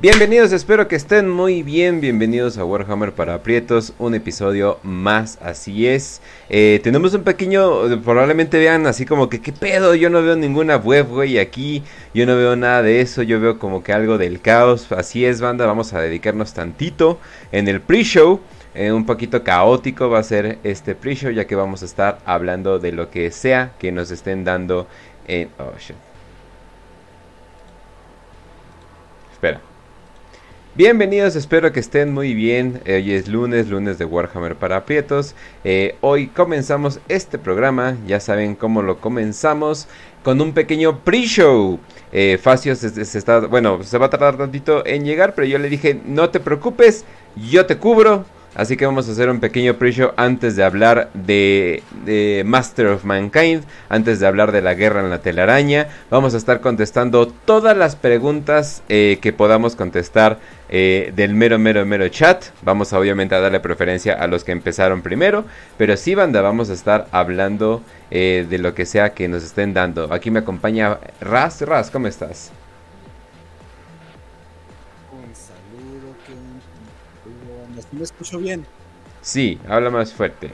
Bienvenidos, espero que estén muy bien. Bienvenidos a Warhammer para aprietos, un episodio más, así es. Eh, tenemos un pequeño, probablemente vean así como que, ¿qué pedo? Yo no veo ninguna web, güey, aquí. Yo no veo nada de eso, yo veo como que algo del caos. Así es, banda, vamos a dedicarnos tantito en el pre-show. Eh, un poquito caótico va a ser este pre-show, ya que vamos a estar hablando de lo que sea que nos estén dando en... Oh. Espera. Bienvenidos, espero que estén muy bien. Hoy es lunes, lunes de Warhammer para aprietos. Eh, hoy comenzamos este programa, ya saben cómo lo comenzamos, con un pequeño pre-show. Eh, Facio se, se está, bueno, se va a tardar tantito en llegar, pero yo le dije, no te preocupes, yo te cubro. Así que vamos a hacer un pequeño pre-show antes de hablar de, Master of Mankind, antes de hablar de la guerra en la telaraña. Vamos a estar contestando todas las preguntas eh, que podamos contestar eh, del mero, mero, mero chat. Vamos a, obviamente a darle preferencia a los que empezaron primero. Pero sí, banda, vamos a estar hablando eh, de lo que sea que nos estén dando. Aquí me acompaña Raz. Raz, ¿cómo estás? ¿Me escucho bien? Sí, habla más fuerte.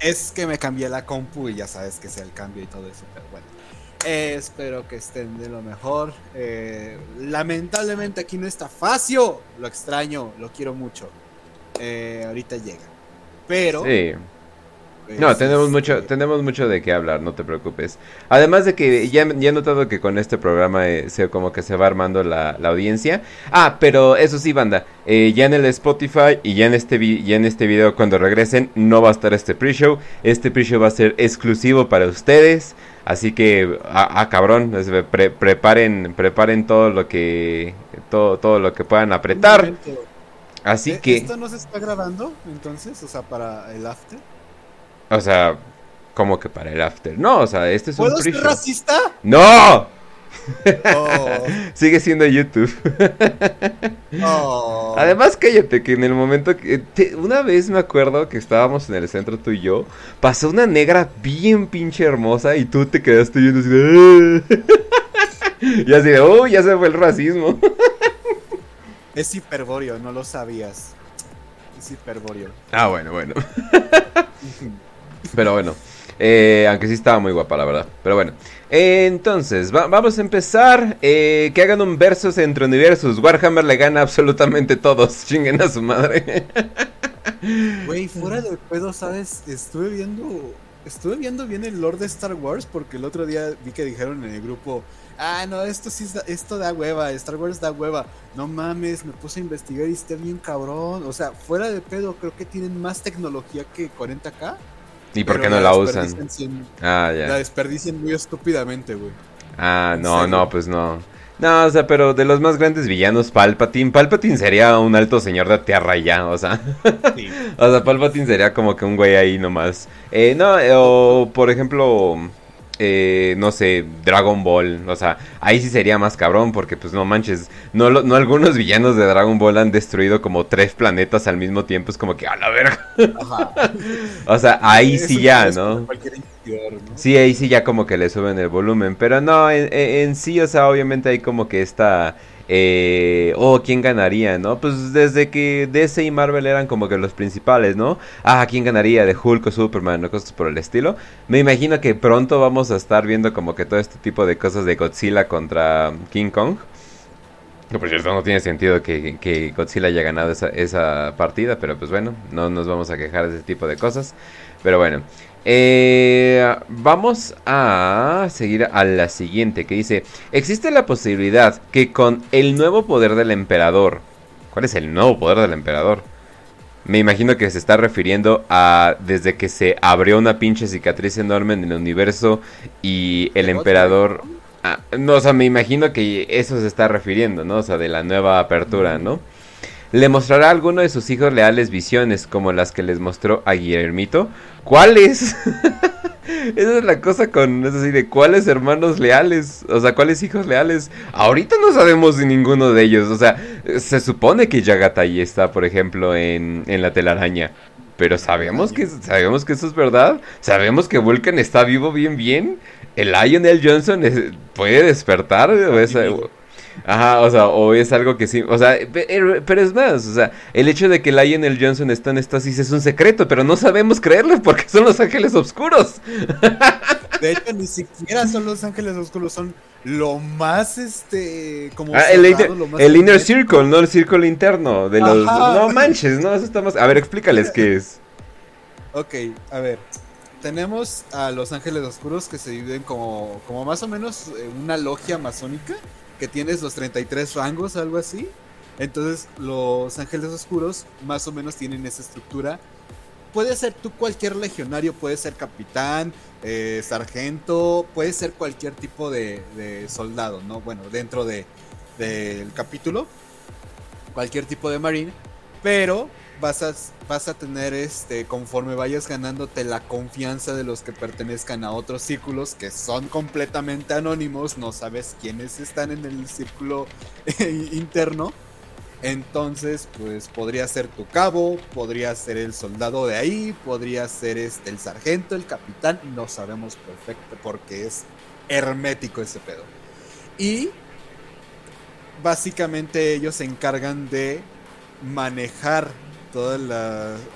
Es que me cambié la compu y ya sabes que sea el cambio y todo eso, pero bueno. Eh, espero que estén de lo mejor. Eh, lamentablemente aquí no está Facio. Lo extraño, lo quiero mucho. Eh, ahorita llega. Pero... Sí. No, tenemos mucho, tenemos mucho de qué hablar, no te preocupes. Además de que ya, ya he notado que con este programa eh, se, como que se va armando la, la audiencia. Ah, pero eso sí, banda, eh, ya en el Spotify y ya en este ya en este video cuando regresen no va a estar este pre-show. Este pre-show va a ser exclusivo para ustedes. Así que, ah, ah cabrón, pre preparen, preparen todo lo que, todo, todo lo que puedan apretar. Así ¿E-, que. ¿Esto no se está grabando entonces? O sea, para el after. O sea, como que para el after. No, o sea, este es ¿Puedo un ser racista? ¡No! Oh. Sigue siendo YouTube. oh. Además, cállate, que en el momento que... Te, una vez me acuerdo que estábamos en el centro tú y yo, pasó una negra bien pinche hermosa y tú te quedaste viendo así de... y así de, oh, ya se fue el racismo. es hiperbóreo, no lo sabías. Es hiperbóreo. Ah, bueno, bueno. Pero bueno. Eh, aunque sí estaba muy guapa, la verdad. Pero bueno. Entonces, va vamos a empezar. Eh, que hagan un versus entre universos. Warhammer le gana absolutamente todos. Chinguen a su madre. Güey, fuera de pedo, ¿sabes? Estuve viendo. Estuve viendo bien el lore de Star Wars. Porque el otro día vi que dijeron en el grupo. Ah, no, esto sí esto da hueva, Star Wars da hueva. No mames, me puse a investigar y está bien cabrón. O sea, fuera de pedo, creo que tienen más tecnología que 40k. ¿Y por qué no la, usan? Sin, ah, ya. La desperdician muy estúpidamente, güey. Ah, no, no, pues no. No, o sea, pero de los más grandes villanos, Palpatine. Palpatine sería un alto señor de tierra ya, o sea. Sí. o sea, Palpatine sería como que un güey ahí nomás. Eh, no, eh, o por ejemplo. Eh, no sé, Dragon Ball, o sea, ahí sí sería más cabrón porque pues no manches, no, no algunos villanos de Dragon Ball han destruido como tres planetas al mismo tiempo, es como que a la verga. Ajá. o sea, ahí sí ya, ¿no? ¿no? Sí, ahí sí ya como que le suben el volumen, pero no, en, en sí, o sea, obviamente hay como que esta... Eh, oh, ¿quién ganaría, no? Pues desde que DC y Marvel eran como que los principales, ¿no? Ah, ¿quién ganaría de Hulk o Superman o cosas por el estilo? Me imagino que pronto vamos a estar viendo como que todo este tipo de cosas de Godzilla contra King Kong. Que por cierto no tiene sentido que, que Godzilla haya ganado esa, esa, partida, pero pues bueno, no nos vamos a quejar de ese tipo de cosas. Pero bueno, eh, vamos a seguir a la siguiente que dice, existe la posibilidad que con el nuevo poder del emperador, ¿cuál es el nuevo poder del emperador? Me imagino que se está refiriendo a desde que se abrió una pinche cicatriz enorme en el universo y el emperador... Ah, no, o sea, me imagino que eso se está refiriendo, ¿no? O sea, de la nueva apertura, ¿no? Le mostrará a alguno de sus hijos leales visiones como las que les mostró a Guillermito. ¿Cuáles? Esa es la cosa con, es así, de cuáles hermanos leales, o sea, cuáles hijos leales. Ahorita no sabemos de ninguno de ellos, o sea, se supone que Yagatai está, por ejemplo, en, en la telaraña. Pero sabemos que, sabemos que eso es verdad. Sabemos que Vulcan está vivo bien bien. El Lionel Johnson es, puede despertar. O esa, Ajá, o sea, o es algo que sí, o sea, pero es más, o sea, el hecho de que Lionel Johnson está en estasis es un secreto, pero no sabemos creerle porque son los ángeles oscuros. De hecho, ni siquiera son los ángeles oscuros, son lo más, este, como... Ah, el, el inner circle, no el círculo interno de los... No manches, no, eso estamos... A ver, explícales qué es. Ok, a ver, tenemos a los ángeles oscuros que se dividen como, como más o menos una logia masónica que tienes los 33 rangos, algo así. Entonces los ángeles oscuros más o menos tienen esa estructura. Puede ser tú cualquier legionario, puede ser capitán, eh, sargento, puede ser cualquier tipo de, soldado, ¿no? Bueno, dentro del de, capítulo, cualquier tipo de marine, pero vas a, vas a tener este conforme vayas ganándote la confianza de los que pertenezcan a otros círculos que son completamente anónimos, no sabes quiénes están en el círculo interno. Entonces, pues podría ser tu cabo, podría ser el soldado de ahí, podría ser este el sargento, el capitán, no sabemos perfecto porque es hermético ese pedo. Y básicamente ellos se encargan de manejar todas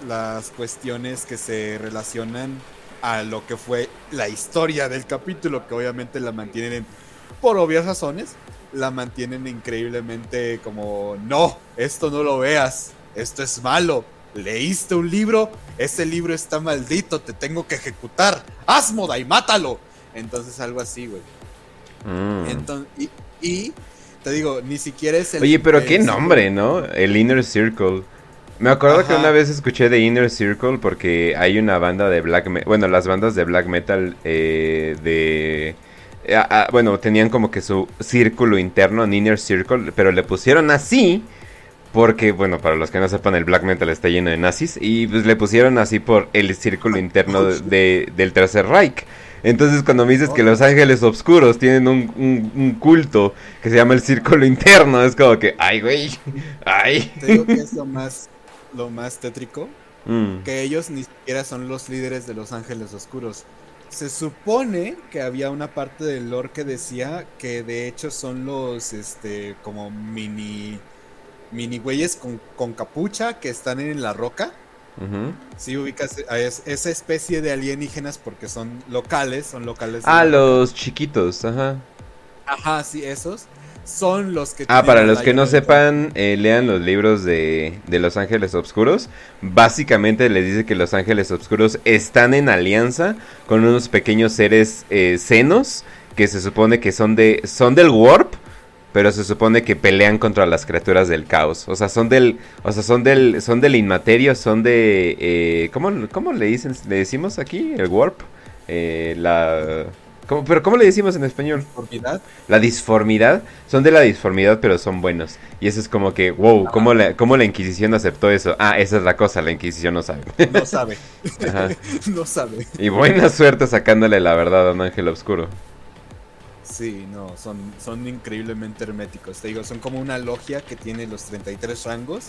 las cuestiones que se relacionan a lo que fue la historia del capítulo, que obviamente la mantienen por obvias razones, la mantienen increíblemente como, no, esto no lo veas, esto es malo, leíste un libro, ese libro está maldito, te tengo que ejecutar, Asmoda y mátalo. Entonces algo así, güey. Mm. y, te digo, ni siquiera es el... Oye, pero qué nombre, ¿no? El Inner Circle. Me acuerdo que una vez escuché de Inner Circle porque hay una banda de black metal, bueno, las bandas de black metal eh, de... Eh, bueno, tenían como que su círculo interno, en Inner Circle, pero le pusieron así porque, bueno, para los que no sepan, el black metal está lleno de nazis y pues le pusieron así por el círculo interno de, del Tercer Reich. Entonces cuando me dices que los ángeles oscuros tienen un, un, culto que se llama el círculo interno, es como que, ay, güey, ay. Tengo que es más lo más tétrico, mm. que ellos ni siquiera son los líderes de los ángeles oscuros. Se supone que había una parte del lore que decía que de hecho son los, este, como mini, mini güeyes con, capucha que están en la roca. Si ubicas a esa especie de alienígenas porque son locales, son locales. Ah, los chiquitos, ajá. Ajá, sí, esos son los que... Ah, para los que no sepan, eh, lean los libros de, de, Los Ángeles Obscuros. Básicamente les dice que Los Ángeles Obscuros están en alianza con unos pequeños seres eh, senos que se supone que son, de, son del Warp. Pero se supone que pelean contra las criaturas del caos. O sea, son del. O sea, son del. Son del inmaterio. Son de. Eh, ¿cómo, ¿Cómo le dicen? ¿Le decimos aquí? El warp. Eh, ¿Pero cómo le decimos en español? ¿Disformidad? La disformidad. Son de la disformidad, pero son buenos. Y eso es como que, wow, ¿cómo la, ¿cómo la Inquisición aceptó eso? Ah, esa es la cosa, la Inquisición no sabe. No sabe. no sabe. Y buena suerte sacándole la verdad a un ángel oscuro. Sí, no, son, son increíblemente herméticos. Te digo, son como una logia que tiene los 33 rangos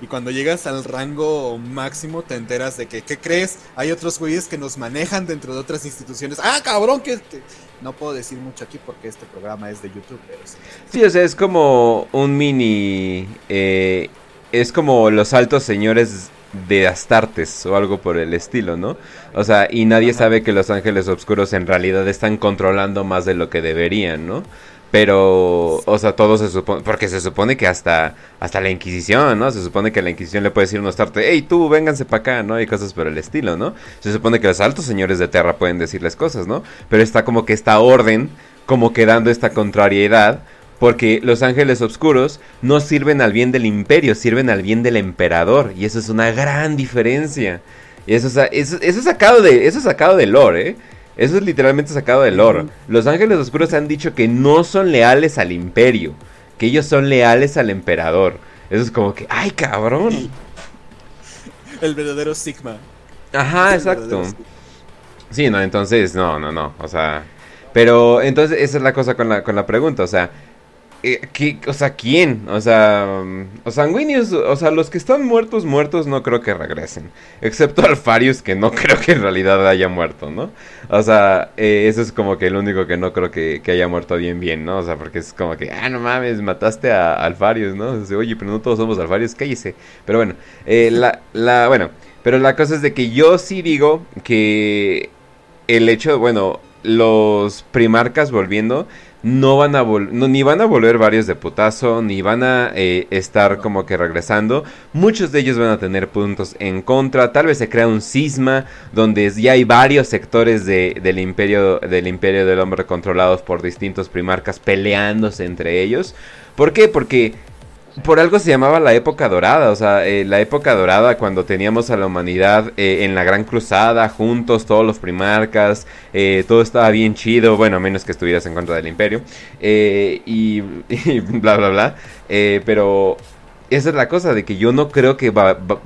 y cuando llegas al rango máximo te enteras de que, ¿qué crees? Hay otros güeyes que nos manejan dentro de otras instituciones. ¡Ah, cabrón! Que, no puedo decir mucho aquí porque este programa es de YouTube. Pero sí. sí, o sea, es como un mini... Eh, es como los altos señores de Astartes o algo por el estilo, ¿no? O sea, y nadie sabe que los ángeles oscuros en realidad están controlando más de lo que deberían, ¿no? Pero, o sea, todo se supone, porque se supone que hasta, hasta la Inquisición, ¿no? Se supone que la Inquisición le puede decir unos tartes, hey, tú, vénganse para acá, ¿no? Y cosas por el estilo, ¿no? Se supone que los altos señores de Terra pueden decirles cosas, ¿no? Pero está como que esta orden, como que dando esta contrariedad, porque los ángeles oscuros no sirven al bien del imperio, sirven al bien del emperador, y eso es una gran diferencia. Y eso, eso, eso, es sacado de, eso es sacado de lore, ¿eh? Eso es literalmente sacado del oro. Los ángeles oscuros han dicho que no son leales al imperio, que ellos son leales al emperador. Eso es como que, ay cabrón. El verdadero Sigma. Ajá, exacto. Sí, no, entonces, no, no, no. O sea, pero entonces esa es la cosa con la, con la pregunta. O sea, eh, o sea, ¿quién? O sea, o sanguíneos, o sea, los que están muertos, muertos, no creo que regresen. Excepto Alfarius, que no creo que en realidad haya muerto, ¿no? O sea, eh, eso es como que el único que no creo que, haya muerto bien, bien, ¿no? O sea, porque es como que, ah, no mames, mataste a Alfarius, ¿no? Oye, pero no todos somos Alfarius, cállese. Pero bueno, eh, la, la, bueno, pero la cosa es de que yo sí digo que el hecho, bueno, los primarcas volviendo no van a ni van a volver varios de putazo, ni van a eh, estar como que regresando. Muchos de ellos van a tener puntos en contra. Tal vez se crea un cisma donde ya hay varios sectores del imperio del imperio del hombre controlados por distintos primarcas peleándose entre ellos. ¿Por qué? Porque por algo se llamaba la época dorada, o sea, eh, la época dorada cuando teníamos a la humanidad eh, en la gran cruzada, juntos, todos los primarcas, eh, todo estaba bien chido, bueno, a menos que estuvieras en contra del imperio, y, y, bla, bla, bla, pero esa es la cosa, de que yo no creo que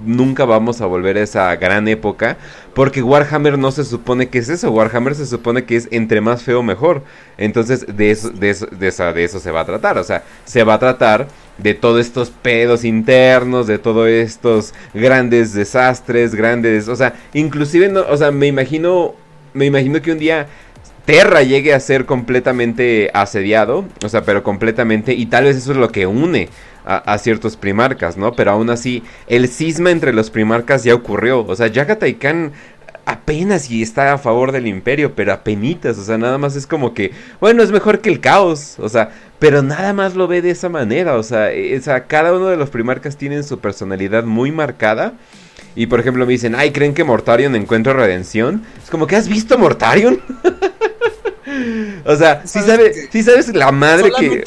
nunca vamos a volver a esa gran época, porque Warhammer no se supone que es eso, Warhammer se supone que es entre más feo mejor. Entonces de eso, de eso, de eso, de eso se va a tratar, o sea, se va a tratar de todos estos pedos internos, de todos estos grandes desastres, grandes, o sea, inclusive, no, o sea, me imagino, me imagino que un día Terra llegue a ser completamente asediado, o sea, pero completamente, y tal vez eso es lo que une a, ciertos primarcas, ¿no? Pero aún así, el cisma entre los primarcas ya ocurrió, o sea, Yagatai Khan apenas y está a favor del imperio, pero apenitas, o sea, nada más es como que, bueno, es mejor que el caos, o sea, pero nada más lo ve de esa manera, o sea, e, o sea cada uno de los primarcas tienen su personalidad muy marcada. Y por ejemplo me dicen, ay, ¿creen que Mortarion encuentra redención? Es como que has visto Mortarion. o sea, si sabes, sí sabes la madre que...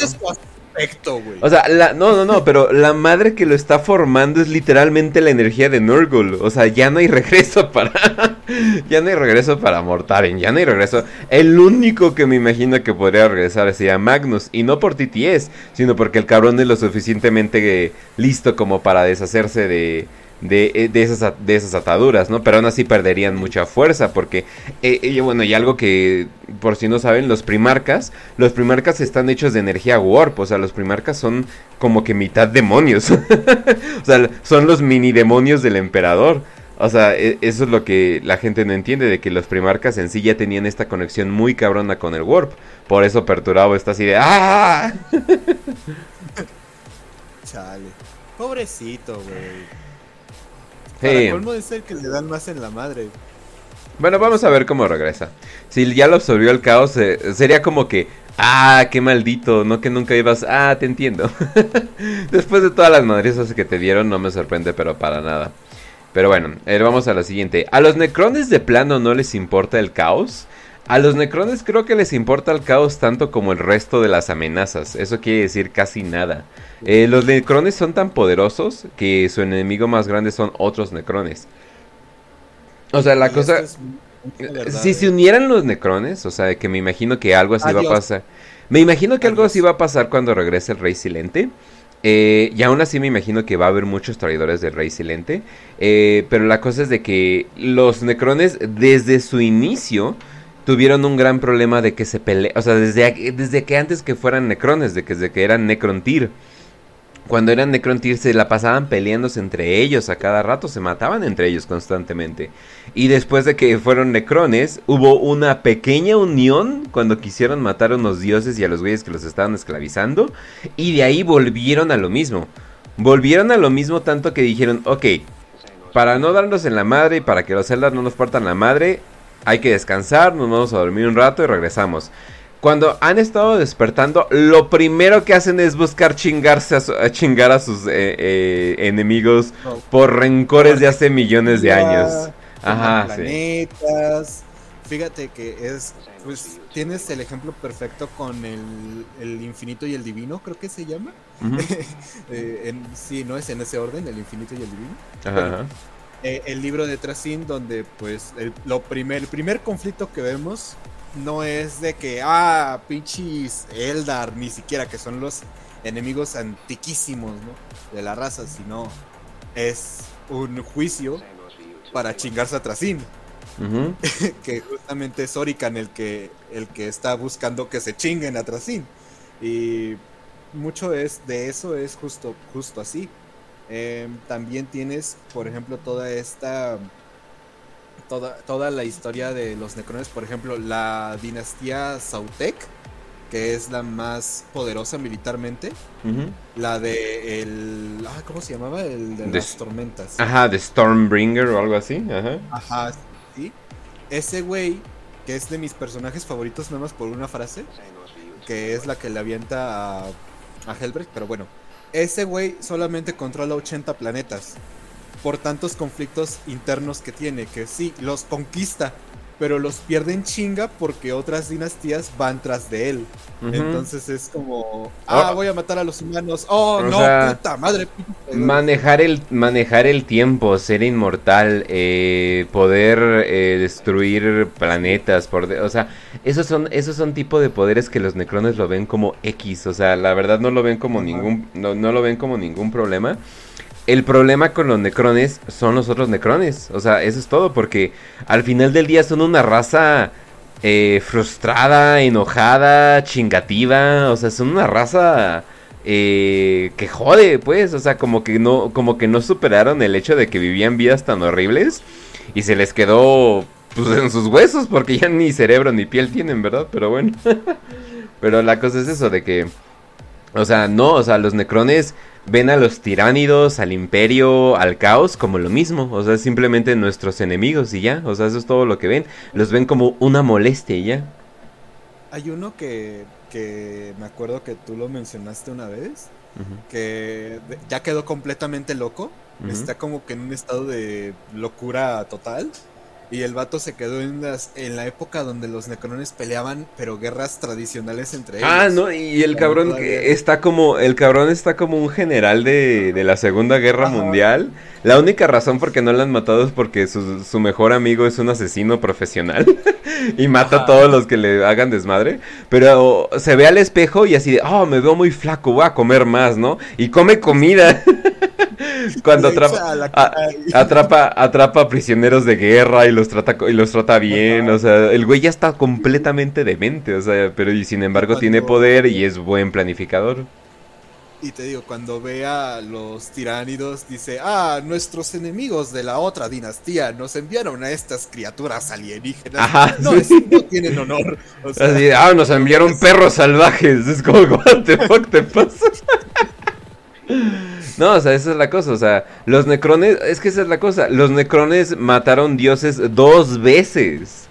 O sea, la, no, no, no, pero la madre que lo está formando es literalmente la energía de Nurgle. O sea, ya no hay regreso para. ya no hay regreso para Mortaren, ya no hay regreso. El único que me imagino que podría regresar sería Magnus. Y no por TTS, sino porque el cabrón es lo suficientemente listo como para deshacerse de de, eh, de, esas, de esas ataduras, ¿no? Pero aún así perderían mucha fuerza porque, eh, bueno, y algo que, por si no saben, los primarcas, los primarcas están hechos de energía warp, o sea, los primarcas son como que mitad demonios, o sea, son los mini demonios del emperador. O sea, e, eso es lo que la gente no entiende, de que los primarcas en sí ya tenían esta conexión muy cabrona con el warp. Por eso Perturabo está así de ¡Ah! Chale. Pobrecito, güey. Para colmo ser que le dan más en la madre. Bueno, vamos a ver cómo regresa. Si ya lo absorbió el caos, eh, sería como que, ah, qué maldito, no que nunca ibas, ah, te entiendo. Después de todas las madrizas que te dieron, no me sorprende, pero para nada. Pero bueno, eh, vamos a la siguiente. ¿A los necrones de plano no les importa el caos? A los necrones creo que les importa el caos tanto como el resto de las amenazas. Eso quiere decir casi nada. Eh, los necrones son tan poderosos que su enemigo más grande son otros necrones. O sea, la cosa... si se unieran los necrones, o sea, que me imagino que algo así va a pasar. Me imagino que algo así va a pasar cuando regrese el Rey Silente. Eh, y aún así me imagino que va a haber muchos traidores del Rey Silente. Eh, pero la cosa es de que los necrones desde su inicio tuvieron un gran problema de que se pelearan, o sea, desde, desde que antes que fueran necrones, de que, desde que eran necrontir. Cuando eran necrontir se la pasaban peleándose entre ellos a cada rato, se mataban entre ellos constantemente. Y después de que fueron necrones, hubo una pequeña unión cuando quisieron matar a unos dioses y a los güeyes que los estaban esclavizando. Y de ahí volvieron a lo mismo. Volvieron a lo mismo tanto que dijeron, ok, para no darnos en la madre y para que los celdas no nos partan la madre, hay que descansar, nos vamos a dormir un rato y regresamos. Cuando han estado despertando, lo primero que hacen es buscar chingarse a, chingar a sus eh, eh, enemigos por rencores de hace millones de años. Ajá, planetas. Fíjate que es, pues tienes el ejemplo perfecto con el, infinito y el divino, creo que se llama. Eh, sí, no es en ese orden, el infinito y el divino. Ajá. Eh, el libro de Tracin, donde pues el, lo primer, el primer conflicto que vemos no es de que, ah, pinches Eldar, ni siquiera que son los enemigos antiquísimos de la raza, sino es un juicio para chingarse a Tracin. que justamente es Orican el que, el que está buscando que se chinguen a Tracin. Y mucho es de eso es justo, justo así. Em, también tienes, por ejemplo, toda esta. Toda, toda la historia de los necrones, por ejemplo, la dinastía Sautek, que es la más poderosa militarmente. La de el. Ah, ¿Cómo se llamaba? El de, las tormentas. Ajá, de Stormbringer o algo así. Ajá. Ajá, sí. Ese güey, que es de mis personajes favoritos, nada más por una frase, que es la que le avienta a, a Hellbrecht, pero bueno ese güey solamente controla 80 planetas. Por tantos conflictos internos que tiene, que sí, los conquista, pero los pierde en chinga porque otras dinastías van tras de él. Entonces es como, ah, oh. voy a matar a los humanos. Oh, no, puta madre. Manejar el, manejar el tiempo, ser inmortal, eh, poder eh, destruir planetas, por o sea, esos son, esos son tipo de poderes que los necrones lo ven como X, o sea, la verdad no lo ven como ningún, no, no lo ven como ningún problema. El problema con los necrones son los otros necrones. O sea, eso es todo. Porque al final del día son una raza eh, frustrada, enojada, chingativa. O sea, son una raza eh, que jode, pues. O sea, como que no, como que no superaron el hecho de que vivían vidas tan horribles. Y se les quedó pues, en sus huesos. Porque ya ni cerebro ni piel tienen, ¿verdad? Pero bueno. Pero la cosa es eso de que. O sea, no, o sea, los necrones ven a los tiránidos, al imperio, al caos como lo mismo, o sea, simplemente nuestros enemigos y ya, o sea, eso es todo lo que ven, los ven como una molestia y ya. Hay uno que, que me acuerdo que tú lo mencionaste una vez, que ya quedó completamente loco, está como que en un estado de locura total. Y el vato se quedó en, las, en la época donde los necrones peleaban, pero guerras tradicionales entre ellos. Ah, no, y el cabrón está como, el cabrón está como un general de, de la Segunda Guerra Mundial. La única razón por qué no lo han matado es porque su, su mejor amigo es un asesino profesional y mata a todos los que le hagan desmadre. Pero se ve al espejo y así de, oh, me veo muy flaco, voy a comer más, ¿no? Y come comida. Cuando atrapa, atrapa, atrapa prisioneros de guerra y los trata y los trata bien, o sea, el güey ya está completamente demente, o sea, pero y sin embargo tiene poder y es buen planificador. Y te digo, cuando ve a los tiránidos, dice, ah, nuestros enemigos de la otra dinastía nos enviaron a estas criaturas alienígenas. Ajá, no, no tienen honor. ah, nos enviaron perros salvajes. Es como, what the fuck te pasa? No, o sea, esa es la cosa. O sea, los necrones, es que esa es la cosa. Los necrones mataron dioses dos veces.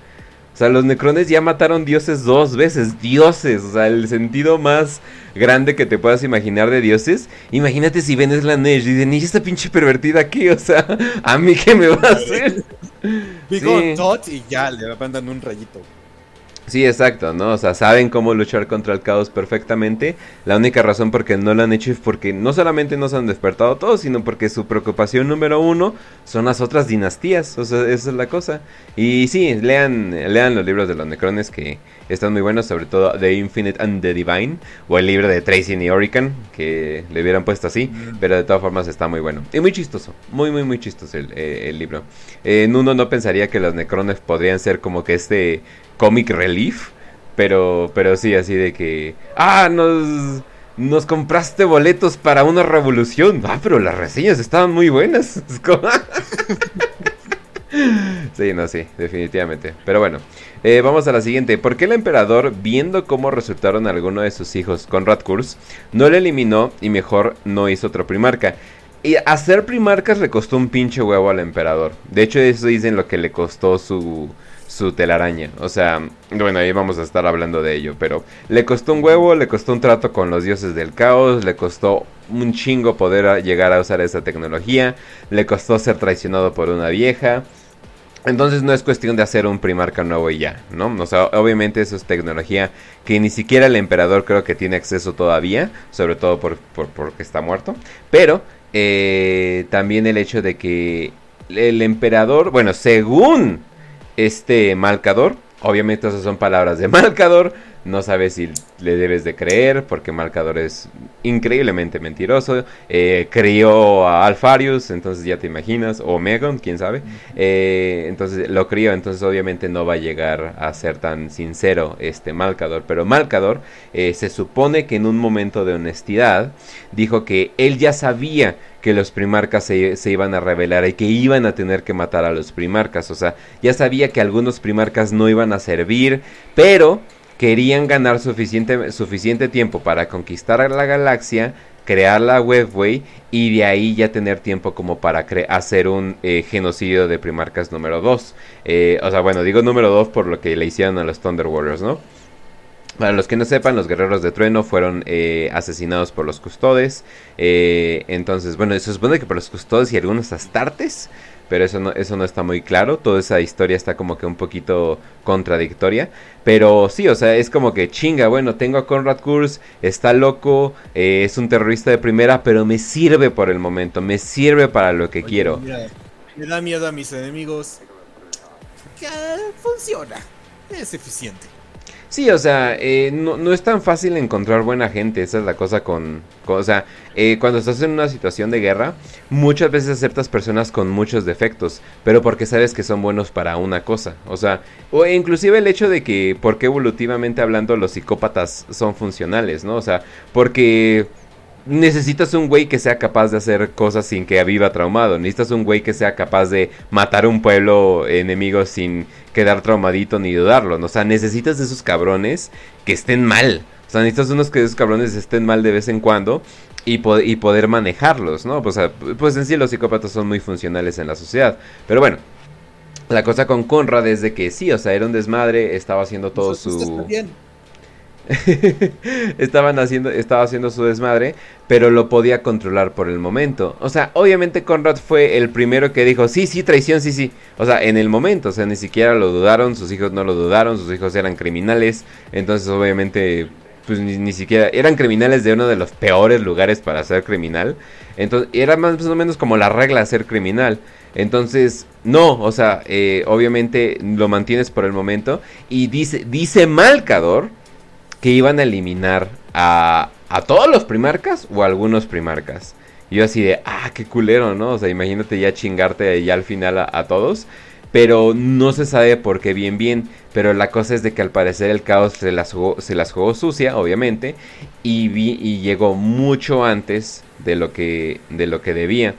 O sea, los necrones ya mataron dioses dos veces. Dioses. O sea, el sentido más grande que te puedas imaginar de dioses. Imagínate si ven la Neige y dicen, ¿y esta pinche pervertida aquí? O sea, ¿a mí qué me va a hacer? y ya le mandan un rayito. Sí, exacto, ¿no? O sea, saben cómo luchar contra el caos perfectamente. La única razón por qué no lo han hecho es porque no solamente no se han despertado todos, sino porque su preocupación número uno son las otras dinastías. O sea, esa es la cosa. Y sí, lean, lean los libros de los necrones que están muy buenos, sobre todo The Infinite and the Divine, o el libro de Tracy y Orican, que le hubieran puesto así, mm. pero de todas formas está muy bueno. Y muy chistoso, muy, muy, muy chistoso el, eh, libro. En uno no pensaría que los necrones podrían ser como que este comic relief, pero, pero sí, así de que, ah, nos, nos compraste boletos para una revolución. Ah, pero las reseñas estaban muy buenas. sí, no, sí, definitivamente. Pero bueno, eh, vamos a la siguiente. ¿Por qué el emperador, viendo cómo resultaron algunos de sus hijos con Radkurs, no le eliminó y mejor no hizo otro primarca? Y hacer primarcas le costó un pinche huevo al emperador. De hecho, eso dicen lo que le costó su, su telaraña. O sea, bueno, ahí vamos a estar hablando de ello. Pero le costó un huevo, le costó un trato con los dioses del caos, le costó un chingo poder llegar a usar esa tecnología, le costó ser traicionado por una vieja. Entonces no es cuestión de hacer un primarca nuevo y ya, ¿no? O sea, obviamente eso es tecnología que ni siquiera el emperador creo que tiene acceso todavía, sobre todo por, porque está muerto. Pero eh, también el hecho de que el emperador, bueno, según este Malcador, Obviamente esas son palabras de Malcador. No sabes si le debes de creer porque Malcador es increíblemente mentiroso. Eh, crió a Alfarius, entonces ya te imaginas. O Megon, quién sabe. Eh, entonces lo crió, entonces obviamente no va a llegar a ser tan sincero este Malcador. Pero Malcador eh, se supone que en un momento de honestidad dijo que él ya sabía que los primarcas se, se, iban a revelar y que iban a tener que matar a los primarcas. O sea, ya sabía que algunos primarcas no iban a servir, pero querían ganar suficiente, suficiente tiempo para conquistar la galaxia, crear la webway y de ahí ya tener tiempo como para hacer un eh, genocidio de primarcas número 2. Eh, o sea, bueno, digo número 2 por lo que le hicieron a los Thunder Warriors, ¿no? Para los que no sepan, los guerreros de trueno fueron eh, asesinados por los custodes. entonces, bueno, se supone que por los custodes y algunos astartes pero eso no, eso no está muy claro. Toda esa historia está como que un poquito contradictoria. Pero sí, o sea, es como que chinga, bueno, tengo a Conrad Kurz, está loco, eh, es un terrorista de primera, pero me sirve por el momento, me sirve para lo que quiero. me da miedo a mis enemigos. Que funciona, es eficiente. Sí, o sea, eh, no, es tan fácil encontrar buena gente, esa es la cosa con... o sea, eh, cuando estás en una situación de guerra, muchas veces aceptas personas con muchos defectos, pero porque sabes que son buenos para una cosa. O sea, o inclusive el hecho de que, porque evolutivamente hablando, los psicópatas son funcionales, ¿no? O sea, porque necesitas un güey que sea capaz de hacer cosas sin que viva traumado. Necesitas un güey que sea capaz de matar un pueblo enemigo sin quedar traumadito ni dudarlo. O sea, necesitas de esos cabrones que estén mal. O sea, necesitas unos que esos cabrones estén mal de vez en cuando y, y poder manejarlos, ¿no? Pues, pues en sí los psicópatas son muy funcionales en la sociedad. Pero bueno, la cosa con Conrad es de que sí, o sea, era un desmadre, estaba haciendo todo su... Estaban haciendo, estaba haciendo su desmadre, pero lo podía controlar por el momento. O sea, obviamente Conrad fue el primero que dijo, sí, sí, traición, sí, sí. O sea, en el momento, o sea, ni siquiera lo dudaron, sus hijos no lo dudaron, sus hijos eran criminales. Entonces, obviamente, pues ni, siquiera, eran criminales de uno de los peores lugares para ser criminal. Entonces, era más o menos como la regla ser criminal. Entonces, no, o sea, eh, obviamente lo mantienes por el momento. Y dice, dice Malcador que iban a eliminar a, a todos los primarcas o a algunos primarcas. Y yo así de, ah, qué culero, ¿no? O sea, imagínate ya chingarte ya al final a, todos. Pero no se sabe por qué bien bien. Pero la cosa es de que al parecer el caos se las jugó, se las jugó sucia, obviamente. Y, vi, y llegó mucho antes de lo que, de lo que debía.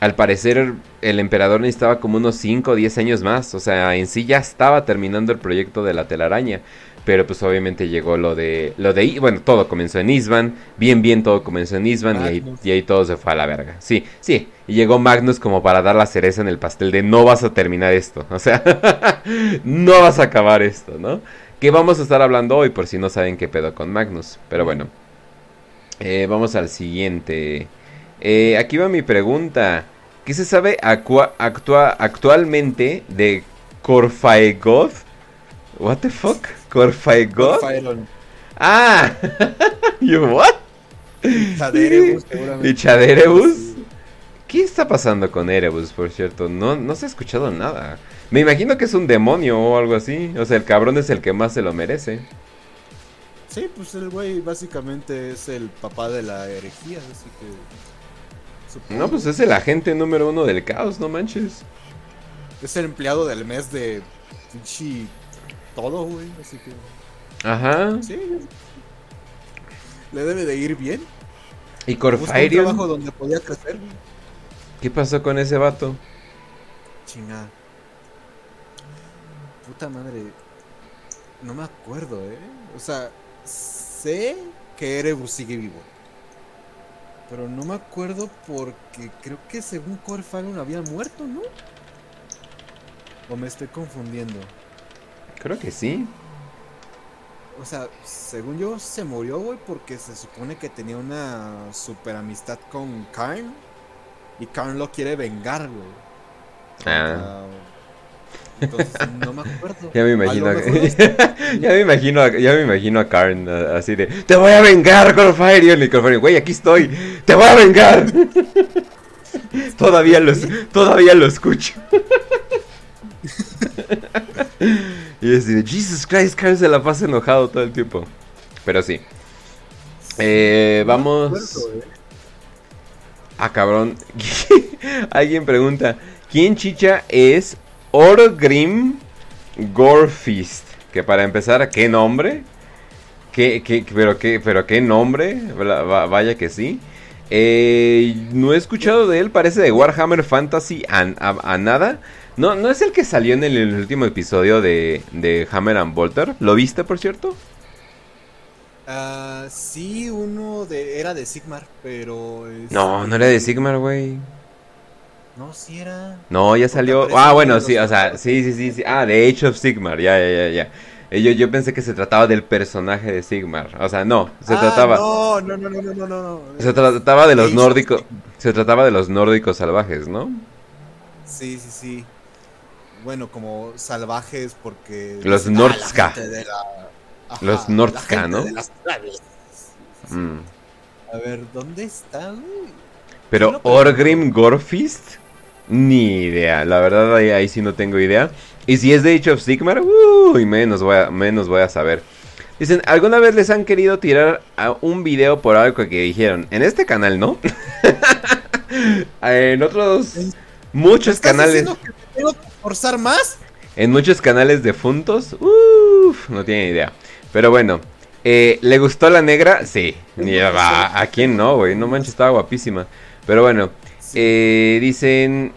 Al parecer el emperador necesitaba como unos 5 o 10 años más. O sea, en sí ya estaba terminando el proyecto de la telaraña. Pero pues obviamente llegó lo de. Lo de. Bueno, todo comenzó en Isban. Bien, bien, todo comenzó en Isban. Y ahí, todo se fue a la verga. Sí, sí. Y llegó Magnus como para dar la cereza en el pastel de no vas a terminar esto. O sea, no vas a acabar esto, ¿no? Que vamos a estar hablando hoy por si no saben qué pedo con Magnus. Pero bueno. Eh, vamos al siguiente. Eh, aquí va mi pregunta. ¿Qué se sabe actualmente de Corfaegoth? What the fuck? Corfaegot? Ah, you what? Chaderebus, ¿Y Chaderebus? ¿Qué está pasando con Erebus, por cierto? No, no se ha escuchado nada. Me imagino que es un demonio o algo así. O sea, el cabrón es el que más se lo merece. Sí, pues el güey básicamente es el papá de la herejía, así que... No, pues es el agente número uno del caos, no manches. Es el empleado del mes de todo, güey. Así que. Ajá. Sí. Le debe de ir bien. ¿Y Corfairion? trabajo donde podía crecer, ¿Qué pasó con ese vato? Chingada. Puta madre. No me acuerdo, eh. O sea, sé que Erebus sigue vivo. Pero no me acuerdo porque creo que según Corfairion había muerto, ¿no? ¿O me estoy confundiendo? Creo que sí. O sea, según yo se murió, güey, porque se supone que tenía una super amistad con Karn. Y Karn lo quiere vengar, güey. Ah. Entonces, no me acuerdo. Ya me imagino. ya me imagino, ya me imagino a Karn así de, "Te voy a vengar, Corfarion." Y Corfarion, "Güey, aquí estoy. Te voy a vengar." todavía los todavía lo escucho. Y es decir, Jesus Christ, Carl se la pasa enojado todo el tiempo. Pero sí. Eh, vamos. eh. Ah, cabrón. Alguien pregunta: ¿Quién chicha es Orgrim Gorfist? Que para empezar, ¿qué nombre? ¿Qué, qué, pero, qué, pero qué nombre? Va- va- Vaya que sí. Eh, no he escuchado de él, parece de Warhammer Fantasy a, a- a nada. No, no es el que salió en el, el último episodio de, de Hammer and Bolter. ¿Lo viste, por cierto? Ah, sí, uno de, era de Sigmar, pero... es- No, no era de Sigmar, güey. No, sí era... No, ya salió. Ah, en bueno, sí, o sea, sí, sí, sí, sí. Ah, de Age of Sigmar, ya, ya, ya, ya. Eh, Yo, yo pensé que se trataba del personaje de Sigmar. O sea, no, se Ah, trataba. No, no, no, no, no, no, no. Se trataba de los nórdicos. Se trataba de los nórdicos salvajes, ¿no? Sí, sí, sí. Bueno, como salvajes porque... Los dicen, "Ah, Nordska". Los Nordska, ¿no? de las. Mm. A ver, ¿dónde está, güey? Pero No, Orgrim Gorfist, ni idea. La verdad, ahí, ahí sí no tengo idea. Y si es de Age of Sigmar, uy, menos voy a, menos voy a saber. Dicen, ¿alguna vez les han querido tirar a un video por algo que dijeron? En este canal, ¿no? en otros muchos ¿Estás canales. que te tengo que forzar más? En muchos canales de funtos. Uff, no tiene idea. Pero bueno. eh, ¿Le gustó la negra? Sí. A, ¿a quién no, güey? No manches, estaba guapísima. Pero bueno. eh, dicen.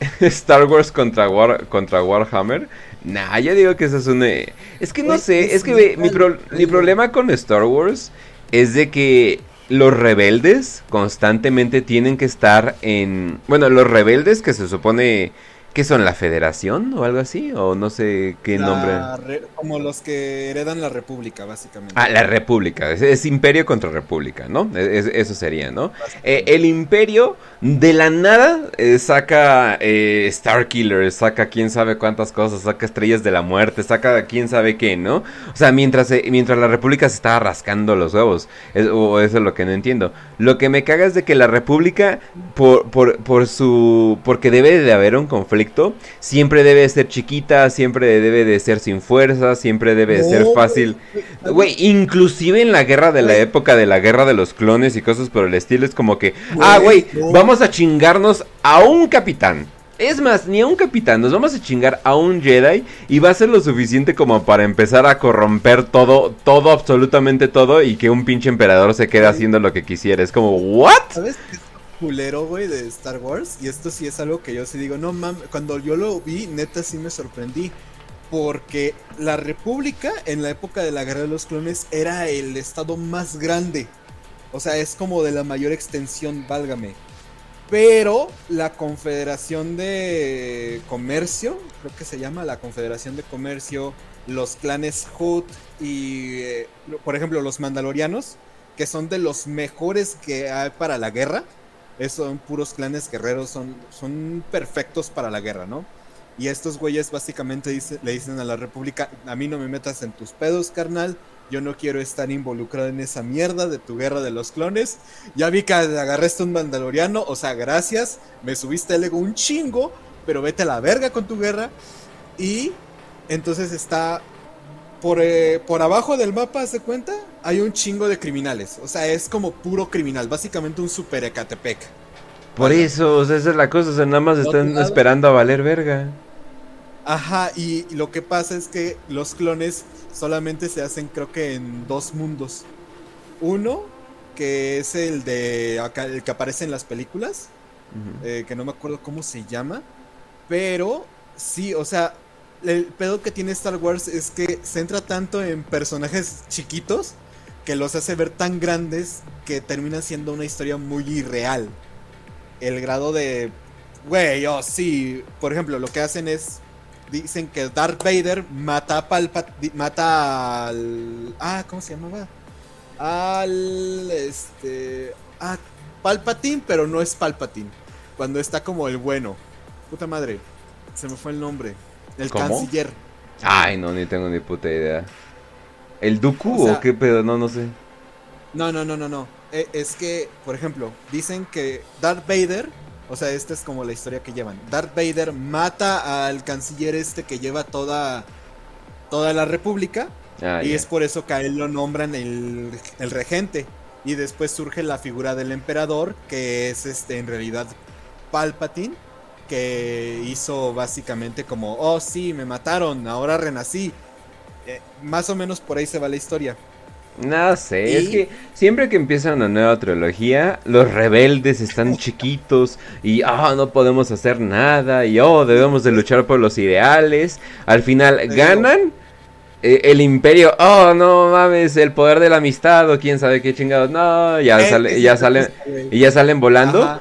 Star Wars contra, War, contra Warhammer. Nah, yo digo que eso es un. eh, Es que no sé. es que mi, pro- mi problema con Star Wars es de que los rebeldes constantemente tienen que estar en... Bueno, los rebeldes que se supone que son la federación o algo así, o no sé qué La nombre. re- como los que heredan la república, básicamente. Ah, la república, es, es imperio contra república, ¿no? Es- eso sería, ¿no? Eh, el imperio de la nada eh, saca eh, Star Killer, saca quién sabe cuántas cosas, saca estrellas de la muerte, saca quién sabe qué, ¿no? O sea, mientras, eh, mientras la república se estaba rascando los huevos, es- o eso es lo que no entiendo. Lo que me caga es de que la república, por, por, por su... porque debe de haber un conflicto, siempre debe de ser chiquita, siempre debe de ser sin fuerza, siempre debe de ser fácil. güey. Inclusive en la guerra de la época de la guerra de los clones y cosas por el estilo, es como que, ah, güey, no. vamos a chingarnos a un capitán. Es más, ni a un capitán, nos vamos a chingar a un Jedi y va a ser lo suficiente como para empezar a corromper todo, todo, absolutamente todo y que un pinche emperador se quede haciendo lo que quisiera. Es como, ¿what? ¿Sabes qué es culero, güey, de Star Wars? Y esto sí es algo que yo sí digo, no mames, cuando yo lo vi, neta sí me sorprendí. Porque la República, en la época de la Guerra de los Clones, era el estado más grande. O sea, es como de la mayor extensión, válgame. Pero la Confederación de Comercio, creo que se llama la Confederación de Comercio, los clanes Hood y, eh, por ejemplo, los Mandalorianos, que son de los mejores que hay para la guerra. Esos son puros clanes guerreros, son, son perfectos para la guerra, ¿no? Y estos güeyes básicamente le dicen a la República, a mí no me metas en tus pedos, carnal. Yo no quiero estar involucrado en esa mierda de tu guerra de los clones. Ya vi que agarraste un mandaloriano, o sea, gracias. Me subiste el ego un chingo, pero vete a la verga con tu guerra. Y entonces está por, eh, por abajo del mapa, ¿se cuenta? Hay un chingo de criminales. O sea, es como puro criminal, básicamente un super Ecatepec. Por eso, o sea, esa es la cosa, o sea, nada más están esperando a valer verga. Ajá, y lo que pasa es que los clones solamente se hacen creo que en dos mundos. Uno, que es el de acá, el que aparece en las películas, eh, que no me acuerdo cómo se llama, pero sí, o sea, el pedo que tiene Star Wars es que centra tanto en personajes chiquitos que los hace ver tan grandes que termina siendo una historia muy irreal. El grado de, güey, oh sí, por ejemplo, lo que hacen es dicen que Darth Vader mata a Palpatine, mata al ah, ¿cómo se llamaba? Al este ah, Palpatine, pero no es Palpatine. Cuando está como el bueno. Puta madre. Se me fue el nombre. El ¿Cómo? canciller. Ay, no, ni tengo ni puta idea. ¿El Dooku O qué pedo? No, no sé. No, no, no, no, no. Eh, es que, por ejemplo, dicen que Darth Vader, o sea, esta es como la historia que llevan. Darth Vader mata al canciller este que lleva toda toda la república ah, y es por eso que a él lo nombran el, el, regente. Y después surge la figura del emperador, que es este en realidad Palpatine, que hizo básicamente como, oh sí, me mataron, ahora renací. Eh, más o menos por ahí se va la historia. No sé, es que siempre que empieza una nueva trilogía, los rebeldes están chiquitos y ah, no podemos hacer nada y oh, debemos de luchar por los ideales. Al final ganan eh, el imperio, oh, no mames, el poder de la amistad o quién sabe qué chingados. No, ya eh, sale, ya salen y ya salen volando.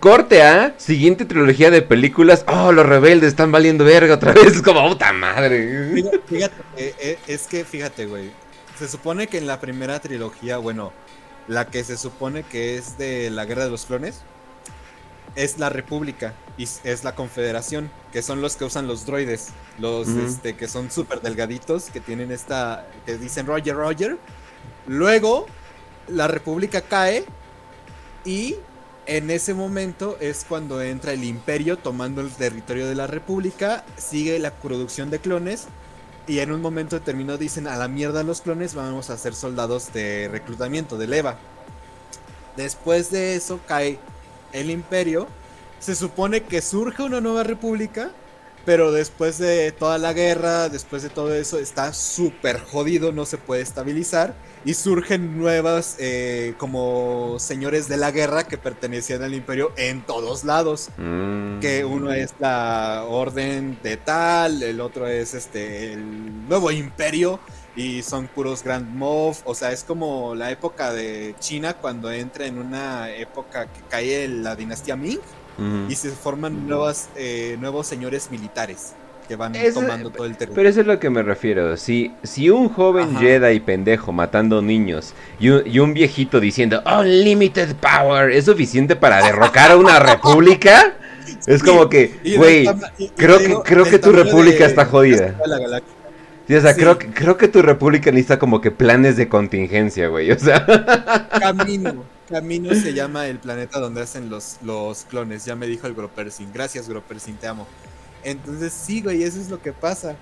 Corte A, siguiente trilogía de películas. Oh, los rebeldes están valiendo verga otra vez. Es como puta madre. Fíjate, eh, es que fíjate, güey se supone que en la primera trilogía, bueno, la que se supone que es de la Guerra de los Clones, es la República y es la Confederación, que son los que usan los droides, los este, que son súper delgaditos, que tienen esta, que dicen Roger, Roger. Luego, la República cae y en ese momento es cuando entra el Imperio tomando el territorio de la República, sigue la producción de clones y en un momento determinado dicen, a la mierda los clones, vamos a ser soldados de reclutamiento, de leva. Después de eso cae el imperio. Se supone que surge una nueva república pero después de toda la guerra, después de todo eso, está súper jodido, no se puede estabilizar. Y surgen nuevas eh, como señores de la guerra que pertenecían al imperio en todos lados. Mm. Que uno es la orden de tal, el otro es este el nuevo imperio. Y son puros Grand Moff. O sea, es como la época de China cuando entra en una época que cae la dinastía Ming y se forman nuevas, eh, nuevos señores militares que van tomando todo el territorio. Pero eso es lo que me refiero. Si, si un joven Jedi pendejo matando niños y un, viejito diciendo Unlimited Power es suficiente para derrocar a una república, es como que, güey, creo que, creo que tu república está jodida. o sea, creo, creo que tu república necesita como que planes de contingencia, güey. O sea. Camino. Camino se llama el planeta donde hacen los, los clones. Ya me dijo el Gropersin. Gracias, Gropersin, te amo. Entonces, sí, güey, eso es lo que pasa.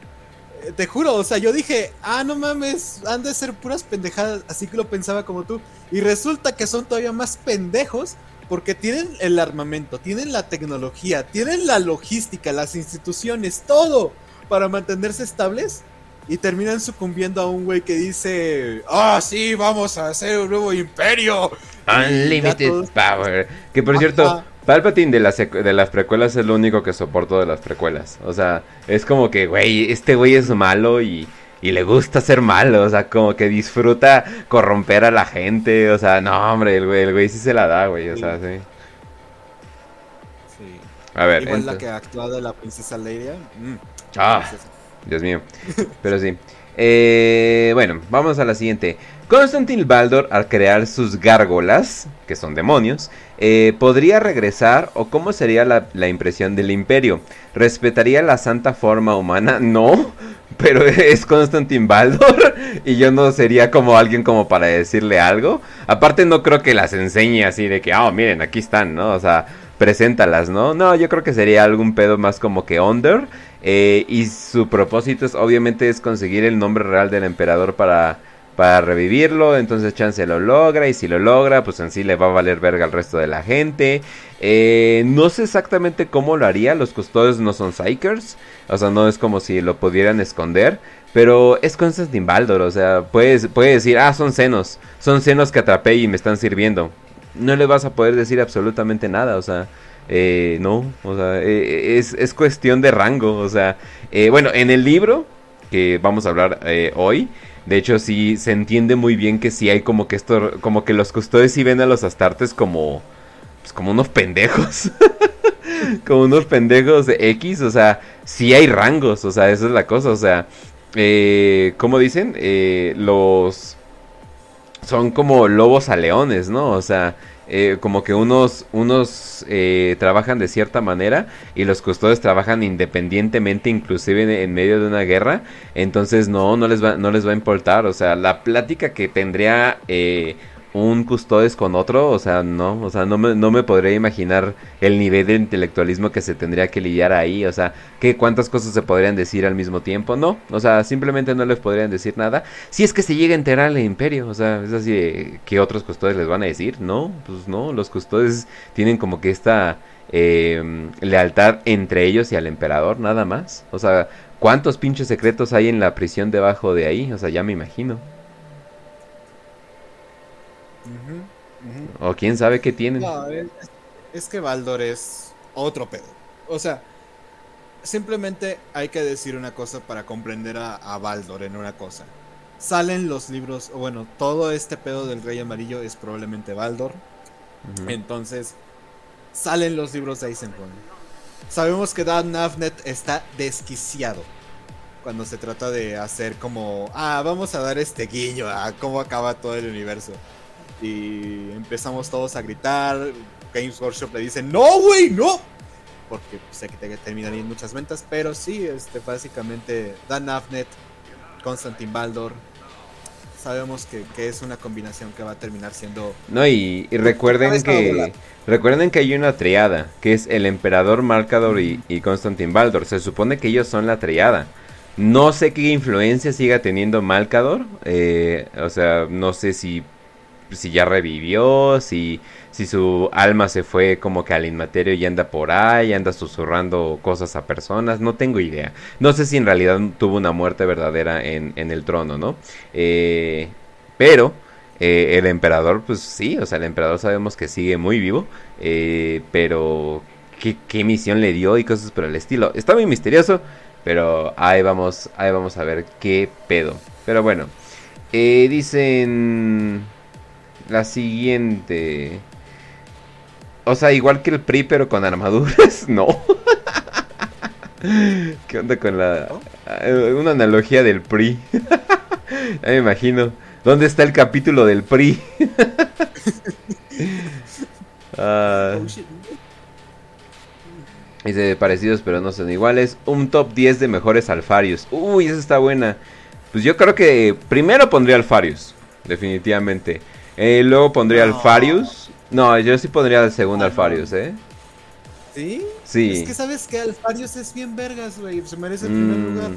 Eh, te juro, o sea, yo dije, ah, no mames, han de ser puras pendejadas. Así que lo pensaba como tú. Y resulta que son todavía más pendejos porque tienen el armamento, tienen la tecnología, tienen la logística, las instituciones, todo para mantenerse estables y terminan sucumbiendo a un güey que dice, ah, sí, vamos a hacer un nuevo imperio. Unlimited Power. Que por cierto, Palpatine de las, de las precuelas es lo único que soporto de las precuelas. O sea, es como que, güey, este güey es malo y, y le gusta ser malo. O sea, como que disfruta corromper a la gente. O sea, no, hombre, el güey, el güey sí se la da, güey. O sea, sí. Sí. A ver. Igual la que actúa de la princesa Leia. Mm, ah. Dios mío. Pero sí. Eh, bueno, vamos a la siguiente. Constantin Baldor, al crear sus gárgolas, que son demonios, eh, ¿podría regresar o cómo sería la, impresión del imperio? ¿Respetaría la santa forma humana? No, pero es Constantin Baldor y yo no sería como alguien como para decirle algo. Aparte no creo que las enseñe así de que, oh, miren, aquí están, ¿no? O sea, preséntalas, ¿no? No, yo creo que sería algún pedo más como que under eh, y su propósito es, obviamente es conseguir el nombre real del emperador para, para revivirlo. Entonces Chance lo logra y si lo logra, pues en sí le va a valer verga al resto de la gente. Eh, no sé exactamente cómo lo haría. Los custodios no son psychers. O sea, no es como si lo pudieran esconder. Pero es Constantin Baldor. O sea, puede, puede decir, ah, son senos. Son senos que atrapé y me están sirviendo. No le vas a poder decir absolutamente nada. O sea, eh, no, o sea, eh, es, es, cuestión de rango, o sea, bueno, en el libro que vamos a hablar hoy, de hecho sí se entiende muy bien que sí hay como que esto, como que los custodios sí ven a los astartes como, pues como unos pendejos, como unos pendejos de X, o sea, sí hay rangos, o sea, esa es la cosa, o sea, eh, ¿cómo dicen? los son como lobos a leones, ¿no? O sea, eh, como que unos, unos eh, trabajan de cierta manera y los custodios trabajan independientemente, inclusive en, medio de una guerra. Entonces no, no les va, no les va a importar. O sea, la plática que tendría eh, un custodes con otro, o sea, no, o sea, no me, no me podría imaginar el nivel de intelectualismo que se tendría que lidiar ahí, o sea, que cuántas cosas se podrían decir al mismo tiempo, no, o sea, simplemente no les podrían decir nada, si es que se llega a enterar el imperio, o sea, es así, ¿qué otros custodes les van a decir? No, pues no, los custodes tienen como que esta eh, lealtad entre ellos y al emperador, nada más, o sea, ¿cuántos pinches secretos hay en la prisión debajo de ahí? O sea, ya me imagino. O quién sabe qué tienen. es, que Baldor es otro pedo. O sea, simplemente hay que decir una cosa para comprender a, a Baldor en una cosa. Salen los libros, o bueno, todo este pedo del Rey Amarillo es probablemente Baldor. Entonces, salen los libros de Eisenhorn. Sabemos que Dan Navnet está desquiciado cuando se trata de hacer como, ah, vamos a dar este guiño a cómo acaba todo el universo. Y empezamos todos a gritar. Games Workshop le dice, no, güey, no. Porque sé que te terminarían muchas ventas. Pero sí, este, básicamente Dan Afnet, Constantin Baldor. Sabemos que, es una combinación que va a terminar siendo... No, y, recuerden que... Recuerden que hay una triada, que es el emperador Marcador y, y Constantin Baldor. Se supone que ellos son la triada. No sé qué influencia siga teniendo Malcador. Eh, o sea, no sé si si ya revivió, si, si su alma se fue como que al inmaterio y anda por ahí, anda susurrando cosas a personas, no tengo idea. No sé si en realidad tuvo una muerte verdadera en, el trono, ¿no? Eh, pero eh, el emperador, pues sí, o sea, el emperador sabemos que sigue muy vivo, eh, pero ¿qué, ¿qué, misión le dio y cosas por el estilo. Está muy misterioso, pero ahí vamos, ahí vamos a ver qué pedo. Pero bueno, dicen la siguiente. O sea, igual que el PRI, pero con armaduras, no. ¿Qué onda con la. Eh, una analogía del PRI? ya me imagino. ¿Dónde está el capítulo del PRI? Ah. Dice parecidos pero no son iguales. Un top 10 de mejores alfarios. Uy, esa está buena. Pues yo creo que primero pondría alfarios. Definitivamente. Eh, luego pondría Alfarius. No, yo sí pondría el segundo Alfarius, ¿eh? ¿Sí? Sí. Es que sabes que Alfarius es bien vergas, güey. Se merece el primer mm, lugar.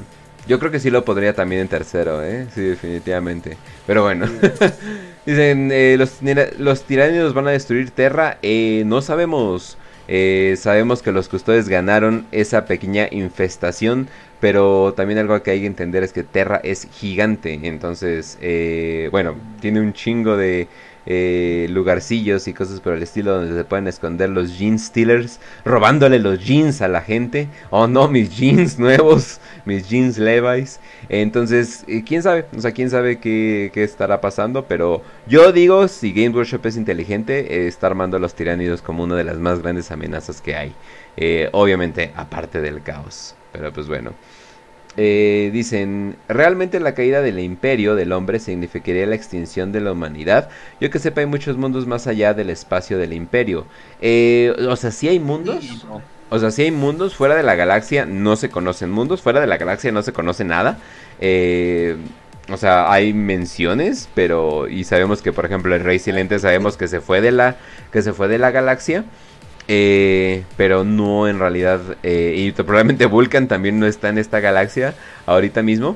Yo creo que sí lo pondría también en tercero, ¿eh? Sí, definitivamente. Pero bueno. Dicen, eh, los, los tiranios van a destruir Terra. Eh, no sabemos. Eh, sabemos que los custodios ganaron esa pequeña infestación pero también algo que hay que entender es que Terra es gigante. Entonces, eh, bueno, tiene un chingo de eh, lugarcillos y cosas por el estilo donde se pueden esconder los jeans stealers, robándole los jeans a la gente. Oh no, mis jeans nuevos, mis jeans Levi's. Entonces, eh, quién sabe, o sea, quién sabe qué, estará pasando. Pero yo digo, si Game Workshop es inteligente, está armando a los tiránidos como una de las más grandes amenazas que hay. obviamente, aparte del caos. Pero pues bueno. Eh, dicen, realmente la caída del imperio del hombre significaría la extinción de la humanidad. Yo que sepa, hay muchos mundos más allá del espacio del imperio. Eh, o sea, si hay mundos. O sea, si hay mundos fuera de la galaxia, no se conocen mundos. Fuera de la galaxia no se conoce nada. Eh, o sea, hay menciones, pero y sabemos que, por ejemplo, el Rey Silente sabemos que se fue de la que se fue de la galaxia. Eh, pero no en realidad. Eh, y probablemente Vulcan también no está en esta galaxia ahorita mismo.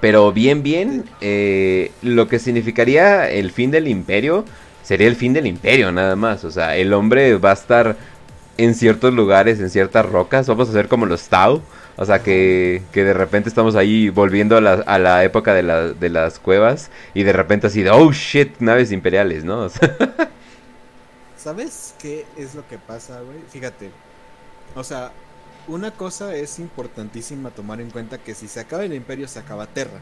Pero bien, bien. Eh, lo que significaría el fin del imperio sería el fin del imperio, nada más. O sea, el hombre va a estar en ciertos lugares, en ciertas rocas. Vamos a ser como los Tau. O sea, que, que de repente estamos ahí volviendo a la, a la época de, de las cuevas. Y de repente así de, oh shit, naves imperiales, ¿no? O sea, ¿Sabes qué es lo que pasa, güey? Fíjate. O sea, una cosa es importantísima tomar en cuenta que si se acaba el imperio se acaba Terra.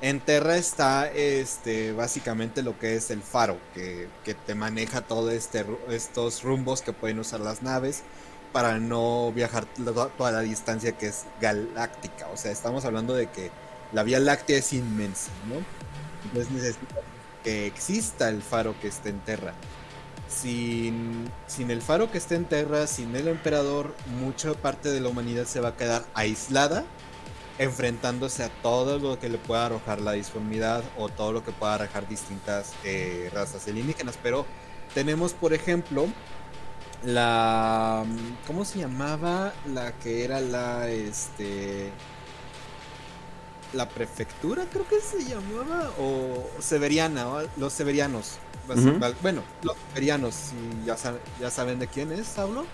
En Terra está este básicamente lo que es el faro, que, te maneja todos este, estos rumbos que pueden usar las naves para no viajar toda la distancia que es galáctica. O sea, estamos hablando de que la Vía Láctea es inmensa, ¿no? Entonces necesita que exista el faro que esté en Terra sin, sin el faro que está en Terra, sin el emperador, mucha parte de la humanidad se va a quedar aislada enfrentándose a todo lo que le pueda arrojar la disformidad o todo lo que pueda arrojar distintas eh, razas alienígenas. Pero tenemos, por ejemplo, la... ¿Cómo se llamaba? La que era la... Este la prefectura, creo que se llamaba, o Severiana, los Severianos. Bueno, los Severianos, si ya, ya saben de quién es, hablo.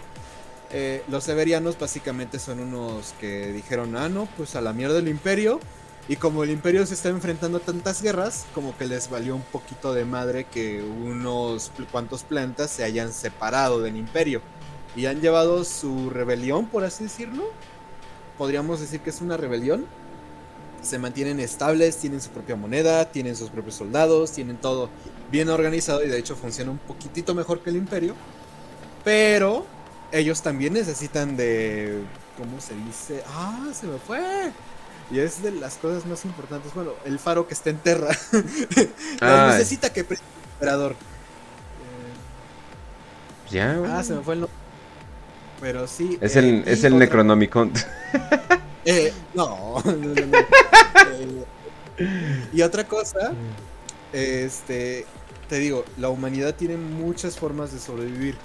Eh, los Severianos básicamente son unos que dijeron, ah, no, pues a la mierda del imperio. Y como el imperio se está enfrentando a tantas guerras, como que les valió un poquito de madre que unos cuantos plantas se hayan separado del imperio. Y han llevado su rebelión, por así decirlo. Podríamos decir que es una rebelión se mantienen estables, tienen su propia moneda, tienen sus propios soldados, tienen todo bien organizado y de hecho funciona un poquitito mejor que el imperio. Pero ellos también necesitan de... ¿Cómo se dice? Ah, se me fue. Y es de las cosas más importantes. Bueno, el faro que está en Terra. necesita que el emperador. ya. Ah, se me fue el nombre. Pero sí. Es el, eh, es el Necronomicon. Eh, no, eh, y otra cosa, este, te digo, la humanidad tiene muchas formas de sobrevivir.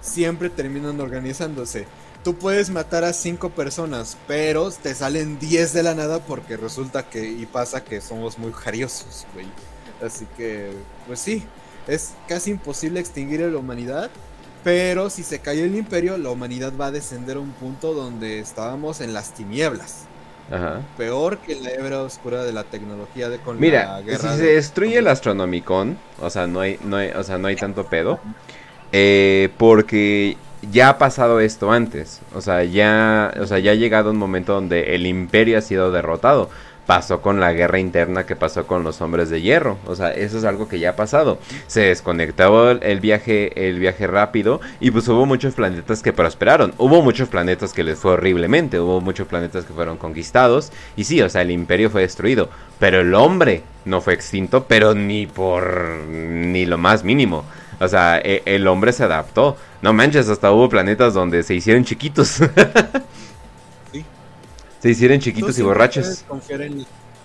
Siempre terminan organizándose. Tú puedes matar a cinco personas, pero te salen 10 de la nada porque resulta que y pasa que somos muy jariosos, güey. Así que, pues sí, es casi imposible extinguir a la humanidad, pero si se cae el imperio, la humanidad va a descender a un punto donde estábamos en las tinieblas. Ajá. Peor que la hebra oscura de la tecnología de con Mira, si se destruye el Astronomicon, o sea, no hay, no hay, o sea, no hay tanto pedo. Eh, porque ya ha pasado esto antes. O sea, ya, o sea, ya ha llegado un momento donde el imperio ha sido derrotado pasó con la guerra interna que pasó con los hombres de hierro. O sea, eso es algo que ya ha pasado. Se desconectó el viaje, el viaje rápido y pues hubo muchos planetas que prosperaron. Hubo muchos planetas que les fue horriblemente. Hubo muchos planetas que fueron conquistados. Y sí, o sea, el imperio fue destruido. Pero el hombre no fue extinto, pero ni por ni lo más mínimo. O sea, e, el hombre se adaptó. No manches, hasta hubo planetas donde se hicieron chiquitos. se hicieron chiquitos y borrachos.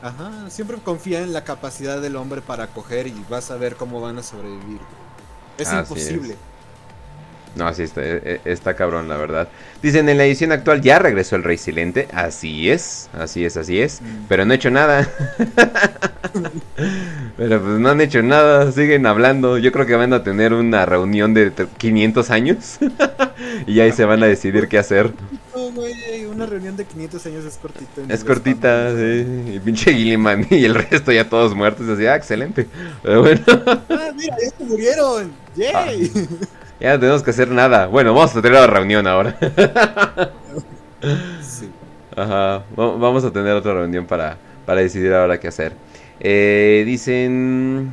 ajá, siempre confía en la capacidad del hombre para coger y vas a ver cómo van a sobrevivir. Es imposible. No, sí, está, e, e, está, cabrón, la verdad. Dicen, en la edición actual ya regresó el Rey Silente. Así es, así es, así es. Mm. Pero no he hecho nada. Pero pues no han hecho nada, siguen hablando. Yo creo que van a tener una reunión de 500 años. y ahí se van a decidir qué hacer una reunión de 500 años es cortita. Es cortita, sí. Y pinche Gilliman y el resto ya todos muertos. Así, ah, excelente. Pero bueno. Ah, mira, ya se murieron. ¡Yay! Ah, ya no tenemos que hacer nada. Bueno, vamos a tener la reunión ahora. sí. Ajá. Vamos a tener otra reunión para, para decidir ahora qué hacer. Eh, dicen.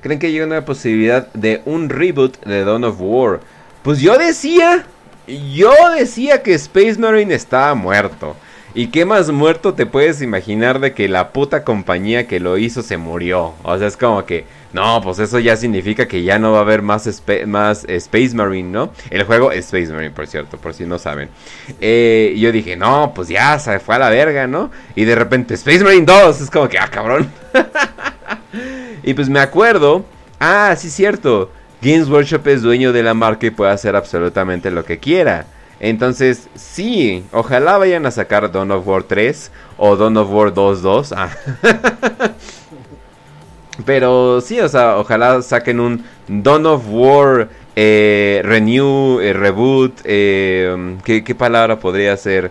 ¿Creen que llega una posibilidad de un reboot de Dawn of War? Pues yo decía yo decía que Space Marine estaba muerto. ¿Y qué más muerto te puedes imaginar de que la puta compañía que lo hizo se murió? O sea, es como que, no, pues eso ya significa que ya no va a haber más, más Space Marine, ¿no? El juego Space Marine, por cierto, por si no saben. Eh, yo dije, no, pues ya se fue a la verga, ¿no? Y de repente, Space Marine 2, es como que, ah, cabrón. y pues me acuerdo, ah, sí, cierto. Games Workshop es dueño de la marca y puede hacer absolutamente lo que quiera. Entonces, sí, ojalá vayan a sacar Dawn of War 3 o Dawn of War 2.2. Ah. Pero sí, o sea, ojalá saquen un Dawn of War eh, Renew, eh, Reboot. Eh, ¿qué, ¿qué, palabra podría ser?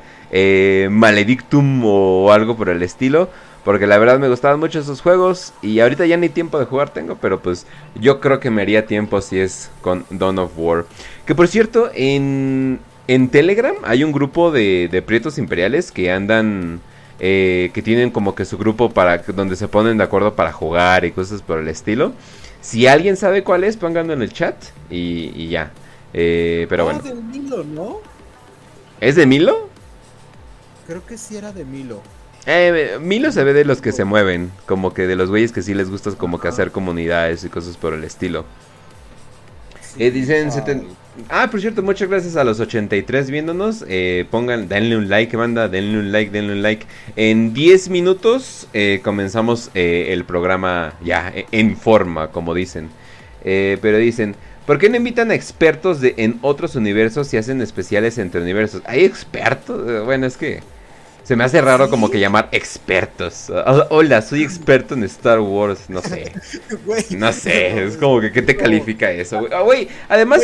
Maledictum o algo por el estilo. Porque la verdad me gustaban mucho esos juegos. Y ahorita ya ni tiempo de jugar tengo. Pero pues yo creo que me haría tiempo si es con Dawn of War. Que por cierto, en, en Telegram hay un grupo de, de prietos imperiales que andan... Eh, que tienen como que su grupo para donde se ponen de acuerdo para jugar y cosas por el estilo. Si alguien sabe cuál es, pónganlo en el chat y, ya. Eh, pero bueno. de Milo, ¿no? ¿Es de Milo? Creo que sí era de Milo. Eh, Milo se ve de los que se mueven, como que de los güeyes que sí les gusta como que hacer comunidades y cosas por el estilo. Eh, dicen Ah, por cierto, muchas gracias a los 83 viéndonos. Eh, pongan, denle un like, banda, denle un like, denle un like. En 10 minutos eh, comenzamos eh, el programa ya en forma, como dicen. pero dicen, ¿por qué no invitan a expertos de, en otros universos y hacen especiales entre universos? ¿Hay expertos? Bueno, es que... Se me hace raro como que llamar expertos. Hola, soy experto en Star Wars. No sé. no sé. Es como que ¿qué te califica eso, güey? Ah, además,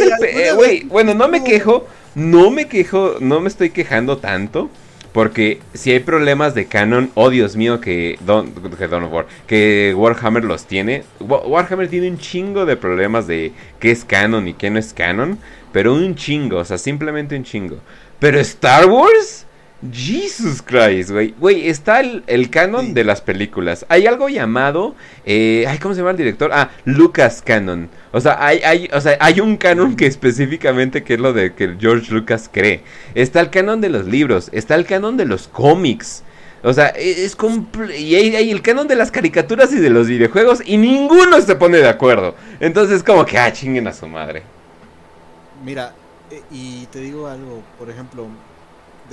güey, bueno, no me quejo. No me quejo. No me estoy quejando tanto. Porque si hay problemas de canon, oh Dios mío, que, Don, que, War, que Warhammer los tiene. Warhammer tiene un chingo de problemas de qué es canon y qué no es canon. Pero un chingo, o sea, simplemente un chingo. Pero Star Wars, Jesus Christ, güey. Güey, está el, canon de las películas. Hay algo llamado. Eh, ay, ¿Cómo se llama el director? Ah, Lucas Canon. O sea, hay, hay, o sea, hay un canon que específicamente que es lo de que George Lucas cree. Está el canon de los libros. Está el canon de los cómics. O sea, e, es, y hay, el canon de las caricaturas y de los videojuegos y ninguno se pone de acuerdo. Entonces, como que, ah, chinguen a su madre. Mira, eh, y te digo algo, por ejemplo,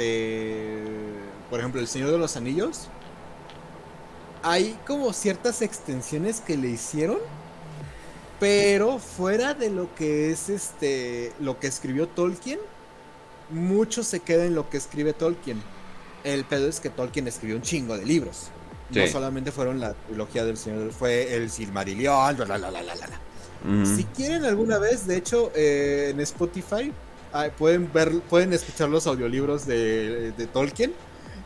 de, por ejemplo, El Señor de los Anillos, hay como ciertas extensiones que le hicieron, pero fuera de lo que es este, lo que escribió Tolkien, mucho se queda en lo que escribe Tolkien. El pedo es que Tolkien escribió un chingo de libros. No solamente fueron la trilogía del Señor, fue el Silmarillion, la, la, la, Si quieren alguna vez, de hecho, eh, en Spotify pueden ver, pueden escuchar los audiolibros de, Tolkien.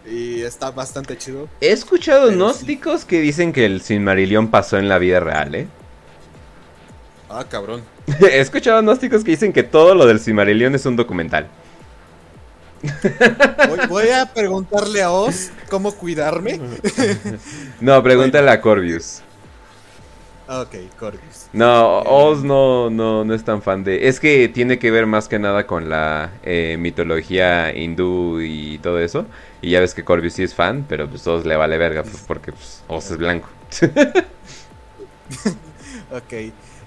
Y está bastante chido. He escuchado gnósticos que dicen que el Silmarillion pasó en la vida real, ¿eh? Ah, cabrón. He escuchado gnósticos que dicen que todo lo del Silmarillion es un documental. Voy, a preguntarle a Oz cómo cuidarme. no, pregúntale a Corvius. Ok, Corvus. No, Oz no, no, no es tan fan de... Es que tiene que ver más que nada con la eh, mitología hindú y todo eso. Y ya ves que Corvus sí es fan, pero pues Oz le vale verga pues, porque pues, Oz es blanco. ok.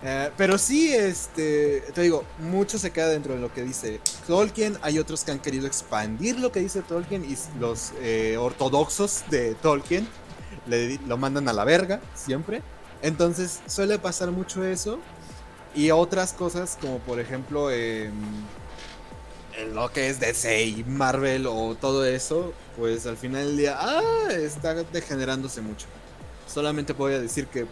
Eh, pero sí, este, te digo, mucho se queda dentro de lo que dice Tolkien. Hay otros que han querido expandir lo que dice Tolkien y los eh, ortodoxos de Tolkien le, lo mandan a la verga siempre. Entonces suele pasar mucho eso. Y otras cosas como por ejemplo en lo que es DC y Marvel o todo eso, pues al final del día ah, está degenerándose mucho. Solamente voy a decir que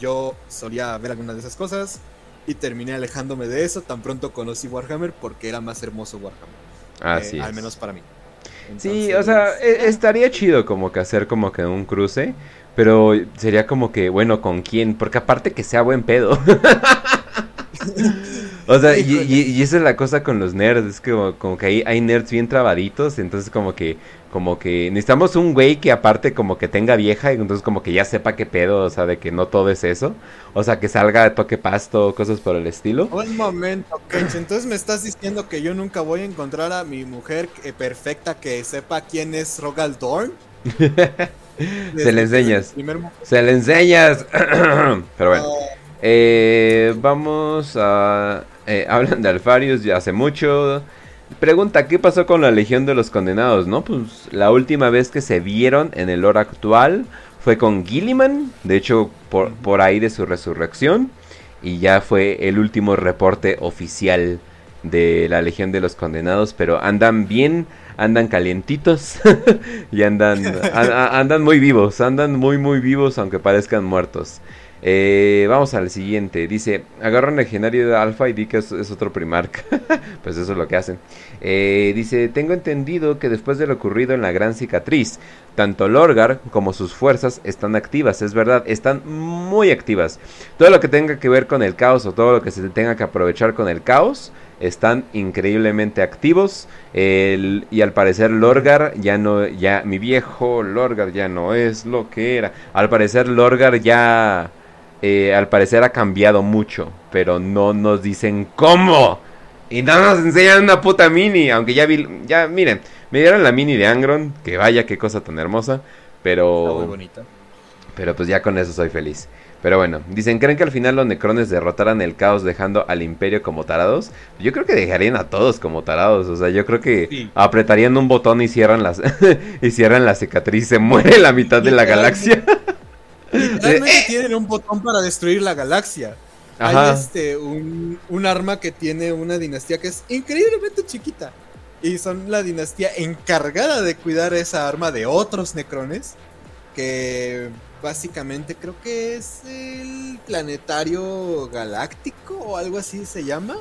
yo solía ver algunas de esas cosas y terminé alejándome de eso. Tan pronto conocí Warhammer porque era más hermoso Warhammer. Así eh, Al menos para mí. sí, o sea, e, estaría chido como que hacer como que un cruce. Pero sería como que, bueno, ¿con quién? Porque aparte que sea buen pedo. o sea, y, esa es la cosa con los nerds, es que como, que hay, hay nerds bien trabaditos, entonces como que, como que necesitamos un güey que aparte como que tenga vieja, y entonces como que ya sepa qué pedo, o sea, de que no todo es eso. O sea, que salga, toque pasto, cosas por el estilo. Un momento, Kench, entonces me estás diciendo que yo nunca voy a encontrar a mi mujer eh, perfecta que sepa quién es Rogal Dorn. Se le enseñas. Se le enseñas. Pero bueno. Eh, vamos a... Eh, hablan de Alfarius ya hace mucho. Pregunta, ¿qué pasó con la Legión de los Condenados? No, pues la última vez que se vieron en el lore actual fue con Gilliman. De hecho, por, por ahí de su resurrección. Y ya fue el último reporte oficial de la Legión de los Condenados. Pero andan bien andan calientitos y andan, andan muy vivos, andan muy muy vivos aunque parezcan muertos. Eh, vamos al siguiente. Dice, agarra un legendario de alfa y di que es, otro primarca. pues eso es lo que hacen. Eh, dice, tengo entendido que después de lo ocurrido en la gran cicatriz, tanto Lorgar como sus fuerzas están activas. Es verdad, están muy activas. Todo lo que tenga que ver con el caos o todo lo que se tenga que aprovechar con el caos están increíblemente activos. Y al parecer Lorgar ya no ya mi viejo Lorgar ya no es lo que era. Al parecer Lorgar ya eh, al parecer ha cambiado mucho pero no nos dicen cómo. Y no nos enseñan una puta mini aunque ya vi ya miren me dieron la mini de Angron que vaya qué cosa tan hermosa pero muy bonita. pero pues ya con eso soy feliz Pero bueno, dicen, ¿creen que al final los necrones derrotaran el caos dejando al imperio como tarados? Yo creo que dejarían a todos como tarados. O sea, yo creo que apretarían un botón y cierran las y cierran la cicatriz y se muere la mitad de la galaxia. Realmente tienen un botón para destruir la galaxia. Hay este, un, un arma que tiene una dinastía que es increíblemente chiquita. Y son la dinastía encargada de cuidar esa arma de otros necrones. Que básicamente creo que es el planetario galáctico o algo así se llama.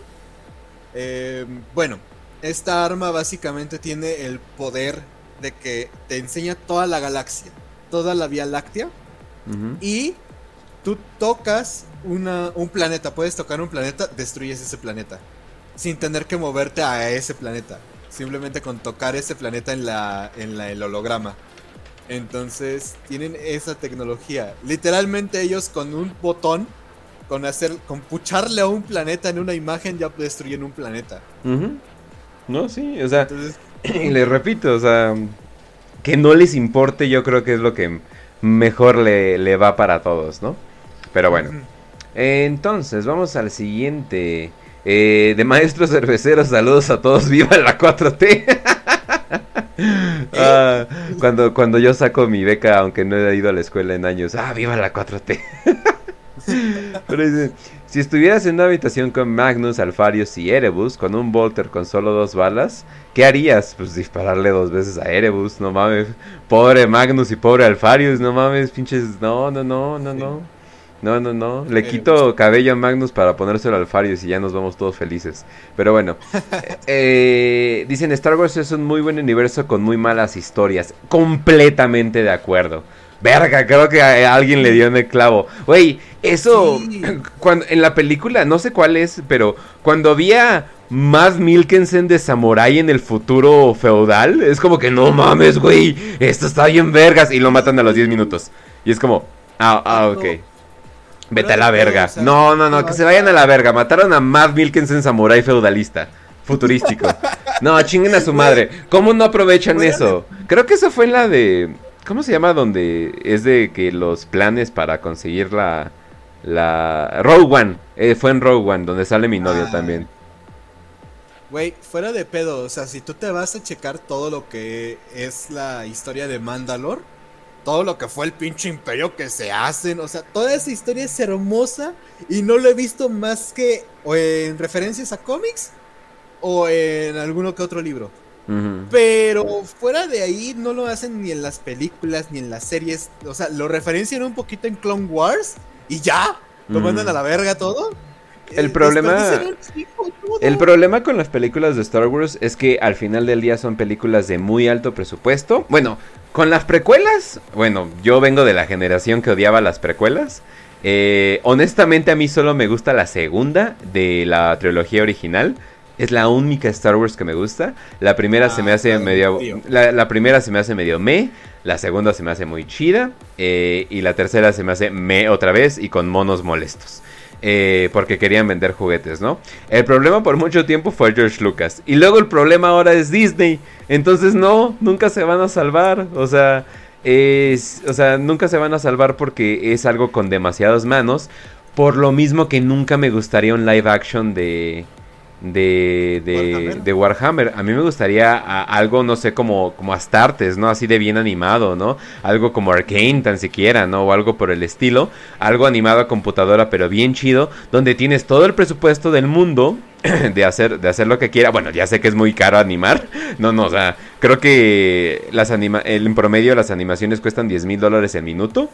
Eh, bueno, esta arma básicamente tiene el poder de que te enseña toda la galaxia, toda la Vía Láctea. Y tú tocas una, un planeta, puedes tocar un planeta, destruyes ese planeta. Sin tener que moverte a ese planeta. Simplemente con tocar ese planeta en, la, en la, el holograma. Entonces tienen esa tecnología. Literalmente ellos con un botón, con hacer, con pucharle a un planeta en una imagen ya destruyen un planeta. No, sí, o sea, y les repito, o sea, que no les importe, yo creo que es lo que mejor le, va para todos, ¿no? Pero bueno. Entonces, vamos al siguiente. Eh, de maestros cerveceros, saludos a todos, viva la 4T. Ah, cuando, cuando yo saco mi beca, aunque no he ido a la escuela en años, ah, viva la 4T. si estuvieras en una habitación con Magnus, Alfarius y Erebus, con un Volter con solo dos balas, ¿qué harías? Pues dispararle dos veces a Erebus, no mames. Pobre Magnus y pobre Alfarius, no mames, pinches, no, no, no, no, no. No, no, no. Le quito cabello a Magnus para ponérselo al Farius y ya nos vamos todos felices. Pero bueno. eh, dicen Star Wars es un muy buen universo con muy malas historias. Completamente de acuerdo. Verga, creo que a alguien le dio en el clavo. Güey, eso. Cuando, en la película, no sé cuál es, pero cuando había más Milkensen de Samurai en el futuro feudal, es como que no mames, güey. Esto está bien vergas. Y lo matan a los 10 minutos. Y es como. Ah, ah, ok. Vete a la verga. no, no, no, que se vayan a la verga. Mataron a Matt Milkensen Samurai feudalista. Futurístico. No, chinguen a su madre. ¿Cómo no aprovechan eso? Creo que eso fue en la de. ¿Cómo se llama? Donde es de que los planes para conseguir la. La. Rogue One. Eh, fue en Rogue One, donde sale mi novio ah. también. Güey, fuera de pedo. O sea, si tú te vas a checar todo lo que es la historia de Mandalore todo lo que fue el pinche imperio que se hacen. O sea, toda esa historia es hermosa y no lo he visto más que o en referencias a cómics o en alguno que otro libro. Pero fuera de ahí no lo hacen ni en las películas ni en las series. O sea, lo referencian un poquito en Clone Wars y ya. Lo mandan a la verga todo. El problema. El problema con las películas de Star Wars es que al final del día son películas de muy alto presupuesto. Bueno, con las precuelas, bueno, yo vengo de la generación que odiaba las precuelas. Eh, honestamente a mí solo me gusta la segunda de la trilogía original. Es la única Star Wars que me gusta. La primera se me ah, hace medio. La, primera se me hace medio me. La segunda se me hace muy chida. Eh, y la tercera se me hace me otra vez y con monos molestos. Eh, porque querían vender juguetes, ¿no? El problema por mucho tiempo fue George Lucas. Y luego el problema ahora es Disney. Entonces no, nunca se van a salvar. O sea, es, o sea, nunca se van a salvar porque es algo con demasiadas manos. Por lo mismo que nunca me gustaría un live action de, de, de, Warhammer. A mí me gustaría algo, no sé, como, como Astartes, ¿no? Así de bien animado, ¿no? Algo como Arcane, tan siquiera, ¿no? O algo por el estilo. Algo animado a computadora, pero bien chido, donde tienes todo el presupuesto del mundo de hacer, de hacer lo que quiera. Bueno, ya sé que es muy caro animar. No, no, o sea, creo que las anima en promedio las animaciones cuestan 10 mil dólares el minuto.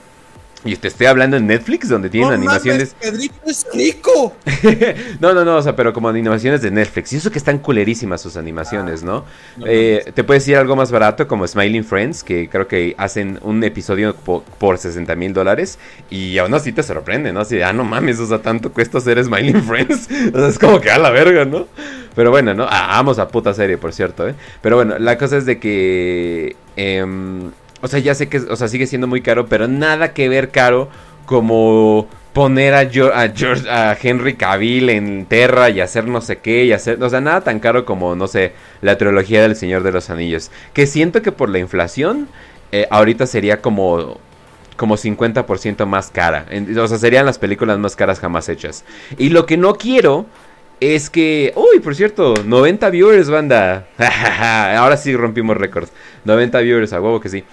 Y te estoy hablando en Netflix, donde tienen animaciones. Pedrito es rico. no, no, no, o sea, pero como animaciones de Netflix. Y eso que están culerísimas sus animaciones, ¿no? eh, te puedes ir algo más barato, como Smiling Friends, que creo que hacen un episodio por, 60 mil dólares. Y aún así te sorprende, ¿no? Así, ah, no mames, o sea, tanto cuesta hacer Smiling Friends. o sea, es como que a la verga, ¿no? Pero bueno, ¿no? Ah, vamos a puta serie, por cierto, ¿eh? Pero bueno, la cosa es de que. Eh, o sea, ya sé que, o sea, sigue siendo muy caro, pero nada que ver caro como poner a, George, a Henry Cavill en Terra y hacer no sé qué y hacer, o sea, nada tan caro como, no sé, la trilogía del Señor de los Anillos. Que siento que por la inflación, eh, ahorita sería como como 50% más cara. o sea, serían las películas más caras jamás hechas. Y lo que no quiero es que... Uy, por cierto, 90 viewers, banda. Ahora sí rompimos récords. 90 viewers, a huevo que sí.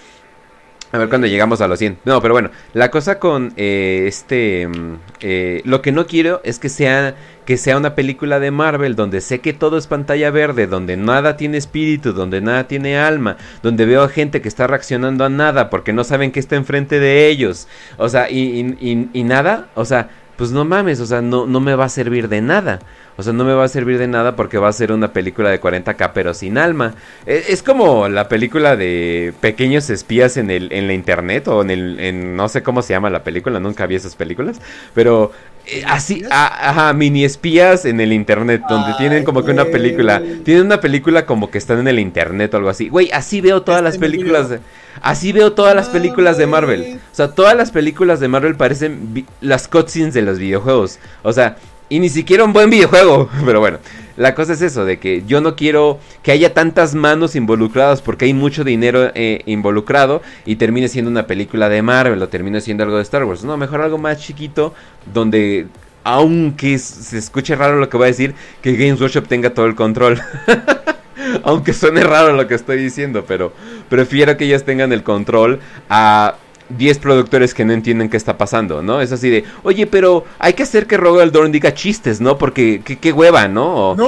A ver cuando llegamos a los 100. No, pero bueno, la cosa con eh, este... Mm, eh, lo que no quiero es que sea, que sea una película de Marvel donde sé que todo es pantalla verde, donde nada tiene espíritu, donde nada tiene alma, donde veo a gente que está reaccionando a nada porque no saben que está enfrente de ellos. O sea, y, y, y nada, o sea, pues no mames, o sea, no, no me va a servir de nada. O sea, no me va a servir de nada porque va a ser una película de 40k pero sin alma. E, es, como la película de pequeños espías en el en la internet o en el en no sé cómo se llama la película, nunca vi esas películas, pero eh, así ajá, mini espías en el internet donde tienen como que una película, tienen una película como que están en el internet o algo así. Güey, así veo todas las películas de, así veo todas las películas de Marvel. O sea, todas las películas de Marvel parecen las cutscenes de los videojuegos. O sea, y ni siquiera un buen videojuego. Pero bueno, la cosa es eso, de que yo no quiero que haya tantas manos involucradas porque hay mucho dinero eh, involucrado y termine siendo una película de Marvel o termine siendo algo de Star Wars. No, mejor algo más chiquito donde, aunque se escuche raro lo que voy a decir, que Games Workshop tenga todo el control. aunque suene raro lo que estoy diciendo, pero prefiero que ellas tengan el control a 10 productores que no entienden qué está pasando, ¿no? Es así de, oye, pero hay que hacer que Rogal Dorn diga chistes, ¿no? Porque qué, hueva, ¿no? O, ¡No!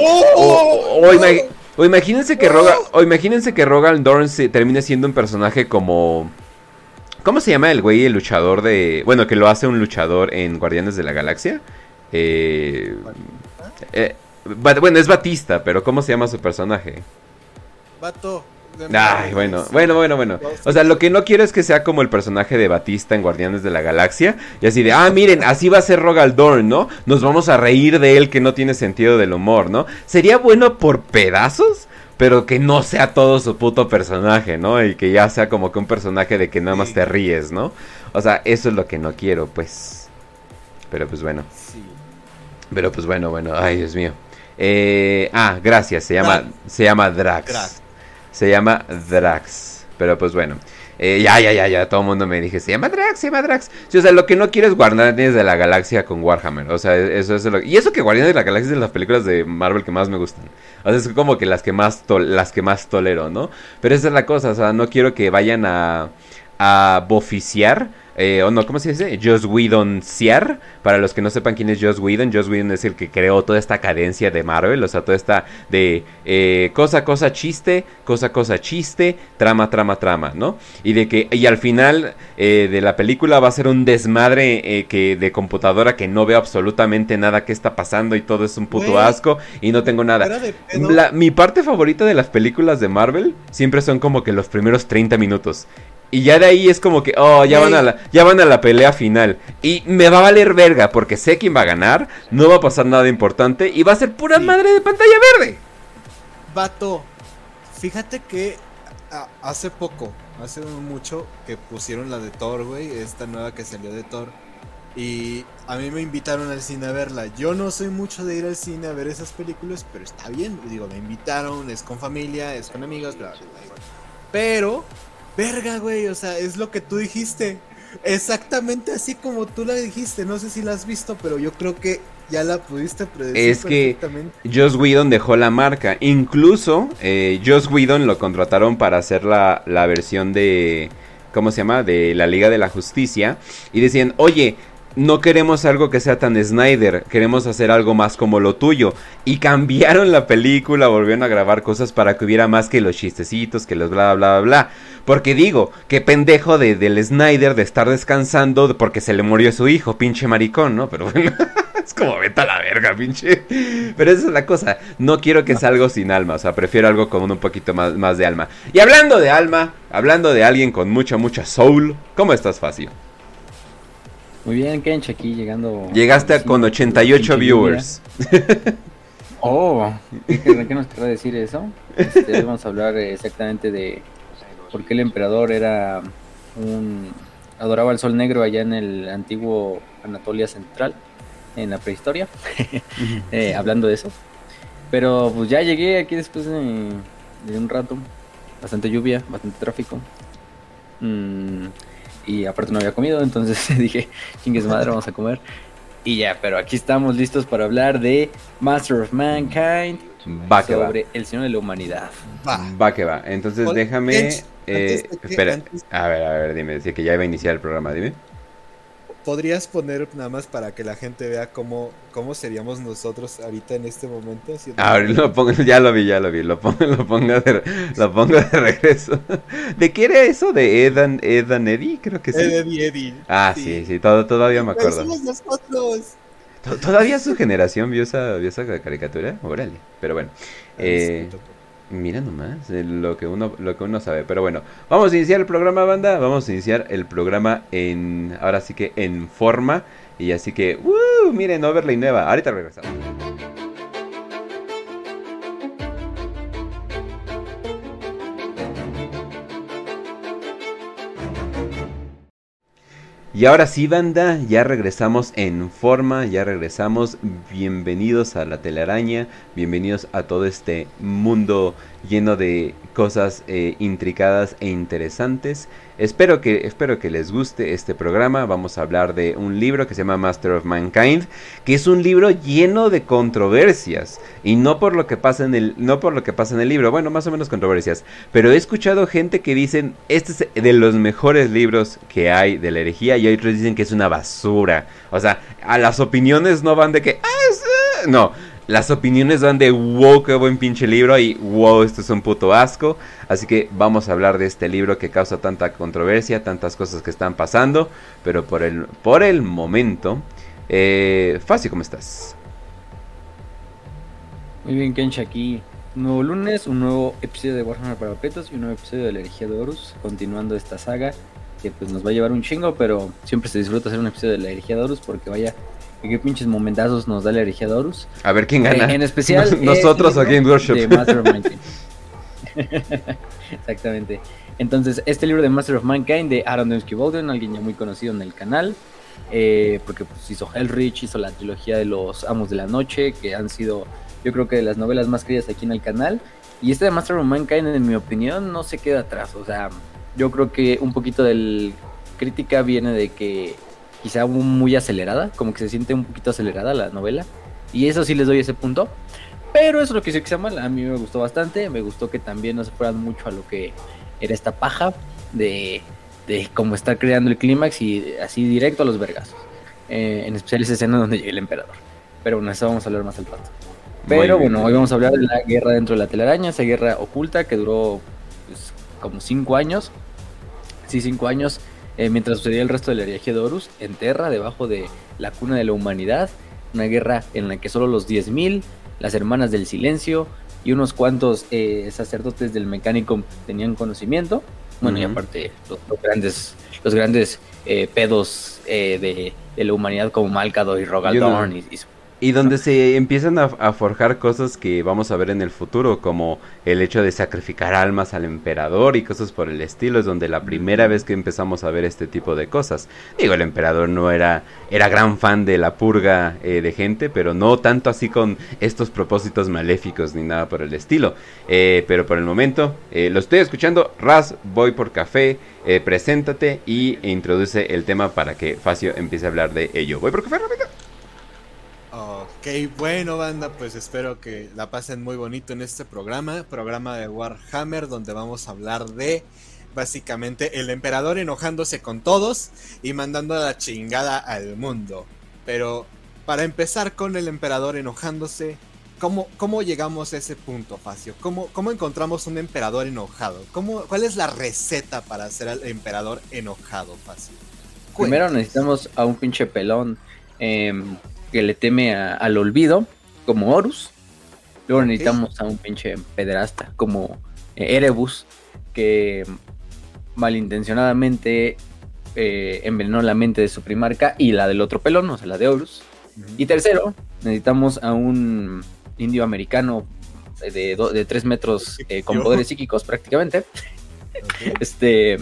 O, imagínense que Rogal, o imagínense que Dorn se termine siendo un personaje como... ¿Cómo se llama el güey, el luchador de... Bueno, que lo hace un luchador en Guardianes de la Galaxia? Eh, eh, bueno, es Batista, pero ¿cómo se llama su personaje? Bato. Ay, bueno, bueno, bueno, bueno. O sea, lo que no quiero es que sea como el personaje de Batista en Guardianes de la Galaxia. Y así de, ah, miren, así va a ser Rogal Dorn, ¿no? Nos vamos a reír de él que no tiene sentido del humor, ¿no? Sería bueno por pedazos, pero que no sea todo su puto personaje, ¿no? Y que ya sea como que un personaje de que nada más te ríes, ¿no? O sea, eso es lo que no quiero, pues. Pero pues bueno. Pero pues bueno, bueno, ay, Dios mío. Eh, ah, gracias, se llama, se llama Drax. Se llama Drax. Pero pues bueno. Eh, ya, ya, ya, ya, todo el mundo me dije, se llama Drax, se llama Drax. o sea, lo que no quiero es Guardianes de la Galaxia con Warhammer. O sea, eso es lo Y eso que Guardianes de la Galaxia es de las películas de Marvel que más me gustan. O sea, es como que las que más, las que más tolero, ¿no? Pero esa es la cosa, o sea, no quiero que vayan a, a boficiar eh, o no, ¿cómo se dice? Joss Whedon Ciar. Para los que no sepan quién es Joss Whedon, Joss Whedon es el que creó toda esta cadencia de Marvel, o sea, toda esta de eh, cosa, cosa, chiste, cosa, cosa, chiste, trama, trama, trama, ¿no? Y de que, y al final eh, de la película va a ser un desmadre que de computadora que no veo absolutamente nada que está pasando y todo es un puto asco y no tengo nada. mi parte favorita de las películas de Marvel siempre son como que los primeros 30 minutos. Y ya de ahí es como que, oh, ya van, a la, ya van a la pelea final. Y me va a valer verga porque sé quién va a ganar, no va a pasar nada importante y va a ser pura madre de pantalla verde. Vato, fíjate que hace poco, hace mucho, que pusieron la de Thor, güey, esta nueva que salió de Thor. Y a mí me invitaron al cine a verla. Yo no soy mucho de ir al cine a ver esas películas, pero está bien. Digo, me invitaron, es con familia, es con amigos, bla, Pero verga, güey, o sea, es lo que tú dijiste. Exactamente así como tú la dijiste. No sé si la has visto, pero yo creo que ya la pudiste predecir. Es que Joss Whedon dejó la marca. Incluso eh, Joss Whedon lo contrataron para hacer la, la versión de. ¿Cómo se llama? De la Liga de la Justicia. Y decían, oye, no queremos algo que sea tan Snyder, queremos hacer algo más como lo tuyo. Y cambiaron la película, volvieron a grabar cosas para que hubiera más que los chistecitos, que los bla bla bla bla. Porque digo, qué pendejo de, del Snyder de estar descansando porque se le murió su hijo, pinche maricón, ¿no? Pero bueno, es como vete a la verga, pinche. Pero esa es la cosa, no quiero que sea sin alma, o sea, prefiero algo con un poquito más, más de alma. Y hablando de alma, hablando de alguien con mucha, mucha soul, ¿cómo estás, Facio? Muy bien, Kench, aquí llegando. Llegaste con 88 viewers. oh, ¿qué, ¿qué, nos querrá decir eso? Este, vamos a hablar exactamente de por qué el emperador era un. adoraba el sol negro allá en el antiguo Anatolia Central, en la prehistoria. eh, hablando de eso. Pero pues ya llegué aquí después de, un rato. Bastante lluvia, bastante tráfico. Mm, y aparte no había comido, entonces dije, chingues madre, vamos a comer. Y ya, pero aquí estamos listos para hablar de Master of Mankind Va que va. sobre el Señor de la Humanidad. Va. Va que va. Entonces déjame. Eh, espera. antes- A ver, a ver, dime. Decía que ya iba a iniciar el programa, dime. ¿Podrías poner nada más para que la gente vea cómo, cómo seríamos nosotros ahorita en este momento? haciendo- A ver, lo pongo, ya lo vi, ya lo vi. Lo pongo, lo pongo, de, lo pongo de regreso. ¿De qué era eso? ¿De Edan, Edan Eddy? Creo que sí. Eddie, Eddie. Ah, sí, sí, todo, todavía me acuerdo. somos nosotros. To- ¿Todavía su generación vio esa, vio esa caricatura? Órale. Pero bueno. Eh, Mira nomás eh, lo que uno lo que uno sabe, pero bueno, vamos a iniciar el programa banda, vamos a iniciar el programa en ahora sí que en forma y así que ¡uh! miren overlay nueva, ahorita regresamos. Y ahora sí, banda, ya regresamos en forma, ya regresamos. Bienvenidos a la telaraña, bienvenidos a todo este mundo lleno de cosas eh, intricadas e interesantes. Espero que, espero que les guste este programa. Vamos a hablar de un libro que se llama Master of Mankind, que es un libro lleno de controversias y no por lo que pasa en el, no por lo que pasa en el libro. Bueno, más o menos controversias, pero he escuchado gente que dicen este es de los mejores libros que hay de la herejía y otros dicen que es una basura. O sea, a las opiniones no van de que ah, eh", no. Las opiniones van de wow, qué buen pinche libro y wow, esto es un puto asco. Así que vamos a hablar de este libro que causa tanta controversia, tantas cosas que están pasando. Pero por el, por el momento, eh, Fácil, ¿cómo estás? Muy bien, Kench, aquí nuevo lunes, un nuevo episodio de Warhammer para Petos y un nuevo episodio de la herejía de Horus, continuando esta saga que pues nos va a llevar un chingo, pero siempre se disfruta hacer un episodio de la herejía de Horus porque vaya, qué pinches momentazos nos da la herejía de Horus. A ver quién gana. Eh, en especial Nos- nosotros el o Game Workshop. de Master of Mankind. Exactamente. Entonces, este libro de Master of Mankind de Aaron Dembski Bowden, alguien ya muy conocido en el canal, eh, porque pues, hizo Hellrich, hizo la trilogía de los Amos de la Noche, que han sido, yo creo que de las novelas más queridas aquí en el canal. Y este de Master of Mankind, en mi opinión, no se queda atrás. O sea, yo creo que un poquito del crítica viene de que quizá muy acelerada, como que se siente un poquito acelerada la novela. Y eso sí les doy ese punto. Pero eso no quiere decir que sea mal. A mí me gustó bastante. Me gustó que también no se fueran mucho a lo que era esta paja de, de cómo estar creando el clímax y así directo a los vergazos. Eh, en especial esa escena donde llega el emperador. Pero bueno, eso vamos a hablar más al rato. Pero bueno, hoy vamos a hablar de la guerra dentro de la telaraña, esa guerra oculta que duró pues, como cinco años. Sí, cinco años, eh, mientras sucedía el resto de la herejía de Horus, en Terra, debajo de la cuna de la humanidad. Una guerra en la que solo los 10.000, las hermanas del silencio y unos cuantos eh, sacerdotes del mecánico tenían conocimiento. Bueno, y aparte los, los grandes, los grandes eh, pedos eh, de, de la humanidad como Malcado y Rogaldorn y, y su Y donde se empiezan a, a forjar cosas que vamos a ver en el futuro, como el hecho de sacrificar almas al emperador y cosas por el estilo, es donde la primera vez que empezamos a ver este tipo de cosas. Digo, el emperador no era, era gran fan de la purga eh, de gente, pero no tanto así con estos propósitos maléficos ni nada por el estilo. Eh, pero por el momento, eh, lo estoy escuchando. Raz, voy por café, eh, preséntate y introduce el tema para que Facio empiece a hablar de ello. Voy por café, rápido. Ok, bueno banda, pues espero que la pasen muy bonito en este programa, programa de Warhammer, donde vamos a hablar de básicamente el emperador enojándose con todos y mandando a la chingada al mundo. Pero para empezar con el emperador enojándose, ¿cómo, cómo llegamos a ese punto, Facio? ¿Cómo, ¿Cómo encontramos un emperador enojado? ¿Cómo, ¿Cuál es la receta para hacer al emperador enojado, Facio? Primero necesitamos a un pinche pelón em, que le teme a- al olvido, como Horus. Luego necesitamos a un pinche pederasta, como eh, Erebus, que malintencionadamente eh, envenenó la mente de su primarca y la del otro pelón, o sea, la de Horus. Y tercero, necesitamos a un indio americano de, do- de 3 metros eh, con poderes psíquicos prácticamente. Este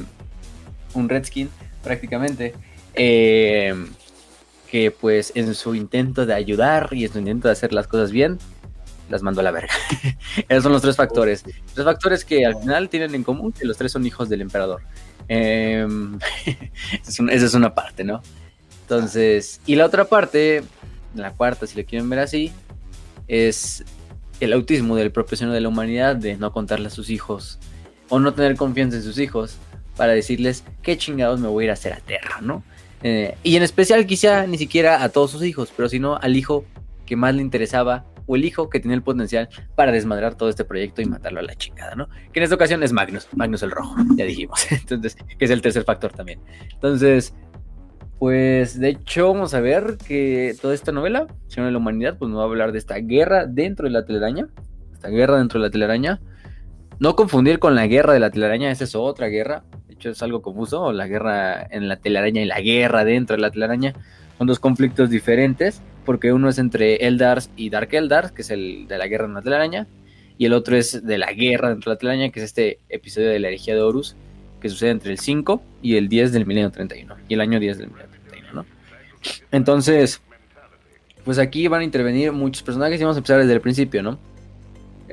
un redskin prácticamente. Eh, que pues en su intento de ayudar y en su intento de hacer las cosas bien las mandó a la verga. Esos son los tres factores. Tres factores que al final tienen en común que los tres son hijos del emperador. Em, esa es una parte, ¿no? Entonces, y la otra parte, la cuarta, si lo quieren ver así, es el autismo del propio seno de la humanidad de no contarle a sus hijos o no tener confianza en sus hijos para decirles qué chingados me voy a ir a hacer a Terra, ¿no? Eh, y en especial quizá ni siquiera a todos sus hijos, pero sino al hijo que más le interesaba o el hijo que tenía el potencial para desmadrar todo este proyecto y matarlo a la chingada, ¿no? Que en esta ocasión es Magnus, Magnus el Rojo, ya dijimos. Entonces, que es el tercer factor también. Entonces, pues de hecho vamos a ver que toda esta novela, Señor de la Humanidad, pues nos va a hablar de esta guerra dentro de la telaraña. Esta guerra dentro de la telaraña. No confundir con la guerra de la telaraña, esa es otra guerra. Es algo confuso, la guerra en la telaraña y la guerra dentro de la telaraña. Son dos conflictos diferentes, porque uno es entre Eldars y Dark Eldars, que es el de la guerra en la telaraña, y el otro es de la guerra dentro de la telaraña, que es este episodio de la herejía de Horus, que sucede entre el 5 y el 10 del milenio 31, y el año 10 del milenio entonces, pues aquí van a intervenir muchos personajes y vamos a empezar desde el principio, ¿no?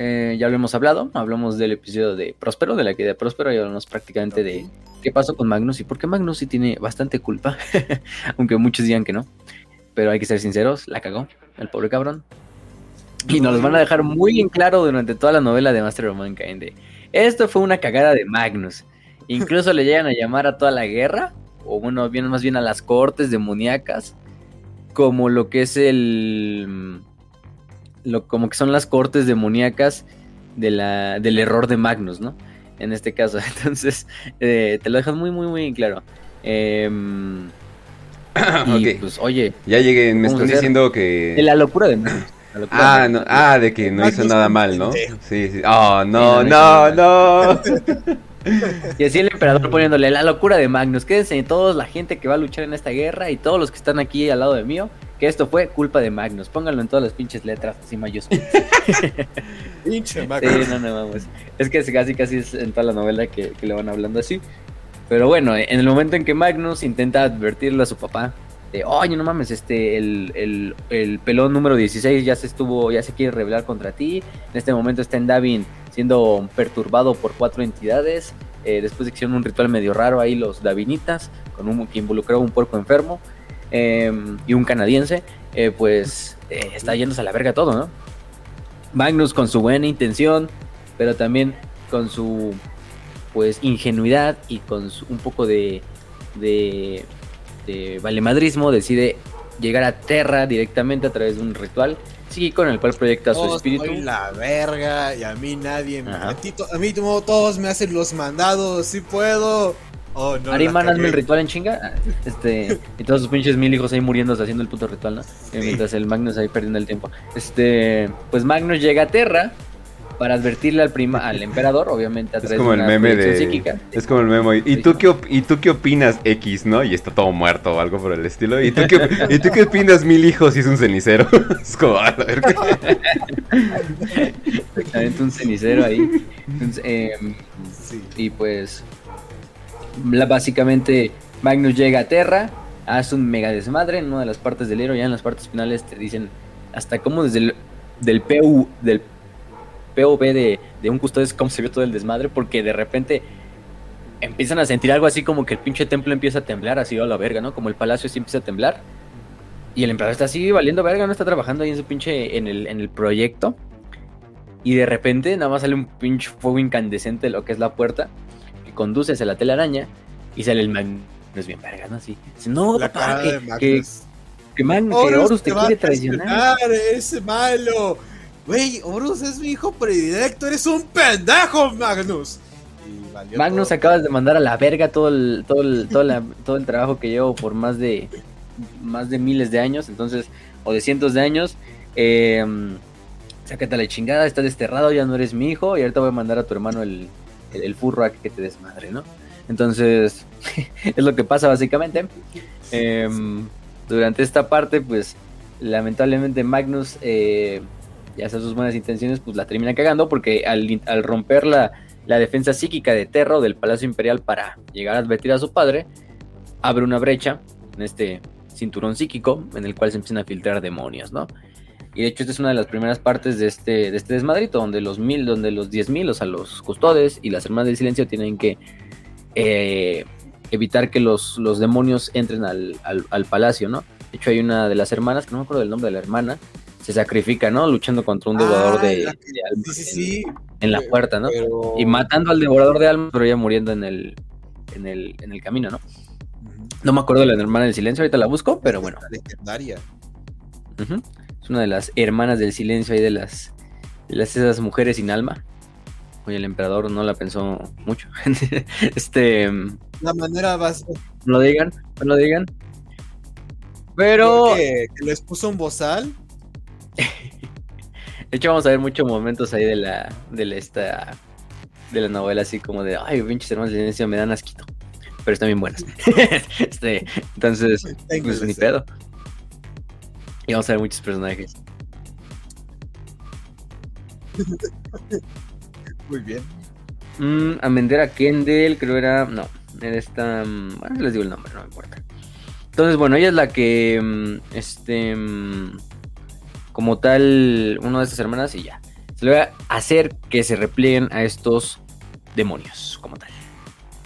Eh, ya lo hemos hablado, hablamos del episodio de Próspero, de la que de Próspero, y hablamos prácticamente de qué pasó con Magnus y por qué Magnus sí tiene bastante culpa, aunque muchos digan que no. Pero hay que ser sinceros, la cagó, el pobre cabrón. Y nos los van a dejar muy en claro durante toda la novela de Master of Mankind. esto fue una cagada de Magnus. Incluso le llegan a llamar a toda la guerra o bueno, bien, más bien a las cortes demoníacas, como lo que es el. Lo, como que son las cortes demoníacas de la, del error de Magnus, ¿no? En este caso. Entonces, eh, te lo dejas muy, muy, muy claro. Em, y pues, oye. Ya llegué, me estás diciendo que. De la locura de Magnus. Ah, no, ah, de que no hizo nada mal, ¿no? Sí, sí. Oh, no, no, no. Y así el emperador poniéndole la locura de Magnus. Quédense todos la gente que va a luchar en esta guerra y todos los que están aquí al lado de mío, que esto fue culpa de Magnus. Pónganlo en todas las pinches letras, así mayúsculas. Pinche Magnus. Sí, no, no, vamos. Es que casi casi es en toda la novela que, le van hablando así. Pero bueno, en el momento en que Magnus intenta advertirle a su papá de, oye, no mames, este, el, el, pelón número 16 ya se estuvo, ya se quiere rebelar contra ti. En este momento está en Davin siendo perturbado por cuatro entidades. Eh, después de que hicieron un ritual medio raro ahí los Davinitas, con un, que involucraba un puerco enfermo em, y un canadiense, eh, pues eh, está yéndose a la verga todo, ¿no? Magnus con su buena intención, pero también con su pues ingenuidad y con un poco de, de, de valemadrismo decide llegar a Terra directamente a través de un ritual Sí, con el cual proyecta su espíritu. Soy la verga y a mí nadie me... A, a mí todos me hacen los mandados, sí puedo. Oh, no, Ariman, hazme el ritual en chinga. Ah, este, y todos sus pinches mil hijos ahí muriéndose haciendo el puto ritual, ¿no? Mientras el Magnus ahí perdiendo el tiempo. Este, pues Magnus llega a Terra para advertirle al prima, al emperador, obviamente a través es como el meme de Es como el meme. ¿Y tú, qué ¿Y tú qué opinas X, no? Y está todo muerto o algo por el estilo. ¿Y tú qué, ¿y tú qué opinas mil hijos y es un cenicero? es como, a ver Exactamente, un cenicero ahí. Em, y pues, básicamente, Magnus llega a Terra, hace un mega desmadre en una de las partes del héroe. Ya en las partes finales te dicen hasta cómo desde el del del POV de, de un custodio es cómo se vio todo el desmadre, porque de repente empiezan a sentir algo así como que el pinche templo empieza a temblar, así a la verga, ¿no? Como el palacio así empieza a temblar. Y el emperador está así valiendo verga, no está trabajando ahí en su pinche, en el, en el proyecto. Y de repente nada más sale un pinche fuego incandescente de lo que es la puerta, que conduce hacia la telaraña, y sale el Magnus bien verga, ¿no? Así. no, papá, que, que, que, man, Horus te, quiere traicionar. Ese malo Wey, Horus es mi hijo predilecto, eres un pendejo, Magnus. Magnus, acabas de mandar a la verga todo el, todo el, todo, el trabajo que llevo por más de más de miles de años, entonces, o de cientos de años. Eh, sácate a la chingada, estás desterrado, ya no eres mi hijo, y ahorita voy a mandar a tu hermano el, el, furro a que te desmadre, ¿no? Entonces, es lo que pasa básicamente. Em, durante esta parte, pues, lamentablemente Magnus eh, ya sea sus buenas intenciones, pues la termina cagando porque al, romper la, defensa psíquica de Terra del Palacio Imperial para llegar a advertir a su padre, abre una brecha en este cinturón psíquico en el cual se empiezan a filtrar demonios, ¿no? Y de hecho esta es una de las primeras partes de este, de este desmadrito, donde los mil, donde los diez mil, o sea, los custodes y las hermanas del silencio tienen que eh, evitar que los, los demonios entren al, al, al, palacio, ¿no? De hecho, hay una de las hermanas, que no me acuerdo del nombre de la hermana, se sacrifica, ¿no? Luchando contra un devorador Ah, de, de almas Sí, sí, sí. en, en la puerta, ¿no? pero- Y matando al devorador de almas, pero ya muriendo en el, en el, en el camino, ¿no? No me acuerdo de la hermana del silencio, ahorita la busco, pero bueno. La legendaria. Ujú. Es una de las hermanas del silencio ahí de las, de las esas mujeres sin alma. Oye, el emperador no la pensó mucho. este, no La manera básica. lo digan, no lo digan. Pero, que, que les puso un bozal. de hecho, vamos a ver muchos momentos ahí de la, de la, esta, de la novela, así como de, ay, pinches hermanas del silencio me dan asquito. Pero están bien buenas. este, entonces, pues ni pedo. Y vamos a ver muchos personajes. Muy bien. Mm, Amendera Kendall, creo era. No, era esta. mm, Bueno, les digo el nombre, no me importa. Entonces, bueno, ella es la que. mm, Este. mm, Como tal, una de estas hermanas y ya. Se le va a hacer que se replieguen a estos demonios, como tal.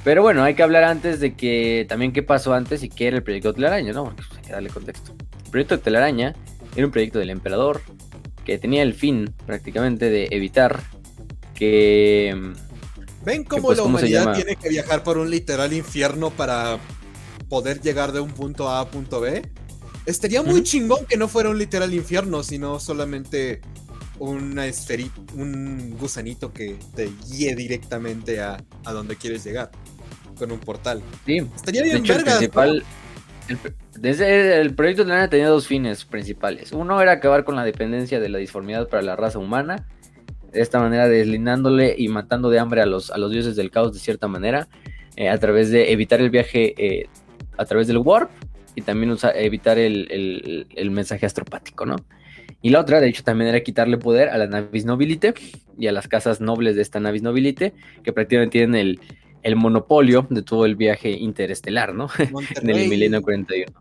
Pero bueno, hay que hablar antes de que. También qué pasó antes y qué era el proyecto de Telaraña, ¿no? Porque pues, hay que darle contexto. El proyecto de Telaraña era un proyecto del emperador que tenía el fin prácticamente de evitar que. mm, ¿Ven cómo pues, la ¿cómo se humanidad tiene que viajar por un literal infierno para poder llegar de un punto A a punto B? Estaría muy chingón que no fuera un literal infierno, sino solamente una esferita, un gusanito que te guíe directamente a, a donde quieres llegar con un portal. Sí, Estaría de bien el ¿no? El, desde el proyecto tenía dos fines principales. Uno era acabar con la dependencia de la disformidad para la raza humana. De esta manera, deslindándole y matando de hambre a los, a los dioses del caos de cierta manera. eh, a través de evitar el viaje eh, a través del warp. Y también evitar el, el- el mensaje astropático, ¿no? Y la otra, de hecho, también era quitarle poder a la Navis Nobilite y a las casas nobles de esta Navis Nobilite, que prácticamente tienen el, el monopolio de todo el viaje interestelar, ¿no? en el milenio 41.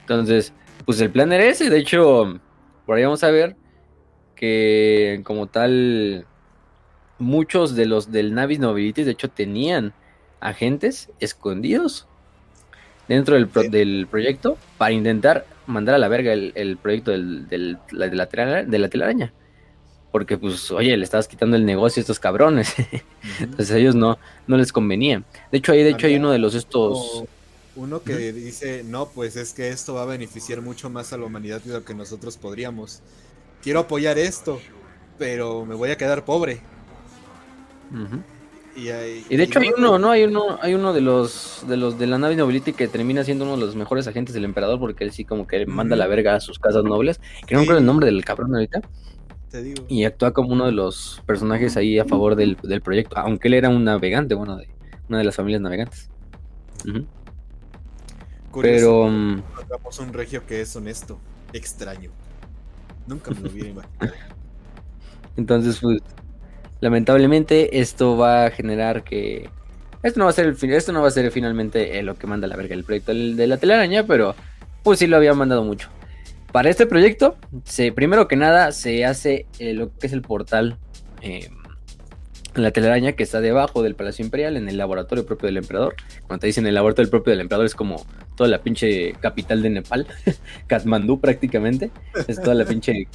Entonces, pues el plan era ese. De hecho, por ahí vamos a ver que como tal, muchos de los del Navis Nobilities, de hecho, tenían agentes escondidos dentro del, pro- Sí. del proyecto para intentar mandar a la verga el, el proyecto del, del- la- de, la de la telaraña. Porque, pues, oye, le estabas quitando el negocio a estos cabrones. Entonces a ellos no, no les convenía. De hecho, ahí de hecho hay uno de los estos. Uno que dice, no, pues es que esto va a beneficiar mucho más a la humanidad de lo que nosotros podríamos. Quiero apoyar esto, pero me voy a quedar pobre. Y, hay- Y de hecho hay no, uno, ¿no? Hay uno, hay uno de los de los de la nave Nobility que termina siendo uno de los mejores agentes del emperador porque él sí como que manda la verga a sus casas nobles. Que no me acuerdo el nombre del cabrón ahorita. Te digo. Y actúa como uno de los personajes ahí a favor del, del proyecto. Aunque él era un navegante, bueno, de una de las familias navegantes. Ujú. Curioso, Pero mm, encontramos un regio que es honesto, extraño. Nunca me lo hubiera imaginado. Entonces, pues, lamentablemente esto va a generar que esto no va a ser el fin, esto no va a ser finalmente eh, lo que manda la verga el proyecto de la telaraña, pero pues sí lo había mandado mucho. Para este proyecto, se, primero que nada, se hace eh, lo que es el portal eh, la telaraña que está debajo del Palacio Imperial, en el laboratorio propio del emperador. Cuando te dicen el laboratorio propio del emperador es como toda la pinche capital de Nepal, Katmandú prácticamente, es toda la pinche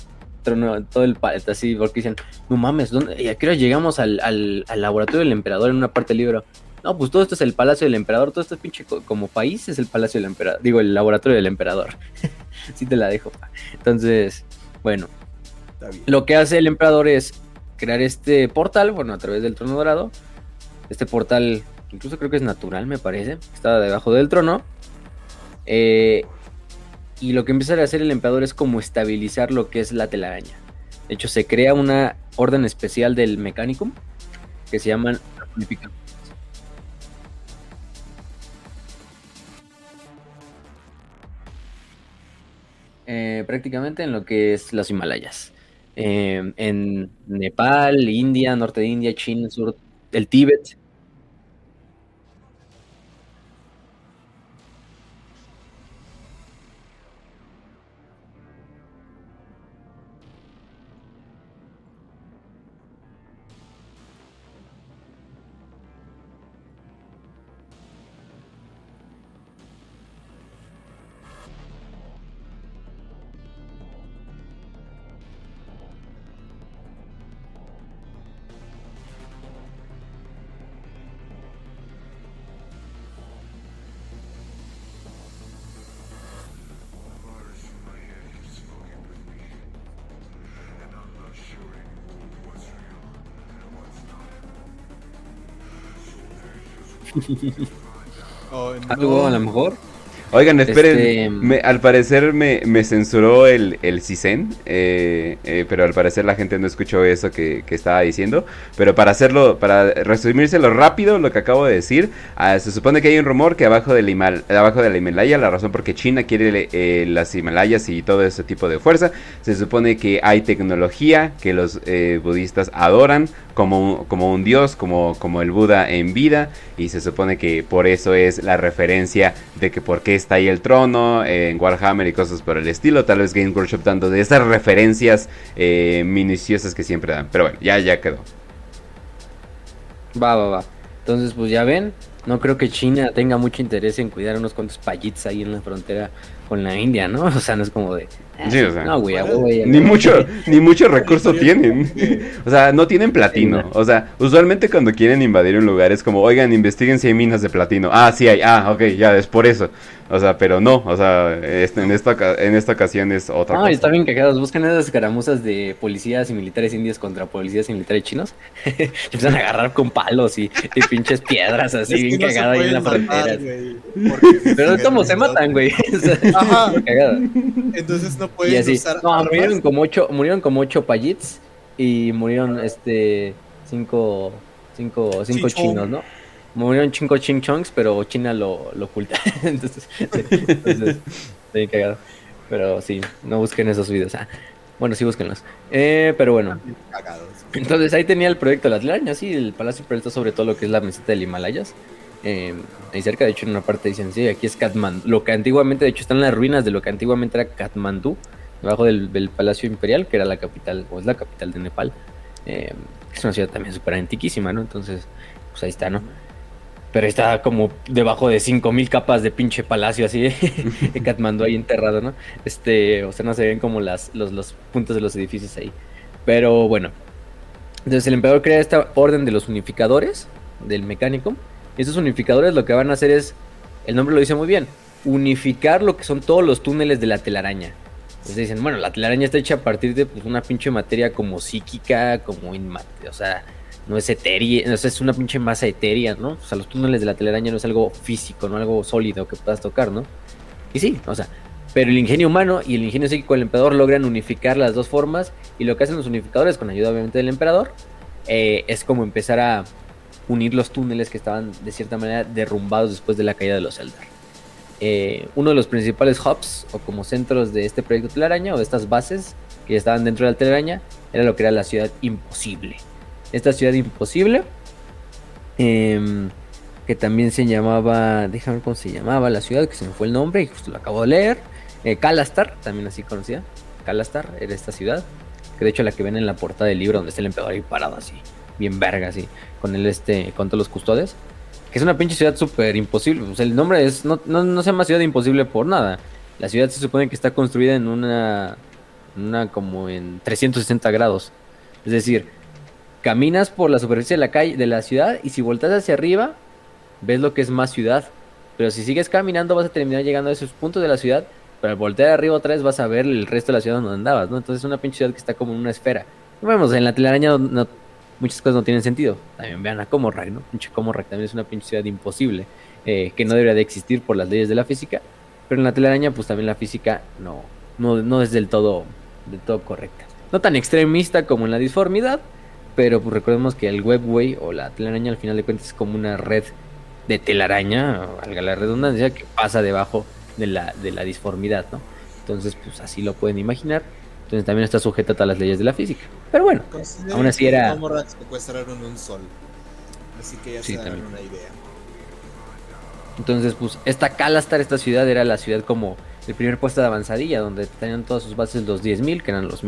trono, todo el así, porque dicen, no mames, ¿dónde, ¿y a qué hora llegamos al, al- laboratorio del emperador en una parte del libro? No, pues todo esto es el palacio del emperador, todo esto es pinche co- como país es el palacio del emperador, digo, el laboratorio del emperador. sí te la dejo. Entonces, bueno, Está bien. lo que hace el emperador es crear este portal, bueno, a través del trono dorado. Este portal, incluso creo que es natural, me parece. Está debajo del trono. Eh, y lo que empieza a hacer el emperador es como estabilizar lo que es la telaraña. De hecho, se crea una orden especial del Mechanicum que se llaman Eh, prácticamente en lo que es los Himalayas. Eh, en Nepal, India, norte de India, China, sur, el Tíbet. Oh, no. Algo a lo mejor. Oigan, esperen, Este- me- al parecer me, me censuró el, el CISEN, eh, eh, pero al parecer la gente no escuchó eso que, que estaba diciendo. Pero para hacerlo, para resumírselo rápido, lo que acabo de decir, ah, se supone que hay un rumor que abajo del, Himal- abajo del Himalaya, la razón por que China quiere eh, las Himalayas y todo ese tipo de fuerza, se supone que hay tecnología que los eh, budistas adoran como un, como un dios, como, como el Buda en vida, y se supone que por eso es la referencia de que por qué está ahí el trono eh, en Warhammer y cosas por el estilo, tal vez Game Workshop dando de esas referencias eh, minuciosas que siempre dan, pero bueno, ya, ya quedó. Va, va, va. Entonces, pues ya ven, no creo que China tenga mucho interés en cuidar unos cuantos payitos ahí en la frontera con la India, ¿no? O sea, no es como de... Sí, o sea, No, güey, ya- Ni mucho, ni mucho recurso tienen. O sea, no tienen platino. O sea, usualmente cuando quieren invadir un lugar es como, oigan, investiguen si hay minas de platino. Ah, sí hay. Ah, ok, ya es por eso. O sea, pero no. O sea, en esta en esta ocasión es otra No, y cosa. está bien cagados. Buscan esas escaramuzas de policías y militares indios contra policías y militares chinos. y empiezan a agarrar con palos y, y pinches piedras así, Es que bien no ahí en la frontera. Pero es como se matan, güey. Ajá. Entonces no Y pueden así, usar no, armas. murieron como ocho, murieron como ocho payits y murieron este cinco, cinco, cinco chinos, ¿no? Murieron cinco chinchongs, pero China lo, lo oculta. entonces, bien cagado. Pero sí, no busquen esos videos. Ah, bueno, sí búsquenlos. Eh, pero bueno, entonces ahí tenía el proyecto de la telaraña, sí, el Palacio Imperial está sobre todo lo que es la meseta del Himalayas. Eh, ahí cerca, de hecho, en una parte dicen, sí, aquí es Katmandú. Lo que antiguamente, de hecho, están las ruinas de lo que antiguamente era Katmandú, debajo del, del Palacio Imperial, que era la capital, o es la capital de Nepal. Eh, es una ciudad también súper antiquísima, ¿no? Entonces, pues ahí está, ¿no? Pero está como debajo de 5000 capas de pinche palacio así de Katmandú ahí enterrado, ¿no? Este, o sea, no se ven como las, los, los puntos de los edificios ahí. Pero bueno. Entonces el emperador crea esta orden de los unificadores del mecánico. Y estos unificadores lo que van a hacer es, el nombre lo dice muy bien, unificar lo que son todos los túneles de la telaraña. Entonces dicen, bueno, la telaraña está hecha a partir de pues, una pinche materia como psíquica, como inma- o sea, no es etérea, no, es una pinche masa etérea, ¿no? O sea, los túneles de la telaraña no es algo físico, no algo sólido que puedas tocar, ¿no? Y sí, o sea, pero el ingenio humano y el ingenio psíquico del emperador logran unificar las dos formas y lo que hacen los unificadores, con ayuda obviamente del emperador, eh, es como empezar a unir los túneles que estaban de cierta manera derrumbados después de la caída de los Eldar. Eh, uno de los principales hubs o como centros de este proyecto telaraña o de estas bases que estaban dentro de la telaraña era lo que era la ciudad imposible. Esta ciudad imposible, em, que también se llamaba, déjame ver cómo se llamaba la ciudad, que se me fue el nombre y justo lo acabo de leer. Eh, Kalastar, también así conocida. Kalastar era esta ciudad, que de hecho la que ven en la portada del libro donde está el emperador ahí parado así, bien verga así, con el este, con todos los custodes. Que es una pinche ciudad súper imposible. Sea, el nombre es, no, no, no se llama ciudad imposible por nada. La ciudad se supone que está construida en una, una como en 360 grados. Es decir, caminas por la superficie de la calle, de la ciudad, y si volteas hacia arriba, ves lo que es más ciudad. Pero si sigues caminando, vas a terminar llegando a esos puntos de la ciudad. Pero al voltear arriba otra vez vas a ver el resto de la ciudad donde andabas, ¿no? Entonces es una pinche ciudad que está como en una esfera. Vemos, en la telaraña no- muchas cosas no tienen sentido. También vean a Comorrak, ¿no? Pinche Comorrak también es una pinche ciudad imposible. eh, que no debería de existir por las leyes de la física. Pero en la telaraña, pues también la física no, no, no es del todo, del todo correcta. No tan extremista como en la disformidad, pero pues recordemos que el webway o la telaraña al final de cuentas es como una red de telaraña, valga la redundancia, que pasa debajo de la, de la disformidad, ¿no? Entonces, pues así lo pueden imaginar. Entonces también está sujeta a todas las leyes de la física. Pero bueno, Consideren Aún así que era- secuestraron un sol. Así que ya Sí, se dan una idea. entonces pues esta Calastar, esta ciudad era la ciudad como el primer puesto de avanzadilla, donde tenían todas sus bases los 10.000, que eran los,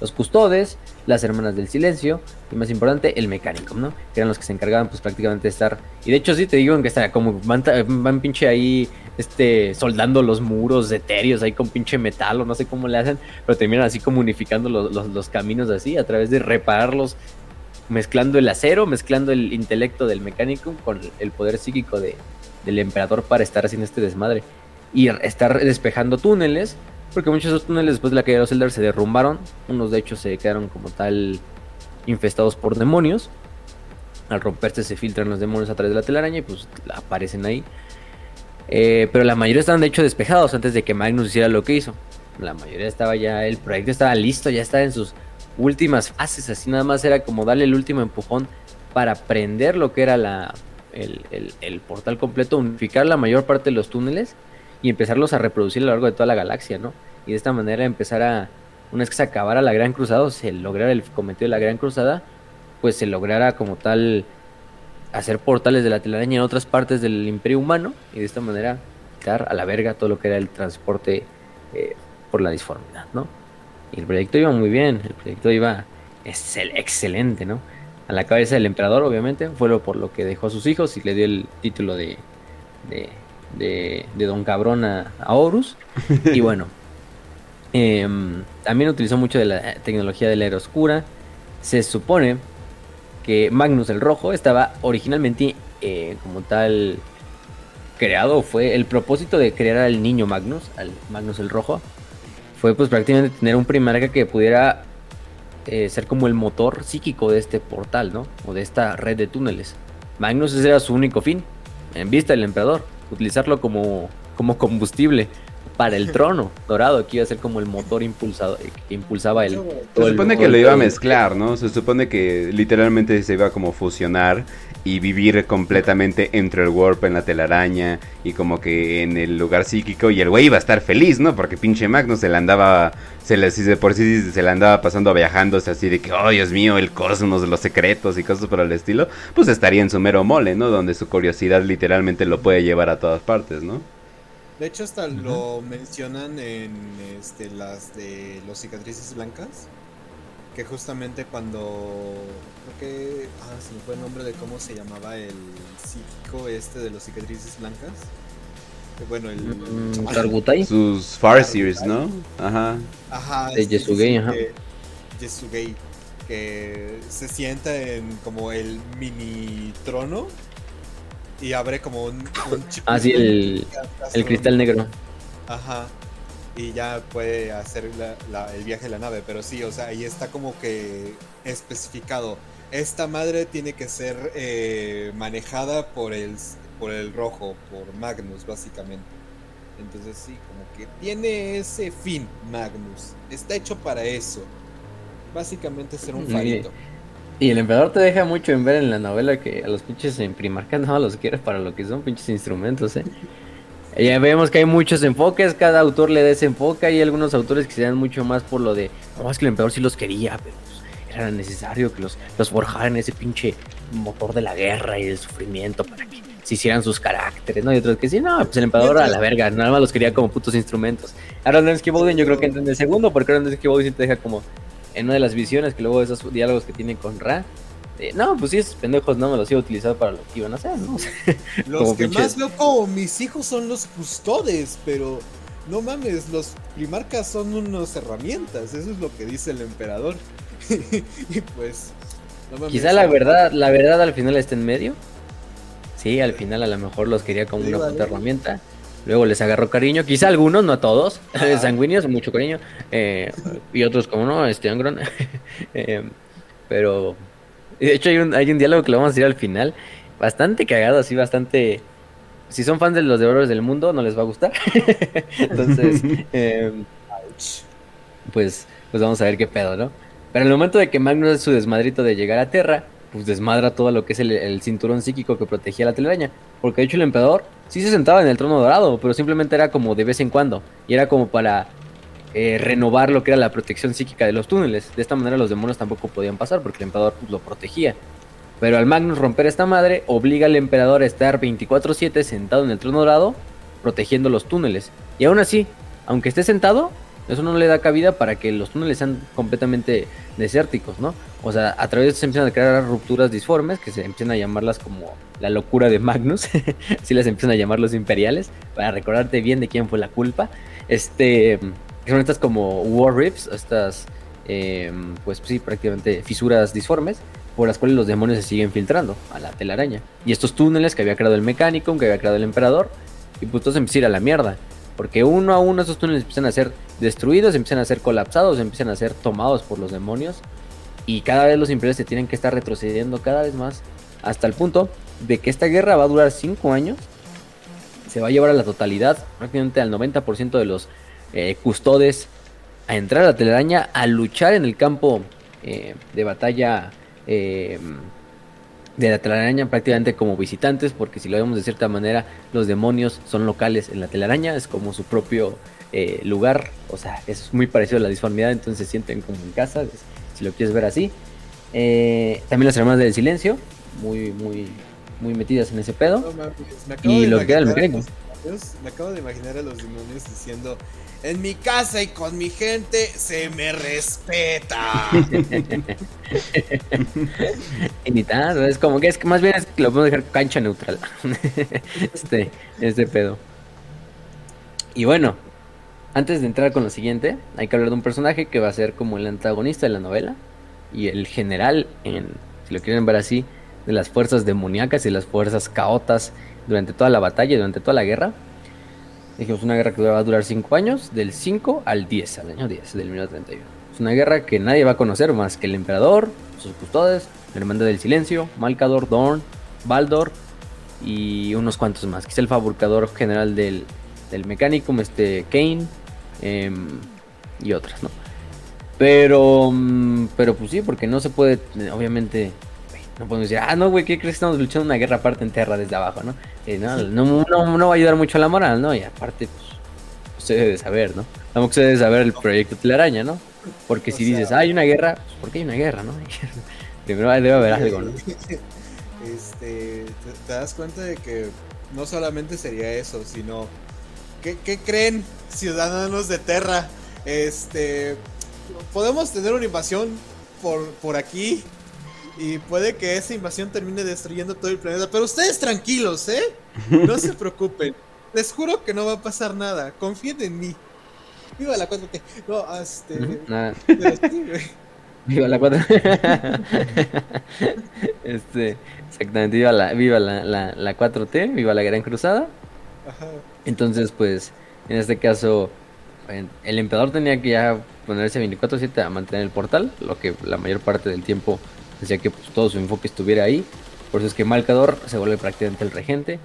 los custodes, las hermanas del silencio, y más importante, el mecánico, ¿no? Que eran los que se encargaban pues prácticamente de estar... Y de hecho sí te digo que está como van, pinche ahí este soldando los muros etéreos ahí con pinche metal o no sé cómo le hacen, pero terminan así como unificando los, los, los caminos así a través de repararlos, mezclando el acero, mezclando el intelecto del mecánico con el poder psíquico de, del emperador para estar haciendo este desmadre y estar despejando túneles, porque muchos de esos túneles después de la caída de los Eldar se derrumbaron, unos de hecho se quedaron como tal infestados por demonios Al romperse se filtran los demonios a través de la telaraña y pues aparecen ahí. Eh, pero la mayoría estaban de hecho despejados antes de que Magnus hiciera lo que hizo. La mayoría estaba ya, el proyecto estaba listo, ya estaba en sus últimas fases, así nada más era como darle el último empujón para prender lo que era la, el, portal completo, unificar la mayor parte de los túneles y empezarlos a reproducir a lo largo de toda la galaxia, ¿no? Y de esta manera empezar a, una vez que se acabara la Gran Cruzada, o se lograra el cometido de la Gran Cruzada, pues se lograra como tal hacer portales de la telaraña en otras partes del Imperio Humano y de esta manera dar a la verga todo lo que era el transporte eh, por la disformidad, ¿no? Y el proyecto iba muy bien, el proyecto iba excelente, ¿no? A la cabeza del emperador, obviamente, fue lo por lo que dejó a sus hijos y le dio el título de, de, Don Cabrón a, Horus. y bueno, em, también utilizó mucho de la tecnología de la era oscura. Se supone que Magnus el Rojo estaba originalmente eh, como tal creado, fue el propósito de crear al niño Magnus, al Magnus el Rojo, fue pues prácticamente tener un primarca que pudiera eh, ser como el motor psíquico de este portal, ¿no? O de esta red de túneles. Magnus ese era su único fin, en vista del emperador, utilizarlo como, como combustible para el trono dorado, que iba a ser como el motor impulsado, que impulsaba el... Se supone que lo iba a mezclar, ¿no? Se supone que literalmente se iba como fusionar y vivir completamente entre el warp en la telaraña y como que en el lugar psíquico y el güey iba a estar feliz, ¿no? Porque pinche Magnus se le andaba, se le, si de por sí se le andaba pasando viajándose así de que, oh Dios mío, el cosmos, los secretos y cosas por el estilo, pues estaría en su mero mole, ¿no? Donde su curiosidad literalmente lo puede llevar a todas partes, ¿no? De hecho, hasta lo mencionan en este, las de los cicatrices blancas. Que justamente cuando. Creo que. Ah, se me fue el nombre de cómo se llamaba el psíquico este de los cicatrices blancas. bueno, el. Mm, Sus Farseers, ¿no? Ajá. Ajá. De Yesugei, ajá. Yesugei. Que se sienta en como el mini trono y abre como un, chip. Ah, sí, el, el cristal negro. Ajá. Y ya puede hacer el viaje de la nave. Pero sí, o sea, ahí está como que especificado. Esta madre tiene que ser eh, manejada por el, por el rojo, por Magnus, básicamente. Entonces sí, como que tiene ese fin, Magnus. Está hecho para eso. Básicamente ser un farito. Y el emperador te deja mucho en ver en la novela que a los pinches en Primarca no los quieres para lo que son pinches instrumentos, ¿eh? Ya vemos que hay muchos enfoques, cada autor le da ese enfoque, hay algunos autores que se dan mucho más por lo de, no, es que el emperador sí los quería, pero pues, era necesario que los, los forjaran ese pinche motor de la guerra y del sufrimiento para que se hicieran sus caracteres, ¿no? Y otros que sí, no, pues el emperador a la verga, nada más los quería como putos instrumentos. Ahora que Bowden yo creo que entra en el segundo, porque que Bowden te deja como, en una de las visiones, que luego esos diálogos que tienen con Ra, no, pues sí, esos pendejos no me los iba a utilizar para lo que iban a hacer, ¿no? los que más veo como mis hijos son los custodes, pero no mames, los primarcas son unas herramientas, eso es lo que dice el emperador. y pues, Quizá la verdad, la verdad al final está en medio. Sí, al final a lo mejor los quería como una puta herramienta. Luego les agarró cariño, quizá algunos, no a todos, sanguíneos, mucho cariño, eh, y otros como no, este Angron. eh, pero, de hecho hay un, hay un diálogo que lo vamos a decir al final, bastante cagado, así, bastante... Si son fans de los devoradores del mundo, no les va a gustar. Entonces, eh, pues, pues vamos a ver qué pedo, ¿no? Pero en el momento de que Magnus es su desmadrito de llegar a Terra, pues desmadra todo lo que es el, cinturón psíquico que protegía la telaraña. Porque de hecho el emperador sí se sentaba en el trono dorado, pero simplemente era como de vez en cuando. Y era como para eh, renovar lo que era la protección psíquica de los túneles. De esta manera los demonios tampoco podían pasar porque el emperador pues, lo protegía. Pero al Magnus romper esta madre, obliga al emperador a estar 24/7 sentado en el trono dorado, protegiendo los túneles. Y aún así, aunque esté sentado, eso no le da cabida para que los túneles sean completamente desérticos, ¿no? O sea, a través de eso se empiezan a crear rupturas disformes, que se empiezan a llamarlas como la locura de Magnus, si las empiezan a llamar los imperiales, para recordarte bien de quién fue la culpa. Este, son estas como war rips, estas, em, pues sí, prácticamente fisuras disformes, por las cuales los demonios se siguen filtrando a la telaraña. Y estos túneles que había creado el mecánico, que había creado el emperador, y pues todo se a ir a la mierda. Porque uno a uno esos túneles empiezan a ser destruidos, empiezan a ser colapsados, empiezan a ser tomados por los demonios. Y cada vez los imperios se tienen que estar retrocediendo cada vez más hasta el punto de que esta guerra va a durar 5 años. Se va a llevar a la totalidad, prácticamente al 90% de los eh, custodes a entrar a la telaraña, a luchar en el campo eh, de batalla eh, de la telaraña prácticamente como visitantes, porque si lo vemos de cierta manera, los demonios son locales en la telaraña, es como su propio eh, lugar, o sea, es muy parecido a la disformidad, entonces se sienten como en casa, si lo quieres ver así. Eh, también las hermanas del silencio, muy, muy, muy metidas en ese pedo. No Y lo que queda el mecánico. Me acabo de imaginar a los demonios diciendo: En mi casa y con mi gente se me respeta. Tanto, es como que es que más bien es que lo podemos dejar cancha neutral. este, este pedo. Y bueno, antes de entrar con lo siguiente, hay que hablar de un personaje que va a ser como el antagonista de la novela y el general, en, si lo quieren ver así, de las fuerzas demoníacas y las fuerzas caotas durante toda la batalla, durante toda la guerra. Dijimos una guerra que va a durar 5 años, del 5 al 10, al año 10 del 1931. Es una guerra que nadie va a conocer más que el emperador, sus custodes, la hermandad del silencio, Malcador, Dorn, Baldor y unos cuantos más. Quizá el fabricador general del, del Mechanicum, este Kane em, y otras, ¿no? Pero, mm, pero pues sí, porque no se puede, obviamente, no podemos decir, ah, no, güey, ¿qué crees que estamos luchando una guerra aparte en tierra desde abajo, ¿no? Eh, no, no, no, no va a ayudar mucho a la moral, ¿no? Y aparte, pues, usted debe saber, ¿no? Tampoco se debe saber el proyecto Telaraña, ¿no? Porque O si sea- dices, ah, hay una guerra, pues, ¿por qué hay una guerra, no? Primero debe haber algo, ¿no? Este, te, te das cuenta de que no solamente sería eso, sino ¿qué, qué creen ciudadanos de Terra? Este, podemos tener una invasión por, por aquí y puede que esa invasión termine destruyendo todo el planeta, pero ustedes tranquilos, ¿eh? No se preocupen. Les juro que no va a pasar nada. Confíen en mí. Viva la 4T. No, este, nada. Viva la 4. este, exactamente, viva la, viva la, la, la 4T, viva la Gran Cruzada. Ajá. Entonces, pues, en este caso, el emperador tenía que ya ponerse 24-7 a mantener el portal, lo que la mayor parte del tiempo hacía que pues, todo su enfoque estuviera ahí. Por eso es que Malcador se vuelve prácticamente el regente.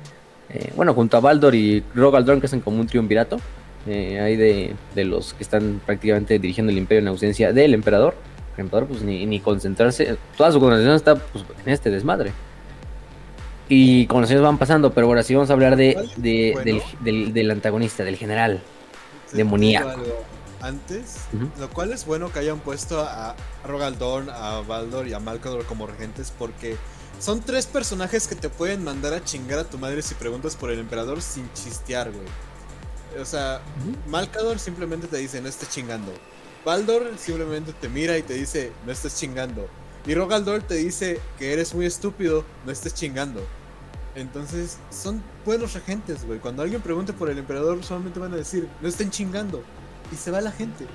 Eh, bueno, junto a Baldor y Rogaldron, que hacen como un triunvirato. Eh, hay de, de los que están prácticamente dirigiendo el imperio en ausencia del emperador. El emperador, pues ni, ni concentrarse, toda su concentración está pues, en este desmadre. Y como los años van pasando, pero ahora sí vamos a hablar de, de- Bueno. del, del- del antagonista, del general. Demoníaco. Antes, lo cual es bueno que hayan puesto a Rogaldorn, a Baldor y a Malcador como regentes porque son tres personajes que te pueden mandar a chingar a tu madre si preguntas por el emperador sin chistear, güey. O sea, Malcador simplemente te dice, no estés chingando. Baldor simplemente te mira y te dice, no estés chingando. Y Rogaldor te dice que eres muy estúpido, no estés chingando. Entonces, son buenos regentes, güey. Cuando alguien pregunte por el emperador, solamente van a decir, no estén chingando. Y se va la gente.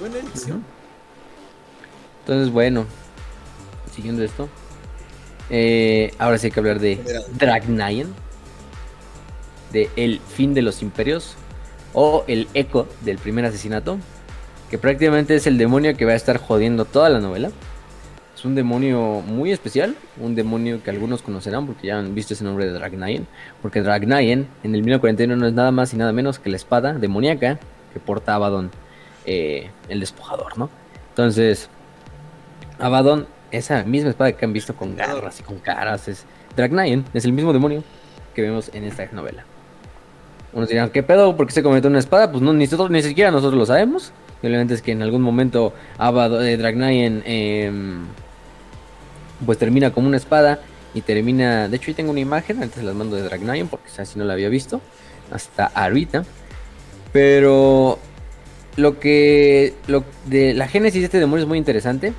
Buena elección. Entonces, bueno, siguiendo esto. eh, ahora sí hay que hablar de General. Dragnayen. De El fin de los imperios. O el eco del primer asesinato. Que prácticamente es el demonio que va a estar jodiendo toda la novela. Es un demonio muy especial. Un demonio que algunos conocerán porque ya han visto ese nombre de Dragnayen. Porque Dragnayen en el 1941 no es nada más y nada menos que la espada demoníaca que porta Abaddon. eh, el despojador, ¿no? Entonces, Abaddon, esa misma espada que han visto con garras y con caras, es Dragnayen, es el mismo demonio que vemos en esta novela. Unos dirán, ¿qué pedo? ¿Por qué se cometió una espada? Pues no, ni, nosotros, ni siquiera nosotros lo sabemos. Simplemente es que en algún momento Abaddon, eh, Dragnayen em, pues termina como una espada y termina... De hecho, ahí tengo una imagen, antes las mando de Dragnayen porque así no la había visto hasta ahorita. Pero lo que... Lo de la génesis de este demonio es muy interesante.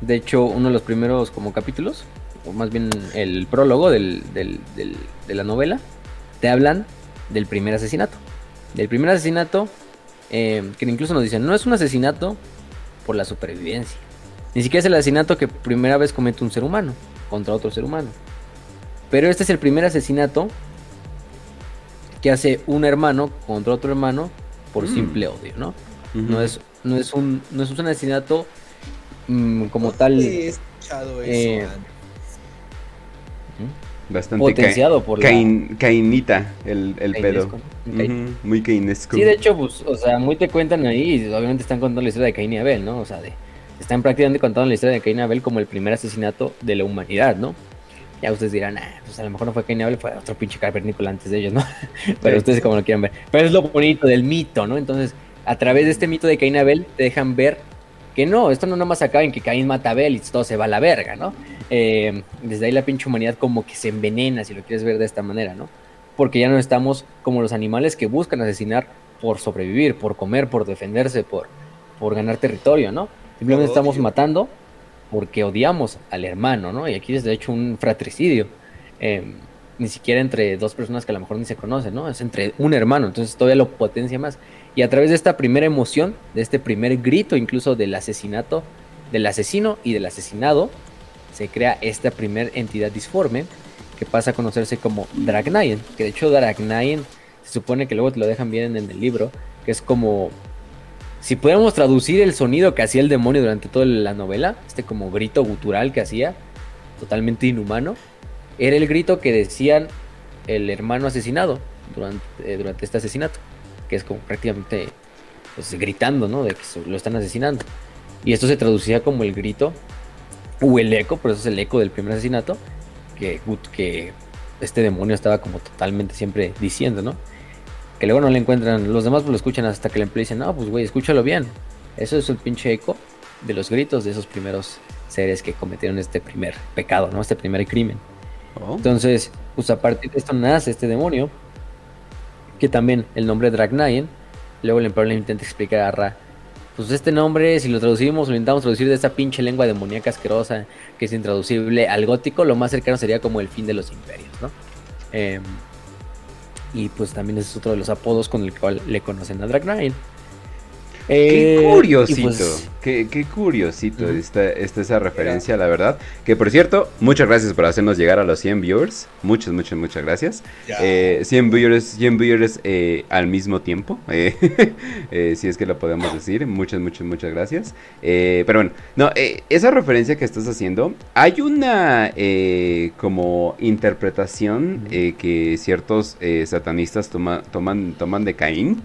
De hecho, uno de los primeros como capítulos, o más bien el prólogo del- del- de la novela, te hablan del primer asesinato. Del primer asesinato, eh, que incluso nos dicen, no es un asesinato por la supervivencia. Ni siquiera es el asesinato que primera vez comete un ser humano contra otro ser humano. Pero este es el primer asesinato que hace un hermano contra otro hermano por Mm. simple odio, ¿no? No es, no es un, no es un asesinato mm, como tal. He escuchado eso Eh. Bastante Potenciado por Cain, Cainita el, el pedo. Muy cainesco. Sí, de hecho, pues, o sea, muy te cuentan ahí, obviamente están contando la historia de Cain y Abel, ¿no? O sea, de, están prácticamente contando la historia de Cain Abel como el primer asesinato de la humanidad, ¿no? Ya ustedes dirán, ah, pues a lo mejor no fue Cain Abel, fue otro pinche cavernícola antes de ellos, ¿no? Pero ustedes como lo quieran ver. Pero es lo bonito del mito, ¿no? Entonces, a través de este mito de Cain Abel, te dejan ver que no, esto no nomás acaba en que Caín mata a Abel y todo se va a la verga, ¿no? Eh, desde ahí la pinche humanidad como que se envenena, si lo quieres ver de esta manera, ¿no? Porque ya no estamos como los animales que buscan asesinar por sobrevivir, por comer, por defenderse, por, por ganar territorio, ¿no? Simplemente estamos matando porque odiamos al hermano, ¿no? Y aquí es de hecho un fratricidio. Eh, ni siquiera entre dos personas que a lo mejor ni se conocen, ¿no? Es entre un hermano, entonces todavía lo potencia más. Y a través de esta primera emoción, de este primer grito incluso del asesinato, del asesino y del asesinado, se crea esta primer entidad disforme que pasa a conocerse como Dragnayen, que de hecho Dragnayen se supone que luego te lo dejan bien en el libro, que es como si pudiéramos traducir el sonido que hacía el demonio durante toda la novela, este como grito gutural que hacía, totalmente inhumano, era el grito que decían el hermano asesinado durante, eh, este asesinato, que es como prácticamente pues, gritando, ¿no? De que lo están asesinando. Y esto se traducía como el grito o el eco, por eso es el eco del primer asesinato, que, que este demonio estaba como totalmente siempre diciendo, ¿no? Que luego no le encuentran, los demás pues lo escuchan hasta que le dicen, no, pues güey, escúchalo bien. Eso es el pinche eco de los gritos de esos primeros seres que cometieron este primer pecado, ¿no? Este primer crimen. Oh. Entonces, pues a partir de esto nace este demonio, que también el nombre Dragnayen, luego el emperador le intenta explicar a Ra pues este nombre, si lo traducimos, lo intentamos traducir de esa pinche lengua demoníaca asquerosa que es intraducible al gótico, lo más cercano sería como el fin de los imperios, ¿no? Em, y pues también es otro de los apodos con el cual le conocen a Drag qué eh, curiosito, pues, qué, curiosito está, esa referencia, la verdad. Que por cierto, muchas gracias por hacernos llegar a los 100 viewers. Muchas, muchas, muchas gracias. 100 eh, viewers, 100 viewers eh, al mismo tiempo, si es que lo podemos decir. Muchas, muchas, muchas gracias. pero bueno, no, esa referencia que estás haciendo, hay una como interpretación que ciertos satanistas toman, toman de Caín,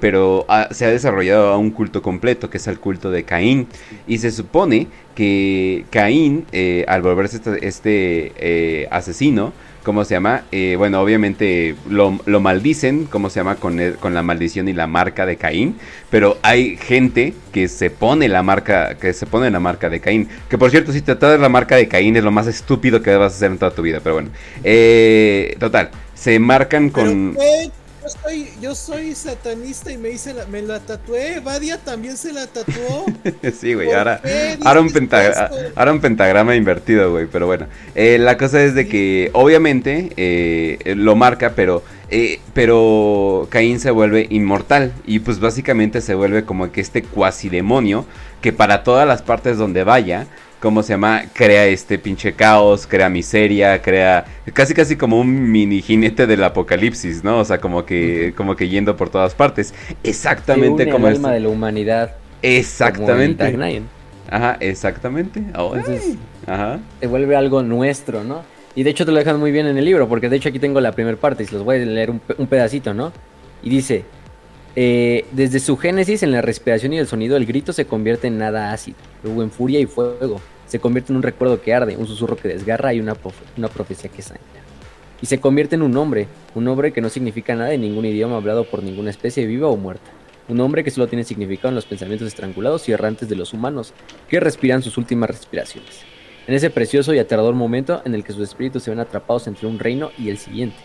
pero ah, se ha desarrollado a un culto completo, que es el culto de Caín. Y se supone que Caín, eh, al volverse este, este eh, asesino, ¿cómo se llama? Eh, bueno, obviamente lo, maldicen, ¿cómo se llama? Con, con la maldición y la marca de Caín. Pero hay gente que se pone la marca, que se pone la marca de Caín. Que por cierto, si te de la marca de Caín es lo más estúpido que debas hacer en toda tu vida. Pero bueno, total, se marcan con yo soy satanista y me hice la, me la tatué. Vadia también se la tatuó. sí, güey. Ahora, ahora, un ahora un pentagrama invertido, güey. Pero bueno, eh, la cosa es de que obviamente eh, lo marca, pero eh, pero Caín se vuelve inmortal y pues básicamente se vuelve como que este cuasi demonio que para todas las partes donde vaya ¿cómo se llama? Crea este pinche caos, crea miseria, crea casi casi como un mini jinete del apocalipsis, ¿no? O sea, como que como que yendo por todas partes. Exactamente como el alma de la humanidad. Exactamente. Ajá, exactamente. Entonces, ajá. Se vuelve algo nuestro, ¿no? Y de hecho te lo dejan muy bien en el libro, porque de hecho aquí tengo la primera parte y se los voy a leer un, un pedacito, ¿no? Y dice, eh, desde su génesis en la respiración y el sonido, el grito se convierte en nada ácido, luego en furia y fuego. Se convierte en un recuerdo que arde, un susurro que desgarra y una, profecía que sangra. Y se convierte en un nombre, un nombre que no significa nada en ningún idioma hablado por ninguna especie viva o muerta. Un nombre que solo tiene significado en los pensamientos estrangulados y errantes de los humanos, que respiran sus últimas respiraciones. En ese precioso y aterrador momento en el que sus espíritus se ven atrapados entre un reino y el siguiente.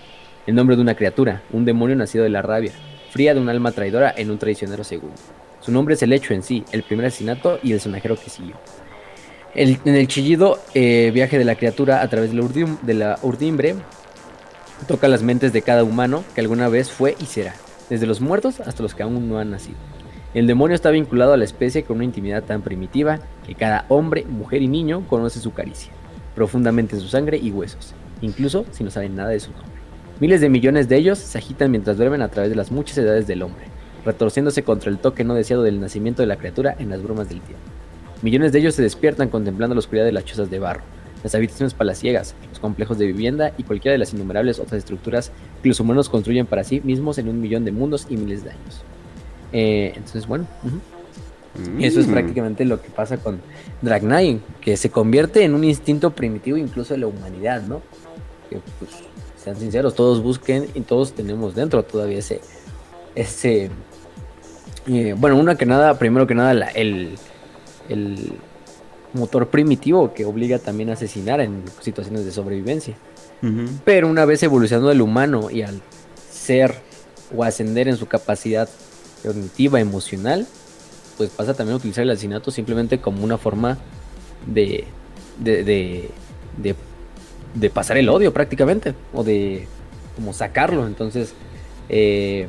El nombre de una criatura, un demonio nacido de la rabia, fría de un alma traidora en un traicionero segundo. Su nombre es el hecho en sí, el primer asesinato y el sonajero que siguió. en el chillido eh, viaje de la criatura a través de la, de la urdimbre toca las mentes de cada humano que alguna vez fue y será, desde los muertos hasta los que aún no han nacido. El demonio está vinculado a la especie con una intimidad tan primitiva que cada hombre, mujer y niño conoce su caricia, profundamente en su sangre y huesos, incluso si no saben nada de su nombre. Miles de millones de ellos se agitan mientras duermen a través de las muchas edades del hombre, retorciéndose contra el toque no deseado del nacimiento de la criatura en las brumas del tiempo. Millones de ellos se despiertan contemplando la oscuridad de las chozas de barro, las habitaciones palaciegas, los complejos de vivienda y cualquiera de las innumerables otras estructuras que los humanos construyen para sí mismos en un millón de mundos y miles de años. Eh, entonces, bueno, eso es Mm. prácticamente lo que pasa con Dragnine, que se convierte en un instinto primitivo incluso de la humanidad, ¿no? Que, pues, sean sinceros, todos busquen y todos tenemos dentro todavía ese, ese, eh, bueno, una que nada, primero que nada, la- el, el motor primitivo que obliga también a asesinar en situaciones de sobrevivencia. Pero una vez evolucionando el humano y al ser o ascender en su capacidad cognitiva, emocional, pues pasa también a utilizar el asesinato simplemente como una forma de, de, de, de- de pasar el odio prácticamente, o de como sacarlo. Entonces, eh,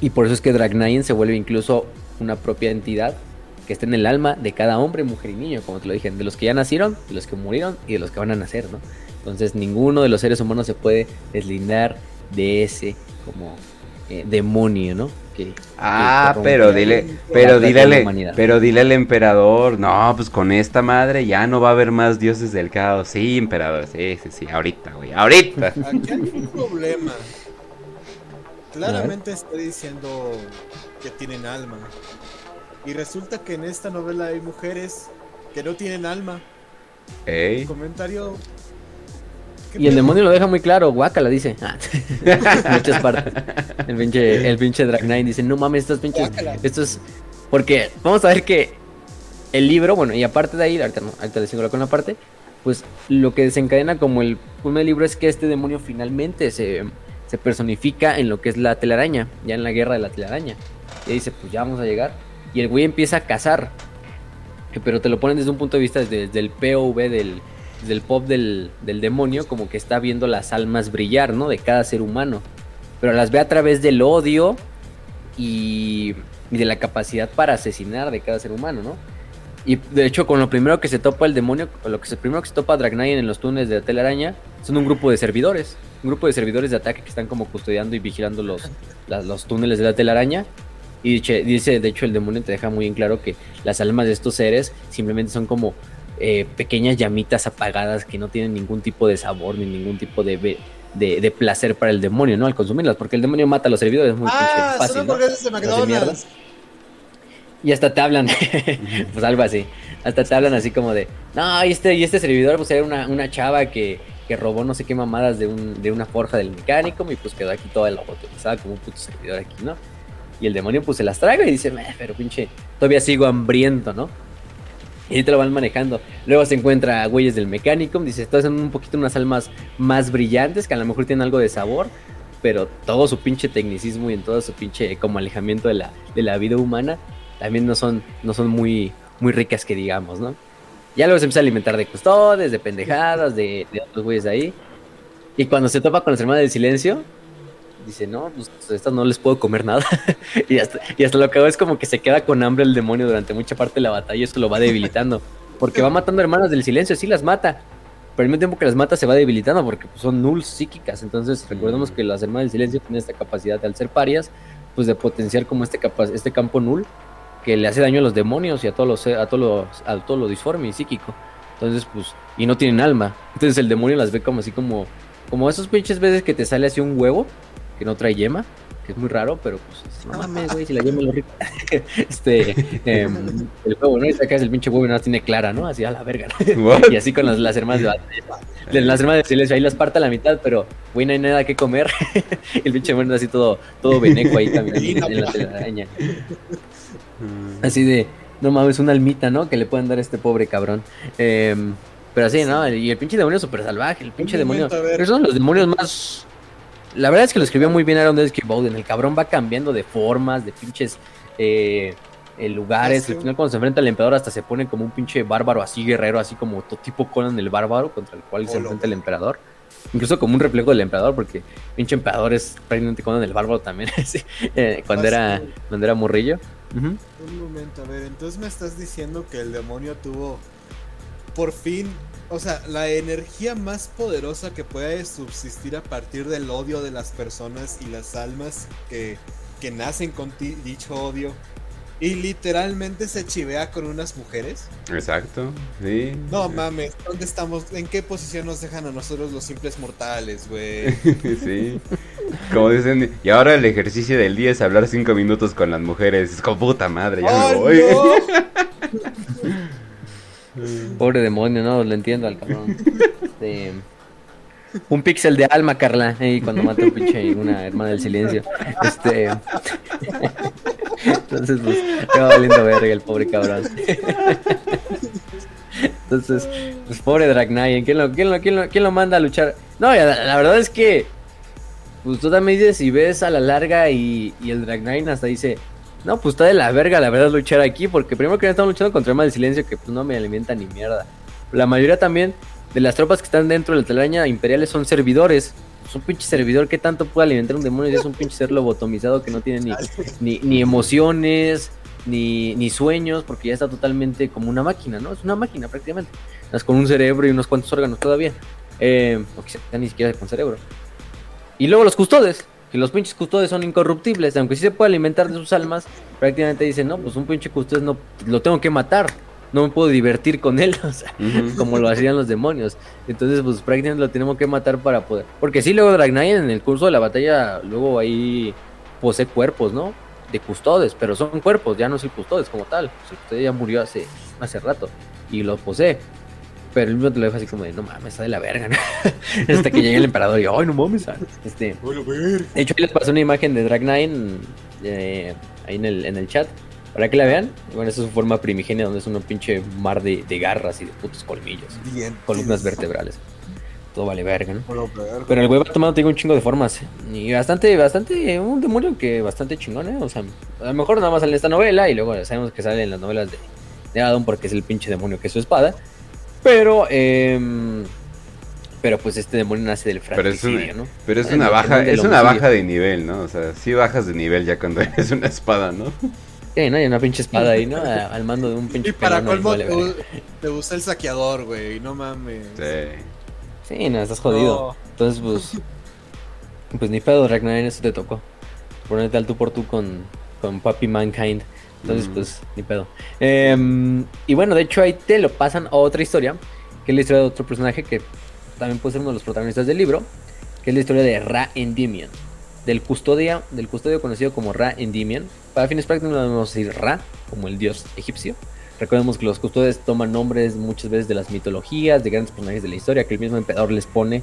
y por eso es que Dragnine se vuelve incluso una propia entidad que está en el alma de cada hombre, mujer y niño, como te lo dije, de los que ya nacieron, de los que murieron y de los que van a nacer, ¿no? Entonces ninguno de los seres humanos se puede deslindar de ese como eh, demonio, ¿no? Que, Ah, que pero dile, pero dile, pero dile al emperador, no, pues con esta madre ya no va a haber más dioses del caos. Sí, emperador, sí, sí, sí, ahorita, güey, ahorita. Aquí hay un problema. Claramente está diciendo que tienen alma. Y resulta que en esta novela hay mujeres que no tienen alma. Ey. Comentario. ¿Qué Y el demonio lo deja muy claro, guácala dice. Ah. El pinche, el pinche Dragnine dice, no mames, estos pinches. Guácala. Esto es. Porque vamos a ver que el libro, bueno, y aparte de ahí, ahorita, no, ahorita les sigo con la parte, pues lo que desencadena como el primer libro es que este demonio finalmente se, se personifica en lo que es la telaraña, ya en la guerra de la telaraña. Y dice, pues ya vamos a llegar. Y el güey empieza a cazar. Pero te lo ponen desde un punto de vista, desde, desde el POV del, del pop del, del demonio, como que está viendo las almas brillar, ¿no? De cada ser humano. Pero las ve a través del odio y, y de la capacidad para asesinar de cada ser humano, ¿no? Y de hecho, con lo primero que se topa el demonio, lo que se, primero que se topa Dragnine en los túneles de la telaraña, son un grupo de servidores. Un grupo de servidores de ataque que están como custodiando y vigilando los, los túneles de la telaraña. Y dice, dice, de hecho, el demonio te deja muy en claro que las almas de estos seres simplemente son como eh, pequeñas llamitas apagadas que no tienen ningún tipo de sabor ni ningún tipo de, de, de placer para el demonio, ¿no? Al consumirlas, porque el demonio mata a los servidores muy Ah, fácil, son ¿no? de. McDonald's. Y hasta te hablan, pues algo así. Hasta te hablan así como de, no, y este, y este servidor pues era una, una chava que, que robó no sé qué mamadas de, un, de una forja del mecánico y pues quedó aquí toda la utilizada como un puto servidor aquí, ¿no? Y el demonio pues se las traga y dice, "Meh, pero pinche, todavía sigo hambriento, ¿no? Y te lo van manejando. Luego se encuentra a güeyes del mecánico, dice, estas son un poquito unas almas más brillantes que a lo mejor tienen algo de sabor, pero todo su pinche tecnicismo y en todo su pinche como alejamiento de la, de la vida humana también no son, no son muy, muy ricas que digamos, ¿no? Ya luego se empieza a alimentar de custodes, de pendejadas, de, otros güeyes ahí. Y cuando se topa con las hermanas del silencio, dice, no, pues estas no les puedo comer nada. y, hasta, y hasta lo que hago es como que se queda con hambre el demonio durante mucha parte de la batalla y esto lo va debilitando. Porque va matando hermanas del silencio, sí las mata. Pero al mismo tiempo que las mata se va debilitando porque pues, son nulls psíquicas. Entonces recordemos que las hermanas del silencio tienen esta capacidad al ser parias, pues de potenciar como este, capa- este campo null que le hace daño a los demonios y a todos los a todos los a todo lo disforme y psíquico. Entonces, pues, y no tienen alma. Entonces el demonio las ve como así como como esos pinches veces que te sale así un huevo que no trae yema, que es muy raro, pero pues no mames, güey, si la yema es lo rico. este em, el huevo, ¿no? Y sacas el pinche huevo y no tiene clara, ¿no? Así a la verga. ¿no? Y así con las, las hermanas de batalla. Las hermanas de silencio ahí las parte a la mitad, pero güey, no hay nada que comer. el pinche demonio así todo todo veneco ahí caminando en la telaraña. Así de, no mames, una almita, ¿no? Que le pueden dar a este pobre cabrón. Em, pero así, ¿no? Y el pinche demonio súper salvaje, el pinche demonio. Pero son los demonios más. La verdad es que lo escribió muy bien Aaron Desky Bowden. El cabrón va cambiando de formas, de pinches eh, eh, lugares. Sí. Al final, cuando se enfrenta al emperador, hasta se pone como un pinche bárbaro así, guerrero, así como to- tipo Conan el bárbaro, contra el cual se enfrenta el emperador. Incluso como un reflejo del emperador, porque pinche emperador es prácticamente Conan el bárbaro también. sí, eh, cuando, era, cuando era morrillo. Un momento, a ver, entonces me estás diciendo que el demonio tuvo por fin, o sea, la energía más poderosa que puede subsistir a partir del odio de las personas y las almas que, que nacen con ti- dicho odio, y literalmente se chivea con unas mujeres. Exacto, sí. No mames, ¿dónde estamos? ¿En qué posición nos dejan a nosotros los simples mortales, güey? sí. Como dicen, y ahora el ejercicio del día es hablar cinco minutos con las mujeres. Es como puta madre, ya me voy. Pobre demonio, no, lo entiendo al cabrón. Este, un píxel de alma, Carla, ahí cuando mata un pinche una hermana del silencio. Este. Entonces, pues, te va valiendo verga el pobre cabrón. Entonces, pues pobre Drag ¿quién lo, quién, lo, quién, lo, quién lo manda a luchar? No, la, verdad es que, pues tú también dices, si ves a la larga y, y el Drag hasta dice, no, pues está de la verga, la verdad, luchar aquí, porque primero que nada estamos luchando contra el mal del silencio, que pues no me alimenta ni mierda. La mayoría también de las tropas que están dentro de la telaraña imperiales son servidores. Es un pinche servidor que tanto puede alimentar un demonio y es un pinche ser lobotomizado que no tiene ni, ni, emociones, ni, ni, sueños, porque ya está totalmente como una máquina, ¿no? Es una máquina prácticamente. Es con un cerebro y unos cuantos órganos todavía. Eh, o quizá ni siquiera con cerebro. Y luego los custodes, que los pinches custodes son incorruptibles, aunque sí se puede alimentar de sus almas, prácticamente dicen, no, pues un pinche custodes no, lo tengo que matar, no me puedo divertir con él, o sea, como lo hacían los demonios. Entonces, pues prácticamente lo tenemos que matar para poder. Porque sí, luego Dragnayan en el curso de la batalla, luego ahí posee cuerpos, ¿no? De custodes, pero son cuerpos, ya no soy custodes como tal. Usted ya murió hace, hace rato y lo posee. Pero el mismo te lo deja así como de, no mames, está de la verga, ¿no? Hasta que llegue el emperador y, ay, no mames. Este, de hecho, ahí les pasé una imagen de Drag Nine eh, ahí en el, en el chat para que la vean. Bueno, esa es su forma primigenia donde es un pinche mar de, garras y de putos colmillos. Bien. Columnas vertebrales. Todo vale verga, ¿no? Pero el güey va tomando tengo un chingo de formas. Y bastante, bastante, un demonio que bastante chingón, ¿eh? O sea, a lo mejor nada más sale en esta novela y luego sabemos que sale en las novelas de, de Adam porque es el pinche demonio que es su espada. Pero, eh, pero pues este demonio nace del fratricidio, pero es ¿no? Pero es una baja, es una baja de nivel, ¿no? O sea, sí bajas de nivel ya cuando eres una espada, ¿no? Sí, ¿no? Hay una pinche espada ahí, ¿no? Al mando de un pinche Y para colmo te, gusta el saqueador, güey, no mames. Sí. Sí, no, estás jodido. Entonces, pues. Pues ni pedo, Ragnar, eso te tocó. Ponerte al tú por tú con, con Papi Mankind. Entonces, pues, ni pedo. Em, y bueno, de hecho, ahí te lo pasan a otra historia, que es la historia de otro personaje que también puede ser uno de los protagonistas del libro, que es la historia de Ra Endymion, del custodio, del custodio conocido como Ra Endymion. Para fines prácticos no debemos decir Ra, como el dios egipcio. Recordemos que los custodios toman nombres muchas veces de las mitologías, de grandes personajes de la historia, que el mismo emperador les pone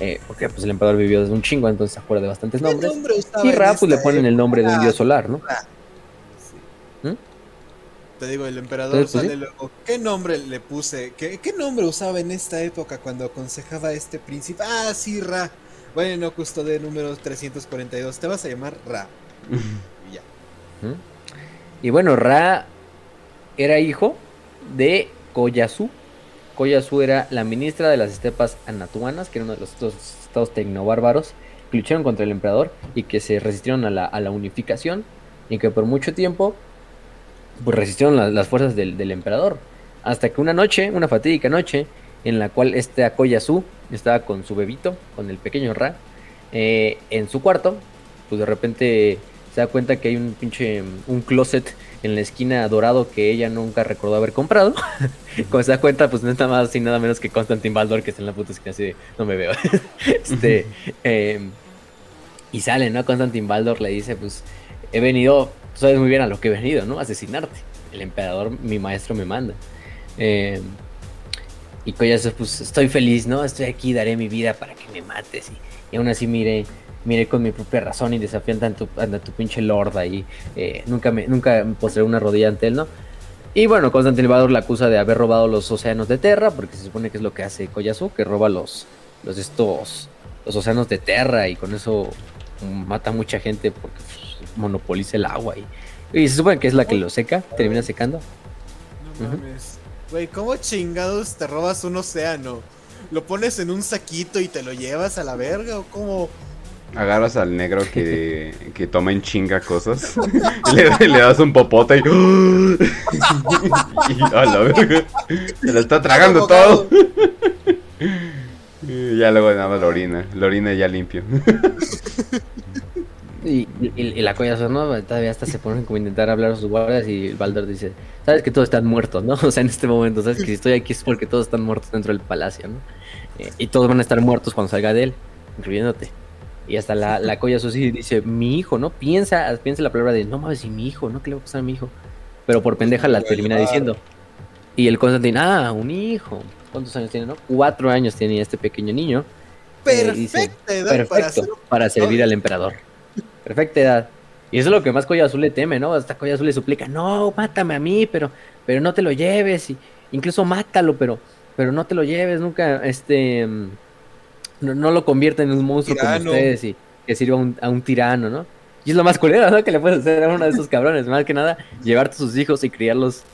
eh, porque pues el emperador vivió desde un chingo, entonces se acuerda de bastantes nombres. Y Ra pues le ponen el nombre de un dios solar, ¿no? Te digo, el emperador sale luego. ¿Qué nombre le puse? ¿Qué, nombre usaba en esta época cuando aconsejaba a este príncipe? Ah, sí, Ra. Bueno, custodio número 342. Te vas a llamar Ra. y ya. Y bueno, Ra era hijo de Koyasu. Koyasu era la ministra de las estepas anatuanas, que era uno de los dos estados tecnobárbaros que lucharon contra el emperador y que se resistieron a la, a la unificación y que por mucho tiempo pues resistieron las fuerzas del, emperador. Hasta que una noche, una fatídica noche, en la cual este Akoyasu estaba con su bebito, con el pequeño Ra, eh, en su cuarto, pues de repente se da cuenta que hay un pinche, un closet en la esquina dorado que ella nunca recordó haber comprado. Cuando se da cuenta, pues no está más sin nada menos que Constantin Baldor, que está en la puta esquina así no me veo. este, em, y sale, ¿no? Constantin Baldor le dice, pues he venido sabes muy bien a lo que he venido, ¿no? Asesinarte. El emperador, mi maestro, me manda. Eh, y pues, pues estoy feliz, ¿no? Estoy aquí, daré mi vida para que me mates. Y, aún así mire mire con mi propia razón y desafiando a tu, tu pinche lord ahí. Eh, nunca me nunca una rodilla ante él, ¿no? Y bueno, Constantin Bador la acusa de haber robado los océanos de Terra, porque se supone que es lo que hace Koyasu, que roba los, los estos los océanos de Terra y con eso mata a mucha gente porque monopoliza el agua y, y se supone que es la que lo seca, termina secando. No mames. Güey, ¿cómo chingados te robas un océano? ¿Lo pones en un saquito y te lo llevas a la verga o cómo? Agarras al negro que, que toma en chinga cosas, le, le, das un popote y, y a la verga, se lo está tragando todo. y ya luego nada más la orina, la orina ya limpio. Y, la colla ¿no? Todavía hasta se ponen como a intentar hablar a sus guardias y Baldur dice, sabes que todos están muertos, ¿no? O sea, en este momento, sabes que si estoy aquí es porque todos están muertos dentro del palacio, ¿no? Eh, y todos van a estar muertos cuando salga de él, incluyéndote. Y hasta la, la colla sí dice, mi hijo, ¿no? Piensa, piensa la palabra de, no mames, y mi hijo, ¿no? ¿Qué le va a pasar a mi hijo? Pero por pendeja la termina diciendo. Y el Constantine, ah, un hijo. ¿Cuántos años tiene, no? Cuatro años tiene este pequeño niño. Perfecta edad perfecto, para, servir al emperador. Perfecta edad. Y eso es lo que más Colla Azul le teme, ¿no? Hasta Colla Azul le suplica, no, mátame a mí, pero, pero no te lo lleves. Y incluso mátalo, pero, pero no te lo lleves, nunca, este, no, lo convierta en un monstruo como ustedes y que sirva a un, tirano, ¿no? Y es lo más culero, ¿no? Que le puedes hacer a uno de esos cabrones. Más que nada, llevarte a sus hijos y criarlos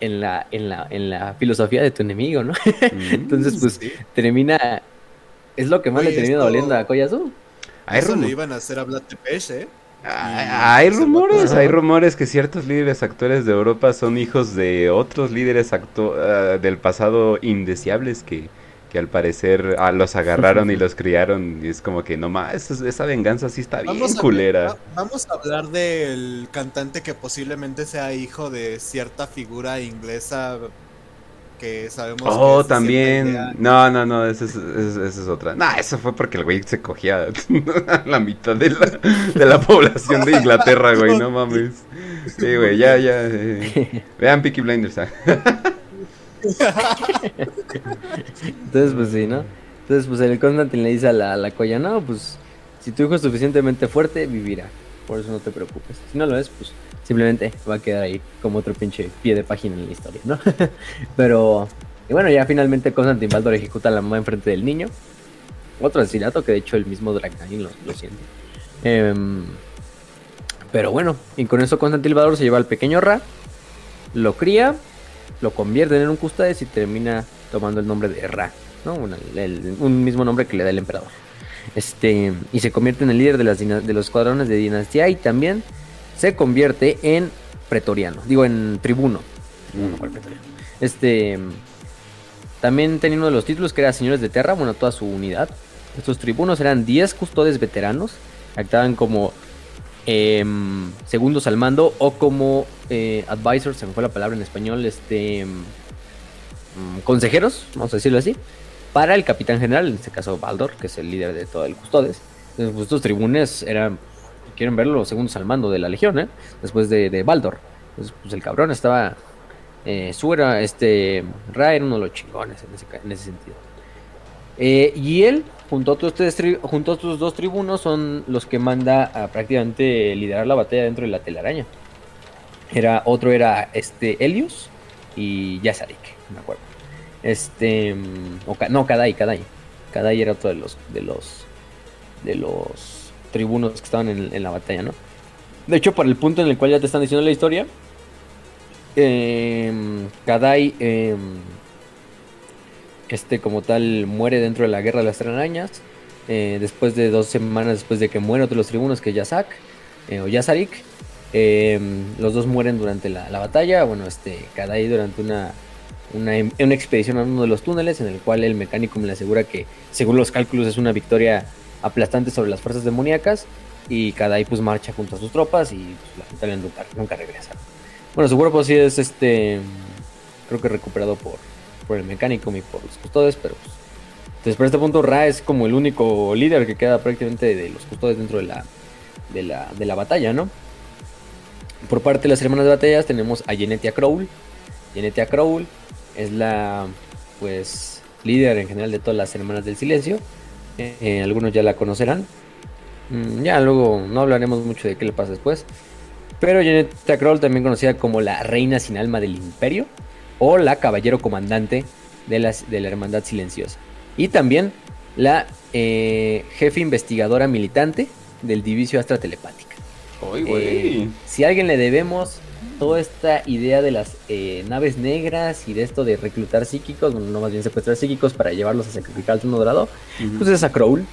en la, en la, en la filosofía de tu enemigo, ¿no? Mm, Entonces, pues, termina. Es lo que más le termina doliendo a Koyasu. Hay Eso le iban a hacer a ¿eh? Hay rumores, hay rumores que ciertos líderes actores de Europa son hijos de otros líderes acto ah, del pasado indeseables que, que al parecer ah, los agarraron y los criaron y es como que no más, esa, venganza sí está bien culera. vamos a hablar del cantante que posiblemente sea hijo de cierta figura inglesa que sabemos oh, también. No, no, no, esa es, es, otra. No, eso fue porque el güey se cogía la mitad de la, de la población de Inglaterra, güey, no mames. Sí, güey, ya, ya. Eh. Vean Peaky Blinders. ¿ah? Entonces, pues sí, ¿no? Entonces, pues el Constantine le dice a la, la colla, no, pues si tu hijo es suficientemente fuerte, vivirá. Por eso no te preocupes. Si no lo es, pues simplemente va a quedar ahí como otro pinche pie de página en la historia, ¿no? Pero, y bueno, ya finalmente Constantine Baldor ejecuta la mamá enfrente del niño. Otro asesinato que de hecho el mismo Dragnain lo, siente. Em, pero bueno, y con eso Constantine Baldor se lleva al pequeño Ra, lo cría lo convierten en un custades y termina tomando el nombre de Ra, ¿no? un mismo nombre que le da el emperador. Este, y se convierte en el líder de, las, de los escuadrones de dinastía y también se convierte en pretoriano, digo en tribuno. Este, también tenía uno de los títulos que era señores de Terra, bueno, toda su unidad. Estos tribunos eran 10 custodes veteranos, actaban como Em, segundos al mando o como eh, advisors, se me fue la palabra en español, este mm, consejeros, vamos a decirlo así, para el capitán general, en este caso Baldor, que es el líder de todo el custodes. Entonces, pues, estos tribunes eran, quieren verlo, los segundos al mando de la legión, ¿eh? después de, de Baldor. Entonces, pues el cabrón estaba, eh, su era, este, Ra era uno de los chingones en ese, en ese sentido. Eh, y él junto a, otros dos tribunos son los que manda a prácticamente liderar la batalla dentro de la telaraña. Era, otro era este Helios y Yazarik, me acuerdo. Este no, Kadai, Kadai. Kadai era otro de los de los de los tribunos que estaban en, la batalla, ¿no? De hecho, para el punto en el cual ya te están diciendo la historia, eh, Kadai em, este como tal muere dentro de la guerra de las arañas. Eh, después de dos semanas después de que muere otro de los tribunos, que es Yazak, eh, o Yazarik. Eh, los dos mueren durante la, batalla. Bueno, este, Kadai durante una, una, expedición a uno de los túneles, en el cual el mecánico me le asegura que, según los cálculos, es una victoria aplastante sobre las fuerzas demoníacas. Y Kadai pues marcha junto a sus tropas y pues, la nunca, nunca regresa. Bueno, su cuerpo sí es este. Creo que recuperado por, por el mecánico y por los custodes, pero pues, entonces por este punto Ra es como el único líder que queda prácticamente de los custodes dentro de la, de la, de la batalla, ¿no? Por parte de las hermanas de batallas tenemos a Genetia Crowl. Genetia Crowl es la, pues, líder en general de todas las hermanas del silencio. Eh, algunos ya la conocerán. Mm, ya luego no hablaremos mucho de qué le pasa después. Pero Genetia Crowl, también conocida como la reina sin alma del imperio, o la caballero comandante de, las, de la Hermandad Silenciosa. Y también la eh, jefe investigadora militante del Divisio Astra Telepática. Eh, si a alguien le debemos toda esta idea de las eh, naves negras y de esto de reclutar psíquicos, bueno, no más bien secuestrar psíquicos para llevarlos a sacrificar al trono dorado, pues es a Crowl.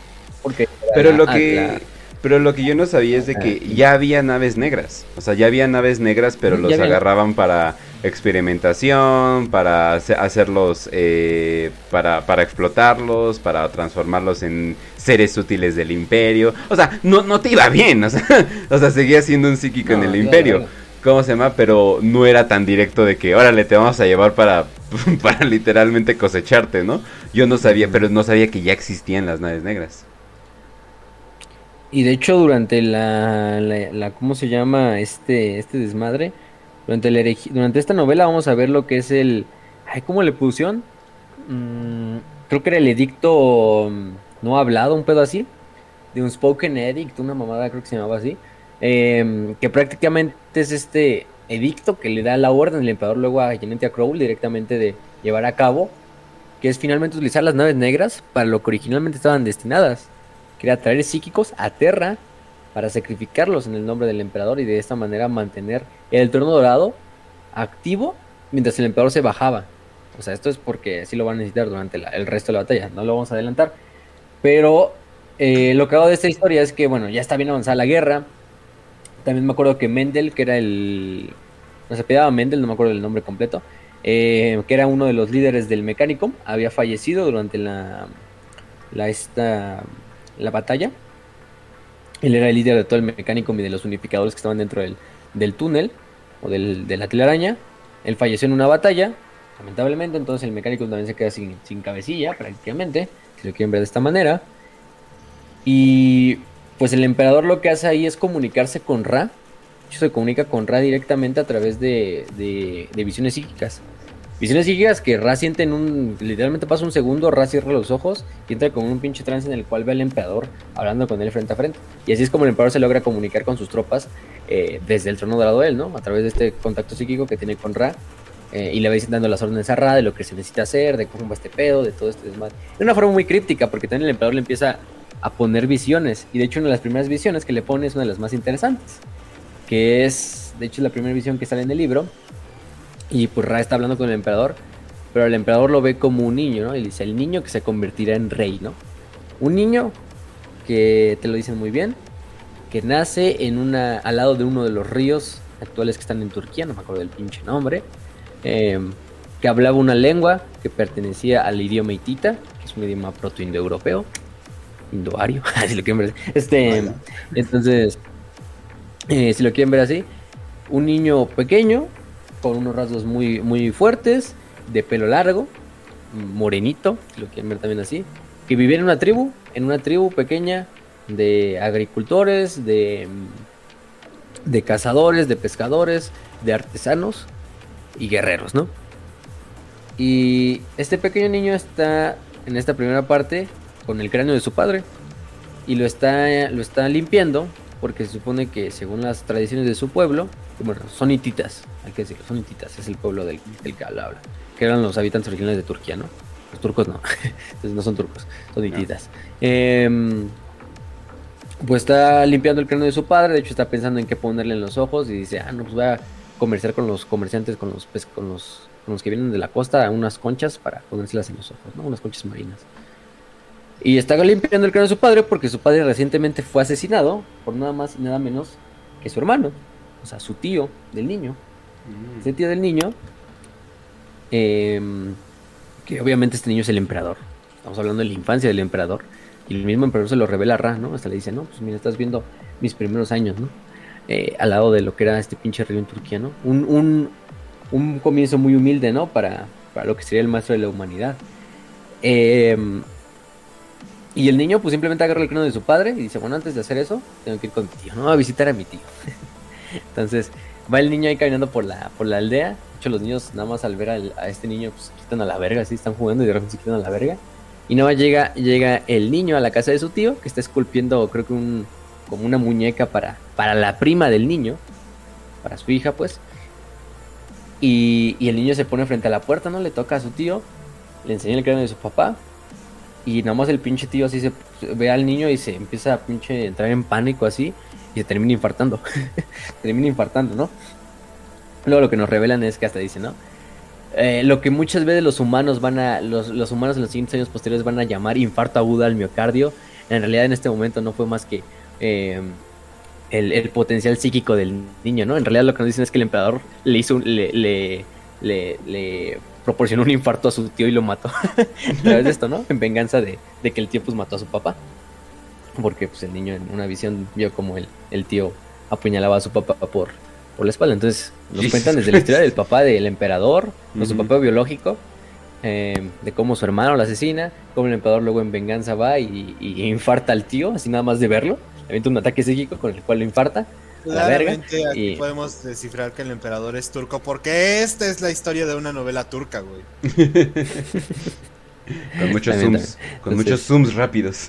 Porque Pero lo que... Pero lo que yo no sabía es de que ya había naves negras. O sea, ya había naves negras, pero los agarraban para experimentación, para hacerlos, eh, para, para explotarlos, para transformarlos en seres útiles del imperio. O sea, no, no te iba bien, o sea, o sea seguía siendo un psíquico en el imperio. ¿Cómo se llama? Pero no era tan directo de que, órale, te vamos a llevar para, para literalmente cosecharte, ¿no? Yo no sabía, pero no sabía que ya existían las naves negras. Y de hecho, durante la, la, ¿cómo se llama? Este, este desmadre. Durante, el durante esta novela vamos a ver lo que es el... Ay, ¿Cómo le pusieron? Mm, creo que era el edicto mm, no hablado, un pedo así. De un spoken edict, una mamada creo que se llamaba así. Em, que prácticamente es este edicto que le da la orden del emperador luego a Genetia Crow directamente de llevar a cabo. Que es finalmente utilizar las naves negras para lo que originalmente estaban destinadas Quería traer psíquicos a Terra para sacrificarlos en el nombre del emperador y de esta manera mantener el trono dorado activo mientras el emperador se bajaba. O sea, esto es porque así lo van a necesitar durante el resto de la batalla, no lo vamos a adelantar. Pero eh, lo que hago de esta historia es que, bueno, ya está bien avanzada la guerra. También me acuerdo que Mendel, que era el... No se pedaba Mendel, no me acuerdo el nombre completo. Eh, que era uno de los líderes del mecánico, había fallecido durante la, la esta, la batalla. Él era el líder de todo el mecánico y de los unificadores que estaban dentro del, túnel o del, de la telaraña. Él falleció en una batalla, lamentablemente, entonces el mecánico también se queda sin, sin cabecilla prácticamente, si lo quieren ver de esta manera. Y pues el emperador lo que hace ahí es comunicarse con Ra. Se comunica con Ra directamente a través de, visiones psíquicas. Visiones psíquicas que Ra siente en un. Literalmente pasa un segundo, Ra cierra los ojos y entra con un pinche trance en el cual ve al emperador hablando con él frente a frente. Y así es como el emperador se logra comunicar con sus tropas eh, desde el trono dorado de él, ¿no? A través de este contacto psíquico que tiene con Ra. Eh, y le va dando las órdenes a Ra de lo que se necesita hacer, de cómo va este pedo, de todo este desmadre. De una forma muy críptica, porque también el emperador le empieza a poner visiones. Y de hecho, una de las primeras visiones que le pone es una de las más interesantes. Que es, de hecho, la primera visión que sale en el libro y pues Ra está hablando con el emperador, pero el emperador lo ve como un niño, ¿no? Y dice, el niño que se convertirá en rey, ¿no? Un niño que te lo dicen muy bien, que nace en una, al lado de uno de los ríos actuales que están en Turquía, no me acuerdo del pinche nombre, em, que hablaba una lengua que pertenecía al idioma hitita, que es un idioma proto-indoeuropeo, indoario, si lo quieren ver Este, entonces, eh, si lo quieren ver así, un niño pequeño con unos rasgos muy, muy fuertes, de pelo largo, morenito, lo quieren ver también así, que vivía en una tribu, en una tribu pequeña de agricultores, de, de cazadores, de pescadores, de artesanos y guerreros, ¿no? Y este pequeño niño está en esta primera parte con el cráneo de su padre y lo está, lo está limpiando porque se supone que según las tradiciones de su pueblo, bueno, son hititas, hay que decirlo, son hititas, es el pueblo del, que habla, que eran los habitantes originales de Turquía, ¿no? Los turcos no, entonces no son turcos, son hititas. Em, pues está limpiando el cráneo de su padre, de hecho está pensando en qué ponerle en los ojos y dice, ah, no, pues voy a comerciar con los comerciantes, con los, con los, con los que vienen de la costa, unas conchas para ponérselas en los ojos, ¿no? Unas conchas marinas. Y está limpiando el cráneo de su padre porque su padre recientemente fue asesinado por nada más y nada menos que su hermano o sea, su tío del niño, mm. ese tío del niño, em, que obviamente este niño es el emperador. Estamos hablando de la infancia del emperador. Y el mismo emperador se lo revela a Ra, ¿no? Hasta le dice, no, pues mira, estás viendo mis primeros años, ¿no? Eh, al lado de lo que era este pinche río en Turquía, ¿no? Un, un, un comienzo muy humilde, ¿no? Para, para, lo que sería el maestro de la humanidad. Em, y el niño pues simplemente agarra el cráneo de su padre y dice, bueno, antes de hacer eso, tengo que ir con mi tío, ¿no? A visitar a mi tío. Entonces va el niño ahí caminando por la, por la aldea. De hecho, los niños nada más al ver a este niño pues quitan a la verga, así están jugando y de repente se quitan a la verga. Y nada más llega, llega el niño a la casa de su tío, que está esculpiendo creo que un, como una muñeca para, para la prima del niño, para su hija pues. Y, y, el niño se pone frente a la puerta, ¿no? Le toca a su tío, le enseña el cráneo de su papá. Y nada más el pinche tío así se ve al niño y se empieza a pinche entrar en pánico así y se termina infartando. termina infartando, ¿no? Luego lo que nos revelan es que hasta dice, ¿no? Eh, lo que muchas veces los humanos van a, los, los, humanos en los siguientes años posteriores van a llamar infarto agudo al miocardio, en realidad en este momento no fue más que eh, el, potencial psíquico del niño, ¿no? En realidad lo que nos dicen es que el emperador le hizo le, le, le, proporcionó un infarto a su tío y lo mató. a través de esto, ¿no? En venganza de, que el tío pues mató a su papá. Porque pues el niño en una visión vio como el, el tío apuñalaba a su papá por, por la espalda. Entonces nos cuentan desde la historia del papá del emperador, de su papá biológico, eh, de cómo su hermano lo asesina, cómo el emperador luego en venganza va y, y infarta al tío, así nada más de verlo avienta un ataque psíquico con el cual lo infarta. La verga, aquí podemos descifrar que el emperador es turco porque esta es la historia de una novela turca, güey. con muchos zooms, con muchos zooms rápidos.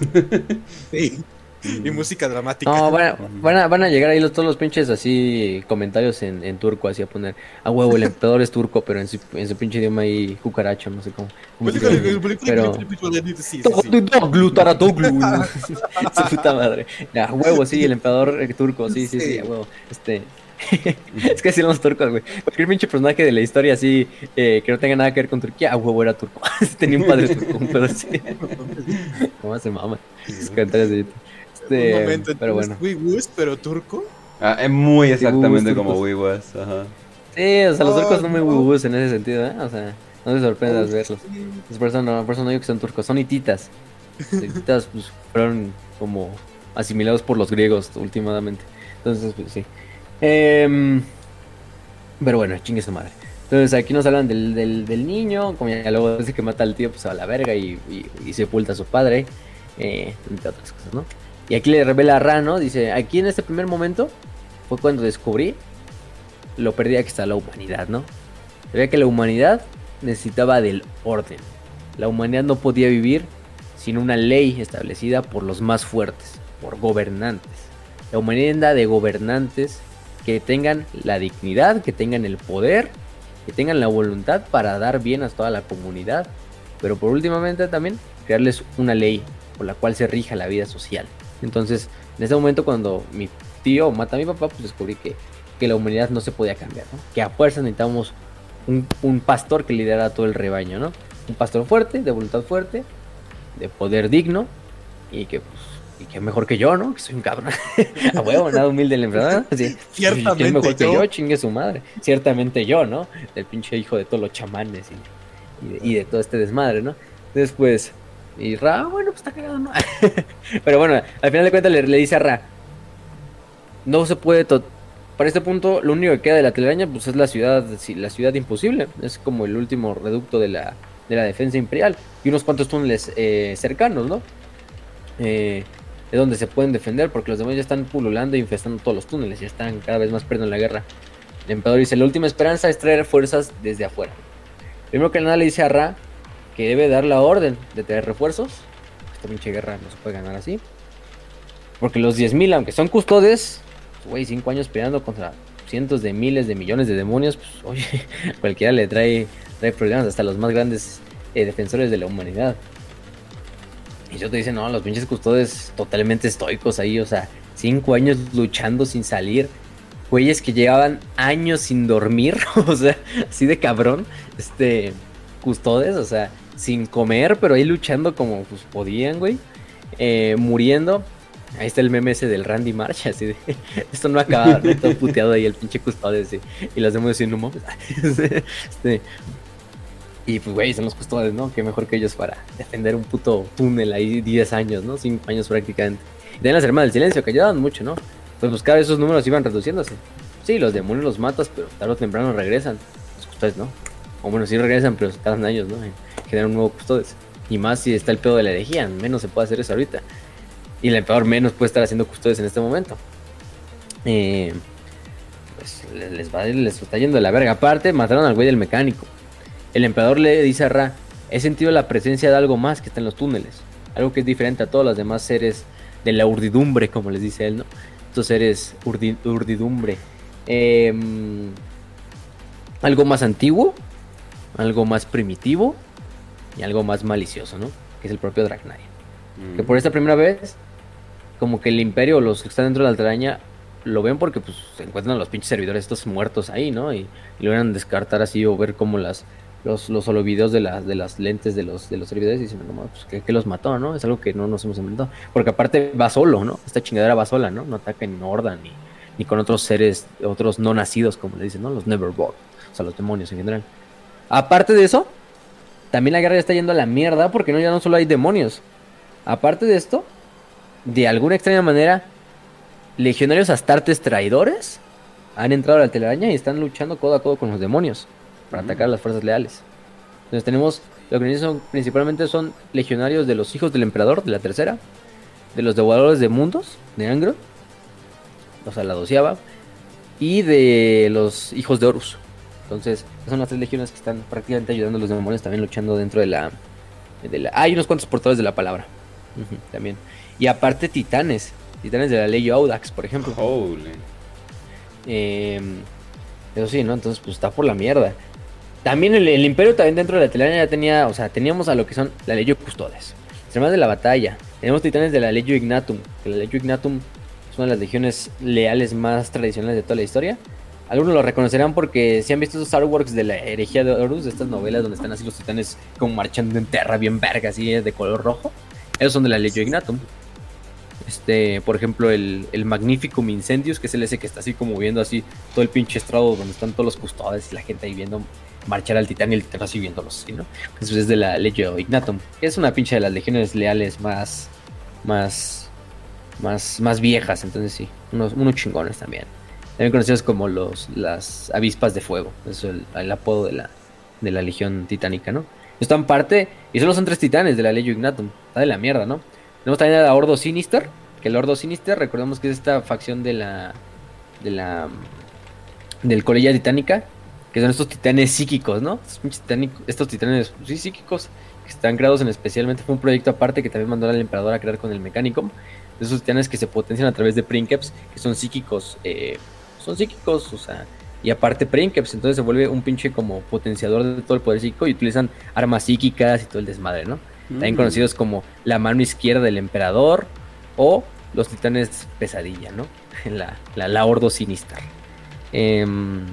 sí. Y música dramática. No, van a, van a, llegar ahí los, todos los pinches así comentarios en, en, turco, así a poner, a huevo, el emperador es turco, pero en su, en su pinche idioma ahí cucaracho, no sé cómo. pero... Su puta madre. A huevo, sí, el emperador turco, sí, sí, sí, a huevo. Este... es que así los turcos, güey. Cualquier pinche personaje de la historia así eh, que no tenga nada que ver con Turquía, a huevo era turco. Tenía un padre turco, pero sí. ¿Cómo se mama? Sus comentarios de YouTube. Este, un momento, pero bueno. pero turco. Ah, es muy exactamente como Wiwas, ajá. Sí, o sea, los turcos son muy Wiwas en ese sentido, ¿eh? O sea, no te sorprendas oh, verlos. Sí. Por eso no, por eso no digo que son turcos, son hititas. Los hititas pues, fueron como asimilados por los griegos últimamente. Entonces, pues sí. Eh, pero bueno, chingue su madre. Entonces aquí nos hablan del, del, del niño, como ya luego dice que mata al tío, pues a la verga y, y, y sepulta a su padre, eh, entre otras cosas, ¿no? Y aquí le revela a Rano, dice, aquí en este primer momento fue cuando descubrí lo perdida que está la humanidad, ¿no? Sabía que la humanidad necesitaba del orden. La humanidad no podía vivir sin una ley establecida por los más fuertes, por gobernantes. La humanidad de gobernantes que tengan la dignidad, que tengan el poder, que tengan la voluntad para dar bien a toda la comunidad, pero por últimamente también crearles una ley por la cual se rija la vida social. Entonces, en ese momento cuando mi tío mata a mi papá, pues descubrí que, la humanidad no se podía cambiar, ¿no? Que a fuerza necesitamos un, pastor que liderara todo el rebaño, ¿no? Un pastor fuerte, de voluntad fuerte, de poder digno y que pues y que mejor que yo, ¿no? Que soy un cabrón. a huevo, nada humilde el emperador. Ciertamente. es mejor que yo, chingue su madre. Ciertamente yo, ¿no? El pinche hijo de todos los chamanes y, y de todo este desmadre, ¿no? Después, y Ra, bueno, pues está cagado, ¿no? Pero bueno, al final de cuentas le, dice a Ra, no se puede... Para este punto, lo único que queda de la telaraña pues es la ciudad, la ciudad imposible. Es como el último reducto de la, de la defensa imperial. Y unos cuantos túneles eh, cercanos, ¿no? Eh, de donde se pueden defender, porque los demás ya están pululando e infestando todos los túneles, ya están cada vez más perdiendo la guerra. El emperador dice, la última esperanza es traer fuerzas desde afuera. Primero que nada le dice a Ra que debe dar la orden de traer refuerzos. Esta pinche guerra no se puede ganar así. Porque los 10.000, aunque son custodes, güey, 5 años peleando contra cientos de miles de millones de demonios, pues oye, cualquiera le trae, trae problemas, hasta los más grandes eh, defensores de la humanidad. Y yo te dicen, no, los pinches custodes totalmente estoicos ahí, o sea, 5 años luchando sin salir. Güeyes que llevaban años sin dormir, o sea, así de cabrón. Este, custodes, o sea, sin comer, pero ahí luchando como pues podían, güey. Eh, muriendo. Ahí está el meme ese del Randy March, así de, esto no acaba, ¿no? todo puteado ahí el pinche custodes y las diciendo, no este, y pues, güey, son los custodes, ¿no? Qué mejor que ellos para defender un puto túnel ahí 10 años, ¿no? 5 años prácticamente. Y las hermanas del silencio, que ayudaban mucho, ¿no? Pues, pues cada vez esos números iban reduciéndose. Sí, los demonios los matas, pero tarde o temprano regresan. Los custodes, ¿no? O bueno, sí regresan, pero cada años, ¿no? Generan un nuevo custodes. Y más si está el pedo de la herejía, menos se puede hacer eso ahorita. Y el emperador menos puede estar haciendo custodes en este momento. Eh, pues les, va, les está yendo de la verga. Aparte, mataron al güey del mecánico. El emperador le dice a Ra, he sentido la presencia de algo más que está en los túneles. Algo que es diferente a todos los demás seres de la urdidumbre, como les dice él, ¿no? Estos seres urdidumbre. Em, algo más antiguo, algo más primitivo y algo más malicioso, ¿no? Que es el propio Dragnaya. Mm. Que por esta primera vez, como que el imperio, los que están dentro de la alteraña, lo ven porque pues se encuentran los pinches servidores estos muertos ahí, ¿no? Y, y logran descartar así o ver cómo las, los, los solo videos de, las de las lentes de los, de los servidores y dicen, no, pues, ¿qué, los mató, no? Es algo que no nos hemos inventado. Porque aparte va solo, ¿no? Esta chingadera va sola, ¿no? No ataca en horda ni, ni con otros seres, otros no nacidos, como le dicen, ¿no? Los Neverborn, o sea, los demonios en general. Aparte de eso, también la guerra ya está yendo a la mierda porque no, ya no solo hay demonios. Aparte de esto, de alguna extraña manera, legionarios astartes traidores han entrado a la telaraña y están luchando codo a codo con los demonios para atacar a las fuerzas leales. Entonces tenemos, lo que son principalmente son legionarios de los hijos del emperador, de la tercera, de los devoradores de mundos, de Angro, o sea, la doceava, y de los hijos de Horus. Entonces, son las tres legiones que están prácticamente ayudando a los demonios también luchando dentro de la... De la hay unos cuantos portadores de la palabra. también. Y aparte titanes. Titanes de la ley Audax, por ejemplo. Em, eso sí, ¿no? Entonces, pues está por la mierda. También el, imperio también dentro de la telaraña ya tenía, o sea, teníamos a lo que son la ley Custodes. Además de la batalla, tenemos titanes de la ley Ignatum. Que la ley Ignatum es una de las legiones leales más tradicionales de toda la historia. Algunos lo reconocerán porque si han visto esos artworks de la herejía de Horus, de estas novelas donde están así los titanes como marchando en tierra bien verga, así de color rojo. Esos son de la Legio Ignatum. Este, por ejemplo, el, el Magnificum Incendius, que es el ese que está así como viendo así todo el pinche estrado donde están todos los custodes y la gente ahí viendo marchar al titán y el titán así viéndolos, ¿no? Eso es de la Legio Ignatum, es una pinche de las legiones leales más, más, más, más viejas, entonces sí, unos, unos chingones también. También conocidos como los, las avispas de fuego, es el, apodo de la, de la legión titánica, ¿no? Están parte, y solo son tres titanes de la Legio Ignatum, está de la mierda, ¿no? Tenemos también a Ordo Sinister, que el Ordo Sinister, recordemos que es esta facción de la, de la, del Colegio Titánica, que son estos titanes psíquicos, ¿no? Estos, titanes sí, psíquicos que están creados en especialmente fue un proyecto aparte que también mandó al emperador a crear con el Mechanicum. Esos titanes que se potencian a través de Princeps, que son psíquicos, eh, son psíquicos, o sea, y aparte Princeps, entonces se vuelve un pinche como potenciador de todo el poder psíquico y utilizan armas psíquicas y todo el desmadre, ¿no? También mm. conocidos como la mano izquierda del emperador o los titanes pesadilla, ¿no? La, la, la Ordo Sinister. Em,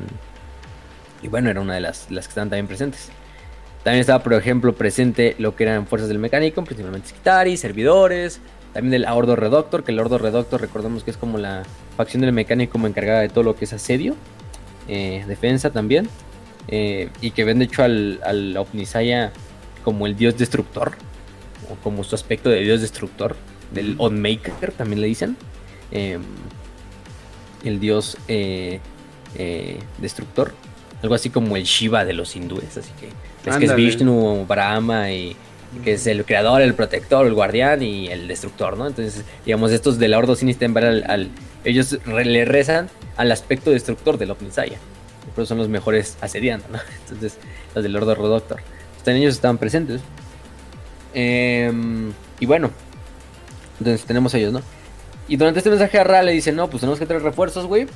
y bueno, era una de las, las que estaban también presentes. También estaba, por ejemplo, presente lo que eran fuerzas del mecánico, principalmente Skitari, servidores, también del Ordo Redoctor, que el Ordo Redoctor recordemos que es como la facción del mecánico como encargada de todo lo que es asedio, eh, defensa también, eh, y que ven de hecho al, al Omnisaya como el dios destructor, o como su aspecto de dios destructor, del Onmaker también le dicen, em, el dios eh, destructor algo así como el Shiva de los hindúes, así que es que es Vishnu, Brahma y que es el creador, el protector, el guardián y el destructor, ¿no? Entonces, digamos, estos de la Ordo Sinister, al, al, ellos le rezan al aspecto destructor del Omnisaya. Por eso son los mejores asediando, ¿no? Entonces, los del Ordo Rodoctor. También ellos estaban presentes. Em, y bueno, entonces tenemos a ellos, ¿no? Y durante este mensaje a Ra le dicen, no, pues tenemos que traer refuerzos, güey.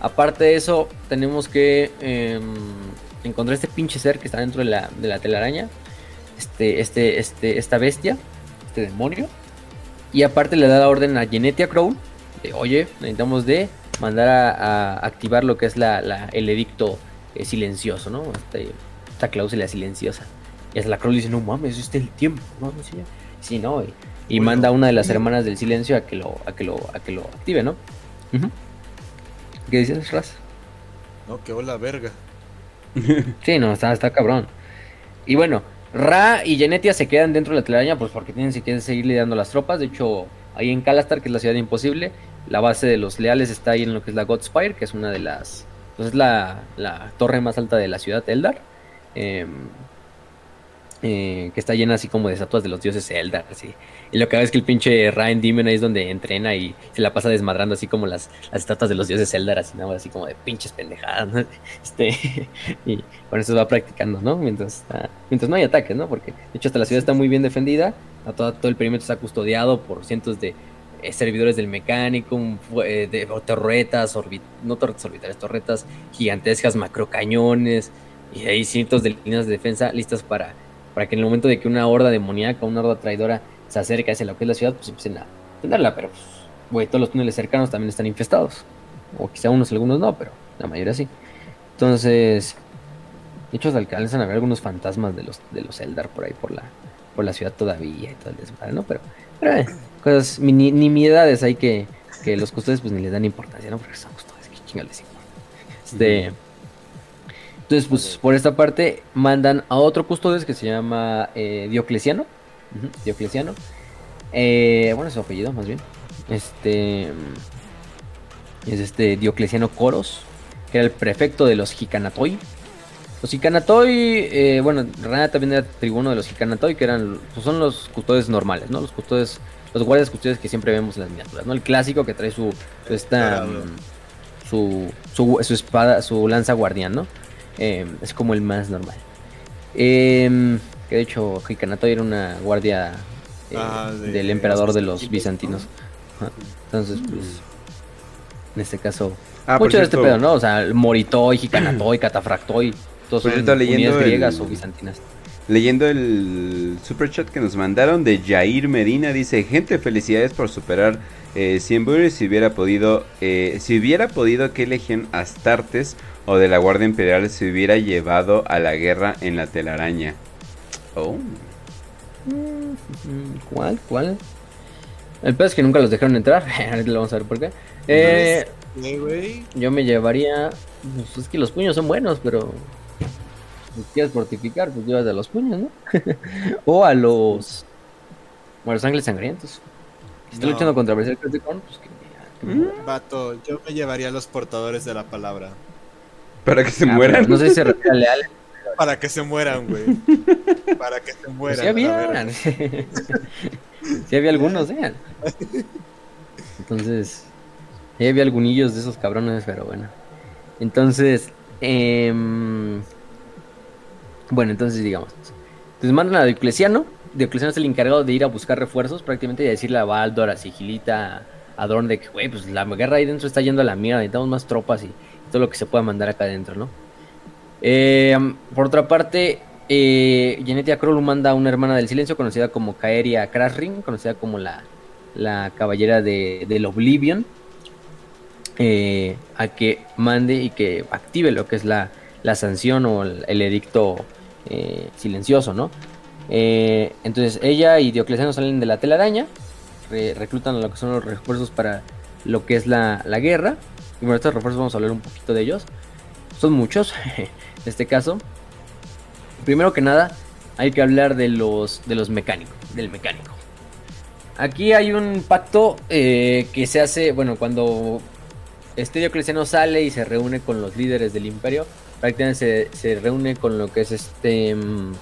Aparte de eso, tenemos que em, encontrar este pinche ser que está dentro de la, de la telaraña. Este, este, este, esta bestia, este demonio. Y aparte le da la orden a Genetia Crow de, oye, necesitamos de mandar a, activar lo que es la, el edicto eh, silencioso, ¿no? Este, esta cláusula silenciosa. Y es la Crow dice, no mames, este es el tiempo, ¿no? Sí, no, y, manda a una de las hermanas del silencio a que lo, a que lo, a que lo active, ¿no? ¿Qué dices, Raz? No, que hola, verga. sí, no, está, está cabrón. Y bueno, Ra y Genetia se quedan dentro de la telaraña, pues porque tienen que seguir lidiando las tropas. De hecho, ahí en Calastar, que es la ciudad imposible, la base de los leales está ahí en lo que es la Godspire, que es una de las. Pues es la, la torre más alta de la ciudad, Eldar. Eh, eh, que está llena así como de estatuas de los dioses Eldar, así. Y lo que hago es que el pinche Ryan Demon ahí es donde entrena y se la pasa desmadrando así como las, las estatuas de los dioses Eldar, así, ¿no? así como de pinches pendejadas, Este, y con eso va practicando, ¿no? Mientras, mientras no hay ataques, ¿no? Porque de hecho hasta la ciudad está muy bien defendida, todo, todo el perímetro está custodiado por cientos de eh, servidores del mecánico, eh, de, torretas, no torretas orbitales, torretas gigantescas, macrocañones, y hay cientos de líneas de defensa listas para para que en el momento de que una horda demoníaca, una horda traidora se acerque hacia lo que es la ciudad, pues empiecen a tenerla, pero pues, güey, todos los túneles cercanos también están infestados. O quizá unos, algunos no, pero la mayoría sí. Entonces, De hecho, alcanzan a ver algunos fantasmas de los, de los Eldar por ahí, por la, por la ciudad todavía y todo el desmadre, ¿no? Pero, pero eh, cosas, ni, nimiedades hay que, que los custodios pues ni les dan importancia, ¿no? Porque son custodios, que chingados les importa. Este, entonces, pues por esta parte mandan a otro custodio que se llama eh, Diocleciano. Diocleciano. Eh, bueno, es su apellido más bien. Este es este Diocleciano Coros, que era el prefecto de los Jicanatoi. Los Jicanatoi, eh, bueno, Rana también era tribuno de los Jicanatoi, que eran, pues son los custodios normales, ¿no? Los custodios, los guardias custodios que siempre vemos en las miniaturas, ¿no? El clásico que trae su, esta, mm, su, su, su, espada, su lanza guardián, ¿no? Eh, es como el más normal. Eh, que de hecho, Jicanatoi era una guardia eh, ah, del emperador de los bizantinos. Entonces, pues, en este caso, ah, mucho de este pedo, ¿no? O sea, Moritoi, Jicanatoi, Catafractoi, todos son leyendo griegas o bizantinas. Leyendo el super chat que nos mandaron de Jair Medina, dice, gente, felicidades por superar eh, 100 si hubiera podido, eh, si hubiera podido, ¿qué legión Astartes o de la Guardia Imperial se hubiera llevado a la guerra en la telaraña? Oh. Mm, ¿Cuál? ¿Cuál? El peor es que nunca los dejaron entrar. Ahorita lo vamos a ver por qué. Eh, yo me llevaría. Pues es que los puños son buenos, pero. Si quieres fortificar, pues llevas a los puños, ¿no? o a los. O a los ángeles sangrientos. Si está luchando contra Korn, pues que. Vato, yo me llevaría a los portadores de la palabra. Para que se ah, mueran. No sé si se refiere a leales. Para que se mueran, güey. Para que se mueran. Sí había. sí había algunos, ¿eh? Entonces, sí había algunillos de esos cabrones, pero bueno. Entonces, eh, bueno, entonces digamos. Entonces mandan a Diocleciano. Diocleciano es el encargado de ir a buscar refuerzos, prácticamente y decirle a Baldor, a Sigilita, a Dorn de que, güey, pues la guerra ahí dentro está yendo a la mierda, necesitamos más tropas y todo lo que se pueda mandar acá adentro, ¿no? Eh, por otra parte, eh, Genetia Krollu manda a una hermana del silencio conocida como Kaeria Crashring, conocida como la, la caballera de, del Oblivion, eh, a que mande y que active lo que es la, la sanción o el, edicto eh, silencioso, ¿no? entonces ella y Diocleciano salen de la telaraña, reclutan lo que son los refuerzos para lo que es la, la guerra. Y bueno, estos refuerzos vamos a hablar un poquito de ellos. Son muchos, en este caso. Primero que nada, hay que hablar de los, de los mecánicos, del mecánico. Aquí hay un pacto eh, que se hace, bueno, cuando este Diocleciano sale y se reúne con los líderes del imperio, se, reúne con lo que es este um,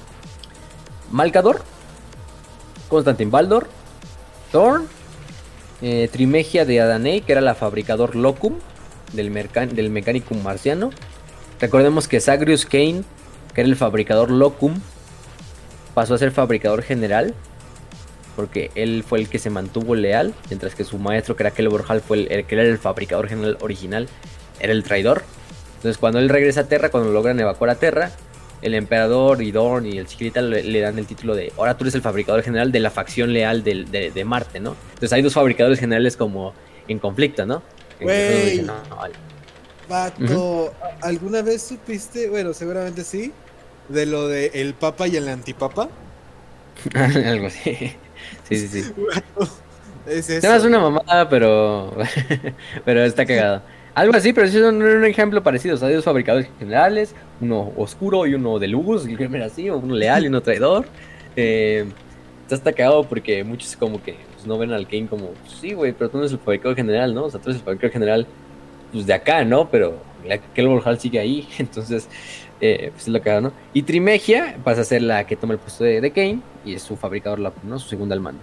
Malcador, Constantin Baldor, Thorn, eh, Trimegia de Adanei, que era la fabricador Locum del, del mecánico marciano, Recordemos que Zagreus Kane, que era el fabricador Locum, pasó a ser fabricador general. Porque él fue el que se mantuvo leal. Mientras que su maestro, que era Kelborhal, fue el, que era el fabricador general original. Era el traidor. Entonces cuando él regresa a Terra, cuando logran evacuar a Terra, el emperador y Dorn y el Chiquita le, dan el título de ahora tú eres el fabricador general de la facción leal de, Marte, ¿no? Entonces hay dos fabricadores generales como en conflicto, ¿no? Vato, ¿alguna vez supiste, bueno, seguramente sí, de lo de el papa y el antipapa? Algo así. Sí, sí, sí. es eso. una mamada, pero pero está cagado. Algo así, pero es un, un ejemplo parecido. O sea, hay dos fabricadores generales, uno oscuro y uno de luz, y así, uno leal y uno traidor. Eh, está cagado porque muchos como que pues, no ven al Kane como, sí, güey, pero tú no eres el fabricador general, ¿no? O sea, tú eres el fabricador general pues, de acá, ¿no? Pero la Kelvin Hall sigue ahí, entonces, eh, pues es lo hago, ¿no? Y Trimegia pasa a ser la que toma el puesto de, Kane y es su fabricador, ¿no? Su segunda al mando.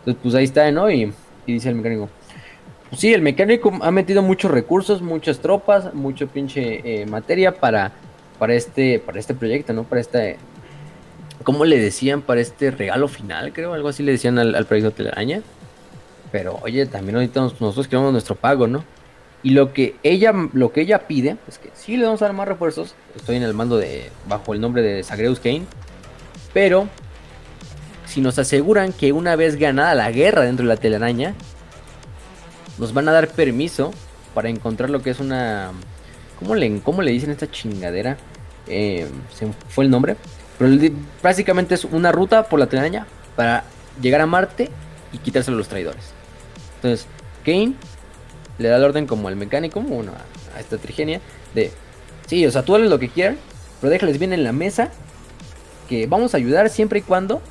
Entonces, pues ahí está, ¿no? Y, dice el mecánico. Pues sí, el mecánico ha metido muchos recursos, muchas tropas, mucho pinche eh, materia para, para, este, para este proyecto, ¿no? Para este, ¿cómo le decían? Para este regalo final, creo, algo así le decían al, al proyecto Telaraña. Pero oye, también ahorita nosotros queremos nuestro pago, ¿no? Y lo que ella, lo que ella pide es que sí le vamos a dar más refuerzos. Estoy en el mando de. bajo el nombre de Zagreus Kane. Pero si nos aseguran que una vez ganada la guerra dentro de la telaraña, nos van a dar permiso para encontrar lo que es una. ¿Cómo le, cómo le dicen esta chingadera? eh, se fue el nombre, pero básicamente es una ruta por la telaraña para llegar a Marte y quitarse a los traidores. Entonces, Kane le da el orden como al mecánico, bueno, a, esta trigenia, de, sí, o sea, tú haces lo que quieras, pero déjales bien en la mesa que vamos a ayudar siempre y cuando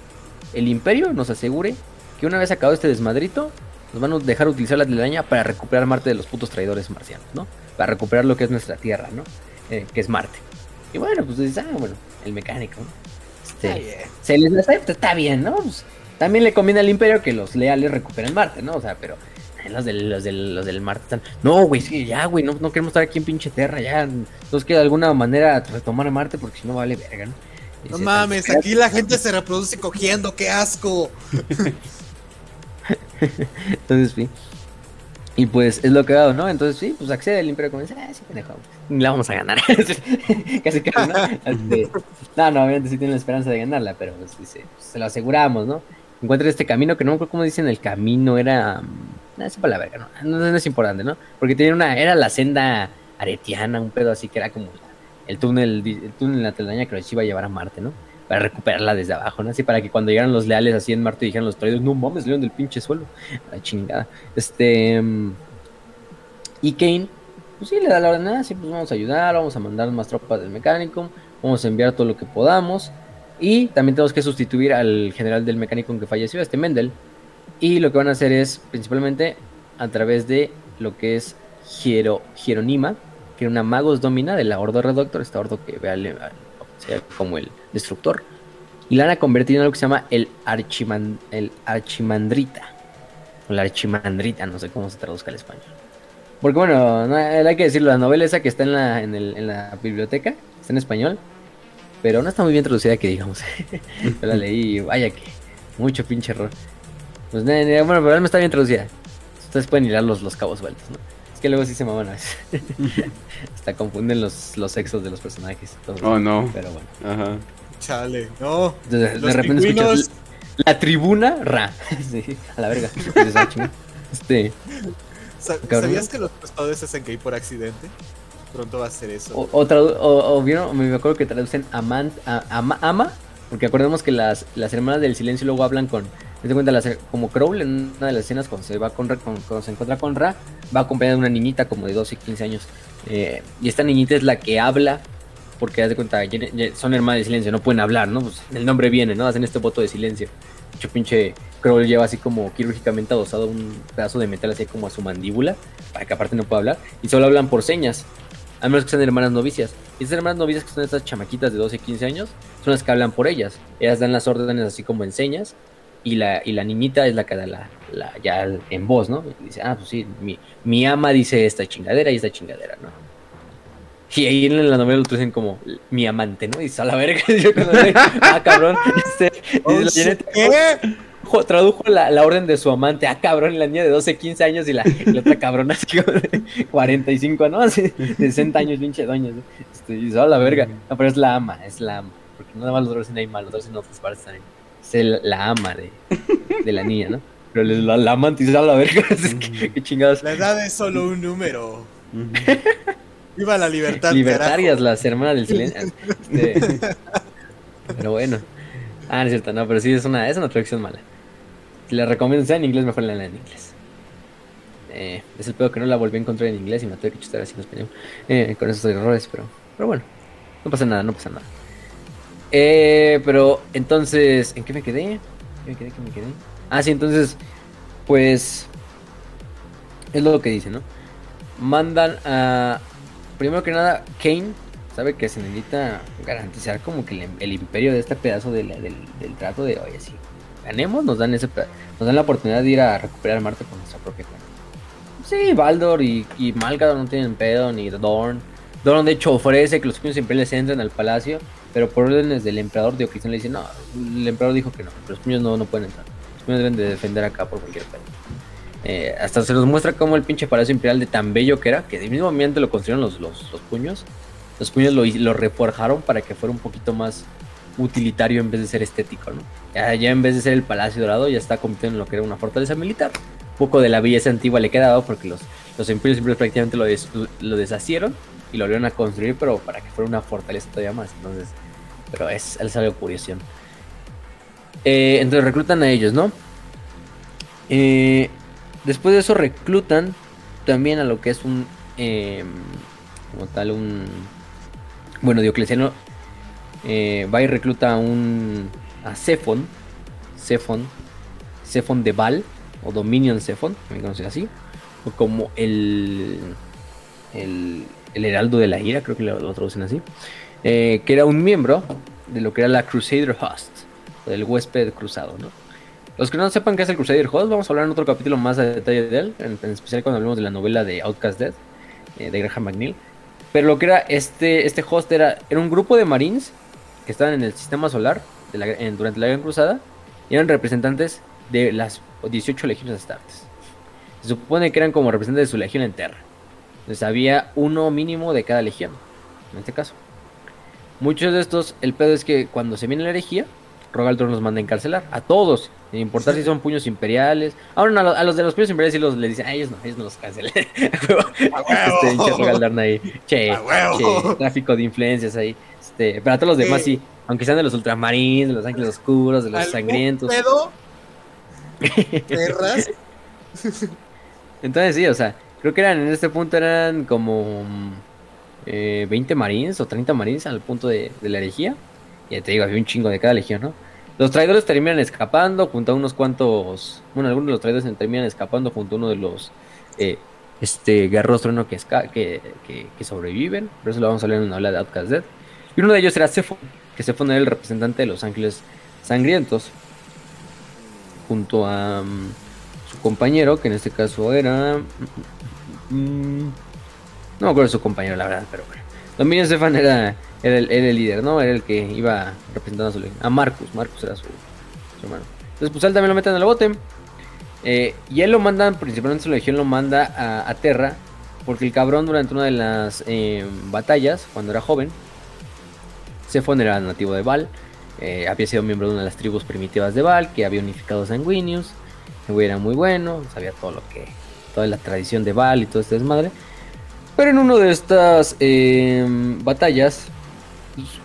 el imperio nos asegure que una vez acabado este desmadrito, nos van a dejar utilizar la telaraña para recuperar Marte de los putos traidores marcianos, ¿no? Para recuperar lo que es nuestra Tierra, ¿no? Eh, que es Marte. Y bueno, pues dices, ah, bueno, el mecánico, ¿no? Este, se les acepta, está bien, ¿no? Pues, también le conviene al imperio que los leales recuperen Marte, ¿no? O sea, pero los del, los del, los del Marte están, no, güey, sí, ya, güey, no, no queremos estar aquí en pinche Tierra, ya, nos queda de alguna manera retomar Marte porque si no vale verga, ¿no? no mames, aquí la gente se reproduce cogiendo, qué asco. Entonces, sí. Y pues es lo que hago, ¿no? Entonces, sí, pues accede el Imperio dice, ah, sí, pendejo, la vamos a ganar. casi casi, ¿no? No, no, obviamente sí tiene la esperanza de ganarla, pero pues, pues, se lo aseguramos, ¿no? Encuentra este camino que no me acuerdo cómo dicen el camino, era. No, es para la verga, ¿no? ¿no? es importante, ¿no? Porque tenía una. Era la senda aretiana, un pedo así que era como el túnel, el túnel en la telaraña que los iba a llevar a Marte, ¿no? Para recuperarla desde abajo, ¿no? Así para que cuando llegaran los leales así en Marte dijeran los traidores, no mames, león del pinche suelo. La chingada. Este. Y Kane, pues sí, le da la orden, ah, sí, pues vamos a ayudar, vamos a mandar más tropas del mecánico, vamos a enviar todo lo que podamos. Y también tenemos que sustituir al general del mecánico que falleció, este Mendel. Y lo que van a hacer es, principalmente, a través de lo que es Hiero, Hieronima, que era una Magos Domina de la Ordo Redoctor, esta Ordo que ve al, como el destructor. Y la van a convertir en algo que se llama el, Archiman, el Archimandrita. O la Archimandrita, no sé cómo se traduzca al español. Porque bueno, hay que decirlo, la novela esa que está en la, en, el, en la biblioteca, está en español, pero no está muy bien traducida que digamos. Yo la leí vaya que mucho pinche error. Pues bueno, pero no está bien traducida. Ustedes pueden hilar los, los cabos sueltos, ¿no? Es que luego sí se maman a veces. Hasta confunden los, los sexos de los personajes. oh, no. Pero bueno. Ajá. Chale, no. De, repente escuchas la, tribuna Ra. sí, a la verga. Este. ¿Sabías que los pescadores hacen gay por accidente? Pronto va a ser eso. O, o, ¿vieron? me acuerdo que traducen amant, ama, ama, porque acordemos que las, las hermanas del silencio luego hablan con. ¿Te cuenta? como Crowl en una de las escenas cuando se va con, cuando se encuentra con Ra, va acompañada de una niñita como de 12 y 15 años. Eh, y esta niñita es la que habla, porque haz de cuenta, son hermanas del silencio, no pueden hablar, ¿no? Pues el nombre viene, ¿no? Hacen este voto de silencio. Mucho pinche Crowl lleva así como quirúrgicamente adosado un pedazo de metal así como a su mandíbula, para que aparte no pueda hablar, y solo hablan por señas a menos que sean hermanas novicias. Y esas hermanas novicias que son estas chamaquitas de 12, 15 años, son las que hablan por ellas. Ellas dan las órdenes así como enseñas. Y la, y la niñita es la que da la, la ya en voz, ¿no? Y dice, ah, pues sí, mi, mi ama dice esta chingadera y esta chingadera, ¿no? Y ahí en la novela lo traducen como mi amante, ¿no? Y dice, a la verga, ah, cabrón, este, oh, ¿qué? tradujo la, la, orden de su amante. Ah, cabrón, la niña de 12, 15 años y la, otra cabrona así de 45, ¿no? Así, 60 años, pinche doña. Este, y dice, la verga. No, pero es la ama, es la ama. Porque nada más los traducen ahí mal, los traducen en otras partes también. Es la ama de, de la niña, ¿no? Pero la, la amante dice, a la verga. qué chingados. La edad es solo un número. Viva la libertad. Libertarias, las hermanas del silencio. Este, pero bueno. Ah, no es cierto, no, pero sí es una, es una traducción mala. Si la recomiendo sea en inglés, mejor la en inglés. Eh, es el pedo que no la volví a encontrar en inglés y me tuve que chutar así en español. Eh, con esos errores, pero, pero bueno, no pasa nada, no pasa nada. Eh, pero entonces, ¿en qué me quedé? ¿Qué me quedé? ¿Qué me quedé? Ah, sí, entonces, pues es lo que dice, ¿no? Mandan a primero que nada, Kane sabe que se necesita garantizar como que el, imperio de este pedazo del, del, trato de, oye, sí, ganemos, nos dan ese nos dan la oportunidad de ir a recuperar Marte con nuestra propia cuenta. Sí, Baldor y, y Malgador no tienen pedo, ni Dorn. Dorn de hecho ofrece que los puños imperiales entren al palacio, pero por órdenes del emperador Diocleciano le dice, no, el emperador dijo que no, los puños no, no pueden entrar. Los puños deben de defender acá por cualquier pedo. Eh, hasta se nos muestra cómo el pinche palacio imperial de tan bello que era, que de mismo ambiente lo construyeron los, los, los puños. Los puños lo, lo reforjaron para que fuera un poquito más utilitario en vez de ser estético, ¿no? Ya, en vez de ser el Palacio Dorado, ya está convirtiendo en lo que era una fortaleza militar. Un poco de la belleza antigua le quedado porque los, los imperios siempre prácticamente lo, lo deshacieron y lo volvieron a construir, pero para que fuera una fortaleza todavía más. Entonces, pero es, es algo curioso. Eh, entonces reclutan a ellos, ¿no? Eh, después de eso reclutan también a lo que es un, em, como tal, un, bueno, Diocleciano eh, va y recluta a un, a Cephon, Cephon, Cephon de Val, o Dominion Cephon, me conoce así, o como el, el, Heraldo de la Ira, creo que lo, traducen así, que era un miembro de lo que era la Crusader Host, del huésped cruzado, ¿no? Los que no sepan qué es el Crusader Host, vamos a hablar en otro capítulo más a detalle de él, en, especial cuando hablemos de la novela de Outcast Dead, eh, de Graham McNeil. Pero lo que era este, este host era, era un grupo de marines que estaban en el sistema solar durante la Gran Cruzada y eran representantes de las 18 legiones astartes. Se supone que eran como representantes de su legión en Terra. Entonces había uno mínimo de cada legión, en este caso. Muchos de estos, el pedo es que cuando se viene la herejía, Rogaltor los manda a encarcelar. A todos. Sin importar si son puños imperiales. Ahora a, los de los puños imperiales sí los le dicen, a ellos no, ellos no los cancelen. este, ahí. Che, che, tráfico de influencias ahí. Este, pero a todos los demás sí. Aunque sean de los ultramarines, de los ángeles oscuros, de los sangrientos. Pedo? ¿Perras? Entonces sí, o sea, creo que eran en este punto eran como eh, 20 marines o 30 marines al punto de, de la herejía. Ya te digo, había un chingo de cada legión, ¿no? Los traidores terminan escapando junto a unos cuantos. Bueno, algunos de los traidores terminan escapando junto a uno de los eh, este, guerreros trueno que, sobreviven. Por eso lo vamos a hablar en una habla de Outcast Dead. Y uno de ellos era Cephon, que Cephon era el representante de los ángeles sangrientos. Junto a mm, su compañero, que en este caso era. Mm, mm, no me acuerdo su compañero, la verdad, pero bueno. También Cephon era el, líder, ¿no? Era el que iba representando a su. A Marcus, Marcus era su, hermano. Entonces, pues él también lo meten en el bote. Eh, y él lo mandan, principalmente su legión lo manda a, Terra. Porque el cabrón durante una de las eh, batallas, cuando era joven, se fue, era nativo de Val. Eh, había sido miembro de una de las tribus primitivas de Val, que había unificado sanguíneos. El güey era muy bueno, sabía todo lo que. toda la tradición de Val y todo este desmadre. Pero en una de estas batallas,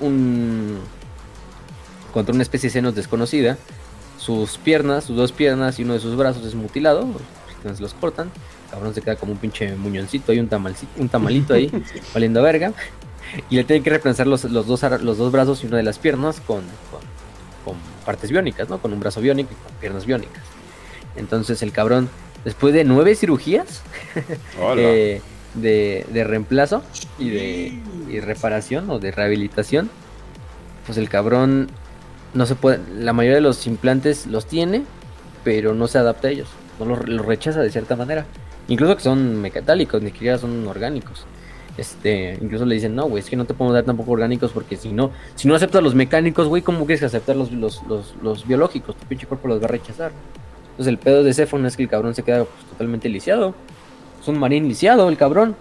un contra una especie de senos desconocida. Sus piernas, sus dos piernas y uno de sus brazos es mutilado. Entonces los cortan. El cabrón se queda como un pinche muñoncito ahí, un, un tamalito ahí, valiendo verga. Y le tienen que reemplazar los, los, dos, los dos brazos y una de las piernas con, con, partes biónicas, ¿no? Con un brazo biónico y con piernas biónicas. Entonces el cabrón, después de nueve cirugías, eh, de, de reemplazo y de y reparación o de rehabilitación, pues el cabrón no se puede, la mayoría de los implantes los tiene, pero no se adapta a ellos, no los, rechaza de cierta manera. Incluso que son mecatálicos, ni siquiera son orgánicos. Este, incluso le dicen, no, güey, es que no te podemos dar tampoco orgánicos porque si no, si no aceptas los mecánicos, güey, ¿cómo quieres aceptar los, los, los, biológicos? Tu pinche cuerpo los va a rechazar. Entonces el pedo de Cephon es que el cabrón se queda pues, totalmente lisiado. Es un marín lisiado el cabrón.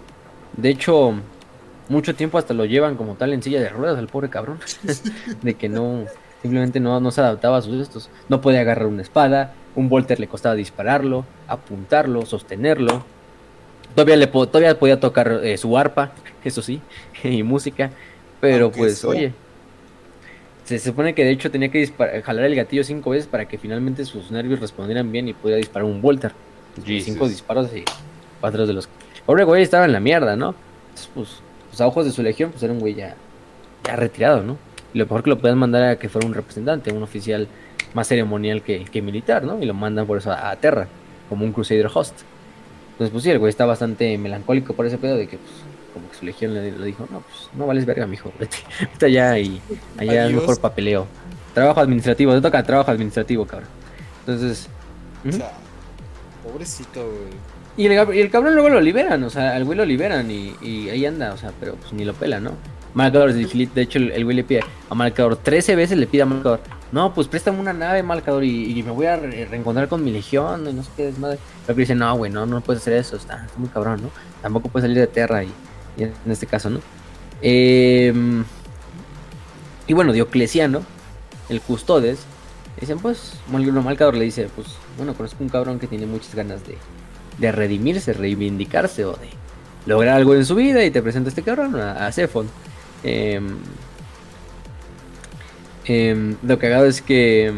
De hecho, mucho tiempo hasta lo llevan como tal en silla de ruedas al pobre cabrón. de que no, simplemente no, no se adaptaba a sus estos. No podía agarrar una espada, un volter le costaba dispararlo, apuntarlo, sostenerlo. Todavía, le todavía podía tocar eh, su arpa, eso sí, y música. Pero pues, oye, se supone que de hecho tenía que jalar el gatillo cinco veces para que finalmente sus nervios respondieran bien y pudiera disparar un volter. Cinco disparos y cuatro de los... Pobre güey estaba en la mierda, ¿no? pues pues, a ojos de su legión, pues era un güey ya, ya retirado, ¿no? Y lo mejor que lo puedan mandar a que fuera un representante, un oficial más ceremonial que, militar, ¿no? Y lo mandan por eso a, Terra, como un Crusader host. Entonces, pues sí, el güey está bastante melancólico por ese pedo de que, pues, como que su legión le, dijo, no, pues no vales verga, mijo, vete, vete allá y allá es mejor papeleo. Trabajo administrativo, te toca trabajo administrativo, cabrón. Entonces... pobrecito, güey. Y el, cabrón luego lo liberan, o sea, al güey lo liberan y, ahí anda, o sea, pero pues ni lo pela, ¿no? Malcador, de hecho, el, güey le pide a Malcador, 13 veces le pide a Malcador, no, pues préstame una nave, Malcador, y, me voy a reencontrar con mi legión, y no sé qué desmadre. Pero dice, no, güey, no, no puedes hacer eso, está, muy cabrón, ¿no? Tampoco puedes salir de tierra, y, en este caso, ¿no? Em, y bueno, Diocleciano, el custodes, dicen, pues, Malcador le dice, pues, bueno, conozco un cabrón que tiene muchas ganas de de redimirse, reivindicarse o de, lograr algo en su vida y te presenta este cabrón, a, a Zephon. Em, em, lo cagado es que,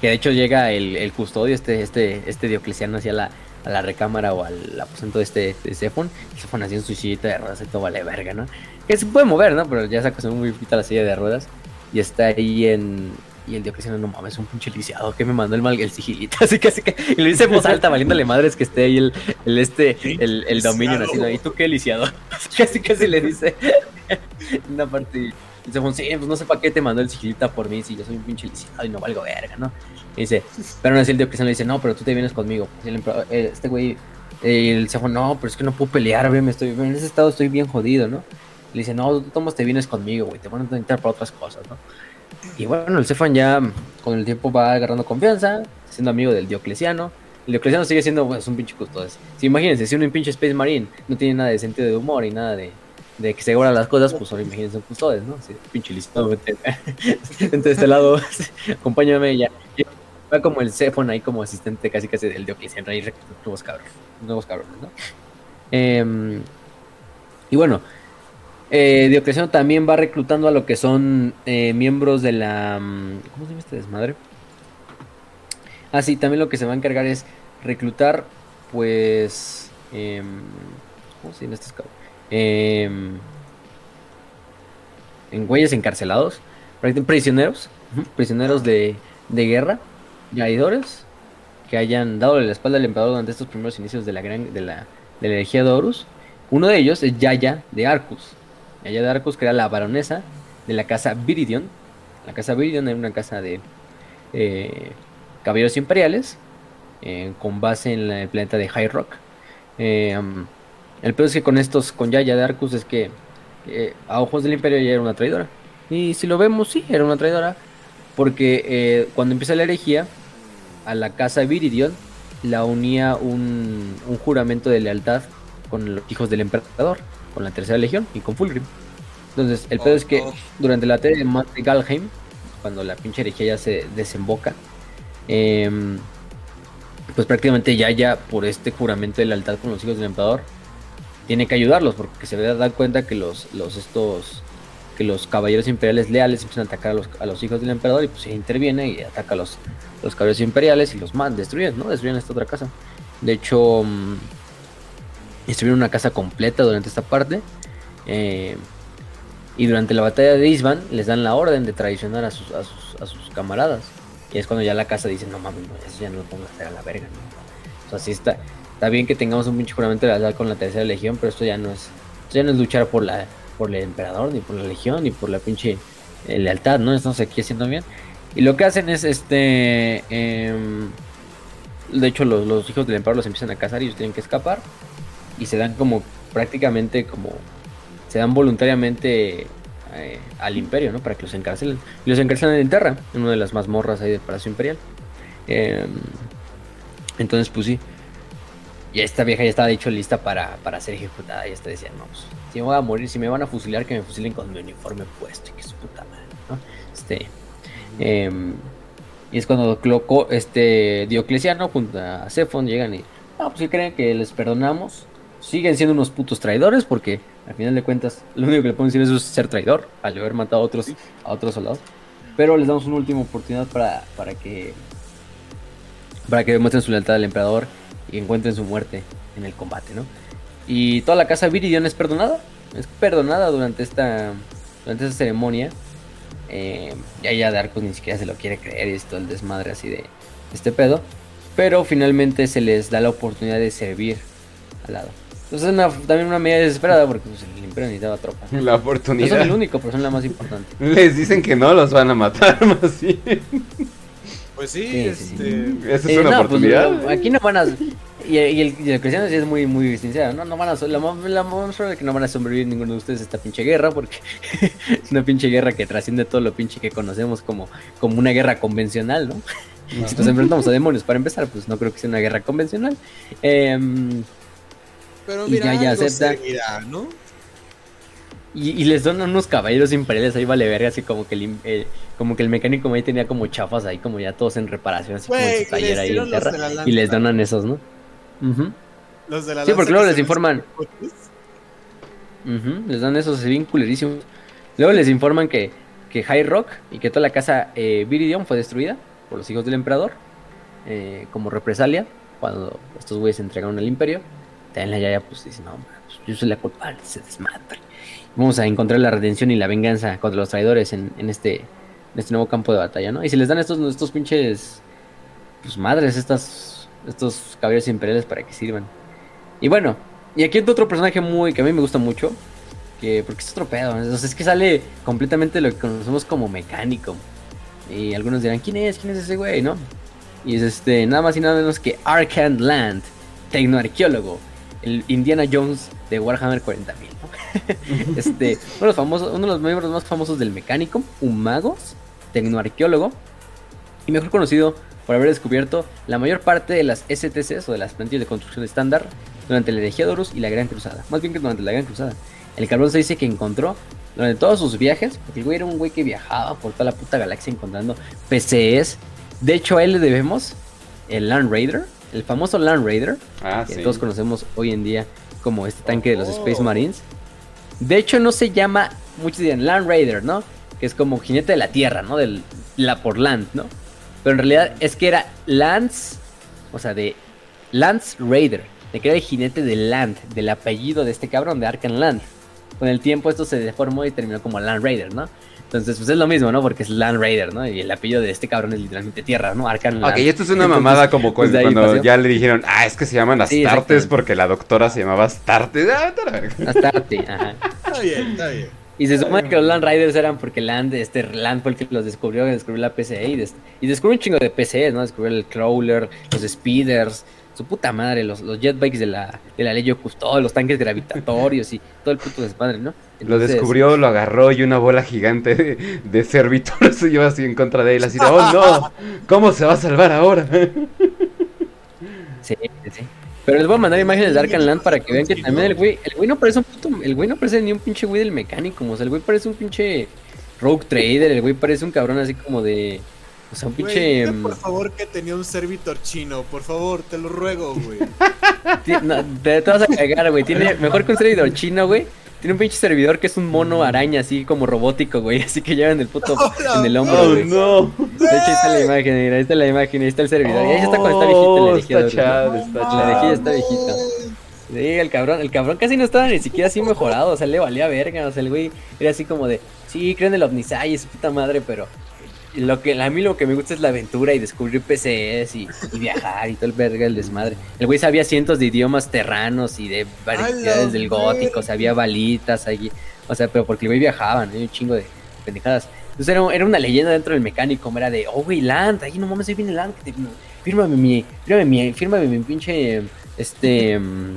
que de hecho llega el, el custodio, este, este, este Diocleciano hacia la, a la recámara o al aposento de este de Zephon. Zephon así en su sillita de ruedas y todo vale verga, ¿no? Que se puede mover, ¿no? Pero ya se acostumbró muy poquito la silla de ruedas. Y está ahí en. Y el Diocleciano, no mames, un pinche lisiado que me mandó el mal el sigilito. Así que así que. Y lo dice en voz alta, valiéndole madres que esté ahí el, el este, el, el dominio ¿no? ¿Y tú qué lisiado? Casi casi le dice. Una parte. Y dice, sí, pues no sé para qué te mandó el sigilita por mí si yo soy un pinche lisiado y no valgo verga, ¿no? Y dice, pero no es el Diocleciano le dice, no, pero tú te vienes conmigo. Emperador- eh, este güey, eh, el Zephon, no, pero es que no puedo pelear, me estoy, en ese estado estoy bien jodido, ¿no? Le dice, no, tú tomas, te vienes conmigo, güey, te van a necesitar para otras cosas, ¿no? Y bueno, el Zephon ya con el tiempo va agarrando confianza, siendo amigo del Diocleciano. El Diocleciano sigue siendo pues, un pinche custodio. Si imagínense, si uno en pinche Space Marine no tiene nada de sentido de humor y nada de, de que se logran las cosas, pues ahora imagínense un custodio, ¿no? Sí, pinche listo, de este lado, acompáñame ya. Va como el Zephon ahí como asistente casi casi del Diocleciano, ahí nuevos cabrones, nuevos cabrones, ¿no? Em, y bueno, eh, también va reclutando a lo que son eh, miembros de la... mm, ¿Cómo se llama este desmadre? Ah, sí, también lo que se va a encargar es reclutar, pues... em, ¿Cómo se llama este cabrón? Em, en güeyes encarcelados, prisioneros, prisioneros de, de guerra, traidores, que hayan dado la espalda al emperador durante estos primeros inicios de la gran, de la, de de Horus. Uno de ellos es Yaya de Arcus. Yaya de Arcus, que era la baronesa de la casa Viridion. La casa Viridion era una casa de eh, caballeros imperiales, eh, con base en el planeta de High Rock. Eh, um, el peor es que con estos, con Yaya de Arcus, es que a ojos del imperio ella era una traidora. Y si lo vemos, sí, era una traidora. Porque cuando empieza la herejía, a la casa Viridion la unía un, un juramento de lealtad con los hijos del emperador, con la tercera legión y con Fulgrim. Entonces, el pedo es que durante la batalla de Mat de Galheim, cuando la pinche herejía ya se desemboca, em, pues prácticamente ya ya por este juramento de lealtad con los hijos del emperador, tiene que ayudarlos porque se da cuenta que los, los estos que los caballeros imperiales leales empiezan a atacar a los, a los hijos del emperador y pues se interviene y ataca a los, los caballeros imperiales y los man, destruyen, ¿no? Destruyen esta otra casa. De hecho, mm, destruyeron una casa completa durante esta parte. eh, y durante la batalla de Isban les dan la orden de traicionar a sus, a sus, camaradas. Y es cuando ya la casa dice, no mames, eso ya no lo pongo a hacer a la verga. ¿no? O sea, sí está, está bien que tengamos un pinche juramento de lealtad con la tercera legión, pero esto ya no es, ya no es luchar por la, por el emperador, ni por la legión, ni por la pinche eh, lealtad, ¿no? Se aquí haciendo bien. Y lo que hacen es este. em, de hecho, los, los hijos del emperador los empiezan a cazar y ellos tienen que escapar. Y se dan como prácticamente como. Se dan voluntariamente eh, al imperio, ¿no? Para que los encarcelen. Y los encarcelan en Terra, en una de las mazmorras ahí del Palacio Imperial. Em, entonces, pues sí. Y esta vieja ya estaba, de lista para, para ser ejecutada. Y esta decía, no, pues, si me voy a morir, si me van a fusilar, que me fusilen con mi uniforme puesto. Y que su puta madre, ¿no? Este. em, y es cuando Cloco, este Diocleciano junto a Zephon llegan y, no, pues si creen que les perdonamos, siguen siendo unos putos traidores porque al final de cuentas lo único que le pueden decir es ser traidor al haber matado a otros, a otros soldados. Pero les damos una última oportunidad para, para que para que demuestren su lealtad al emperador y encuentren su muerte en el combate, ¿no? Y toda la casa Viridion es perdonada, es perdonada durante esta durante esta ceremonia. Eh, ya ya de Arcos ni siquiera se lo quiere creer y es el desmadre así de este pedo. Pero finalmente se les da la oportunidad de servir al lado. Entonces es una- también una medida desesperada porque pues, el imperio necesitaba tropas. La No son oportunidad. el único, pero son la más importante. Les dicen que no los van a matar, más bien. Pues sí, Sí, sí, este. Esa es Eh, una no, pues, oportunidad. no, aquí no van a. Y, y el, y el cristiano sí es muy, muy sincero. No, no van a. La, la más probable es que no van a sobrevivir ninguno de ustedes a esta pinche guerra. Porque es una pinche guerra que trasciende todo lo pinche que conocemos como, como una guerra convencional, ¿no? Si nos enfrentamos a demonios para empezar, pues no creo que sea una guerra convencional. Em, Pero y ya, ya acepta. ¿no? y, y les donan unos caballeros imperiales ahí vale verga, así como que el, como que el mecánico ahí tenía como chafas ahí, como ya todos en reparación, así como en su taller ahí en tierra. la Y les donan esos, ¿no? Los de la Sí, porque que luego les informan. fuertes. Ujú, les dan esos bien culerísimos. Luego les informan que, que High Rock y que toda la casa eh, Viridion fue destruida por los hijos del emperador eh, como represalia cuando estos güeyes se entregaron al imperio. También la Yaya pues dice, no, pues, yo soy la culpable, se desmadre. Vamos a encontrar la redención y la venganza contra los traidores en, en este, este nuevo campo de batalla, ¿no? Y si les dan estos, estos pinches, pues madres, estas, estos caballeros imperiales para que sirvan. Y bueno, y aquí hay otro personaje muy que a mí me gusta mucho, que porque es otro pedo, sea, es que sale completamente lo que conocemos como mecánico. Y algunos dirán, ¿quién es? ¿Quién es ese güey? ¿No? Y es este, nada más y nada menos que Arkand Land, tecnoarqueólogo, el Indiana Jones de Warhammer 40.000. ¿no? este, uno de, los famosos, uno de los miembros más famosos del mecánico, un mago, tecnoarqueólogo, y mejor conocido por haber descubierto la mayor parte de las STCs o de las plantillas de construcción estándar durante la herejía y la Gran Cruzada. Más bien que durante la Gran Cruzada. El cabrón se dice que encontró durante todos sus viajes, porque el güey era un güey que viajaba por toda la puta galaxia encontrando PCs. De hecho, a él le debemos el Land Raider, el famoso Land Raider, Ah, que sí. todos conocemos hoy en día como este tanque de los Space Marines. De hecho, no se llama, muchos dirán Land Raider, ¿no? Que es como jinete de la tierra, ¿no? Del, la por land, ¿no? Pero en realidad es que era Lance, o sea, de Lance Raider, de que era el jinete de Land, del apellido de este cabrón, de Arkan Land. Con el tiempo esto se deformó y terminó como Land Raider, ¿no? Entonces, pues es lo mismo, ¿no? Porque es Land Raider, ¿no? Y el apellido de este cabrón es literalmente tierra, ¿no? Arkan Land. Ok, y esto es una Entonces, mamada como pues, cuando pasó. ya le dijeron, ah, es que se llaman Sí, Astartes exactamente. porque la doctora se llamaba Astartes. Ah. Astarte, ajá. Está bien, está bien. Y se supone que los Land Riders eran porque Land, este Land fue el que los descubrió, que descubrió la PCE y, des- y descubrió un chingo de PCs, ¿no? Descubrió el Crawler, los Speeders, su puta madre, los, los jetbikes de la, de la ley Custodio, los tanques gravitatorios y todo el puto desmadre, ¿no? Lo descubrió, lo agarró y una bola gigante de, de servitor se lleva así en contra de él. Así de, oh no, ¿cómo se va a salvar ahora? Sí, sí. Pero les voy a mandar imágenes de Arkham Land para que vean que también el güey, el güey no parece un puto, el güey no parece ni un pinche güey del mecánico, o sea, el güey parece un pinche rogue trader, el güey parece un cabrón así como de, o sea, un Güey, pinche... dile mm, por favor que tenía un servitor chino, por favor, te lo ruego, güey. No, te, te vas a cagar, güey. Tiene mejor que un servidor chino, güey. Tiene un pinche servidor que es un mono araña, así como robótico, güey. Así que llevan el puto en el hombro, Oh güey. no. De hecho, ahí está la imagen, mira, ahí está la imagen, ahí está el servidor. Y ahí está cuando está viejito Oh, el elegido. está chad, está La lejilla está viejita. Sí, el cabrón, el cabrón casi no estaba ni siquiera así mejorado, o sea, le valía verga, o sea, el güey era así como de, sí, creo en el Omnisai y su puta madre, pero lo que a mí lo que me gusta es la aventura y descubrir PCs y, y viajar y todo el verga, el desmadre. El güey sabía cientos de idiomas terranos y de variedades del gótico, sabía balitas allí, o sea, pero porque el güey viajaba, ¿no? Un chingo de pendejadas. Entonces era, era una leyenda dentro del mecánico, era de, oh, güey, Land, ahí no mames, ahí viene Land, que te- fírmame mi, fírmame mi, fírmame mi pinche, este, mm,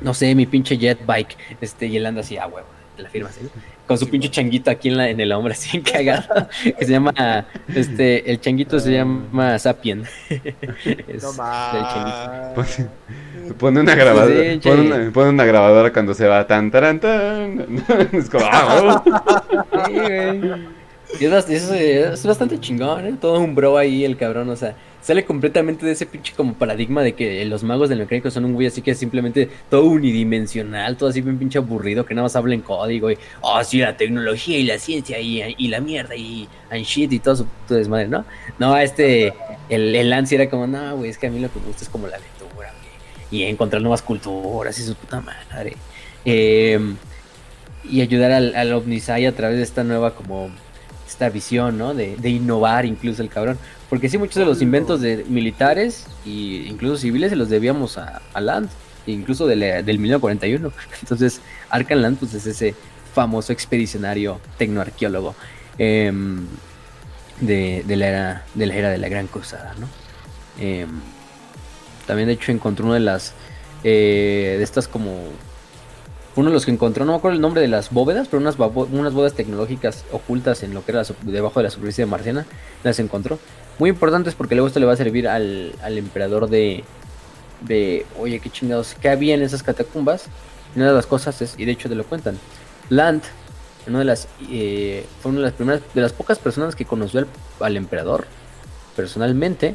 no sé, mi pinche jet bike, este, y él anda así, ah, huevo, la firmas, ¿sí? Con su pinche changuito aquí en, la, en el hombro, así cagado, que se llama, este, el changuito se llama Sapien. Es No más. Pone una grabadora, Sí, pone una, pone una grabadora cuando se va tan taran tan. Es como, ah, oh. Sí, güey. Eh, es bastante chingón, ¿eh? Todo un bro ahí, el cabrón, o sea, sale completamente de ese pinche como paradigma de que los magos del mecánico son un güey así que es simplemente todo unidimensional, todo así bien pinche aburrido, que nada más habla en código y, oh, sí, la tecnología y la ciencia y, la mierda y and shit y todo su puto desmadre, ¿no? No, este, el, el Lance era como, no, güey, es que a mí lo que me gusta es como la aventura, güey, y encontrar nuevas culturas y su puta madre. Eh, y ayudar al, al Omnisai a través de esta nueva como esta visión, ¿no? De, innovar incluso el cabrón. Porque sí, muchos de los inventos de militares e incluso civiles se los debíamos a, a Land, incluso de la- del 1941. Entonces, Arkan Land pues, es ese famoso expedicionario tecnoarqueólogo em, de, de la era, de la era de la Gran Cruzada, ¿no? Em, también, de hecho, encontró una de las eh, de estas como uno de los que encontró, no me acuerdo el nombre de las bóvedas, pero unas, unas bóvedas tecnológicas ocultas en lo que era debajo de la superficie de marciana, las encontró. Muy importantes porque luego esto le va a servir al, al emperador de, de, oye, qué chingados, ¿qué había en esas catacumbas? Y una de las cosas es, y de hecho te lo cuentan, Land, una de las, eh, fue una de las primeras, de las pocas personas que conoció al, al emperador personalmente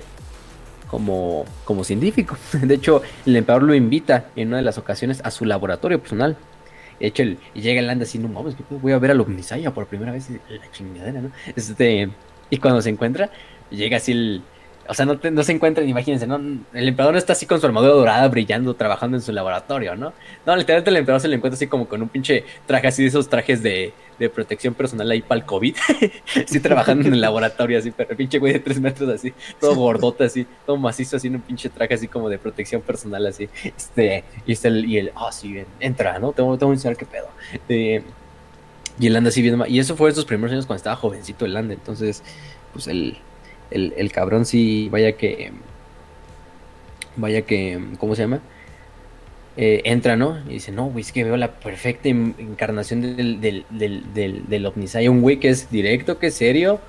como, como científico. De hecho, el emperador lo invita en una de las ocasiones a su laboratorio personal. De hecho, el, llega el Land así, no mames, voy a ver al Omnisaya por primera vez, la chingadera, ¿no? Este, y cuando se encuentra, llega así el, o sea, no, no se encuentran, imagínense, ¿no? El emperador no está así con su armadura dorada brillando, trabajando en su laboratorio, ¿no? No, literalmente el emperador se le encuentra así como con un pinche traje así de esos trajes de, de protección personal ahí para el COVID. así trabajando en el laboratorio, así, pero el pinche güey de tres metros así, todo gordote así, todo macizo así en un pinche traje así como de protección personal así. Este, y este, y el, ah, sí, entra, ¿no? Tengo, tengo que enseñar qué pedo. Y el anda así viendo, y eso fue esos primeros años cuando estaba jovencito el Landa, entonces, pues el el, cabrón sí, vaya que, vaya que, ¿cómo se llama? Eh, entra, ¿no? Y dice, no, güey, es que veo la perfecta encarnación del, del, del, del, Omnisaya. Un güey que es directo, que es serio,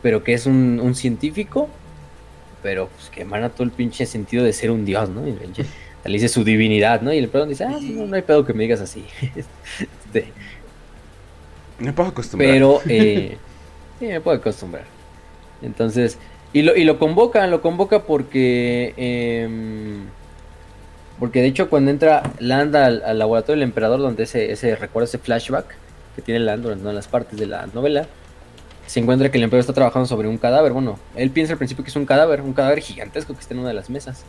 pero que es un, científico, pero pues que emana todo el pinche sentido de ser un dios, ¿no? Y le dice su divinidad, ¿no? Y el perdón dice, ah, no, hay pedo que me digas así. este, me puedo acostumbrar. Pero, eh, sí, me puedo acostumbrar. Entonces, y lo, y lo convoca, lo convoca porque... Em, porque de hecho cuando entra Land al, laboratorio del emperador, donde ese, ese recuerda ese flashback que tiene Land durante una de las partes de la novela, se encuentra que el emperador está trabajando sobre un cadáver. Bueno, él piensa al principio que es un cadáver, un cadáver gigantesco que está en una de las mesas.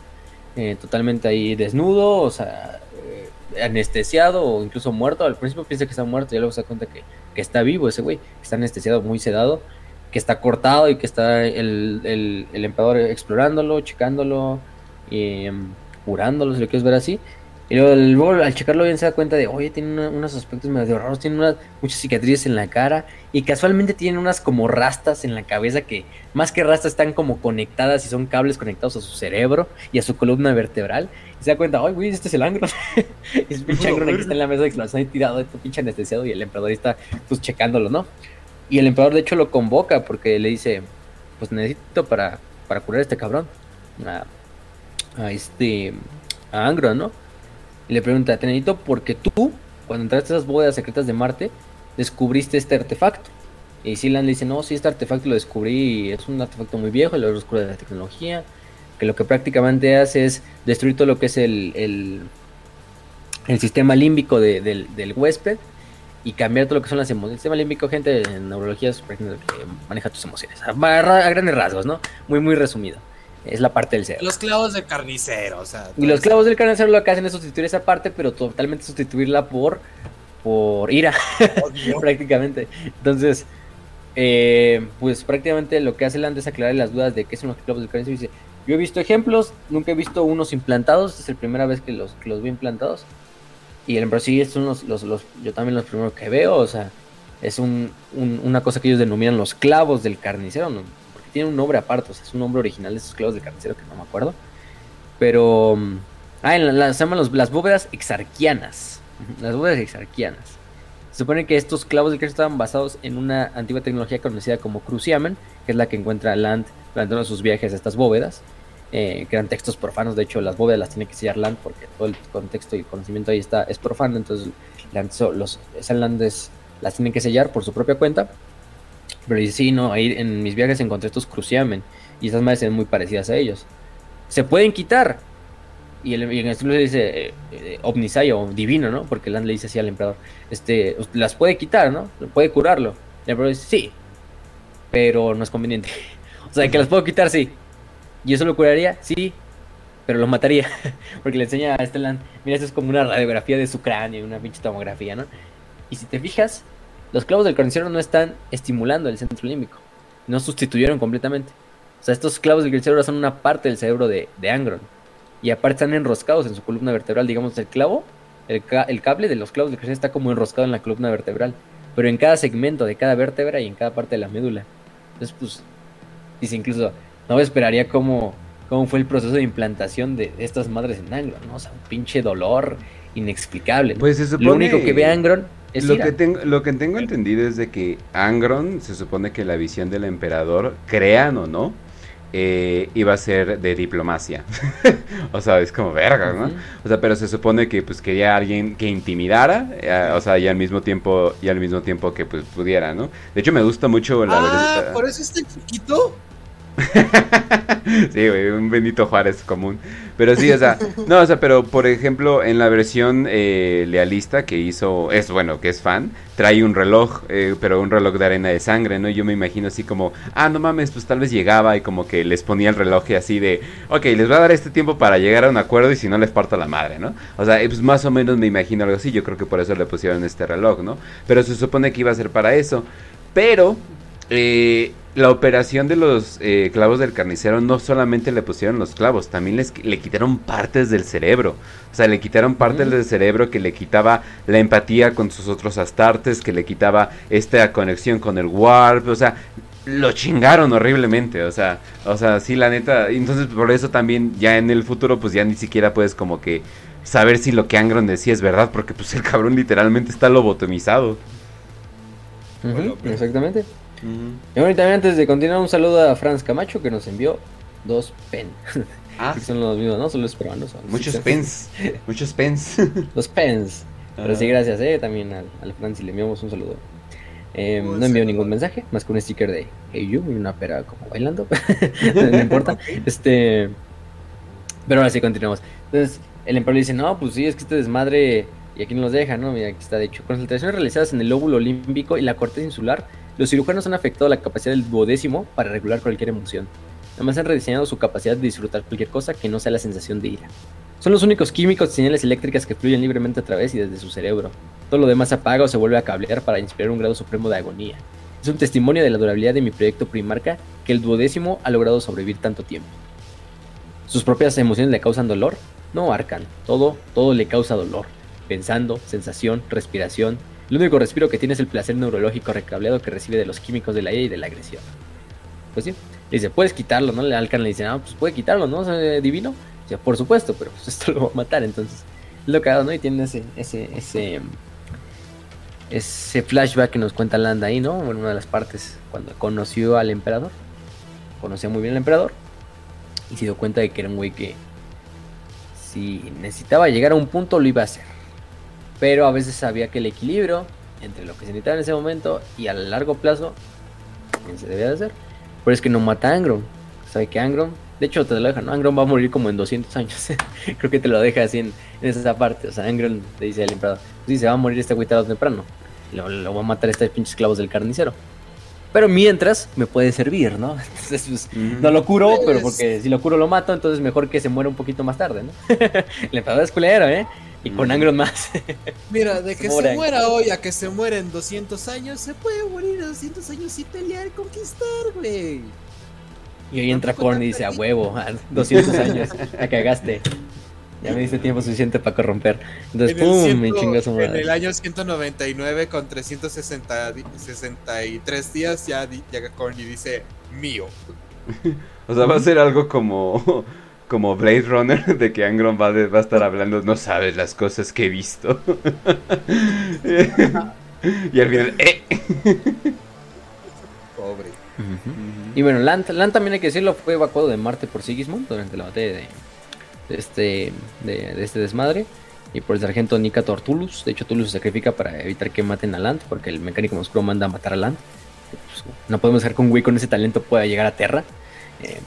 Eh, totalmente ahí desnudo, o sea, eh, anestesiado o incluso muerto. Al principio piensa que está muerto y luego se da cuenta que, que está vivo ese güey, que está anestesiado, muy sedado que está cortado y que está el, el, emperador explorándolo, checándolo, y, um, curándolo, si lo quieres ver así. Y luego, al checarlo bien se da cuenta de, oye, tiene unos aspectos medio raros, tiene unas, muchas cicatrices en la cara y casualmente tiene unas como rastas en la cabeza que más que rastas están como conectadas y son cables conectados a su cerebro y a su columna vertebral. Y se da cuenta, ay, güey, este es el Angron. y es pinche Angron aquí está en la mesa de exploración y tirado, este pinche anestesiado y el emperador está pues checándolo, ¿no? Y el emperador de hecho lo convoca porque le dice, pues necesito para, para curar a este cabrón. A, este, a Angro, ¿no? Y le pregunta, te necesito porque tú, cuando entraste a esas bóvedas secretas de Marte, descubriste este artefacto. Y Silan le dice, no, sí, este artefacto lo descubrí es un artefacto muy viejo, lo oscuro de la tecnología, que lo que prácticamente hace es destruir todo lo que es el, el, el sistema límbico del huésped y cambiar todo lo que son las emociones. El sistema límbico, gente en neurología es que maneja tus emociones. A, grandes rasgos, ¿no? Muy, muy resumido. Es la parte del cerebro. Los clavos de carnicero, o sea. Y los clavos del carnicero lo que hacen es sustituir esa parte, pero totalmente sustituirla por, por ira, prácticamente. Entonces, eh, pues prácticamente lo que hace Land es aclarar las dudas de qué son los clavos del carnicero. Dice, yo he visto ejemplos, nunca he visto unos implantados, es la primera vez que los, que los veo implantados. Y el emperador sí, son los, los, yo también los primeros que veo, o sea, es un, una cosa que ellos denominan los clavos del carnicero, porque tiene un nombre aparte, o sea, es un nombre original de esos clavos del carnicero que no me acuerdo. Pero, ah, en se llaman los, las bóvedas exarquianas, las bóvedas exarquianas. Se supone que estos clavos del carnicero estaban basados en una antigua tecnología conocida como cruciamen, que es la que encuentra Land durante uno de sus viajes a estas bóvedas. Eh, eran textos profanos. De hecho, las bóvedas las tiene que sellar Land porque todo el contexto y conocimiento ahí está es profano. Entonces, los Land's las tienen que sellar por su propia cuenta. Pero dice, sí, no, ahí en mis viajes encontré estos cruciamen y estas madres son muy parecidas a ellos. Se pueden quitar. Y, el, en el le dice eh, eh o divino, ¿no? Porque Land le dice así al emperador, este, las puede quitar, ¿no? Puede curarlo. El emperador dice, sí, pero no es conveniente. o sea, que las puedo quitar, sí, ¿Y eso lo curaría? Sí, pero lo mataría. Porque le enseña a Stellan, mira, esto es como una radiografía de su cráneo, una pinche tomografía, ¿no? Y si te fijas, los clavos del carnicero no están estimulando el centro límbico. No sustituyeron completamente. O sea, estos clavos del carnicero son una parte del cerebro de, de Angron. Y aparte están enroscados en su columna vertebral. Digamos, el clavo, el, el cable de los clavos del carnicero está como enroscado en la columna vertebral. Pero en cada segmento de cada vértebra y en cada parte de la médula. Entonces, pues, dice incluso, no me esperaría cómo, cómo fue el proceso de implantación de estas madres en Angron, ¿no? O sea, un pinche dolor inexplicable. Pues se supone... Lo único que ve Angron es lo que tengo Lo que tengo entendido es de que Angron, se supone que la visión del emperador, crean o no, eh, iba a ser de diplomacia. o sea, es como verga, ¿no? O sea, pero se supone que pues quería alguien que intimidara, eh, o sea, y al mismo tiempo y al mismo tiempo que pues pudiera, ¿no? De hecho me gusta mucho la Ah, por eso este chiquito sí, güey, un Benito Juárez común. Pero sí, o sea, no, o sea, pero por ejemplo, en la versión eh, lealista que hizo, es bueno, que es fan, trae un reloj, eh, pero un reloj de arena de sangre, ¿no? Yo me imagino así como, ah, no mames, pues tal vez llegaba y como que les ponía el reloj así de, ok, les voy a dar este tiempo para llegar a un acuerdo y si no les parto la madre, ¿no? O sea, pues más o menos me imagino algo así, yo creo que por eso le pusieron este reloj, ¿no? Pero se supone que iba a ser para eso. Pero eh, la operación de los eh, clavos del carnicero no solamente le pusieron los clavos, también les, le quitaron partes del cerebro. O sea, le quitaron partes del cerebro que le quitaba la empatía con sus otros astartes, que le quitaba esta conexión con el warp. O sea, lo chingaron horriblemente. O sea, o sea, sí, la neta. Entonces, por eso también ya en el futuro, pues ya ni siquiera puedes como que saber si lo que Angron decía es verdad, porque pues el cabrón literalmente está lobotomizado. exactamente. Y bueno, también antes de continuar, un saludo a Franz Camacho que nos envió dos pen. Ah. son los mismos, ¿no? Son los peruanos. Muchos pens. Muchos pens. los pens. Pero sí, gracias, ¿eh? También al, al Franz y le enviamos un saludo. Eh, no envió ningún mensaje, más que un sticker de Hey You y una pera como bailando. no importa. Este. Pero ahora sí continuamos. Entonces, el emperador dice: No, pues sí, es que este desmadre. Y aquí no nos deja, ¿no? Mira, aquí está de hecho. Concentraciones realizadas en el lóbulo olímpico y la corteza insular los cirujanos han afectado la capacidad del duodécimo para regular cualquier emoción. Además han rediseñado su capacidad de disfrutar cualquier cosa que no sea la sensación de ira. Son los únicos químicos y señales eléctricas que fluyen libremente a través y desde su cerebro. Todo lo demás apaga o se vuelve a cablear para inspirar un grado supremo de agonía. Es un testimonio de la durabilidad de mi proyecto Primarca que el duodécimo ha logrado sobrevivir tanto tiempo. ¿Sus propias emociones le causan dolor? No, Arcan. Todo, todo le causa dolor. Pensando, sensación, respiración, el único respiro que tiene es el placer neurológico recableado que recibe de los químicos de la ira y de la agresión. Pues sí, dice, puedes quitarlo, ¿no? Le Alcan le dice, ah, pues puede quitarlo, ¿no? Divino. Dice, por supuesto, pero pues esto lo va a matar, entonces. Es lo cagado, ¿no? Y tiene ese, ese, ese, ese flashback que nos cuenta Landa ahí, ¿no? En una de las partes, cuando conoció al emperador. Conocía muy bien al emperador. Y se dio cuenta de que era un güey que si necesitaba llegar a un punto lo iba a hacer pero a veces sabía que el equilibrio entre lo que se necesitaba en ese momento y a largo plazo se debía de hacer. Pero es que no mata a Angron. Sabe que Angron, de hecho te lo deja, ¿no? Angron va a morir como en 200 años. Creo que te lo deja así en, esa parte. O sea, Angron le dice al emperador, pues sí, se va a morir este güey temprano. Lo, lo va a matar este pinches clavos del carnicero. Pero mientras me puede servir, ¿no? Entonces, pues, no lo curo, pues pero porque si lo curo lo mato, entonces mejor que se muera un poquito más tarde, ¿no? el emperador es culero, ¿eh? Y con Angron más. Mira, de que se muera hoy a que se muera en 200 años, se puede morir en 200 años y pelear y conquistar, güey. Y hoy entra Korn y dice, a huevo, 200 años, la cagaste. Ya me diste tiempo suficiente para corromper. Entonces, pum, me chingas su madre. En el año 199 con 363 días ya llega Korn y dice, mío. o sea, va a ser algo como como Blade Runner, de que Angron va, va a estar hablando, no sabes las cosas que he visto. y al final, ¡eh! Pobre. Y bueno, Land, también hay que decirlo, fue evacuado de Marte por Sigismund durante la batalla de, este, de, este desmadre. Y por el sargento Nika Tortulus. De hecho, Tulus se sacrifica para evitar que maten a Land, porque el mecánico oscuro manda a matar a Land. Pues, no podemos dejar que un güey con ese talento pueda llegar a Terra. Eh,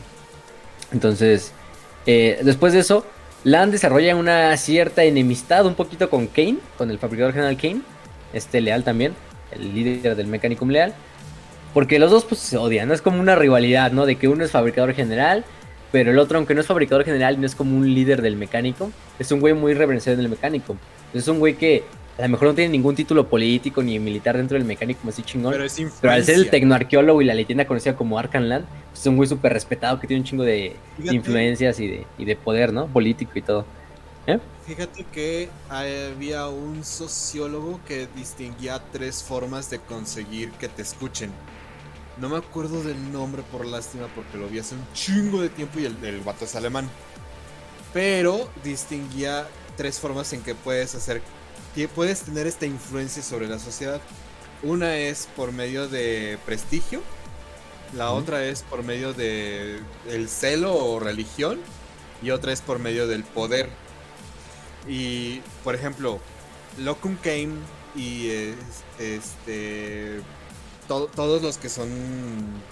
entonces, eh, después de eso, Land desarrolla una cierta enemistad un poquito con Kane, con el fabricador general Kane, este Leal también, el líder del Mechanicum Leal, porque los dos pues se odian. Es como una rivalidad, ¿no? De que uno es fabricador general, pero el otro, aunque no es fabricador general, no es como un líder del mecánico, es un güey muy reverenciado en el mecánico. Es un güey que a lo mejor no tiene ningún título político ni militar dentro del mecánico así chingón. Pero, al ser el tecnoarqueólogo y la leyenda conocida como Arcanland, pues es un güey súper respetado que tiene un chingo de, influencias y de, y de, poder, ¿no? Político y todo. ¿Eh? Fíjate que había un sociólogo que distinguía tres formas de conseguir que te escuchen. No me acuerdo del nombre por lástima porque lo vi hace un chingo de tiempo y el, el vato es alemán. Pero distinguía tres formas en que puedes hacer puedes tener esta influencia sobre la sociedad. Una es por medio de prestigio, la otra es por medio de el celo o religión y otra es por medio del poder. Y por ejemplo, Locum Kane y este todos los que son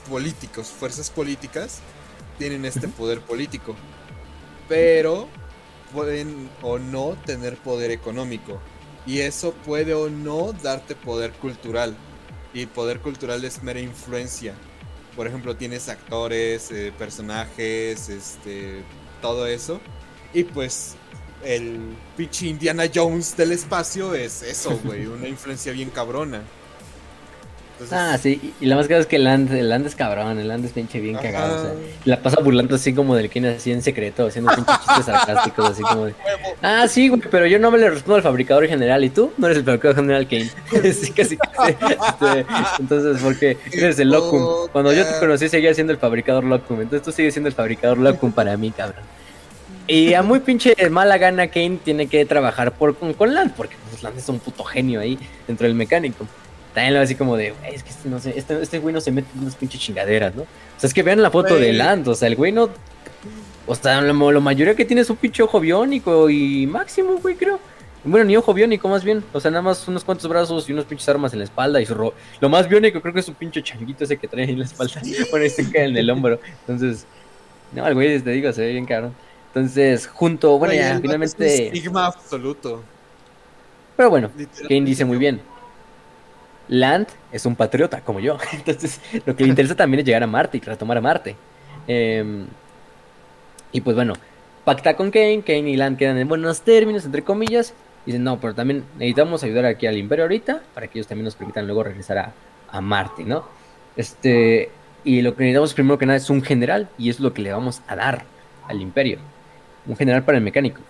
políticos, fuerzas políticas, tienen este poder político. pero pueden o no tener poder económico. Y eso puede o no darte poder cultural. Y poder cultural es mera influencia. Por ejemplo, tienes actores, eh, personajes, este, todo eso. Y pues el pinche Indiana Jones del espacio es eso, güey, una influencia bien cabrona. Ah, sí, y la más cara es que el Land, el Land es cabrón, el Land es pinche bien cagado, o sea, la pasa burlando así como del que así en secreto, haciendo pinche chistes sarcásticos, así como de, ah, sí, güey, pero yo no me le respondo al fabricador general, y tú no eres el fabricador general Kane, sí, casi, este, entonces, porque eres el Locum, cuando yo te conocí seguía siendo el fabricador Locum, entonces tú sigues siendo el fabricador Locum para mí, cabrón. Y a muy pinche mala gana Kane tiene que trabajar por, con, Land, porque pues, Land es un puto genio ahí dentro del mecánico. También lo así como de, es que este, no sé, este, este güey no se mete en unas pinches chingaderas, ¿no? O sea, es que vean la foto de Land, o sea, el güey no... O sea, la, mayoría que tiene es un pinche ojo biónico y máximo, güey, creo. Bueno, ni ojo biónico, más bien. O sea, nada más unos cuantos brazos y unos pinches armas en la espalda. Y su lo más biónico creo que es un pinche changuito ese que trae en la espalda. bueno, este cae en el hombro. Entonces, no, el güey, te digo, se ve bien caro. Entonces, junto, bueno, ya, finalmente. estigma absoluto. Pero bueno, Kane dice muy bien. Land es un patriota, como yo. Entonces, lo que le interesa también es llegar a Marte y retomar a Marte. Em, y pues bueno, pacta con Kane. Kane y Land quedan en buenos términos, entre comillas. Dicen, no, pero también necesitamos ayudar aquí al Imperio ahorita para que ellos también nos permitan luego regresar a, a Marte, ¿no? Este, y lo que necesitamos primero que nada es un general y es lo que le vamos a dar al Imperio un general para el mecánico.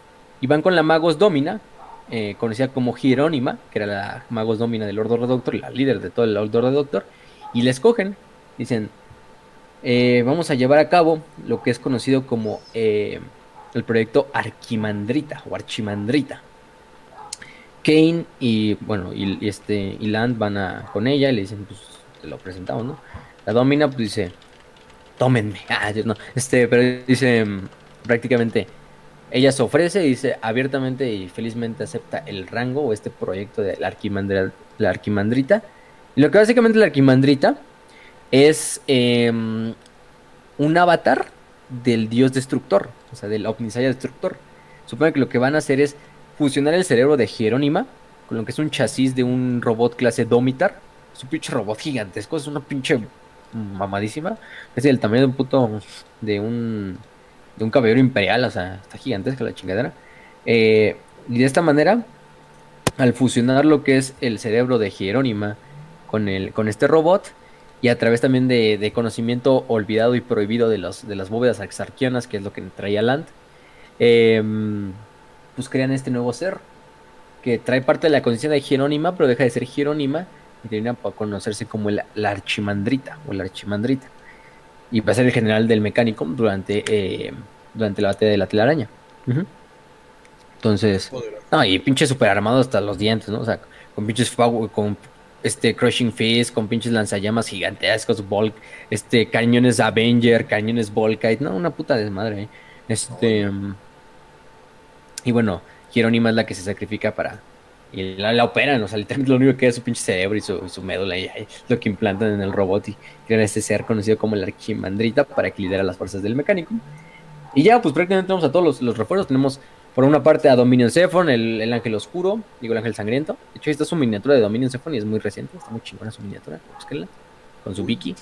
Y van con la Magos Domina, eh, conocida como Hierónima, que era la Magos Domina del Lord Doctor, la líder de todo el Lord Doctor, y le escogen, dicen, eh, vamos a llevar a cabo lo que es conocido como eh, el proyecto Arquimandrita o Archimandrita. Kane y bueno y, este y Land van a con ella y le dicen pues te lo presentamos no la domina pues dice tómenme ah, no. Este pero dice prácticamente ella se ofrece y dice abiertamente y felizmente acepta el rango o este proyecto de la, la arquimandrita. Y lo que básicamente la arquimandrita es em, un avatar del dios destructor, o sea, del Omnisaya destructor. Supongo que lo que van a hacer es fusionar el cerebro de Jerónima con lo que es un chasis de un robot clase Domitar. Es un pinche robot gigantesco, es una pinche mamadísima. Es el tamaño de un puto. de un de un caballero imperial, o sea, está gigantesca la chingadera. Eh, y de esta manera, al fusionar lo que es el cerebro de Jerónima con, el, con este robot, y a través también de, conocimiento olvidado y prohibido de, los, de las bóvedas exarquianas, que es lo que traía Land, em, pues crean este nuevo ser, que trae parte de la conciencia de Jerónima, pero deja de ser Jerónima y termina por conocerse como el, la archimandrita o la archimandrita y va a ser el general del mecánico durante, eh, durante la batalla de la telaraña. Entonces, no, y pinche super armado hasta los dientes, ¿no? O sea, con pinches con este Crushing Fist, con pinches lanzallamas gigantescos, Volk, este cañones Avenger, cañones Volkite, no, una puta desmadre. ¿eh? Este y bueno, Jerónima es la que se sacrifica para y la, operan, o sea, literalmente lo único que queda es su pinche cerebro y su, médula y, lo que implantan en el robot y crean este ser conocido como el Arquimandrita para que lidera las fuerzas del mecánico. Y ya, pues prácticamente tenemos a todos los, refuerzos. Tenemos por una parte a Dominion Zephon, el, ángel oscuro, digo el ángel sangriento. De hecho, esta es su miniatura de Dominion Zephon y es muy reciente, está muy chingona su miniatura, búsquenla. Con su Vicky.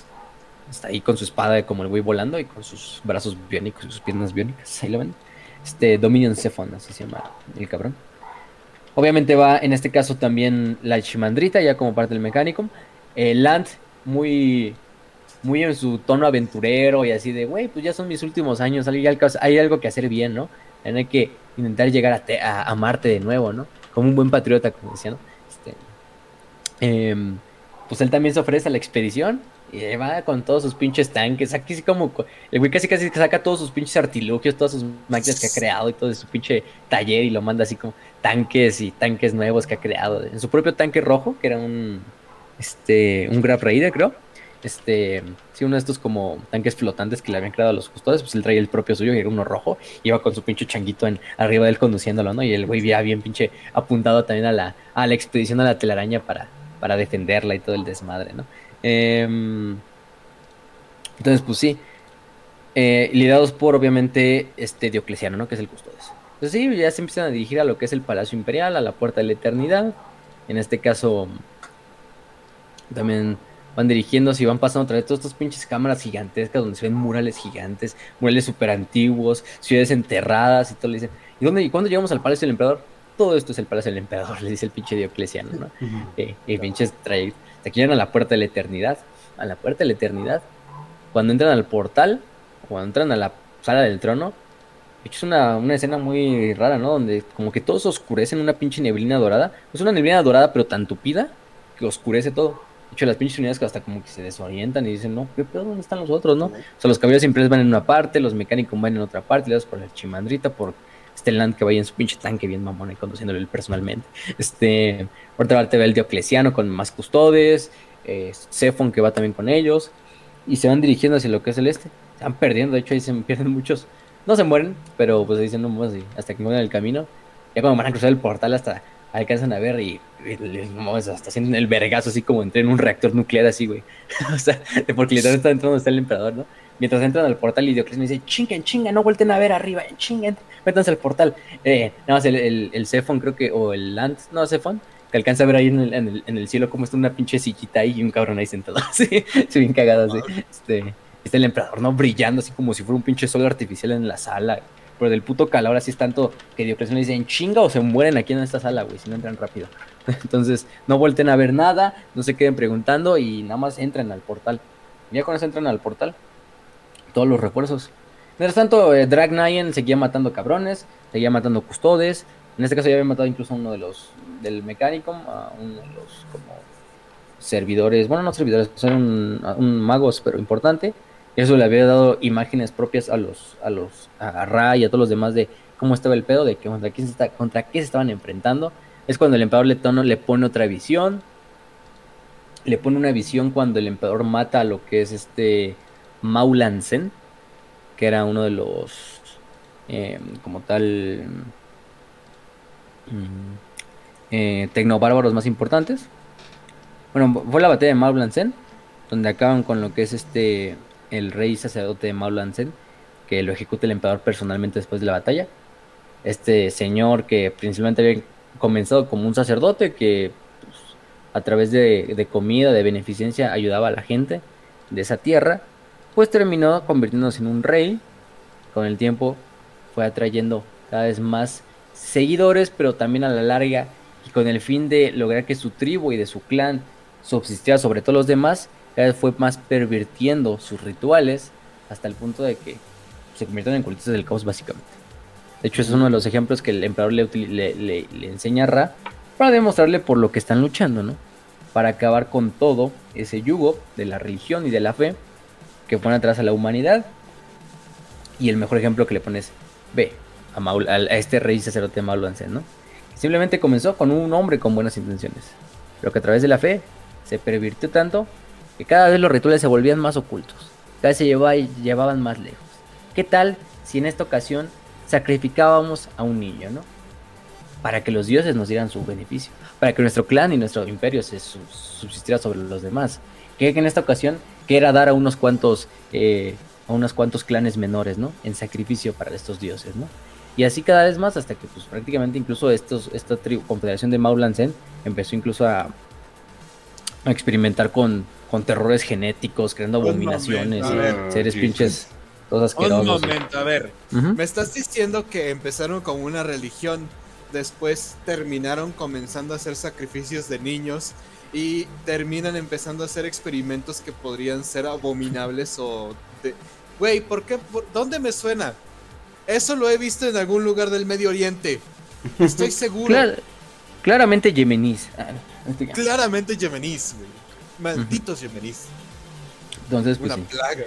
Está ahí con su espada como el güey volando y con sus brazos biónicos y sus piernas biónicas. Ahí lo ven. Este Dominion Zephon, así se llama el cabrón. Obviamente va en este caso también la Chimandrita, ya como parte del mecánico. El Land, muy, muy en su tono aventurero y así de, güey, pues ya son mis últimos años, hay, hay algo que hacer bien, ¿no? Hay que intentar llegar a, a, Marte de nuevo, ¿no? Como un buen patriota, como decía, ¿no? Este, em, pues él también se ofrece a la expedición y va con todos sus pinches tanques. Aquí sí como. El güey casi casi saca todos sus pinches artilugios, todas sus máquinas que ha creado y todo de su pinche taller y lo manda así como tanques y tanques nuevos que ha creado. En su propio tanque rojo, que era un. Este. Un Grab Raider, creo. Este. Sí, uno de estos como tanques flotantes que le habían creado a los custodios. Pues él traía el propio suyo, y era uno rojo. Y iba con su pinche changuito en, arriba de él conduciéndolo, ¿no? Y el güey ya bien pinche apuntado también a la, a la expedición a la telaraña para, para defenderla y todo el desmadre, ¿no? Em, entonces, pues sí. eh, liderados por obviamente este Diocleciano, ¿no? Que es el custodes. Entonces sí, ya se empiezan a dirigir a lo que es el Palacio Imperial, a la Puerta de la Eternidad. En este caso, también van dirigiéndose y van pasando a través de todas estas pinches cámaras gigantescas donde se ven murales gigantes, murales súper antiguos, ciudades enterradas y todo. Le dicen, ¿y, dónde, ¿y cuándo llegamos al Palacio del Emperador? Todo esto es el Palacio del Emperador, le dice el pinche Diocleciano, ¿no? eh, y pinches trayectos. Aquí llegan a la Puerta de la Eternidad. A la Puerta de la Eternidad. Cuando entran al portal, cuando entran a la sala del trono, es una, una escena muy rara, ¿no? Donde como que todo se oscurece en una pinche neblina dorada. Es una neblina dorada, pero tan tupida que oscurece todo. De hecho, las pinches unidades hasta como que se desorientan y dicen, no, ¿qué pedo? ¿Dónde están los otros, no? O sea, los caballeros simples van en una parte, los mecánicos van en otra parte, le das por la chimandrita, por Land que vaya en su pinche tanque bien mamón y conduciéndolo él personalmente. Este, por otra parte va el Diocleciano con más custodes, eh, que va también con ellos, y se van dirigiendo hacia lo que es el este. Se van perdiendo, de hecho ahí se pierden muchos. No se mueren, pero pues dicen no más hasta que mueven el camino. Ya cuando van a cruzar el portal hasta alcanzan a ver y, hasta haciendo el vergazo así como entré en un reactor nuclear así, güey. o sea, porque literalmente está dentro donde está el emperador, ¿no? Mientras entran al portal y Diocleciano dice, chinguen, chinguen, no vuelten a ver arriba, chinguen, métanse al portal. Eh, nada más el, el, el Cephon creo que, o el Land, no, Cephon, que alcanza a ver ahí en el, en el, en el cielo como está una pinche sillita ahí y un cabrón ahí sentado, así, sí, bien cagado, así. Este, está el emperador, ¿no? Brillando así como si fuera un pinche sol artificial en la sala. Pero del puto calor así es tanto que Diocleciano le dicen chinga o se mueren aquí en esta sala, güey, si no entran rápido. Entonces, no vuelten a ver nada, no se queden preguntando y nada más entran al portal. Ya con eso entran al portal, todos los refuerzos. Mientras tanto, eh, Drag seguía matando cabrones, seguía matando custodes. En este caso ya había matado incluso a uno de los del mecánico, a uno de los como servidores, bueno, no servidores, son un, un magos, pero importante. Eso le había dado imágenes propias a los, a los, a Ra y a todos los demás de cómo estaba el pedo, de contra qué se, está, contra qué se estaban enfrentando. Es cuando el emperador Letono le pone otra visión. Le pone una visión cuando el emperador mata a lo que es este Maulansen, que era uno de los, eh, como tal, eh, tecnobárbaros más importantes. Bueno, fue la batalla de Maulansen, donde acaban con lo que es este el rey sacerdote de Maulansen, que lo ejecuta el emperador personalmente después de la batalla. Este señor que principalmente había comenzado como un sacerdote que pues, a través de, de, comida, de beneficencia, ayudaba a la gente de esa tierra, pues terminó convirtiéndose en un rey. Con el tiempo fue atrayendo cada vez más seguidores, pero también a la larga, y con el fin de lograr que su tribu y de su clan subsistiera sobre todos los demás, cada vez fue más pervirtiendo sus rituales hasta el punto de que se convirtieron en cultistas del caos básicamente. De hecho, es uno de los ejemplos que el emperador le, le, enseña a Ra para demostrarle por lo que están luchando, ¿no? Para acabar con todo ese yugo de la religión y de la fe que pone atrás a la humanidad. Y el mejor ejemplo que le pones, ve, a, Maul, a este rey sacerdote Maul Ansen, ¿no? Simplemente comenzó con un hombre con buenas intenciones, pero que a través de la fe se pervirtió tanto que cada vez los rituales se volvían más ocultos, cada vez se llevaba, llevaban más lejos. ¿Qué tal si en esta ocasión sacrificábamos a un niño, ¿no? Para que los dioses nos dieran su beneficio, para que nuestro clan y nuestro imperio se subsistiera sobre los demás. Que en esta ocasión que era dar a unos cuantos eh, a unos cuantos clanes menores, ¿no? En sacrificio para estos dioses, ¿no? Y así cada vez más hasta que pues prácticamente incluso estos, esta tribu, confederación de Maulansen empezó incluso a, a experimentar con, con terrores genéticos, creando abominaciones y ver, seres pinches sí. todos asquerosos. Un momento, a ver, uh -huh. me estás diciendo que empezaron como una religión, después terminaron comenzando a hacer sacrificios de niños y terminan empezando a hacer experimentos que podrían ser abominables o de... Güey, ¿por qué? Por... ¿Dónde me suena? Eso lo he visto en algún lugar del Medio Oriente. Estoy seguro. Clar claramente yemenís. Claramente yemenís, güey. Malditos uh -huh. yemenís. Entonces, pues. Una sí. plaga.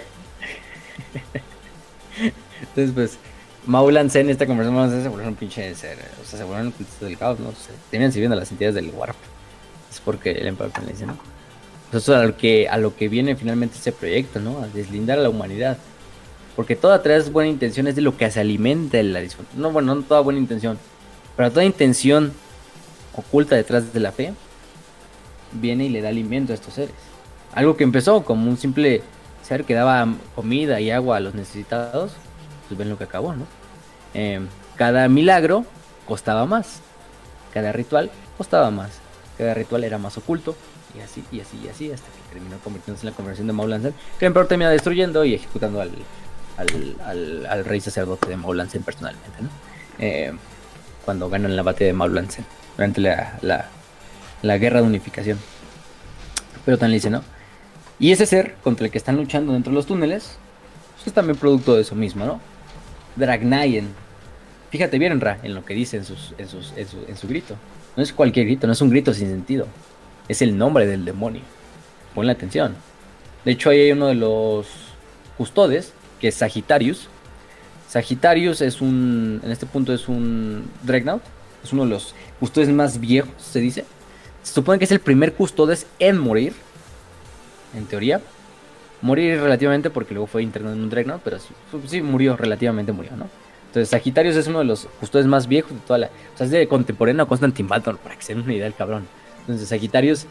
Entonces, pues. Maulan Zen, esta conversación se volvieron pinche ser, o sea, se volvieron del caos, ¿no? Terminan sirviendo a las entidades del Warp. Es porque el emperador le dice, ¿no? Pues eso es a lo que, a lo que viene finalmente este proyecto, ¿no? A deslindar a la humanidad. Porque toda tras buena intención es de lo que se alimenta la disfunción. No, bueno, no toda buena intención. Pero toda intención oculta detrás de la fe viene y le da alimento a estos seres. Algo que empezó como un simple ser que daba comida y agua a los necesitados, pues ven lo que acabó, ¿no? Eh, cada milagro costaba más, cada ritual costaba más, cada ritual era más oculto, y así, y así, y así, hasta que terminó convirtiéndose en la conversión de Maulancen, que el emperador termina destruyendo y ejecutando al, rey sacerdote de Maulancen personalmente, ¿no? Eh, cuando ganan la batalla de Maulancen, durante la, guerra de unificación. Pero tan le dice, ¿no? Y ese ser contra el que están luchando dentro de los túneles, pues es también producto de eso mismo, ¿no? Dragnayen. Fíjate bien, Ra, en lo que dice en su grito. No es cualquier grito, no es un grito sin sentido. Es el nombre del demonio. Ponle atención. De hecho, ahí hay uno de los custodes, que es Sagittarius. Sagittarius es un, en este punto es un Dreadnought. Es uno de los custodes más viejos, se dice. Se supone que es el primer custodes en morir en teoría. Morir relativamente porque luego fue internado en un Dreadnought, pero sí, murió, relativamente murió, ¿no? Entonces Sagitarius es uno de los custodios más viejos de toda la... O sea, es de contemporáneo a Constantine Balton, para que se den una idea del cabrón. Entonces Sagitarius,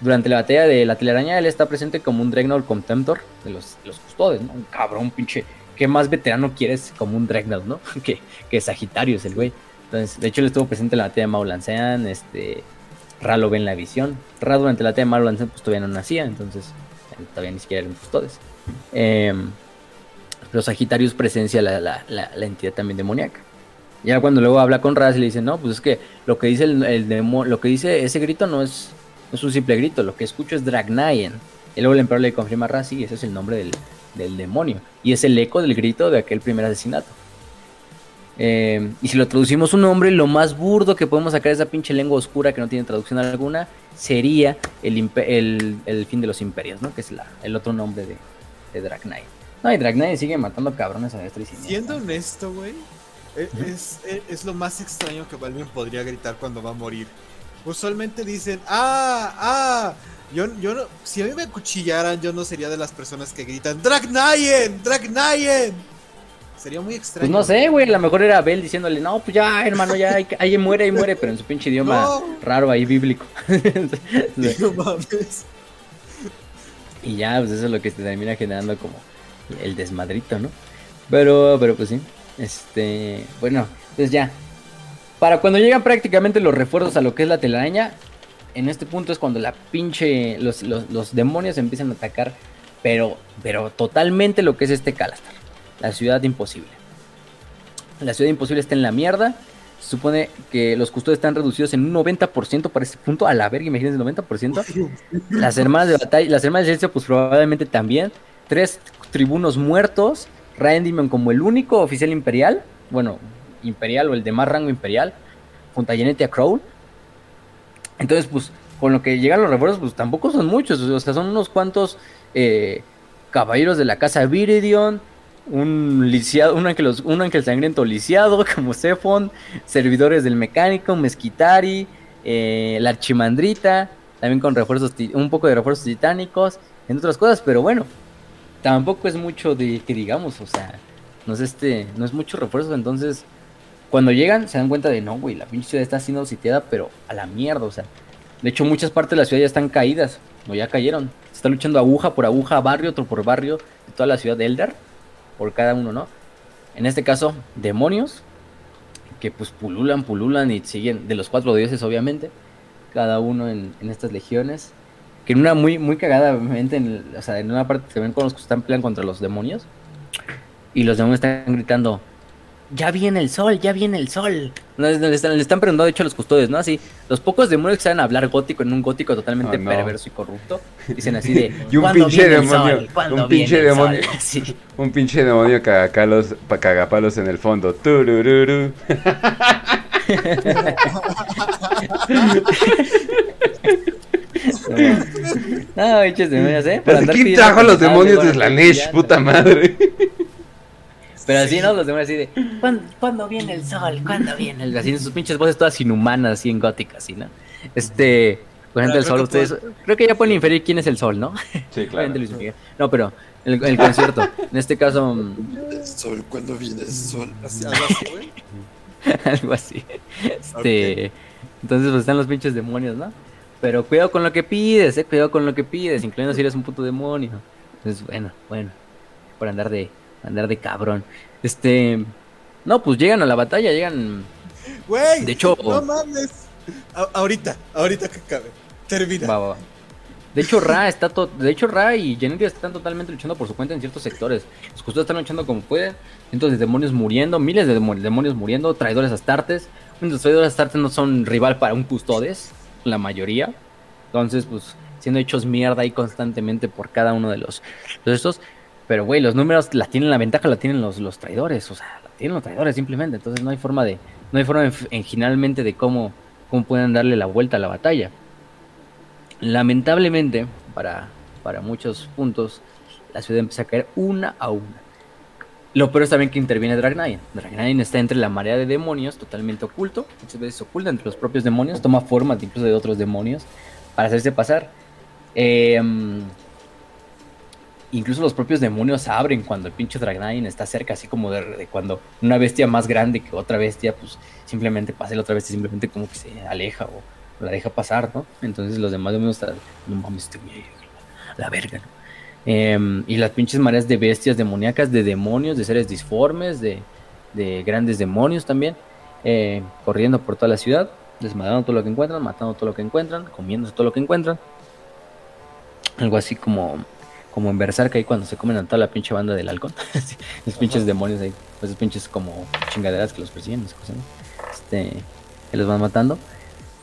durante la batalla de la telaraña, él está presente como un Dreadnought Contemptor de los, los custodios, ¿no? Un cabrón, pinche... ¿Qué más veterano quieres como un Dreadnought, no? que, que Sagitarius, el güey. Entonces, de hecho, él estuvo presente en la batalla de Maulancean, este... Ra lo ve en la visión. Ra durante la batalla de Maulancean, pues todavía no nacía, entonces todavía ni siquiera eran custodes. Eh, pero Sagitarius presencia la, la, la, entidad también demoníaca. Ya cuando luego habla con Raz le dice, no, pues es que lo que dice el, el demonio, lo que dice ese grito no es, no es un simple grito, lo que escucho es Dragnayen. Y luego el emperador le confirma a Raz, sí, ese es el nombre del, del demonio. Y es el eco del grito de aquel primer asesinato. Eh, y si lo traducimos un nombre, lo más burdo que podemos sacar de esa pinche lengua oscura que no tiene traducción alguna sería el, el, el fin de los imperios, ¿no? Que es la, el otro nombre de, de. No, y Drag Knight sigue matando cabrones a diestra y siniestra. Siendo honesto, güey, es, es, es, lo más extraño que Balvin podría gritar cuando va a morir. Usualmente dicen, ah, ah, yo, yo no, si a mí me acuchillaran, yo no sería de las personas que gritan, Dragnayen, Dragnayen. Sería muy extraño. Pues no sé, güey, a lo mejor era Abel diciéndole, no, pues ya, hermano, ya, ahí, ahí muere, ahí muere, pero en su pinche idioma no. raro ahí bíblico. no mames. Y ya, pues eso es lo que te termina generando como el desmadrito, ¿no? Pero, pero pues sí. Este, bueno, pues ya. Para cuando llegan prácticamente los refuerzos a lo que es la telaraña, en este punto es cuando la pinche, los, los, los demonios empiezan a atacar, pero, pero totalmente lo que es este Calastar. La ciudad imposible. La ciudad imposible está en la mierda. Se supone que los custodios están reducidos en un 90% para este punto. A la verga, imagínense el 90%. Las hermanas de batalla, las hermanas de ciencia, pues probablemente también. Tres tribunos muertos. Ryan como el único oficial imperial. Bueno, imperial o el de más rango imperial. Junto a Genetia Crow. Entonces, pues, con lo que llegan los refuerzos, pues tampoco son muchos. O sea, son unos cuantos eh, caballeros de la casa Viridion un lisiado, un ángel, un sangriento lisiado como Cephon, servidores del mecánico, Mezquitari, eh, la archimandrita, también con refuerzos, un poco de refuerzos titánicos, entre otras cosas, pero bueno, tampoco es mucho de que digamos, o sea, no es este, no es mucho refuerzo, entonces cuando llegan se dan cuenta de no, güey, la pinche ciudad está siendo sitiada, pero a la mierda, o sea, de hecho muchas partes de la ciudad ya están caídas, o ya cayeron, se está luchando aguja por aguja, barrio otro por barrio de toda la ciudad de Eldar por cada uno, ¿no? En este caso, demonios, que pues pululan, pululan y siguen, de los cuatro dioses obviamente, cada uno en estas legiones, que en una muy, muy cagadamente, en, o sea, en una parte se ven con los que están peleando contra los demonios, y los demonios están gritando, ya viene el sol, ya viene el sol. No, le, están, le están preguntando, de hecho, a los custodios, ¿no? Así, los pocos demonios que saben hablar gótico en un gótico totalmente oh, no. perverso y corrupto, dicen así de. y un pinche demonio. Un pinche demonio. Sí. Un pinche demonio cagapalos, cagapalos en el fondo. Turururu. no, pinches demonios, ¿eh? Para ¿Quién trajo a los demonios de Slanesh, puta madre? Pero así, ¿no? Los demás así de, ¿cuándo, ¿cuándo, viene el sol? ¿Cuándo viene el sol? Así, sus pinches voces todas inhumanas, así en góticas, así, ¿no? Este, por ejemplo, el sol, ustedes, creo que ya pueden inferir quién es el sol, ¿no? Sí, claro. no, pero el, el concierto, en este caso... El sol, ¿cuándo viene el sol? ¿Así, algo así, güey? algo así. Este, okay. entonces, pues están los pinches demonios, ¿no? Pero cuidado con lo que pides, eh, cuidado con lo que pides, incluyendo si eres un puto demonio. Entonces, bueno, bueno, por andar de, andar de cabrón. Este, no, pues llegan a la batalla, llegan. Güey, De hecho- no mames. A- ahorita, ahorita que acabe. Termina. Va, va, va. De hecho, Ra está to- de hecho, Ra y Genetia están totalmente luchando por su cuenta en ciertos sectores. Los custodios están luchando como pueden, cientos de demonios muriendo, miles de demo- demonios muriendo, traidores astartes. Los traidores astartes no son rival para un custodes, la mayoría. Entonces, pues, siendo hechos mierda ahí constantemente por cada uno de los de estos. Pero, güey, los números la tienen, la ventaja la tienen los, los traidores, o sea, la tienen los traidores simplemente. Entonces no hay forma de, no hay forma en, en generalmente de cómo, cómo pueden darle la vuelta a la batalla. Lamentablemente, para, para muchos puntos, la ciudad empieza a caer una a una. Lo peor es también que interviene Dragnayan. Dragnayan está entre la marea de demonios, totalmente oculto. Muchas veces oculta entre los propios demonios, toma forma de incluso de otros demonios para hacerse pasar. Eh, incluso los propios demonios abren cuando el pinche Dragnayan está cerca, así como de, cuando una bestia más grande que otra bestia, pues simplemente pasa la otra bestia simplemente como que se aleja o la deja pasar, ¿no? Entonces los demás demonios están, no mames, este güey, la verga, ¿no? Em, y las pinches mareas de bestias demoníacas, de demonios, de seres disformes, de, de grandes demonios también, eh, corriendo por toda la ciudad, desmadrando todo lo que encuentran, matando todo lo que encuentran, comiéndose todo lo que encuentran. Algo así como, como en Berserk ahí cuando se comen a toda la pinche banda del halcón. los pinches demonios ahí, pues esos pinches como chingaderas que los persiguen, esas cosas, ¿no? este, que los van matando.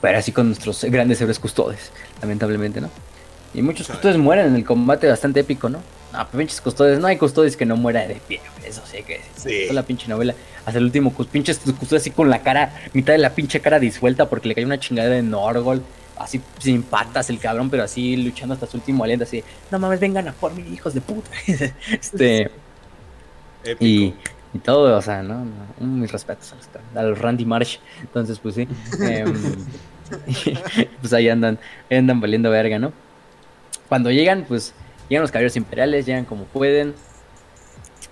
Pero así con nuestros grandes héroes custodes, lamentablemente, ¿no? Y muchos custodes mueren en el combate bastante épico, ¿no? No, pero pinches custodes, no hay custodes que no muera de pie, eso sí que. Sí. Toda la pinche novela, hasta el último, cus- pinches custodes así con la cara, mitad de la pinche cara disuelta porque le cayó una chingadera de Norgol, así sin patas el cabrón, pero así luchando hasta su último aliento, así, no mames, vengan a por mí, hijos de puta. este, Épico. y, y todo, o sea, ¿no? no, mis respetos a los, a los Randy Marsh. Entonces, pues sí. em, pues ahí andan, ahí andan valiendo verga, ¿no? Cuando llegan, pues llegan los caballeros imperiales, llegan como pueden.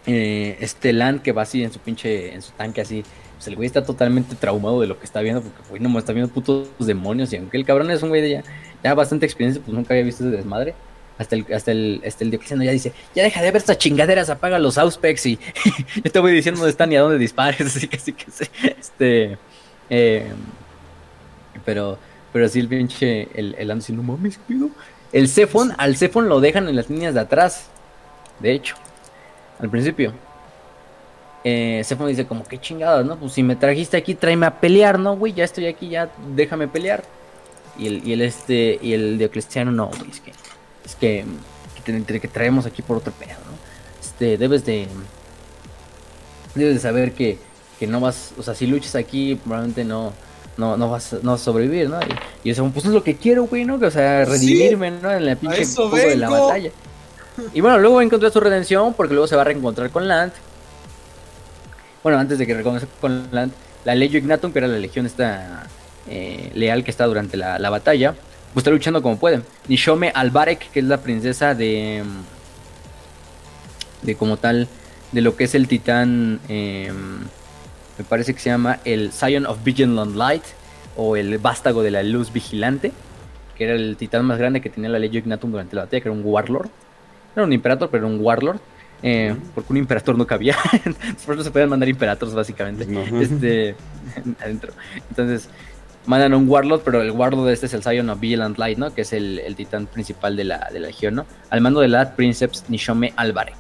Eh, este Land que va así en su pinche, en su tanque así. Pues el güey está totalmente traumado de lo que está viendo, porque güey, no está viendo putos demonios. Y aunque el cabrón es un güey de ya, ya bastante experiencia, pues nunca había visto ese desmadre. Hasta el, hasta el, este, el Diocleciano ya dice, ya deja de ver estas chingaderas, apaga los auspex y yo te voy diciendo dónde están y a dónde dispares, así que sí que. Este, eh, pero, pero sí el pinche, el, el Ando diciendo, mames, cuido. El Cephon, al Cephon lo dejan en las líneas de atrás, de hecho, al principio. Eh, Cephon dice como, qué chingadas, ¿no? Pues si me trajiste aquí, tráeme a pelear, ¿no, güey? Ya estoy aquí, ya déjame pelear. Y el, y el este, y el Diocleciano, no, güey, es que, es que, que, te- que traemos aquí por otro pedo, ¿no? Este, debes de, debes de saber que, que no vas, o sea, si luchas aquí, probablemente no, no, no vas, no vas a sobrevivir, ¿no? Y, y yo, pues es lo que quiero, güey, ¿no? Que, o sea, redimirme, ¿no? En la pinche eso juego de la batalla. Y bueno, luego va a encontrar su redención porque luego se va a reencontrar con Land. Bueno, antes de que reconozca con Land, la Legio Ignatum, que era la legión esta eh, leal que está durante la, la batalla, pues está luchando como puede. Nishome Albarek, que es la princesa de. de como tal, de lo que es el titán. eh, me parece que se llama el Scion of Vigilant Light, o el vástago de la luz vigilante, que era el titán más grande que tenía la Legio Ignatum durante la batalla, que era un Warlord. No era un imperator, pero era un Warlord. eh, porque un imperator no cabía. Por eso se pueden mandar imperators, básicamente. Este, adentro. Entonces, mandan a un Warlord, pero el Warlord este es el Scion of Vigilant Light, ¿no? Que es el, el titán principal de la, de la legión, ¿no? Al mando de la Princeps Nishome Albarek.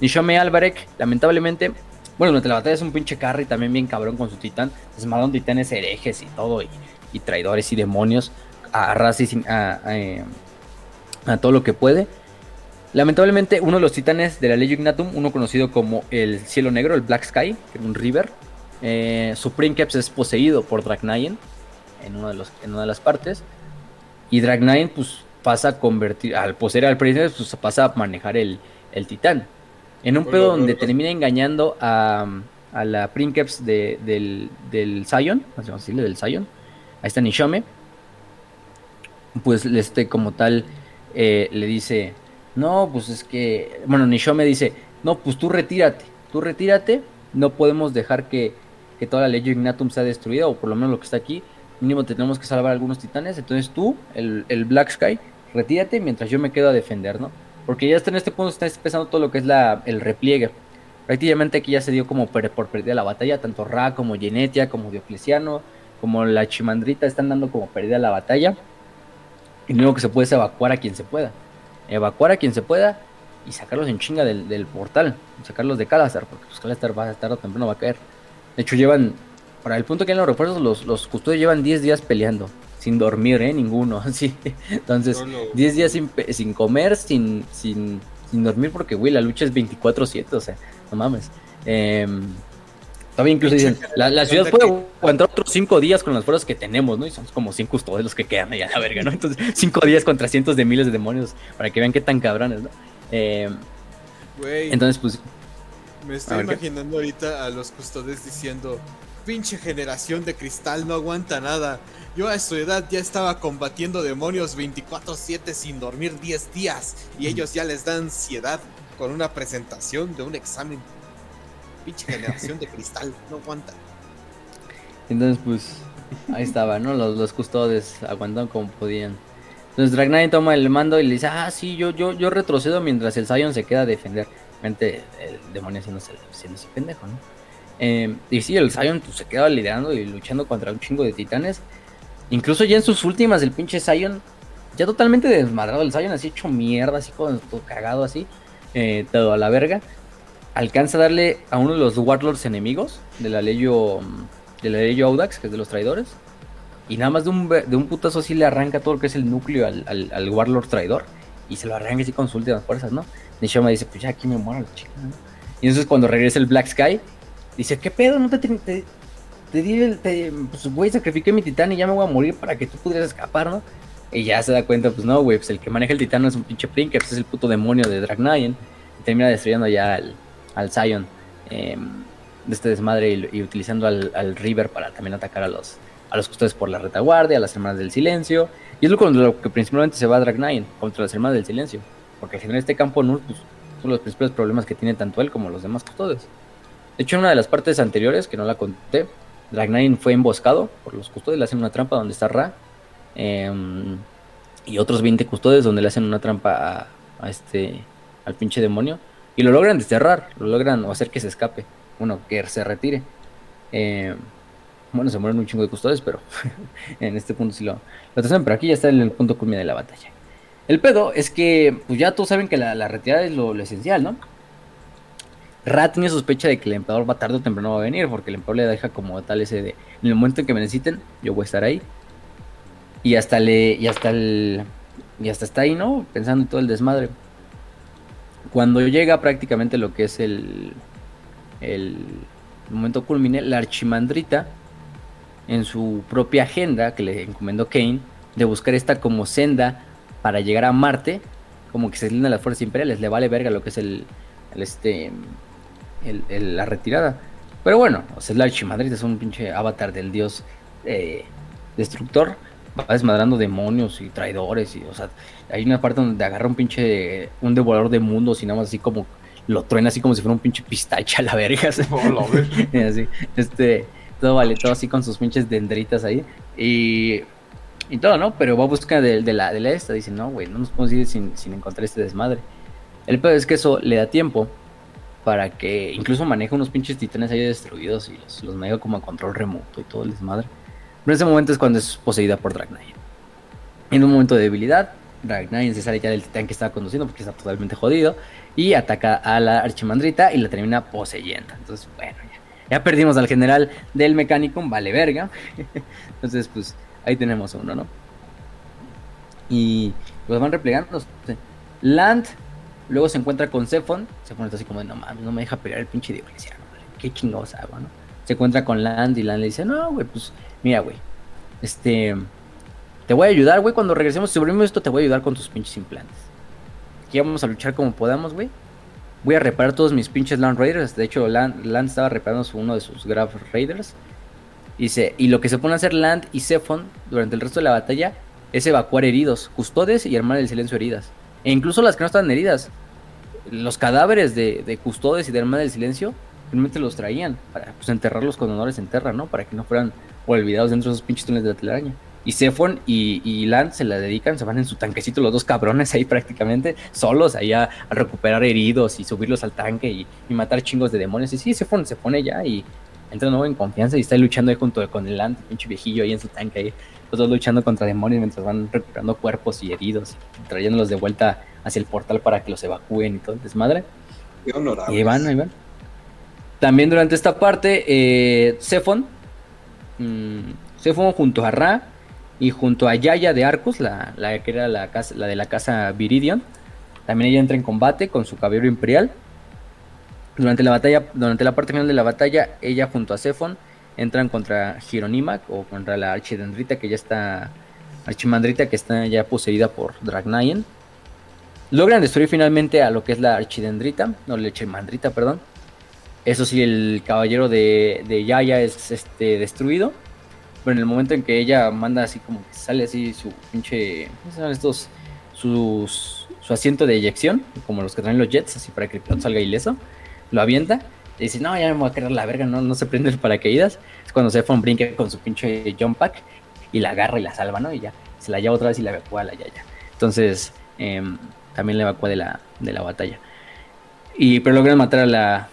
Nishome Albarek, lamentablemente, bueno, durante la batalla es un pinche carry también bien cabrón con su titán. Desmadron titanes herejes y todo, y, y traidores y demonios, a raza y sin- a, a, eh, a todo lo que puede. Lamentablemente, uno de los titanes de la Legio Ignatum, uno conocido como el Cielo Negro, el Black Sky, que era un River, eh, su Princeps es poseído por Dragnayen en, en una de las partes. Y Dragnayen, pues, pasa a convertir, al poseer al Princeps, pues pasa a manejar el, el titán. En un pedo donde termina engañando a, a la Princeps de, del, del Zion, vamos a decirle, del Zion. Ahí está Nishome. Pues, este, como tal, eh, le dice, no, pues es que, bueno, Nishome dice, no, pues tú retírate, tú retírate, no podemos dejar que, que toda la Legio Ignatum sea destruida, o por lo menos lo que está aquí, mínimo tenemos que salvar algunos titanes, entonces tú, el, el Black Sky, retírate mientras yo me quedo a defender, ¿no? Porque ya está en este punto, está empezando todo lo que es la, el repliegue. Prácticamente aquí ya se dio como por, por perdida la batalla, tanto Ra como Genetia, como Diocleciano, como la Chimandrita están dando como perdida la batalla. Y lo único que se puede es evacuar a quien se pueda. Evacuar a quien se pueda y sacarlos en chinga del, del portal. Sacarlos de Calazar, porque pues Calazar va a estar o temprano va a caer. De hecho, llevan, para el punto que en los refuerzos, los, los custodios llevan 10 días peleando. Sin dormir, ¿eh? Ninguno. Sí. Entonces, 10 días sin, sin comer, sin, sin, sin dormir, porque, güey, la lucha es 24-7, o sea, no mames. Eh, Todavía incluso dicen, la, la ciudad puede aguantar otros cinco días con las fuerzas que tenemos, ¿no? Y son como cinco custodios los que quedan allá la verga, ¿no? Entonces, cinco días contra cientos de miles de demonios para que vean qué tan cabrones, ¿no? Eh, Güey, entonces, pues, me estoy imaginando ahorita a los custodios diciendo, pinche generación de cristal no aguanta nada. Yo a su edad ya estaba combatiendo demonios 24/7 sin dormir 10 días y ellos ya les da ansiedad con una presentación de un examen. Pinche generación de cristal, no aguanta. entonces, pues, ahí estaba, ¿no? Los, los custodios aguantaron como podían. Entonces, Dragnine toma el mando y le dice, ah, sí, yo, yo, yo retrocedo mientras el Zion se queda a defender. Realmente, el demonio haciéndose, haciéndose pendejo, ¿no? Eh, y sí, el Zion pues, se quedaba liderando y luchando contra un chingo de titanes. Incluso ya en sus últimas, el pinche Zion, ya totalmente desmadrado, el Zion así hecho mierda, así con todo cagado así, eh, todo a la verga. Alcanza a darle a uno de los Warlords enemigos de la ley de la ley Audax, que es de los traidores. Y nada más de un, de un putazo así le arranca todo lo que es el núcleo al, al, Warlord traidor. Y se lo arranca así con sus últimas fuerzas, ¿no? Nishama dice, pues ya aquí me muero la chica, ¿no? Y entonces cuando regresa el Black Sky, dice, ¿qué pedo? No te, te, te, di te- pues güey, sacrifiqué mi titán y ya me voy a morir para que tú pudieras escapar, ¿no? Y ya se da cuenta, pues no, güey, pues el que maneja el titán no es un pinche Prinker, pues es el puto demonio de Dragnine. Y termina destruyendo ya al, al Zion eh, de este desmadre y, utilizando al, al River para también atacar a los, a los custodios por la retaguardia, a las hermanas del silencio. Y es lo que principalmente se va a Dragnine, contra las hermanas del silencio. Porque al final este campo Nur, pues, son los principales problemas que tiene tanto él como los demás custodios. De hecho, en una de las partes anteriores, que no la conté, Dragnine fue emboscado por los custodios, le hacen una trampa donde está Ra. em, y otros 20 custodios donde le hacen una trampa a, este al pinche demonio. Y lo logran desterrar, lo logran hacer que se escape. Bueno, que se retire. Em, bueno, se mueren un chingo de custodios, pero en este punto sí lo, lo tratan, Pero aquí ya está en el punto culmine de la batalla. El pedo es que, pues ya todos saben que la, retirada es lo esencial, ¿no? Ra tiene sospecha de que el emperador va tarde o temprano va a venir, porque el emperador le deja como tal ese de, en el momento en que me necesiten, yo voy a estar ahí. Y hasta le, y hasta el, y hasta está ahí, ¿no? Pensando en todo el desmadre. Cuando llega prácticamente lo que es el, el momento culmine, la archimandrita, en su propia agenda que le encomendó Kane, de buscar esta como senda para llegar a Marte, como que se linda las fuerzas imperiales, le vale verga lo que es el, el este, el- el- la retirada. Pero bueno, o sea, es la archimandrita, es un pinche avatar del dios eh, destructor, va desmadrando demonios y traidores, y, o sea, hay una parte donde agarra un pinche, un devorador de mundos y nada más así como lo truena así como si fuera un pinche pistache a la verga. Y así, este, todo vale, todo así con sus pinches dendritas ahí. Y, y todo, ¿no? Pero va a buscar de, de la, de la esta. Dice, no, güey, no nos podemos ir sin, sin encontrar este desmadre. El peor es que eso le da tiempo para que incluso maneje unos pinches titanes ahí destruidos y los, los maneja como a control remoto y todo el desmadre. Pero en ese momento es cuando es poseída por Dragnine. En un momento de debilidad, Dragnine se sale ya del titán que estaba conduciendo porque está totalmente jodido y ataca a la archimandrita y la termina poseyendo. Entonces, bueno, ya, ya perdimos al general del mecánico, vale verga. Entonces, pues ahí tenemos uno, ¿no? Y los van replegando. Land luego se encuentra con Zephon. Zephon está así como de, no mames, no me deja pelear el pinche Diocleciano, qué chingados hago, ¿no? Se encuentra con Land y Land le dice, no, güey, pues mira, güey, este, te voy a ayudar, güey, cuando regresemos, si sobrevivimos esto, te voy a ayudar con tus pinches implantes. Aquí vamos a luchar como podamos, güey. Voy a reparar todos mis pinches Land Raiders. De hecho, Land, estaba reparando uno de sus Graph Raiders. Dice, y lo que se pone a hacer Land y Zephon durante el resto de la batalla es evacuar heridos, custodes y armar el silencio heridas. E incluso las que no están heridas. Los cadáveres de, de custodes y de hermana del silencio realmente los traían para pues, enterrarlos con honores en tierra, ¿no? Para que no fueran olvidados dentro de esos pinches túneles de la telaraña. Y Zephon y, y se la dedican, se van en su tanquecito los dos cabrones ahí prácticamente, solos, ahí a, recuperar heridos y subirlos al tanque y, matar chingos de demonios. Y sí, Zephon se pone ya y entra nuevo en confianza y está luchando ahí junto con el Lance, pinche viejillo ahí en su tanque ahí, los dos luchando contra demonios mientras van recuperando cuerpos y heridos, trayéndolos de vuelta hacia el portal para que los evacúen y todo el desmadre. Qué honorable. Y van, ahí van. También durante esta parte, eh, Zephon, mmm, junto a Ra y junto a Yaya de Arcus, la, que era la, casa, la de la casa Viridion, también ella entra en combate con su caballero imperial. Durante la batalla, durante la parte final de la batalla, ella junto a Zephon entran contra Hieronymac o contra la Archidendrita que ya está Archimandrita que está ya poseída por Dragnayen. Logran destruir finalmente a lo que es la Archidendrita, no la Archimandrita, perdón. Eso sí, el caballero de, de Yaya es este, destruido. Pero en el momento en que ella manda así como que sale así su pinche. ¿Cómo son estos? Sus, su asiento de eyección, como los que traen los jets, así para que el salga ileso. Lo avienta. Y dice, no, ya me voy a quedar la verga, no, no se prende el paracaídas. Es cuando Zephon brinca con su pinche jump pack y la agarra y la salva, ¿no? Y ya se la lleva otra vez y la evacúa a la Yaya. Entonces, em, también la evacúa de la, de la batalla. Y pero logran matar a la,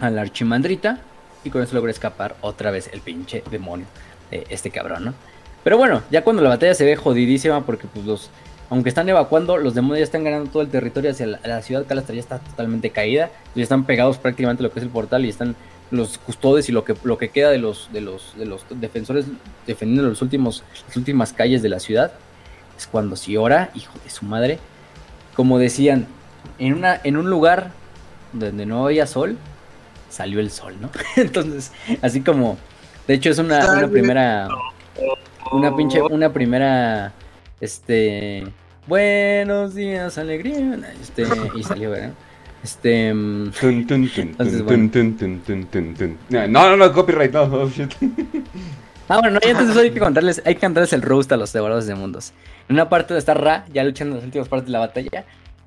a la archimandrita y con eso logra escapar otra vez el pinche demonio de este cabrón, ¿no? Pero bueno, ya cuando la batalla se ve jodidísima porque pues los aunque están evacuando, los demonios ya están ganando todo el territorio hacia la, ciudad. Calastra ya está totalmente caída. Ya están pegados prácticamente a lo que es el portal y están los custodes y lo que, lo que queda de los, de los, de los defensores defendiendo los últimos, las últimas calles de la ciudad. Es cuando ora hijo de su madre, como decían, en, una, en un lugar donde no había sol, salió el sol, ¿no? Entonces, así como, de hecho es una, una primera, una pinche, una primera, este, buenos días, alegría, este, y salió, ¿verdad? Este. No, no, no, copyright, no. Oh, shit. Ah, bueno, no, y entonces hay que contarles, hay que contarles el roast a los devoradores de mundos. En una parte está Ra, ya luchando en las últimas partes de la batalla,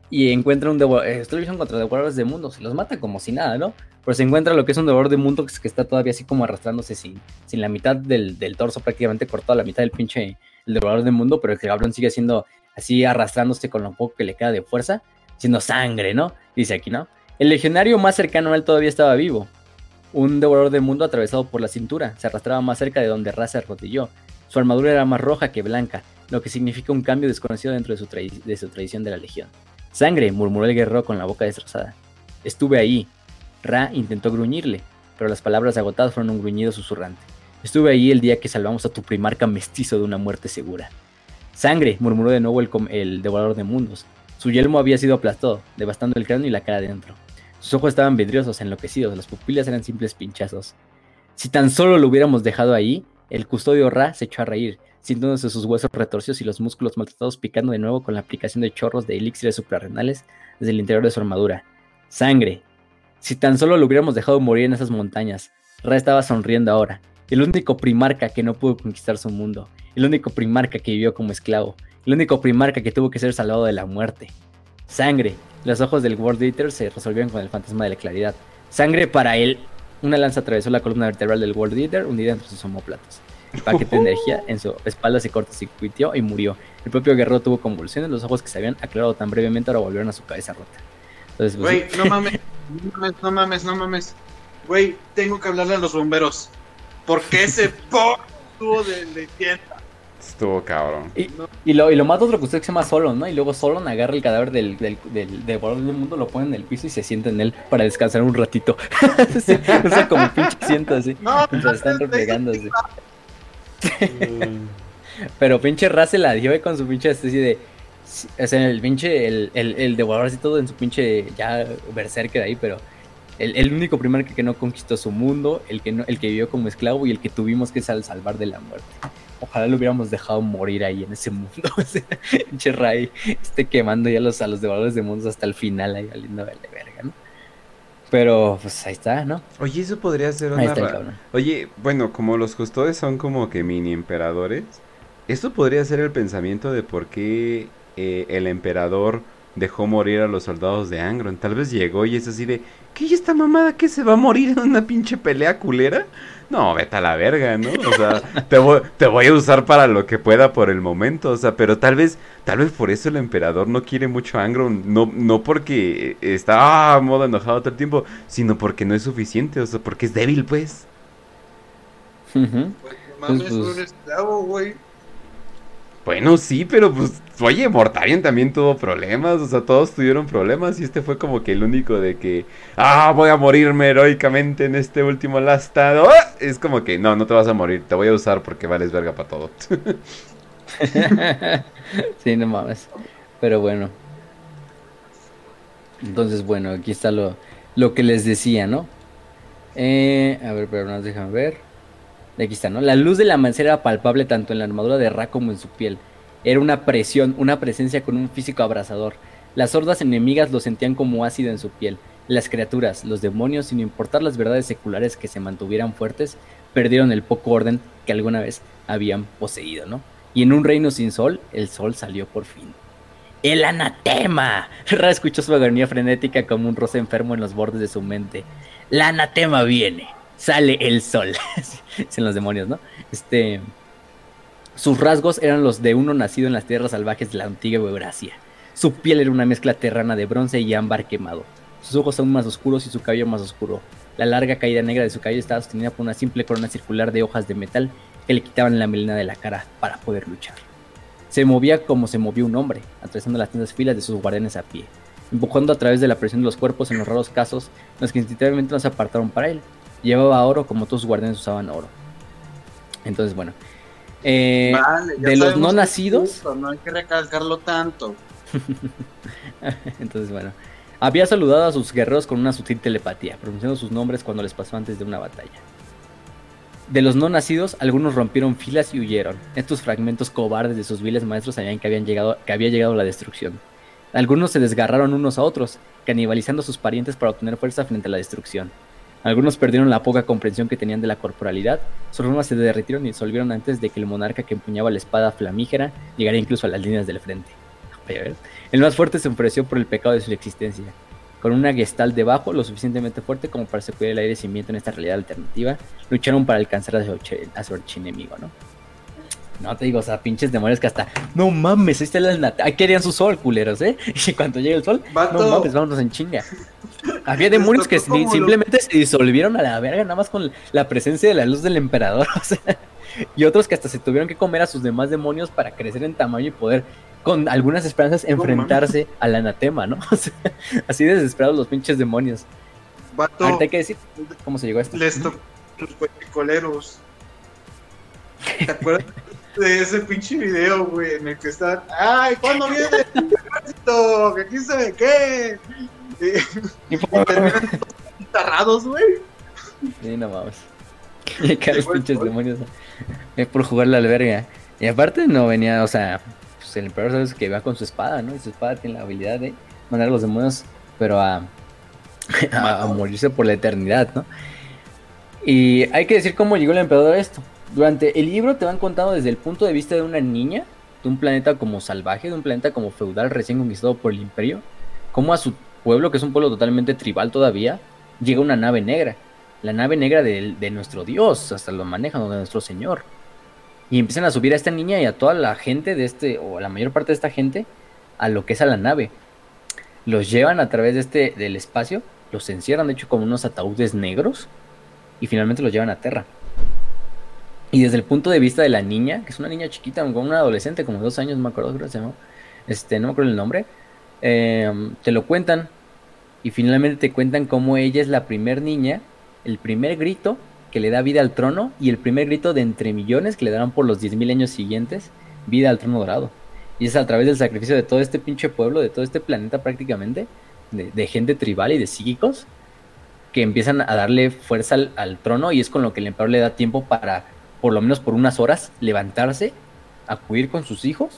y encuentra un devorador, eh, contra devoradores de mundos, y los mata como si nada, ¿no? Pero se encuentra lo que es un devorador de mundos que está todavía así como arrastrándose sin, sin la mitad del, del torso prácticamente cortado, la mitad del pinche el devorador de mundo, pero el cabrón sigue siendo así arrastrándose con lo poco que le queda de fuerza, siendo sangre, ¿no? Dice aquí, ¿no? El legionario más cercano a él todavía estaba vivo. Un devorador de mundo atravesado por la cintura, se arrastraba más cerca de donde Ra se arrodilló. Su armadura era más roja que blanca, lo que significa un cambio desconocido dentro de su, de su tradición de la legión. Sangre, murmuró el guerrero con la boca destrozada. Estuve ahí. Ra intentó gruñirle, pero las palabras agotadas fueron un gruñido susurrante. Estuve ahí el día que salvamos a tu primarca mestizo de una muerte segura. Sangre, murmuró de nuevo el, el devorador de mundos. Su yelmo había sido aplastado, devastando el cráneo y la cara dentro. Sus ojos estaban vidriosos, enloquecidos, las pupilas eran simples pinchazos. Si tan solo lo hubiéramos dejado ahí, el custodio Ra se echó a reír, sintiéndose sus huesos retorcidos y los músculos maltratados picando de nuevo con la aplicación de chorros de elixires suprarrenales desde el interior de su armadura. Sangre. Si tan solo lo hubiéramos dejado morir en esas montañas. Ra estaba sonriendo ahora. El único primarca que no pudo conquistar su mundo. El único primarca que vivió como esclavo. El único primarca que tuvo que ser salvado de la muerte. Sangre. Los ojos del World Eater se resolvieron con el fantasma de la claridad. Sangre para él. Una lanza atravesó la columna vertebral del World Eater hundida entre sus homóplatos. El paquete de energía en su espalda se cortocircuitió y murió. El propio guerrero tuvo convulsiones, los ojos que se habían aclarado tan brevemente ahora volvieron a su cabeza rota. Entonces, pues, Güey, no mames, no mames, no mames, no mames. Güey, tengo que hablarle a los bomberos. ¿Por qué ese po estuvo de leyenda? Estuvo cabrón. Y, y, lo, y lo más otro que usted que se llama Solon, ¿no? Y luego Solon agarra el cadáver del, del, del, del mundo, lo pone en el piso y se sienta en él para descansar un ratito. o sea, como pinche siento así. No, mientras están replegando así. Pero pinche Ra se la dio con su pinche especie de. O sea, el pinche, el, el, el devorador así todo en su pinche ya berserker ahí, pero el, el, único primer que, no conquistó su mundo, el que, no, el que vivió como esclavo y el que tuvimos que salvar de la muerte. Ojalá lo hubiéramos dejado morir ahí en ese mundo. Pinche Ray esté quemando ya los, a los devoradores de mundos hasta el final ahí valiendo de verga, ¿no? Pero pues ahí está, ¿no? Oye, eso podría ser una. Oye, bueno, como los custodes son como que mini emperadores, esto podría ser el pensamiento de por qué eh, el emperador dejó morir a los soldados de Angron. Tal vez llegó y es así de, ¿qué y esta mamada que se va a morir en una pinche pelea culera? No, vete a la verga, ¿no? O sea, te voy, te voy a usar para lo que pueda por el momento, o sea, pero tal vez, tal vez por eso el emperador no quiere mucho a Angron, no, no porque está ah, modo enojado todo el tiempo, sino porque no es suficiente, o sea, porque es débil, pues. Pues, mames, pues, un esclavo, güey. Bueno, sí, pero pues, oye, Mortarion también tuvo problemas, o sea, todos tuvieron problemas y este fue como que el único de que, ah, voy a morirme heroicamente en este último lastado. ¡Ah! Es como que, no, no te vas a morir, te voy a usar porque vales verga para todo. sí, no mames. Pero bueno. Entonces, bueno, aquí está lo, lo que les decía, ¿no? Eh, a ver, pero no, déjame ver. Aquí está, ¿no? La luz de la mancera era palpable tanto en la armadura de Ra como en su piel. Era una presión, una presencia con un físico abrasador. Las hordas enemigas lo sentían como ácido en su piel. Las criaturas, los demonios, sin importar las verdades seculares que se mantuvieran fuertes, perdieron el poco orden que alguna vez habían poseído, ¿no? Y en un reino sin sol, el sol salió por fin. ¡El anatema! Ra escuchó su agonía frenética como un rosa enfermo en los bordes de su mente. ¡La anatema viene! Sale el sol. Dicen los demonios, ¿no? Este. Sus rasgos eran los de uno nacido en las tierras salvajes de la antigua Eurasia. Su piel era una mezcla terrana de bronce y ámbar quemado. Sus ojos son más oscuros y su cabello más oscuro. La larga caída negra de su cabello estaba sostenida por una simple corona circular de hojas de metal que le quitaban la melena de la cara para poder luchar. Se movía como se movió un hombre, atravesando las tiendas filas de sus guardianes a pie, empujando a través de la presión de los cuerpos en los raros casos en los que instintivamente no se apartaron para él, llevaba oro como todos sus guardianes usaban oro. Entonces, bueno. Eh, de los no nacidos. no hay que recalcarlo tanto. Entonces, bueno. Había saludado a sus guerreros con una sutil telepatía, pronunciando sus nombres cuando les pasó antes de una batalla. De los no nacidos, algunos rompieron filas y huyeron. Estos fragmentos cobardes de sus viles maestros sabían que, habían llegado, que había llegado la destrucción. Algunos se desgarraron unos a otros, canibalizando a sus parientes para obtener fuerza frente a la destrucción. Algunos perdieron la poca comprensión que tenían de la corporalidad, sus formas se derritieron y disolvieron antes de que el monarca que empuñaba la espada flamígera llegara incluso a las líneas del frente. El más fuerte se enfureció por el pecado de su existencia. Con una gestal debajo, lo suficientemente fuerte como para sacudir el aire sin viento en esta realidad alternativa, lucharon para alcanzar a su, a su archienemigo, ¿no? No te digo, o sea, pinches demonios que hasta. No mames, ahí está el Ahí querían su sol, culeros, ¿eh? Y cuando llegue el sol, no mames, vámonos en chinga. Había demonios que simplemente se disolvieron a la verga, nada más con la presencia de la luz del emperador, o sea. Y otros que hasta se tuvieron que comer a sus demás demonios para crecer en tamaño y poder, con algunas esperanzas, enfrentarse al anatema, ¿no? O sea, así desesperados los pinches demonios. Vato, Ahorita hay que decir cómo se llegó a esto. Les tocó los coleros. ¿Te acuerdas? de ese pinche video, güey, en el que están, ay, ¿cuándo viene el ejército? ¿Que quién sabe qué? Y, y terminan tarrados, güey. Sí, no mames. Cada pinches demonios. Es por jugar la alberga. Y aparte no venía, o sea, pues el emperador sabes que va con su espada, ¿no? Y su espada tiene la habilidad de mandar a los demonios, pero a, a, a morirse por la eternidad, ¿no? Y hay que decir cómo llegó el emperador a esto. Durante el libro te van contando desde el punto de vista de una niña, de un planeta como salvaje, de un planeta como feudal recién conquistado por el imperio, como a su pueblo, que es un pueblo totalmente tribal todavía, llega una nave negra. La nave negra de, de nuestro dios, hasta lo manejan, de nuestro señor. Y empiezan a subir a esta niña y a toda la gente de este, o a la mayor parte de esta gente, a lo que es a la nave. Los llevan a través de este, del espacio, los encierran, de hecho, como unos ataúdes negros, y finalmente los llevan a Tierra. Y desde el punto de vista de la niña, que es una niña chiquita, con una adolescente, como dos años, no me acuerdo, que este, no me acuerdo el nombre, em, te lo cuentan. Y finalmente te cuentan cómo ella es la primer niña, el primer grito que le da vida al trono y el primer grito de entre millones que le darán por los 10.000 años siguientes vida al trono dorado. Y es a través del sacrificio de todo este pinche pueblo, de todo este planeta prácticamente, de, gente tribal y de psíquicos, que empiezan a darle fuerza al, al, trono y es con lo que el emperador le da tiempo para por lo menos por unas horas, levantarse, acudir con sus hijos,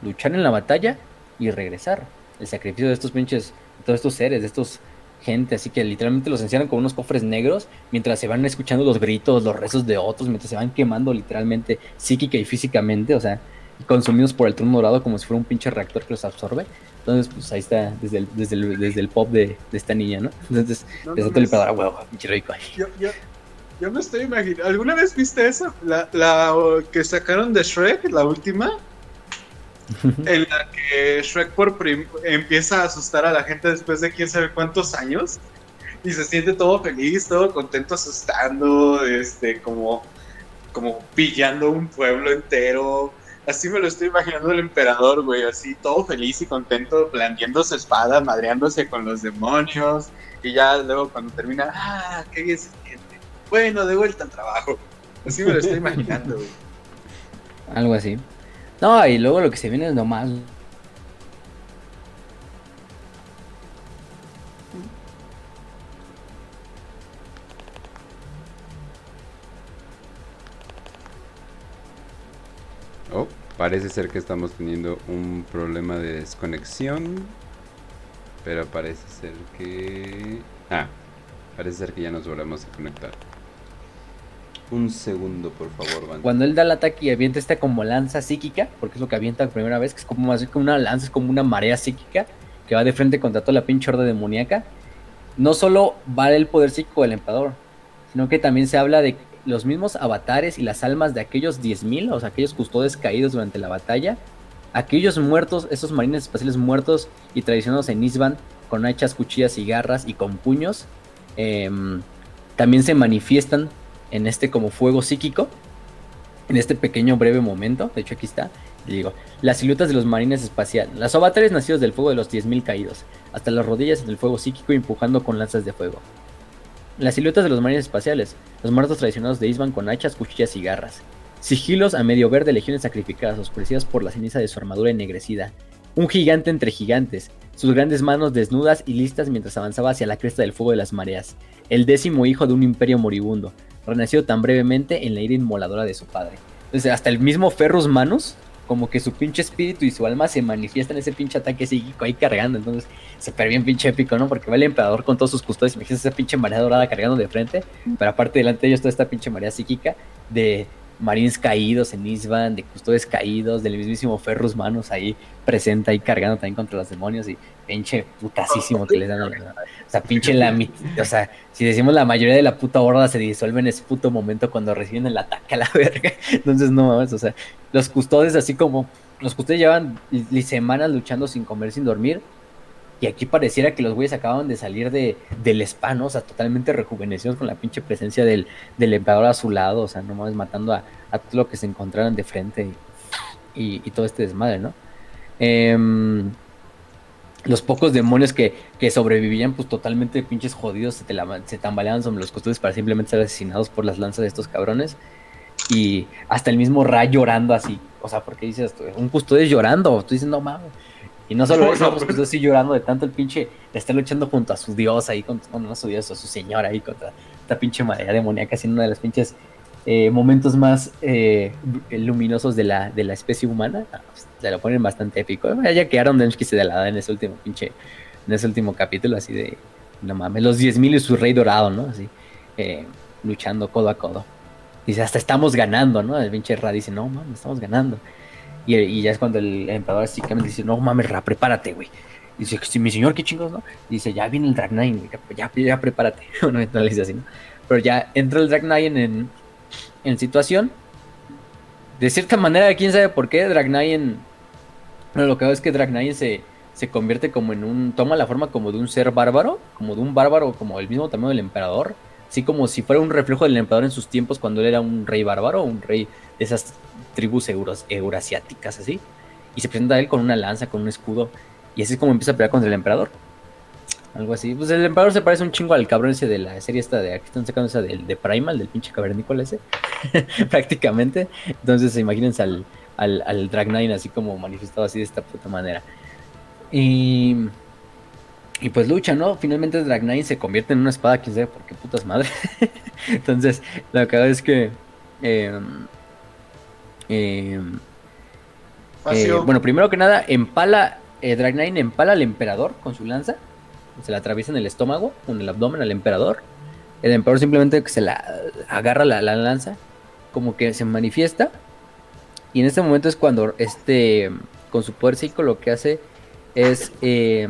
luchar en la batalla y regresar. El sacrificio de estos pinches, todos estos seres, de estos gente, así que literalmente los encierran con unos cofres negros mientras se van escuchando los gritos, los rezos de otros, mientras se van quemando literalmente psíquica y físicamente, o sea, consumidos por el trono dorado como si fuera un pinche reactor que los absorbe. Entonces, pues ahí está, desde el, desde el, desde el pop de, de esta niña, ¿no? Entonces, No, no, no, pedo, ah, huevo, pinche rico. Yo, yo, yo me estoy imaginando. ¿Alguna vez viste eso? La, la que sacaron de Shrek, la última. en la que Shrek por empieza a asustar a la gente después de quién sabe cuántos años. Y se siente todo feliz, todo contento, asustando, este, como, como pillando un pueblo entero. Así me lo estoy imaginando el emperador, güey, así todo feliz y contento, blandiendo su espada, madreándose con los demonios. Y ya luego cuando termina, ah, qué bien se siente. Bueno, de vuelta al trabajo. Así me lo estoy imaginando, güey. Algo así. No, y luego lo que se viene es nomás. Oh, parece ser que estamos teniendo un problema de desconexión. Pero parece ser que... Ah, parece ser que ya nos volvemos a conectar. Un segundo, por favor. Cuando él da el ataque y avienta esta como lanza psíquica, porque es lo que avienta la primera vez, que es como más como una lanza, es como una marea psíquica que va de frente contra toda la pinche horda demoníaca. No solo vale el poder psíquico del emperador, sino que también se habla de los mismos avatares y las almas de aquellos 10.000, o sea, aquellos custodes caídos durante la batalla, aquellos muertos, esos marines espaciales muertos y traicionados en Isban con hachas, cuchillas y garras y con puños, em, también se manifiestan en este como fuego psíquico, en este pequeño breve momento, de hecho aquí está, y digo, las siluetas de los marines espaciales, los avatares nacidos del fuego de los 10.000 caídos, hasta las rodillas en el fuego psíquico empujando con lanzas de fuego. Las siluetas de los marines espaciales, los muertos traicionados de Isban con hachas, cuchillas y garras. Sigilos a medio verde, legiones sacrificadas, oscurecidas por la ceniza de su armadura ennegrecida. Un gigante entre gigantes, sus grandes manos desnudas y listas mientras avanzaba hacia la cresta del fuego de las mareas. El décimo hijo de un imperio moribundo, renacido tan brevemente en la ira inmoladora de su padre. Entonces, hasta el mismo Ferrus Manus, como que su pinche espíritu y su alma se manifiestan en ese pinche ataque psíquico ahí cargando. Entonces, súper bien pinche épico, ¿no? Porque va el emperador con todos sus custodios. Imagínense esa pinche marea dorada cargando de frente. Pero aparte, delante de ellos, toda esta pinche marea psíquica de marines caídos en Isban, de custodios caídos, del mismísimo Ferrus Manus ahí presente, ahí cargando también contra los demonios. Y pinche putasísimo que les dan. O sea, pinche la O sea, si decimos la mayoría de la puta horda se disuelve en ese puto momento cuando reciben el ataque a la verga. Entonces, no mames, o sea, los custodes así como. Los custodes llevan semanas luchando sin comer, sin dormir. Y aquí pareciera que los güeyes acaban de salir de, del spa, ¿no? O sea, totalmente rejuvenecidos con la pinche presencia del, del emperador a su lado. O sea, no mames, matando a, a todo lo que se encontraran de frente y, todo este desmadre, ¿no? Em, los pocos demonios que, que sobrevivían, pues totalmente pinches jodidos, se, te se tambaleaban sobre los custodios para simplemente ser asesinados por las lanzas de estos cabrones. Y hasta el mismo Ra llorando así. O sea, porque dices, un custodio llorando. Tú dices, no mames. Y no solo eso, pues pues. custodios sí llorando de tanto el pinche de estar luchando junto a su dios ahí, con, no a su dios, a su señora ahí, contra esta pinche marea demoníaca, siendo uno de los pinches eh, momentos más eh, luminosos de la, de la especie humana. Ah, pues, se lo ponen bastante épico. Ya que Aaron Dembski se de la en ese último pinche, en ese último capítulo, así de, no mames, los 10.000 y su rey dorado, ¿no? Así, eh, luchando codo a codo. Dice, hasta estamos ganando, ¿no? El pinche Ra dice, no mames, estamos ganando. Y, y ya es cuando el emperador así dice, no mames, Ra, prepárate, güey. Dice, "Sí, mi señor, qué chingos, ¿no? Dice, ya viene el Drag Nine, ya, ya, prepárate. Bueno, no le dice así, ¿no? Pero ya entra el Drag Nine en, en situación. De cierta manera, quién sabe por qué Drag Nine. Bueno, lo que veo es que Drag Nine se, se convierte como en un. Toma la forma como de un ser bárbaro, como de un bárbaro, como el mismo tamaño del emperador. Así como si fuera un reflejo del emperador en sus tiempos cuando él era un rey bárbaro, un rey de esas tribus euros, eurasiáticas, así. Y se presenta a él con una lanza, con un escudo. Y así es como empieza a pelear contra el emperador. Algo así. Pues el emperador se parece un chingo al cabrón ese de la serie esta de aquí están sacando esa del de Primal, del pinche cavernícola ese. Prácticamente. Entonces imagínense al, al, al Drag Nine así como manifestado así de esta puta manera. Y. Y pues lucha, ¿no? Finalmente Drag Nine se convierte en una espada, quién sabe por qué putas madre. Entonces, lo que hago es que. eh, eh, eh, bueno, primero que nada, empala. Eh, Drag Nine empala al emperador con su lanza. Se la atraviesa en el estómago, en el abdomen al emperador. El emperador simplemente se la agarra la, la lanza, como que se manifiesta. Y en este momento es cuando este, con su poder psíquico lo que hace es eh,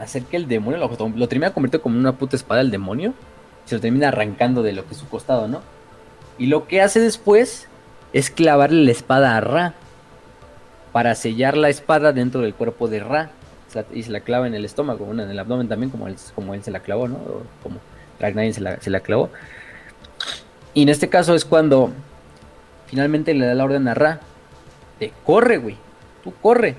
hacer que el demonio lo, lo termina convirtiendo como una puta espada del demonio. Se lo termina arrancando de lo que es su costado, ¿no? Y lo que hace después es clavarle la espada a Ra. Para sellar la espada dentro del cuerpo de Ra. Y se la clava en el estómago, en el abdomen también, como él, como él se la clavó, ¿no? Como Ragnar se la, se la clavó. Y en este caso es cuando finalmente le da la orden a Ra. De corre, güey. Tú corre.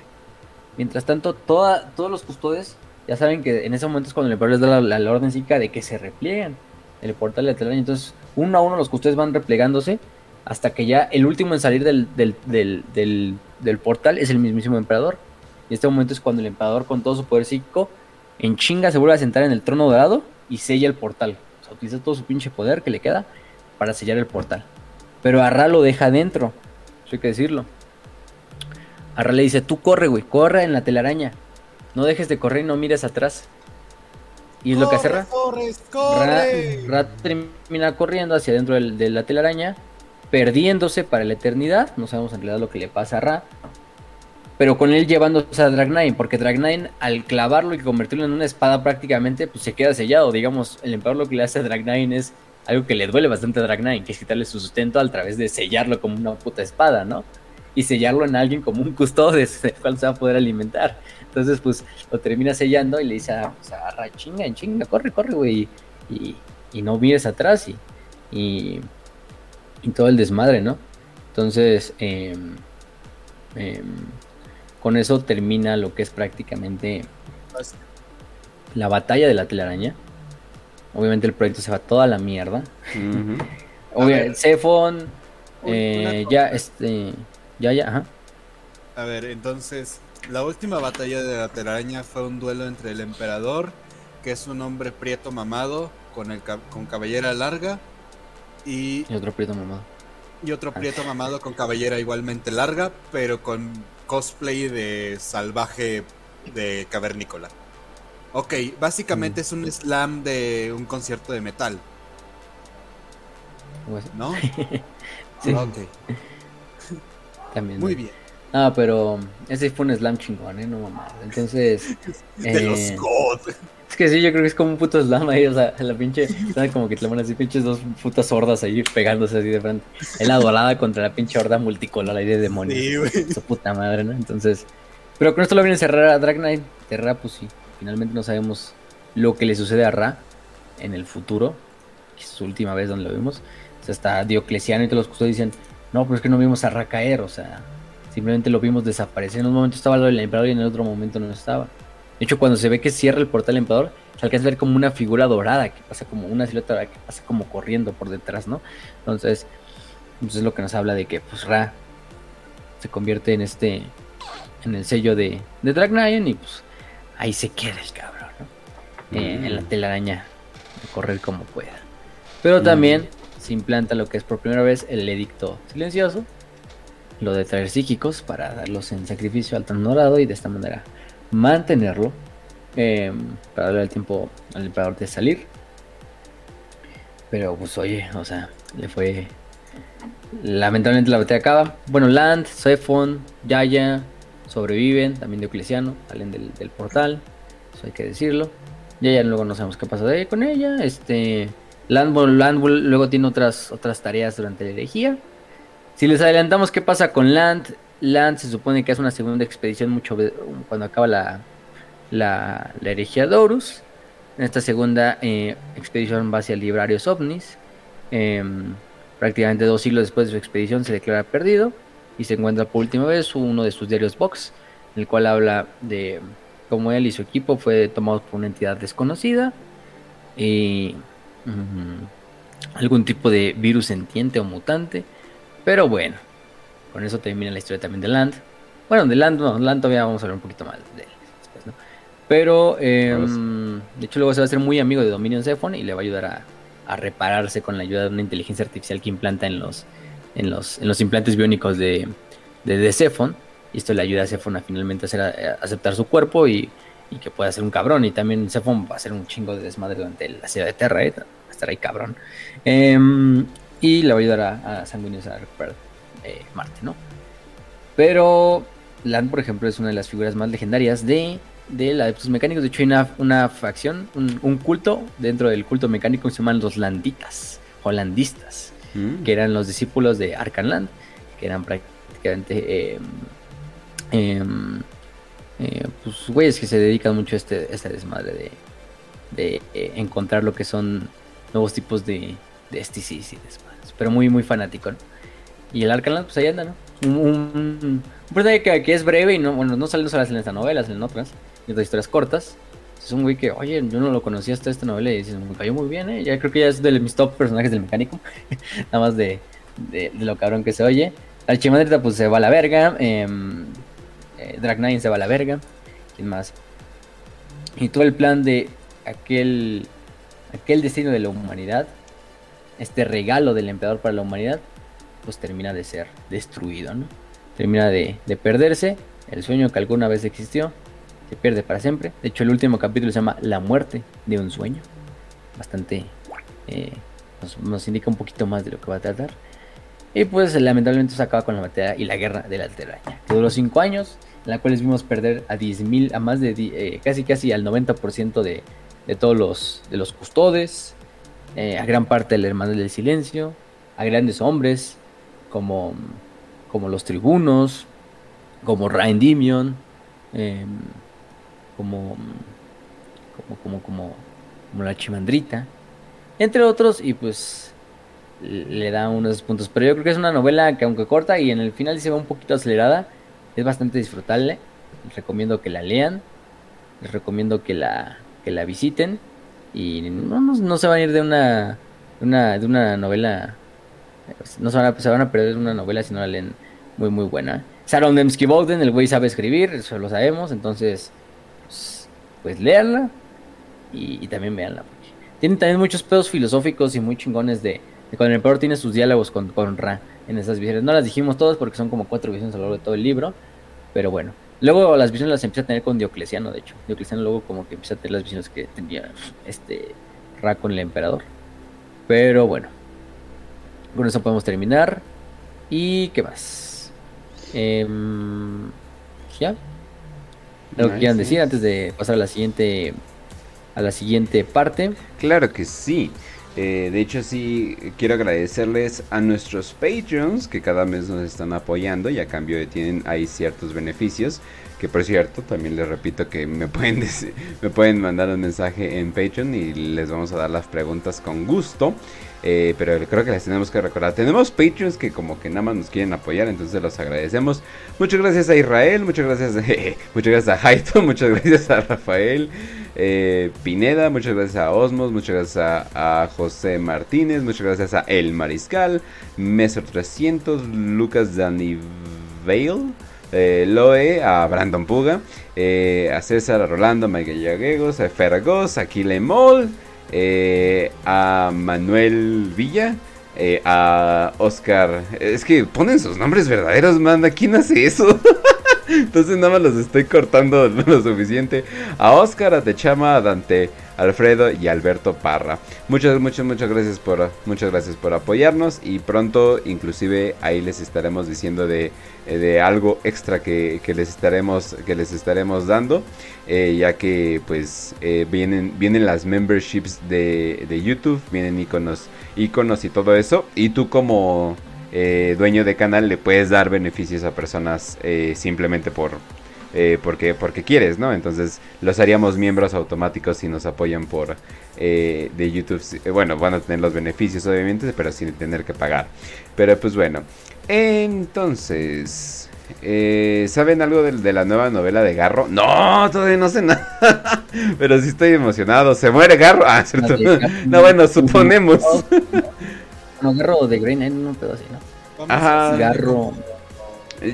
Mientras tanto, toda, todos los custodios ya saben que en ese momento es cuando el emperador les da la, orden psíquica de que se replieguen el portal de telaraña. Entonces, uno a uno los custodios van replegándose hasta que ya el último en salir del, del, del, del, del portal es el mismísimo emperador. Y este momento es cuando el emperador con todo su poder psíquico en chinga se vuelve a sentar en el trono dorado y sella el portal. O sea, utiliza todo su pinche poder que le queda para sellar el portal. Pero Arra lo deja adentro. Eso hay que decirlo. Arra le dice, tú corre, güey, corre en la telaraña. No dejes de correr y no mires atrás. Y es lo que hace Ra. Ra, Ra, termina corriendo hacia adentro del, de la telaraña, perdiéndose para la eternidad. No sabemos en realidad lo que le pasa a Ra. Pero con él llevándose a Dragnine, porque Dragnine al clavarlo y convertirlo en una espada prácticamente, pues se queda sellado. Digamos, el emperador lo que le hace a Dragnine es algo que le duele bastante a Dragnine, que es quitarle su sustento a través de sellarlo como una puta espada, ¿no? Y sellarlo en alguien como un custodio del cual se va a poder alimentar. Entonces, pues lo termina sellando y le dice a, pues, a chinga, en chinga, corre, corre, güey. Y, y, no mires atrás y, y, y, todo el desmadre, ¿no? Entonces, eh, eh, con eso termina lo que es prácticamente la batalla de la telaraña. Obviamente el proyecto se va toda la mierda. Uh -huh. Obviamente, Cephon, eh, ya, este, ya, ya, ajá. A ver, entonces, la última batalla de la telaraña fue un duelo entre el emperador, que es un hombre prieto mamado, con, el, con cabellera larga, y... Y otro prieto mamado. Y otro prieto mamado con cabellera igualmente larga, pero con cosplay de salvaje de cavernícola. Ok, básicamente mm. es un slam de un concierto de metal. ¿No? sí. Ok. También. Muy bien. Ah, pero ese fue un slam chingón, ¿eh? No mamá. Entonces. de eh, los God. Es que sí, yo creo que es como un puto slam ahí, o sea, la pinche, ¿sabes? Como que te ponen así pinches dos putas hordas ahí pegándose así de frente. Es la dorada contra la pinche horda multicolor ahí de demonios. Sí, güey. Su puta madre, ¿no? Entonces, pero con esto lo viene a cerrar a Drag Knight. De Ra, pues sí, finalmente no sabemos lo que le sucede a Ra en el futuro, que es su última vez donde lo vimos. O sea, hasta Diocleciano y todos los custodios dicen, no, pero es que no vimos a Ra caer, o sea, simplemente lo vimos desaparecer. En un momento estaba el emperador y en el otro momento no estaba. De hecho, cuando se ve que cierra el portal del emperador, se alcanza a ver como una figura dorada que pasa como una silueta que pasa como corriendo por detrás, ¿no? Entonces, pues es lo que nos habla de que pues Ra se convierte en este en el sello de, de Drag Nine y pues ahí se queda el cabrón, ¿no? Mm. Eh, en la telaraña, de correr como pueda. Pero también mm. se implanta lo que es por primera vez el edicto silencioso, lo de traer psíquicos para darlos en sacrificio al tan dorado y de esta manera mantenerlo eh, para darle el tiempo al emperador de salir. Pero pues oye, o sea, le fue... Lamentablemente la batalla acaba. Bueno, Land, Zephon, Yaya sobreviven, también Diocleciano, salen del, del, portal, eso hay que decirlo. Yaya luego no sabemos qué pasa de con ella. Este Land, Land luego tiene otras, otras tareas durante la herejía. Si les adelantamos qué pasa con Land, Land se supone que es una segunda expedición cuando acaba la, la, la herejía de Horus. En esta segunda eh, expedición va hacia Librarios OVNIs. Eh, prácticamente dos siglos después de su expedición se declara perdido y se encuentra por última vez uno de sus diarios Vox, en el cual habla de cómo él y su equipo fue tomado por una entidad desconocida y algún tipo de virus sentiente o mutante. Pero bueno, con eso termina la historia también de Land. Bueno, de Land, no, Land todavía vamos a hablar un poquito más de él después, ¿no? Pero, eh, de hecho, luego se va a hacer muy amigo de Dominion Zephon y le va a ayudar a, a, repararse con la ayuda de una inteligencia artificial que implanta en los, en los, en los implantes biónicos de, de, de Zephon. Y esto le ayuda a Zephon a finalmente hacer, a, a aceptar su cuerpo y, y, que pueda ser un cabrón. Y también Zephon va a hacer un chingo de desmadre durante la ciudad de Terra, ¿eh? va a estar ahí cabrón. Eh, y le va a ayudar a, a Sanguinius a recuperar eh, Marte, ¿no? Pero Lan, por ejemplo, es una de las figuras más legendarias de, de la Adeptus Mecánicos. De hecho, hay una, una facción, un, un culto dentro del culto mecánico que se llaman los Landitas, holandistas, Mm. que eran los discípulos de Arcanland, que eran prácticamente eh, em, eh, pues, güeyes que se dedican mucho a este, a este desmadre de, de eh, encontrar lo que son nuevos tipos de, de STCs y desmadres. Pero muy, muy fanático, ¿no? Y el Arcanland, pues ahí anda, ¿no? Un, personaje que, es breve y no, bueno, no sale no solo en esta novela, salen otras, y otras historias cortas. Es un güey que, oye, yo no lo conocía hasta esta novela y dices, cayó muy bien, ¿eh? Ya creo que ya es de mis top personajes del mecánico. Nada más de, de, lo cabrón que se oye. Archimandrita, pues se va a la verga. Eh, eh, Drag Nine se va a la verga. ¿Quién más? Y todo el plan de aquel, aquel destino de la humanidad, este regalo del emperador para la humanidad, pues termina de ser destruido, ¿no? Termina de, de perderse. El sueño que alguna vez existió se pierde para siempre. De hecho, el último capítulo se llama La muerte de un sueño. Bastante. eh, nos, indica un poquito más de lo que va a tratar. Y pues lamentablemente se acaba con la batalla y la guerra de la alteraña. Que duró 5 años, en la cual vimos perder a 10.000, a más de eh, casi casi al 90% de, de todos los, de los custodes, eh, a gran parte del hermano del silencio, a grandes hombres como, como los tribunos, como Ryan Dimion, em, como, como, como, la chimandrita, entre otros, y pues le da unos puntos. Pero yo creo que es una novela que aunque corta y en el final se va un poquito acelerada, es bastante disfrutable. Les recomiendo que la lean, les recomiendo que la, que la visiten y no, no, no se van a ir de una, una, de una novela, no se van, a, perder una novela si no la leen muy muy buena. Saron Demsky Bowden, el güey sabe escribir, eso lo sabemos, entonces pues, pues léanla y, y también véanla. porque Tiene también muchos pedos filosóficos y muy chingones de, de cuando el emperador tiene sus diálogos con, con Ra en esas visiones. No las dijimos todas porque son como cuatro visiones a lo largo de todo el libro, pero bueno. Luego las visiones las empieza a tener con Diocleciano, de hecho. Diocleciano luego como que empieza a tener las visiones que tenía este Ra con el emperador. Pero bueno. Con eso podemos terminar. ¿Y qué más? Em, ¿Ya? ¿Algo que quieran decir antes de pasar a la siguiente a la siguiente parte? Claro que sí. Eh, de hecho, sí, quiero agradecerles a nuestros Patreons que cada mes nos están apoyando y a cambio tienen ahí ciertos beneficios. Que por cierto, también les repito que me pueden, me pueden mandar un mensaje en Patreon y les vamos a dar las preguntas con gusto. Eh, pero creo que les tenemos que recordar. Tenemos Patreons que como que nada más nos quieren apoyar, entonces los agradecemos. Muchas gracias a Israel, muchas gracias, muchas gracias a Jaito, muchas gracias a Rafael. Eh, Pineda, muchas gracias a Osmos, muchas gracias a, José Martínez, muchas gracias a El Mariscal, Mesor 300, Lucas Daniveil, eh, Loe, a Brandon Puga, eh, a César, a Rolando, a Miguel Yaguegos, a Fergos, a Kilemol, eh, a Manuel Villa, a Oscar. Es que ponen sus nombres verdaderos, manda. ¿Quién hace eso? Entonces nada más los estoy cortando lo suficiente. A Oscar, a Techama, a Dante, Alfredo y Alberto Parra. Muchas, muchas, muchas gracias por, muchas gracias por apoyarnos y pronto, inclusive ahí les estaremos diciendo de, de algo extra que, que les estaremos, que les estaremos dando, eh, ya que pues eh, vienen, vienen las memberships de, de YouTube, vienen iconos, iconos y todo eso, y tú como eh, dueño de canal le puedes dar beneficios a personas eh, simplemente por eh, porque porque quieres no entonces los haríamos miembros automáticos si nos apoyan por eh, de YouTube bueno van a tener los beneficios obviamente pero sin tener que pagar pero pues bueno entonces eh, ¿Saben algo de, de la nueva novela de Garro? No, todavía no sé nada. Pero sí estoy emocionado. ¿Se muere Garro? Ah, cierto. No, bueno, suponemos. Bueno, Garro de Grey Knight, un pedo así, ¿no? Vamos Ajá. Garro.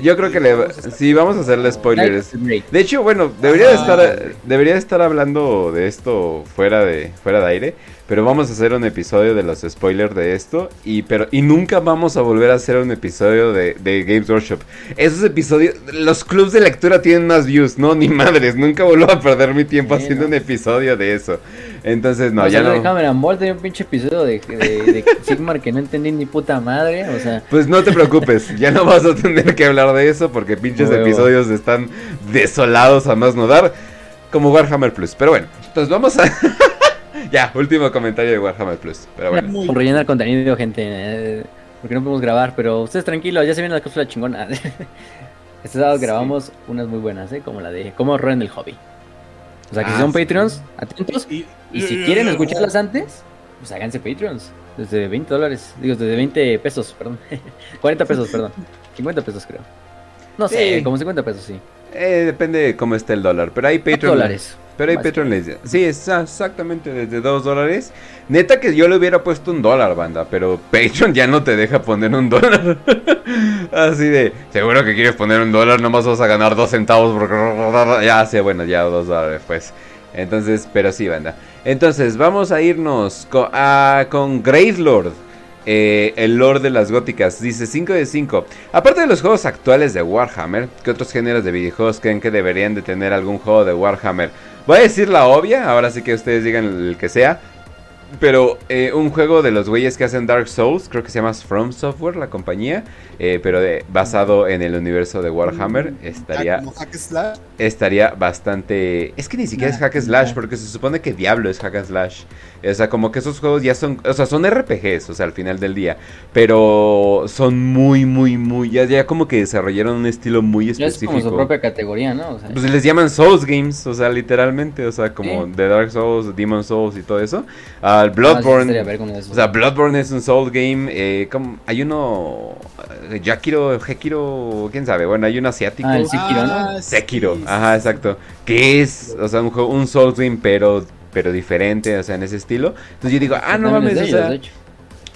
Yo creo que le va- sí vamos a hacerle spoilers. De hecho, bueno, debería de Ah. estar debería de estar hablando de esto fuera de fuera de aire, pero vamos a hacer un episodio de los spoilers de esto y pero y nunca vamos a volver a hacer un episodio de, de Games Workshop. Esos episodios, los clubs de lectura tienen más views, no ni madres, nunca vuelvo a perder mi tiempo Sí, haciendo no. un episodio de eso. Entonces, no, o ya sea, no. Hammer Ball tenía un pinche episodio de, de, de Sigmar que no entendí ni puta madre. O sea, Pues no te preocupes, ya no vas a tener que hablar de eso porque pinches Huevo. episodios están desolados a más no dar, como Warhammer Plus. Pero bueno, entonces vamos a... ya, último comentario de Warhammer Plus. Pero bueno. Muy- por rellenar contenido, gente. eh, porque no podemos grabar, pero ustedes tranquilos, ya se viene la cápsula chingona. Este sábado Sí. grabamos unas muy buenas, ¿eh? Como la de cómo roen el hobby. O sea, que Ah, si son sí. Patreons, atentos. Y, Y si quieren escucharlas antes, pues háganse Patreons. Desde 20 dólares. Digo, desde 20 pesos, perdón. 40 pesos, perdón. 50 pesos creo. No sé, Sí. como 50 pesos, sí. Eh, depende de cómo esté el dólar, pero hay 4 Patreon... dólares. Pero hay Patreon les... Sí, exactamente desde 2 dólares. Neta que yo le hubiera puesto un dólar, banda, pero Patreon ya no te deja poner un dólar. Así de, seguro que quieres poner un dólar, nomás vas a ganar 2 centavos porque... Ya sé, bueno, ya 2 dólares pues. Entonces, pero sí, banda. Entonces, vamos a irnos co- a- con Gravelord. Eh, el Lord de las Góticas dice 5 de 5. Aparte de los juegos actuales de Warhammer, ¿qué otros géneros de videojuegos creen que deberían de tener algún juego de Warhammer? Voy a decir la obvia, ahora sí que ustedes digan el que sea. Pero eh, un juego de los güeyes que hacen Dark Souls, creo que se llama From Software, la compañía, eh, pero de- basado en el universo de Warhammer, estaría, Ah, como hack slash. estaría bastante... Es que ni siquiera es hack slash, porque se supone que Diablo es hack slash. O sea, como que esos juegos ya son... O sea, son RPGs, o sea, al final del día. Pero son muy, muy, muy... Ya, ya como que desarrollaron un estilo muy Ya es como específico. su propia categoría, ¿no? O sea, Pues les llaman Souls Games, o sea, literalmente, o sea, como Sí. de Dark Souls, Demon Souls y todo eso. Al ah, sí, Bloodborne, o sea, Bloodborne es un Soul Game. Eh, como- hay uno, eh, Yakiro, Hekiro, quién sabe. Bueno, hay un asiático. Ah, el Sekiro, ¿no? Ah, Sekiro, ajá, exacto. Que es, o sea, un, juego- un Souls Game, pero, pero diferente, o sea, en ese estilo. Entonces yo digo, ah, no mames, o sea,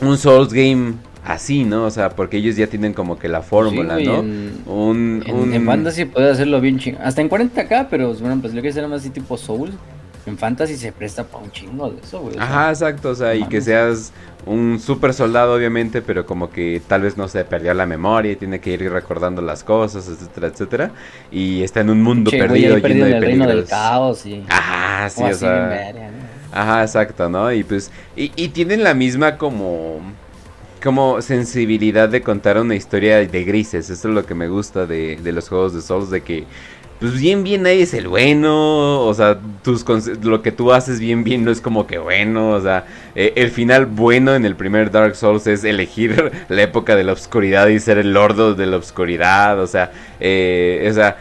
un Souls Game así, ¿no? O sea, porque ellos ya tienen como que la fórmula, Sí, ¿no? En, Un, en, un- en Fantasy puedes hacerlo bien chingón. Hasta en 40k, pero bueno, pues lo que hacer más así tipo Souls. En Fantasy se presta para un chingo de eso, güey. o sea, Ajá, exacto, o sea, y que seas un super soldado, obviamente, pero como que tal vez no se perdió la memoria y tiene que ir recordando las cosas, etcétera, etcétera. Y está en un mundo che, güey, perdido, perdido lleno en de el reino del peligros. caos y. Ajá, sí, o sea. Ajá, exacto, ¿no? Y pues, y, y tienen la misma como, como sensibilidad de contar una historia de grises. Eso es lo que me gusta de, de los juegos de Souls, de que, pues bien, bien, nadie es el bueno. O sea, tus lo que tú haces bien, bien, no es como que bueno. O sea, eh, el final bueno en el primer Dark Souls es elegir la época de la oscuridad y ser el lordo de la oscuridad. O sea, eh, o sea...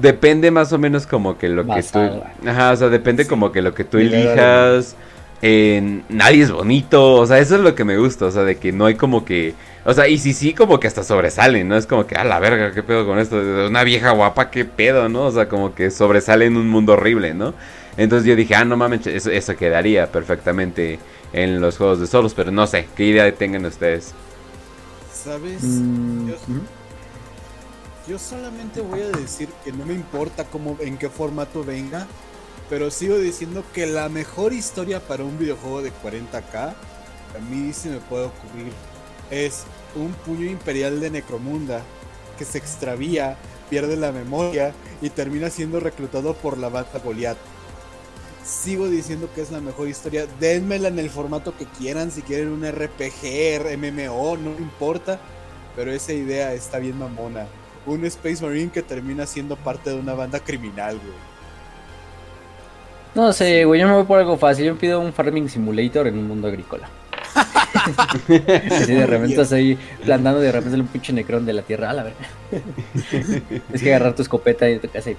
Depende más o menos como que lo que tú... Ajá, o sea, depende Sí. como que lo que tú elijas eh, nadie es bonito, o sea, eso es lo que me gusta, o sea, de que no hay como que, o sea, y sí, sí, como que hasta sobresalen, ¿no? Es como que, a la verga, ¿qué pedo con esto? Una vieja guapa, ¿qué pedo, no? O sea, como que sobresale en un mundo horrible, ¿no? Entonces yo dije, ah, no mames, eso, eso quedaría perfectamente en los juegos de solos, pero no sé, ¿qué idea tengan ustedes? ¿Sabes? Mm. Yo solamente voy a decir que no me importa cómo, en qué formato venga, pero sigo diciendo que la mejor historia para un videojuego de 40k, a mí se me puede ocurrir, es un puño imperial de Necromunda que se extravía, pierde la memoria y termina siendo reclutado por la banda Goliath. Sigo diciendo que es la mejor historia. Denmela en el formato que quieran, si quieren un RPG, MMO, no importa. Pero esa idea está bien mamona. Un Space Marine que termina siendo parte de una banda criminal, güey. No sé, güey, yo me voy por algo fácil. Yo pido un Farming Simulator en un mundo agrícola. Así de repente estás ahí plantando de repente sale un pinche necrón de la tierra. A la verga. es que agarrar tu escopeta y tu casa y.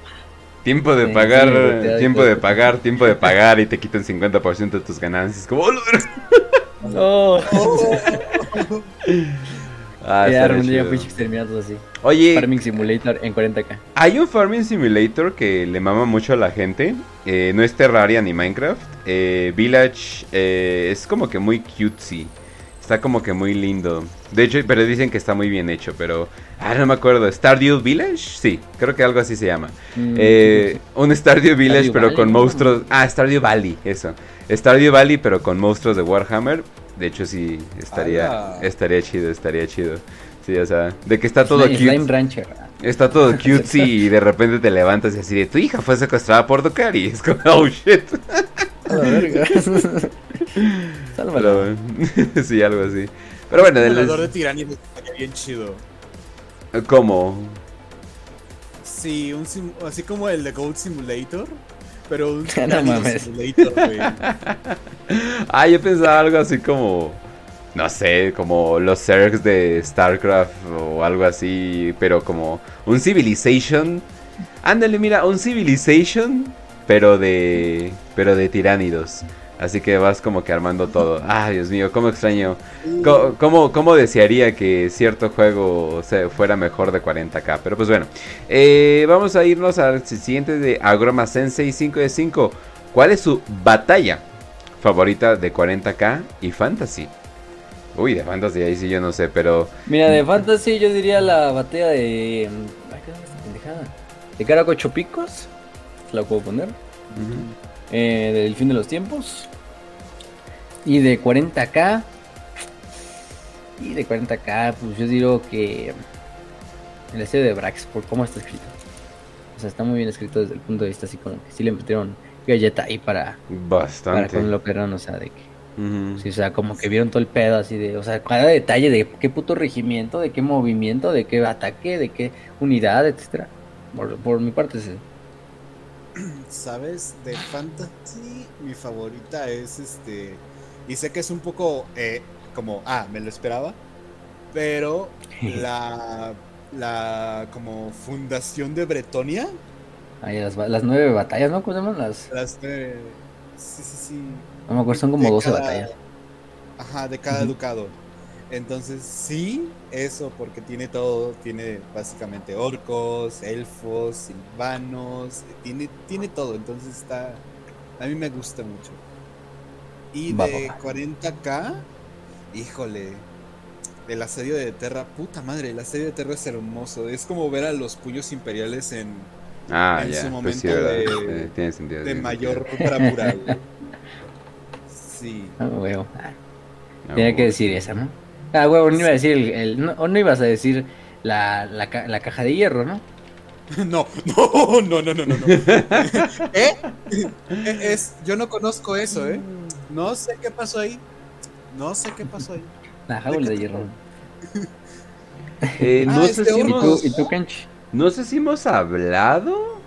Tiempo de Sí, pagar, sí, tiempo de pagar, tiempo de pagar y te quitan 50% de tus ganancias. Como, ¡oh! ¡Oh! Ah, un día exterminados así. Oye, Farming Simulator en 40k. Hay un Farming Simulator que le mama mucho a la gente. eh, no es Terraria ni Minecraft. eh, Village eh, es como que muy cutesy. Está como que muy lindo. De hecho, pero dicen que está muy bien hecho. Pero. Ah, no me acuerdo. ¿Stardew Village? Sí, creo que algo así se llama. Mm, Eh, un Stardew Village, Stardew pero Valley, con ¿no? monstruos. Ah, Stardew Valley, eso. Stardew Valley, pero con monstruos de Warhammer. De hecho, sí, estaría, estaría chido, estaría chido. Sí, o sea, de que está todo Slime, cute. Slime Rancher. Está todo cutesy y de repente te levantas y así de tu hija fue secuestrada por Dokari. Es como, oh shit. A la verga. Sálvalo. Pero, sí, algo así. Pero bueno, El del- volador de tiránidos estaría bien chido. ¿cómo? Sí, un sim- así como el de Goat Simulator, pero un No tiránido mames. Simulator, güey. Ah, yo pensaba algo así como. No sé, como los Zergs de StarCraft o algo así, pero como un Civilization. Ándale, mira, un Civilization, pero de. Pero de tiránidos. Así que vas como que armando todo. Ah, Dios mío, cómo extraño. ¿Cómo, cómo desearía que cierto juego se fuera mejor de 40k? Pero pues bueno, eh, vamos a irnos al siguiente de Agroma Sensei 5 de 5. ¿Cuál es su batalla favorita de 40k y fantasy? Uy, de fantasy ahí sí yo no sé, pero... Mira, de fantasy yo diría la batalla de. Ay, ¿qué es esta pendejada? De cara con ocho picos. La puedo poner. Eh, del fin de los tiempos. Y de 40k. Y de 40k, pues yo digo que. El estilo de Brax, por cómo está escrito. O sea, está muy bien escrito desde el punto de vista así como que sí le metieron galleta ahí para, para Bastante. con lo perrón, o sea, de que. Sí, o sea, como que vieron todo el pedo así de, o sea, cada detalle de qué puto regimiento, de qué movimiento, de qué ataque, de qué unidad, etcétera. Por, por mi parte, sí. ¿Sabes? De Fantasy, mi favorita es este. Y sé que es un poco eh, como, ah, me lo esperaba. Pero la. La como fundación de Bretonia. Ahí las, nueve batallas, ¿no? ¿Cómo se llaman? Las, Las de. Sí, sí, sí. no me acuerdo, son como de 12 cada- batallas. Ajá, de cada Ujú. ducado. Entonces, sí, eso, porque tiene todo. Tiene básicamente orcos, elfos, silvanos. Tiene, tiene todo. Entonces está. A mí me gusta mucho. Y de va, va. 40k, híjole. El asedio de Terra, puta madre, el asedio de Terra es hermoso. Es como ver a los puños imperiales en, Ah, en ya, su pues sí, momento de- tiene sentido. de tiene mayor bravura. Sí. Ah, huevo. Ah, tenía que bueno. decir esa, ¿no? Ah, huevo, no iba a decir el. el- no, o no ibas a decir la, la, ca- la caja de hierro, ¿no? No, no, no, no, no, no. no. ¿Eh? Eh, Es, yo no conozco eso, ¿eh? No sé qué pasó ahí. No sé qué pasó ahí. La jaula de hierro. Eh, Ah, no, es sé si ¿Y tú, hemos, y tú, Kench? no sé si hemos hablado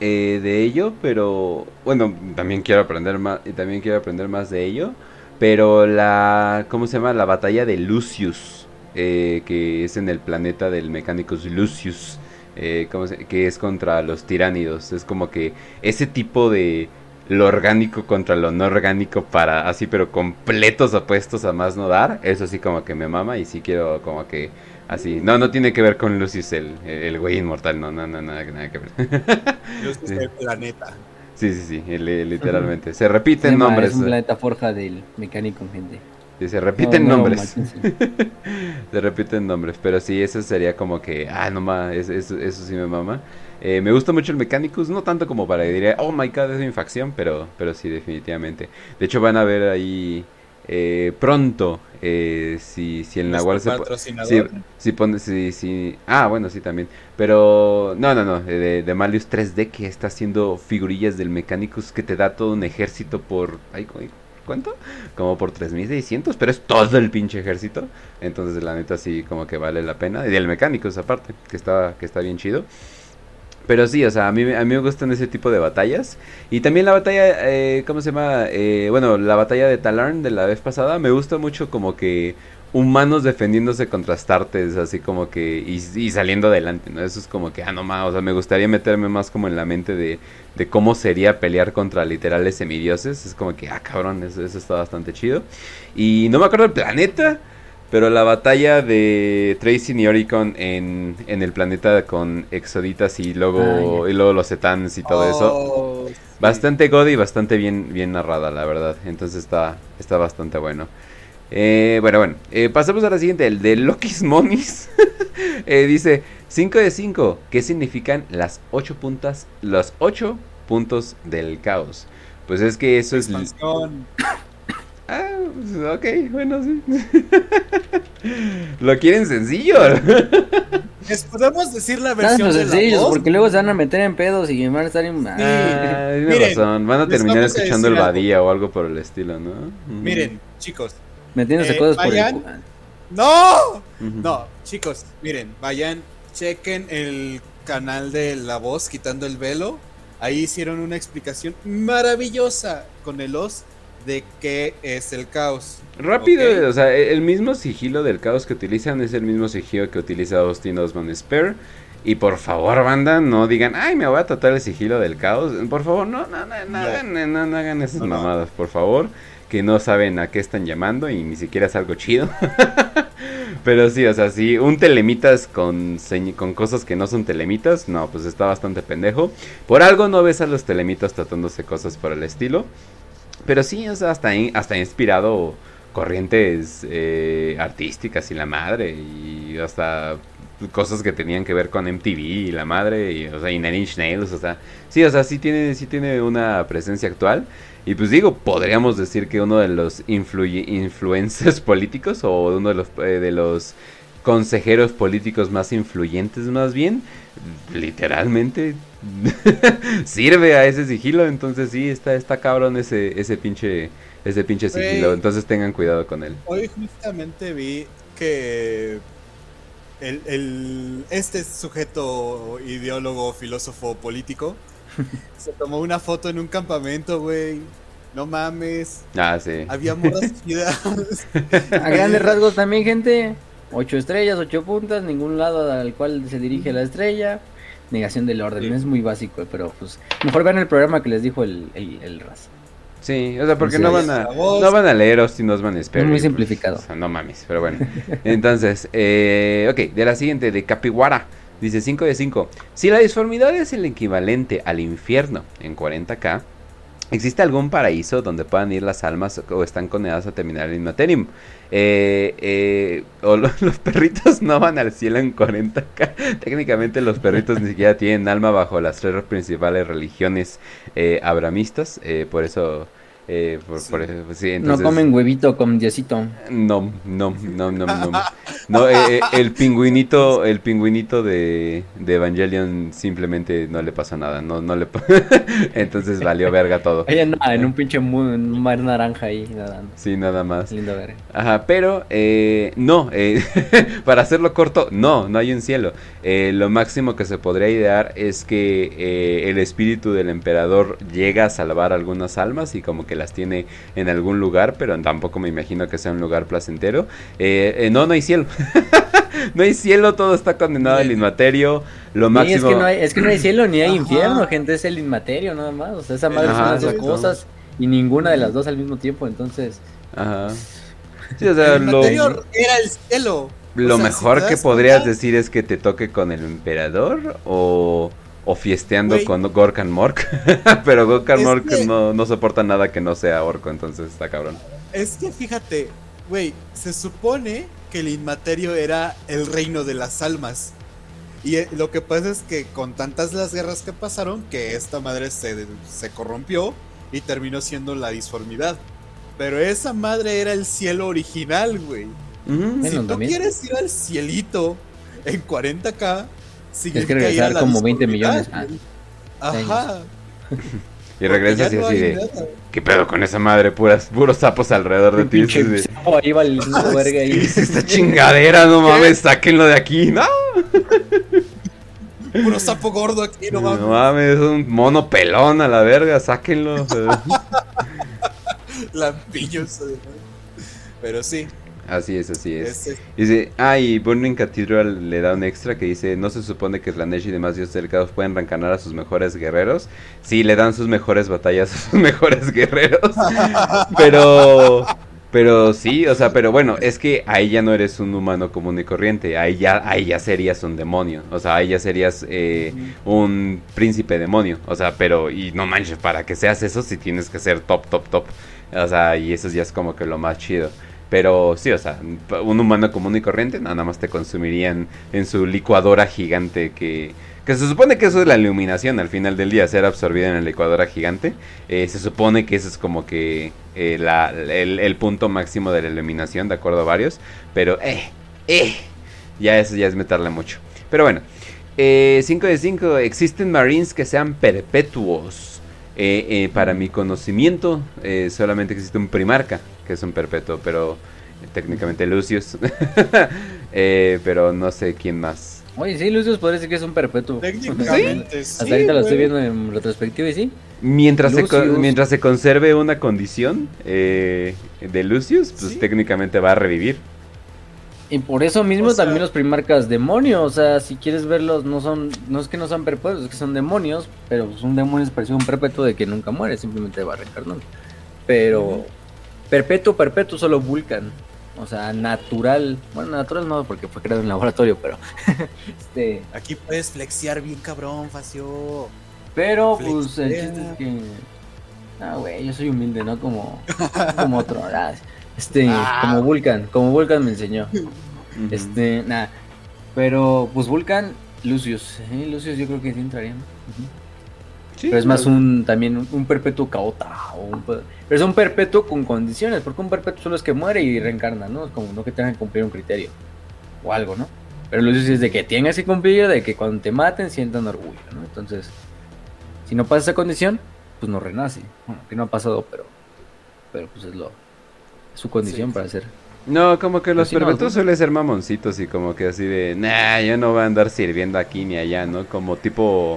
eh, de ello, pero bueno, también quiero aprender más y también quiero aprender más de ello. Pero la, ¿cómo se llama? La batalla de Lucius, eh, que es en el planeta del Mechanicus Lucius, eh, ¿cómo se- que es contra los tiránidos. Es como que ese tipo de lo orgánico contra lo no orgánico para así, pero completos opuestos a más no dar. Eso sí como que me mama y sí quiero como que así. No, no tiene que ver con Lucius el, el güey inmortal, no, no, no, nada, nada que ver. Sí. el planeta. Sí, sí, sí, li- literalmente. Se repiten nombres. Es un planeta forja del mecánico, gente. Sí, se repiten No, no, nombres. Se repiten nombres, pero sí, eso sería como que, ah, no más, eso, eso, eso sí me mama. Eh, me gusta mucho el Mechanicus, no tanto como para que diría, oh my god, es mi facción, pero, pero sí, definitivamente. De hecho, van a ver ahí eh, pronto eh, si, si el Nahual se. Sí, sí, pone, sí, sí. Ah, bueno, sí, también. Pero, no, no, no. De, de Malius 3D que está haciendo figurillas del Mechanicus que te da todo un ejército por. ay, cu- ¿Cuánto? Como por 3600, pero es todo el pinche ejército. Entonces, la neta, sí, como que vale la pena. Y del Mechanicus, aparte, que está, que está bien chido. Pero sí, o sea, a mí, a mí me gustan ese tipo de batallas. Y también la batalla, eh, ¿cómo se llama? Eh, bueno, la batalla de Talarn de la vez pasada. Me gusta mucho como que humanos defendiéndose contra Astartes, así como que, y, y saliendo adelante, ¿no? Eso es como que, ah, no más, o sea, me gustaría meterme más como en la mente de, de cómo sería pelear contra literales semidioses. Es como que, ah, cabrón, eso, eso está bastante chido. Y no me acuerdo el planeta, pero la batalla de Tracy y Oricon en, en el planeta con Exoditas y luego, Ah, y luego los Setans y todo eso. Oh, sí. Bastante god y bastante bien, bien narrada, la verdad. Entonces está, está bastante bueno. Eh, bueno, bueno. eh, pasemos a la siguiente. El de Loki's Monies. Eh, dice 5 de 5. ¿Qué significan las 8 puntas? Los 8 puntos del caos. Pues es que eso es... Ah, ok, bueno, sí. ¿Lo quieren sencillo? les podemos decir la versión de la sencillos, voz. porque luego se van a meter en pedos y van a estar en... Ah, Sí. tienes Miren, razón. Van a terminar a escuchando el. Badía o algo por el estilo, ¿no? Miren, chicos. metiéndose Eh, cosas por vayan. el... ¡No! No, chicos, miren, vayan, chequen el canal de La Voz quitando el velo. Ahí hicieron una explicación maravillosa con el os de qué es el caos. Rápido, o sea, e- el mismo sigilo del caos que utilizan es el mismo sigilo que utiliza Austin Osman Spare. Y por favor, banda, no digan, ay, me voy a tratar el sigilo del caos. Por favor, no, no, no, no, hagan, no, no hagan esas mamadas, por favor. Que no saben a qué están llamando y ni siquiera es algo chido. Pero sí, o sea, sí, un telemitas con, con cosas que no son telemitas, no, pues está bastante pendejo. Por algo no ves a los telemitas tratándose cosas por el estilo. Pero sí, sea, hasta, hasta ha inspirado corrientes eh, artísticas y la madre. Y hasta cosas que tenían que ver con MTV y la madre. Y, o sea, y Nine Inch Nails, o sea. Sí, o sea, sí tiene, sí tiene una presencia actual. Y pues digo, podríamos decir que uno de los influencers políticos o uno de los, eh, de los consejeros políticos más influyentes más bien, literalmente sirve a ese sigilo, entonces sí, está, está cabrón ese, ese pinche, ese pinche sigilo, entonces tengan cuidado con él. Hoy justamente vi que el, el- este sujeto ideólogo, filósofo, político se tomó una foto en un campamento, güey. No mames. Ah, sí. Había morras. A grandes rasgos también, gente. Ocho estrellas, ocho puntas, ningún lado al cual se dirige la estrella. Negación del orden, es muy básico, pero pues mejor vean el programa que les dijo el, el, el Raz. Sí, o sea, porque no van a, no van a leer Austin Osman Sperry. Muy pues, simplificado. o sea, no mames, pero bueno. Entonces, eh, ok, de la siguiente, de Capiwara. Dice 5 de 5. Si la disformidad es el equivalente al infierno en 40k, ¿existe algún paraíso donde puedan ir las almas o están condenadas a terminar el Inmaterium? Eh, eh, o lo- los perritos no van al cielo en 40k. Técnicamente los perritos ni siquiera tienen alma bajo las tres principales religiones eh, abramistas. eh, por eso... eh, por, por eso- sí, entonces- no comen huevito con diosito. no, no, no, no, no. No, eh, eh, el pingüinito, el pingüinito de, de Evangelion simplemente no le pasó nada, no, no le entonces valió verga todo. No, en un pinche mu- en un mar naranja ahí nadando. Sí, nada más. Lindo ver. Ajá, pero eh, no, eh, para hacerlo corto, no, no hay un cielo. Eh, lo máximo que se podría idear es que eh, el espíritu del emperador llega a salvar algunas almas y como que las tiene en algún lugar, pero tampoco me imagino que sea un lugar placentero. Eh, eh, no, no hay cielo. no hay cielo, todo está condenado al inmaterio. Lo Sí, máximo... es, que no hay, es que no hay cielo ni hay Ajá. infierno, gente, es el inmaterio nada más. O sea, esa madre Ajá, son las dos cosas y ninguna de las dos al mismo tiempo, entonces. Ajá. Sí, o sea, el lo... anterior era el cielo. Lo O sea, mejor si que podrías cuenta- decir es que te toque con el emperador o, o fiesteando Güey. con Gorkan Mork. Pero Gorkan Es Mork que- no, no soporta nada que no sea orco, entonces está cabrón. Es que fíjate, güey, se supone que el inmaterio era el reino de las almas. Y eh, lo que pasa es que con tantas las guerras que pasaron, que esta madre se, se corrompió y terminó siendo la disformidad. Pero esa madre era el cielo original, güey. Si tú también. quieres ir al cielito en 40k, regresar ir a la como 20 disformidad, millones. Ah. Ajá. Y regresas y así de, nada. ¿qué pedo con esa madre? Puras, puros sapos alrededor de ti. de, sapo ahí valiendo verga ahí. "¿Qué es esta chingadera, no mames, sáquenlo de aquí, no. Puro sapo gordo aquí, no mames. No mames, es un mono pelón a la verga, sáquenlo. Lampiños, además. Pero sí, así es, así es. es, es- Dice, ah, y Burning Cathedral le da un extra que dice, no se supone que Slanesh y demás dioses del caos pueden reencarnar a sus mejores guerreros. Sí, le dan sus mejores batallas a sus mejores guerreros. pero, pero sí, o sea, pero bueno, es que ahí ya no eres un humano común y corriente, ahí ya, ahí ya serías un demonio, o sea, ahí ya serías eh, un príncipe demonio, o sea, pero, y no manches, para que seas eso sí tienes que ser top, top, top, o sea, y eso ya es como que lo más chido. Pero sí, o sea, un humano común y corriente nada más te consumirían en su licuadora gigante que... Que se supone que eso es la iluminación al final del día, ser absorbida en la licuadora gigante. Eh, se supone que eso es como que eh, la- el, el punto máximo de la iluminación, de acuerdo a varios. Pero, eh, eh, ya eso ya es meterle mucho. Pero bueno, 5 de 5. Existen Marines que sean perpetuos. Eh, eh, para mi conocimiento, eh, solamente existe un Primarca que es un perpetuo, pero técnicamente Lucius. pero no sé quién más. Oye, sí, Lucius podría decir que es un perpetuo. Técnicamente, sí. Hasta ahorita lo estoy viendo en retrospectiva y sí. Mientras se, mientras se conserve una condición eh, de Lucius, pues Sí. técnicamente va a revivir. Y por eso mismo O sea- también los primarcas demonios, o sea, si quieres verlos, no son, no es que no sean perpetuos, es que son demonios, pero un demonio es parecido a un perpetuo de que nunca muere, simplemente va reencarnando. Pero perpetuo, perpetuo, solo Vulcan. O sea, natural, bueno, natural no, porque fue creado en laboratorio, pero este, Aquí puedes flexiar bien cabrón, Facio. pero pues el chiste es que, ah, güey, yo soy humilde, no como, como otro, este, Ah. como Vulcan, como Vulcan me enseñó. Este, nada. Pero, pues Vulcan, Lucius. ¿eh? Lucius yo creo que sí entraría. ¿no? Sí, Pero es más un también un, un perpetuo caota. o un pe- pero es un perpetuo con condiciones, porque un perpetuo solo es que muere y reencarna, ¿no? Es como no que tengan que cumplir un criterio. O algo, ¿no? Pero Lucius es de que tengas que cumplir, de que cuando te maten sientan orgullo, ¿no? Entonces, si no pasa esa condición, pues no renace. Bueno, que no ha pasado, pero, pero pues es lo su condición Sí. para ser. No, como que los perpetuos ¿no? suelen ser mamoncitos y como que así de, nah, yo no voy a andar sirviendo aquí ni allá, ¿no? Como tipo,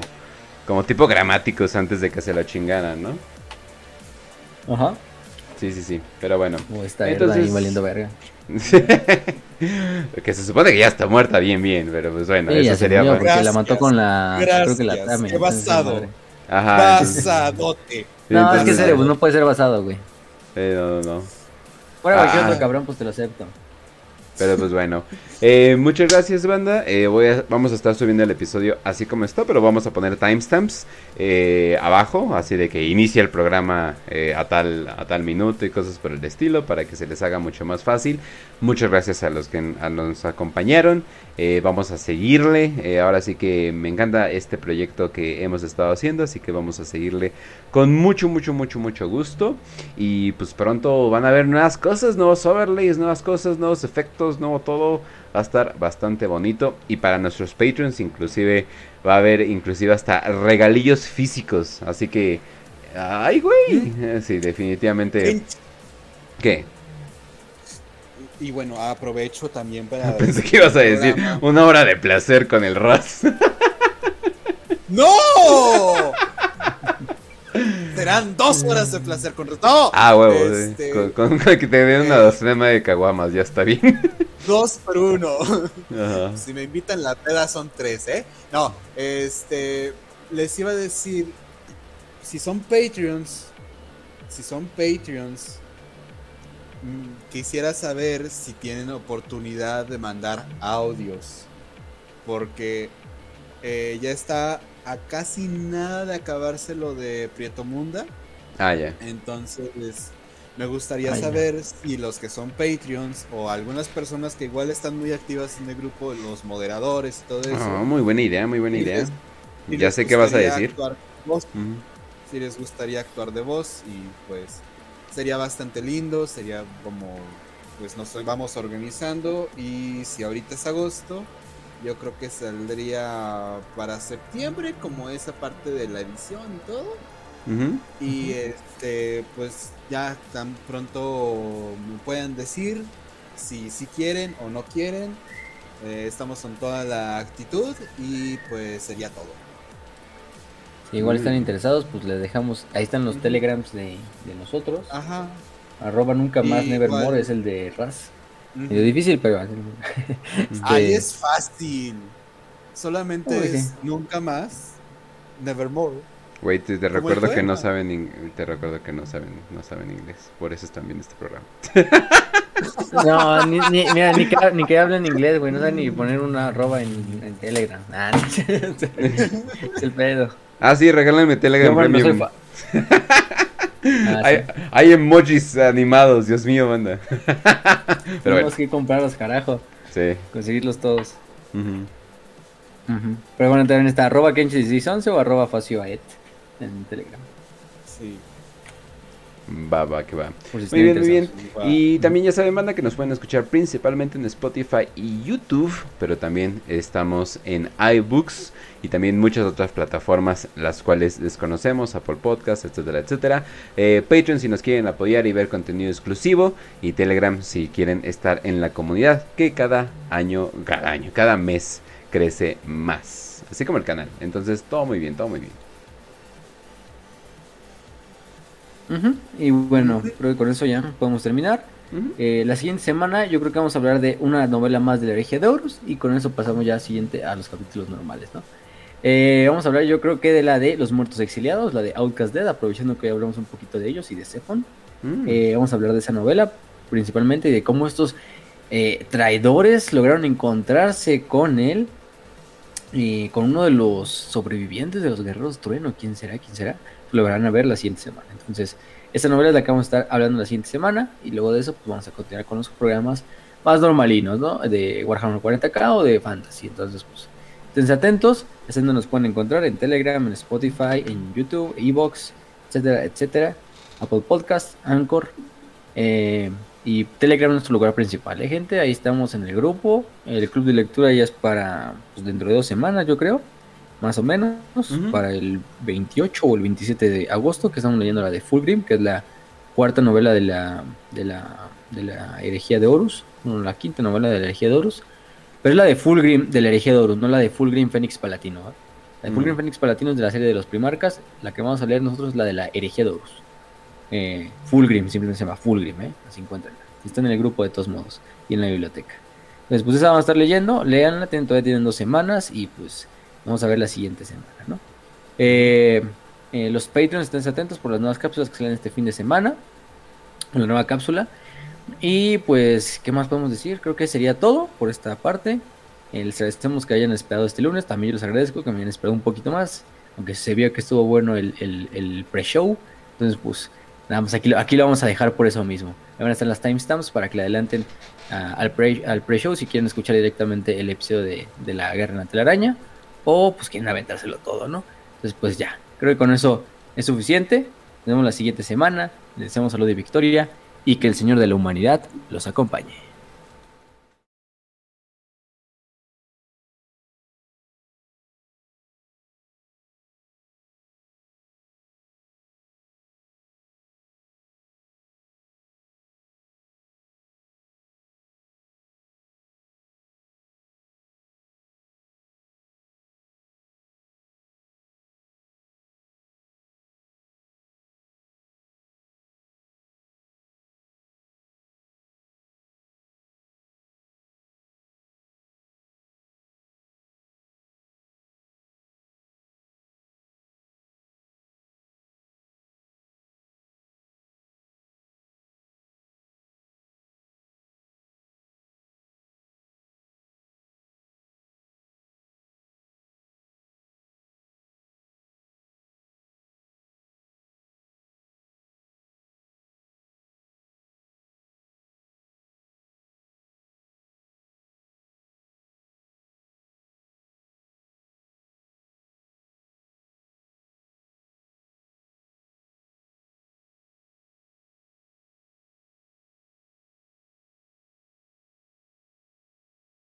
como tipo gramáticos antes de que se la chingaran, ¿no? Ajá. Sí, sí, sí, pero bueno. O está Entonces- ahí valiendo verga. que se supone que ya está muerta bien, bien, pero pues bueno, Sí, eso sería... bueno. porque la Gracias. mató con la. creo que la. Tame, Qué basado. Ajá. entonces- Basadote. No, es que serio, no puede ser basado, güey. eh, no, no, no. Fuera cualquier Ah. otro cabrón, pues te lo acepto. Pero pues bueno. Eh, muchas gracias, banda. Eh, vamos a estar subiendo el episodio así como está, pero vamos a poner timestamps eh, abajo, así de que inicia el programa eh, a, tal, a tal minuto y cosas por el estilo, para que se les haga mucho más fácil. Muchas gracias a los que nos acompañaron. Vamos a seguirle. Ahora sí que me encanta este proyecto que hemos estado haciendo, así que vamos a seguirle con mucho, mucho, mucho, mucho gusto. Y pues pronto van a ver nuevas cosas, nuevos overlays, nuevas cosas, nuevos efectos, nuevo todo. Va a estar bastante bonito. Y para nuestros patrons inclusive va a haber inclusive hasta regalillos físicos. Así que... ¡Ay, güey! Eh, Sí, definitivamente... ¿Qué? Y bueno, aprovecho también para. Pensé que ibas a decir Programa. una hora de placer con el Raz. ¡No! Serán dos horas de placer con ¡No! Ah, huevo, sí. Este, Con, con que te den una eh. docena de caguamas, ya está bien. Dos por uno. Ajá. Si me invitan la peda son tres, ¿eh? No, este. Les iba a decir. Si son Patreons. Si son Patreons. mm, Quisiera saber si tienen oportunidad de mandar audios. Porque eh, ya está a casi nada de acabarse lo de Prieto Munda. Ah, ya. Entonces, me gustaría Ay, saber si los que son Patreons o algunas personas que igual están muy activas en el grupo, los moderadores y todo eso. Ah, muy buena idea, muy buena si idea. les- si Ya sé qué vas a decir. si les gustaría actuar de voz y pues sería bastante lindo, sería como pues nos vamos organizando y si ahorita es agosto, yo creo que saldría para septiembre como esa parte de la edición y todo. Ujú. Y este, pues ya tan pronto me puedan decir si, si quieren o no quieren. Eh, estamos con toda la actitud y pues sería todo. Si igual están interesados, pues les dejamos. Ahí están los telegrams de, de nosotros. Ajá. Arroba nunca más Y Nevermore igual- es el de Raz. Medio difícil, pero. Ahí este, es fácil. Solamente Uy, es sí. nunca más. Nevermore. Güey, te, te recuerdo que no saben te recuerdo que no saben no saben inglés. Por eso están viendo este programa. No, ni, ni, mira, ni, que, ni que hablen inglés, güey. No saben ni poner una arroba en, en Telegram. Ah, no. es el pedo. Ah, sí, regálenme Yo, Telegram bueno, no soy Premium. fa- Ah, hay, sí. hay emojis animados, Dios mío, banda. Pero bueno, Tenemos que comprarlos, carajo. sí. Conseguirlos todos. Pero bueno, también está arroba Kenchi1611 o arroba Facioaet en Telegram. Sí. Va, va, que va. Por si Muy bien, muy bien. Y también ya saben, banda, que nos pueden escuchar principalmente en Spotify y YouTube, pero también estamos en iBooks y también muchas otras plataformas, las cuales desconocemos, Apple Podcast, etcétera, etcétera. Eh, Patreon si nos quieren apoyar y ver contenido exclusivo y Telegram si quieren estar en la comunidad que cada año, cada año, cada mes crece más, así como el canal. Entonces, todo muy bien, todo muy bien. Y bueno, creo que con eso ya podemos terminar. Eh, la siguiente semana yo creo que vamos a hablar de una novela más de la heregia de Horus y con eso pasamos ya siguiente a los capítulos normales, ¿no? Eh, vamos a hablar yo creo que de la de los muertos exiliados, la de Outcast Dead, aprovechando que hablamos un poquito de ellos y de Zephon. Mm. Eh, vamos a hablar de esa novela principalmente y de cómo estos eh, traidores lograron encontrarse con él y con uno de los sobrevivientes de los guerreros trueno, quién será, quién será, lo verán a ver la siguiente semana. Entonces, esta novela es la que vamos a estar hablando la siguiente semana y luego de eso pues vamos a continuar con los programas más normalinos, ¿no? De Warhammer 40k o de Fantasy. Entonces, pues, esténse atentos, es donde nos pueden encontrar en Telegram, en Spotify, en YouTube, Evox, etcétera, etcétera, Apple Podcast, Anchor, eh, y Telegram es nuestro lugar principal, ¿eh, gente? Ahí estamos en el grupo. El club de lectura ya es para pues, dentro de dos semanas, yo creo. Más o menos. Para el 28 o el 27 de agosto, que estamos leyendo la de Fulgrim, que es la cuarta novela de la, de la, de la herejía de Horus. Bueno, la quinta novela de la herejía de Horus. Pero es la de Fulgrim de la herejía de Horus, no la de Fulgrim Fénix Palatino. ¿eh? La de Fulgrim Mm. Fénix Palatino es de la serie de los primarcas. La que vamos a leer nosotros es la de la Horus. Eh, Fulgrim, simplemente se llama Fulgrim, ¿eh? Así encuentran. Está en el grupo de todos modos y en la biblioteca. Entonces, pues esa vamos a estar leyendo, leanla, todavía tienen dos semanas y pues vamos a ver la siguiente semana, ¿no? Eh, eh, los Patreons estén atentos por las nuevas cápsulas que salen este fin de semana, la nueva cápsula. Y pues, ¿qué más podemos decir? Creo que sería todo por esta parte. Les agradecemos que hayan esperado este lunes, también yo les agradezco que me hayan esperado un poquito más, aunque se vio que estuvo bueno el, el- pre-show. Entonces, pues, nada más aquí, aquí lo vamos a dejar por eso mismo. Ahí van a estar las timestamps para que le adelanten al pre- al pre-show si quieren escuchar directamente el episodio de, de la guerra en la telaraña o pues quieren aventárselo todo, ¿no? Entonces, pues ya, creo que con eso es suficiente. Nos vemos la siguiente semana. Les deseamos salud y victoria y que el Señor de la humanidad los acompañe.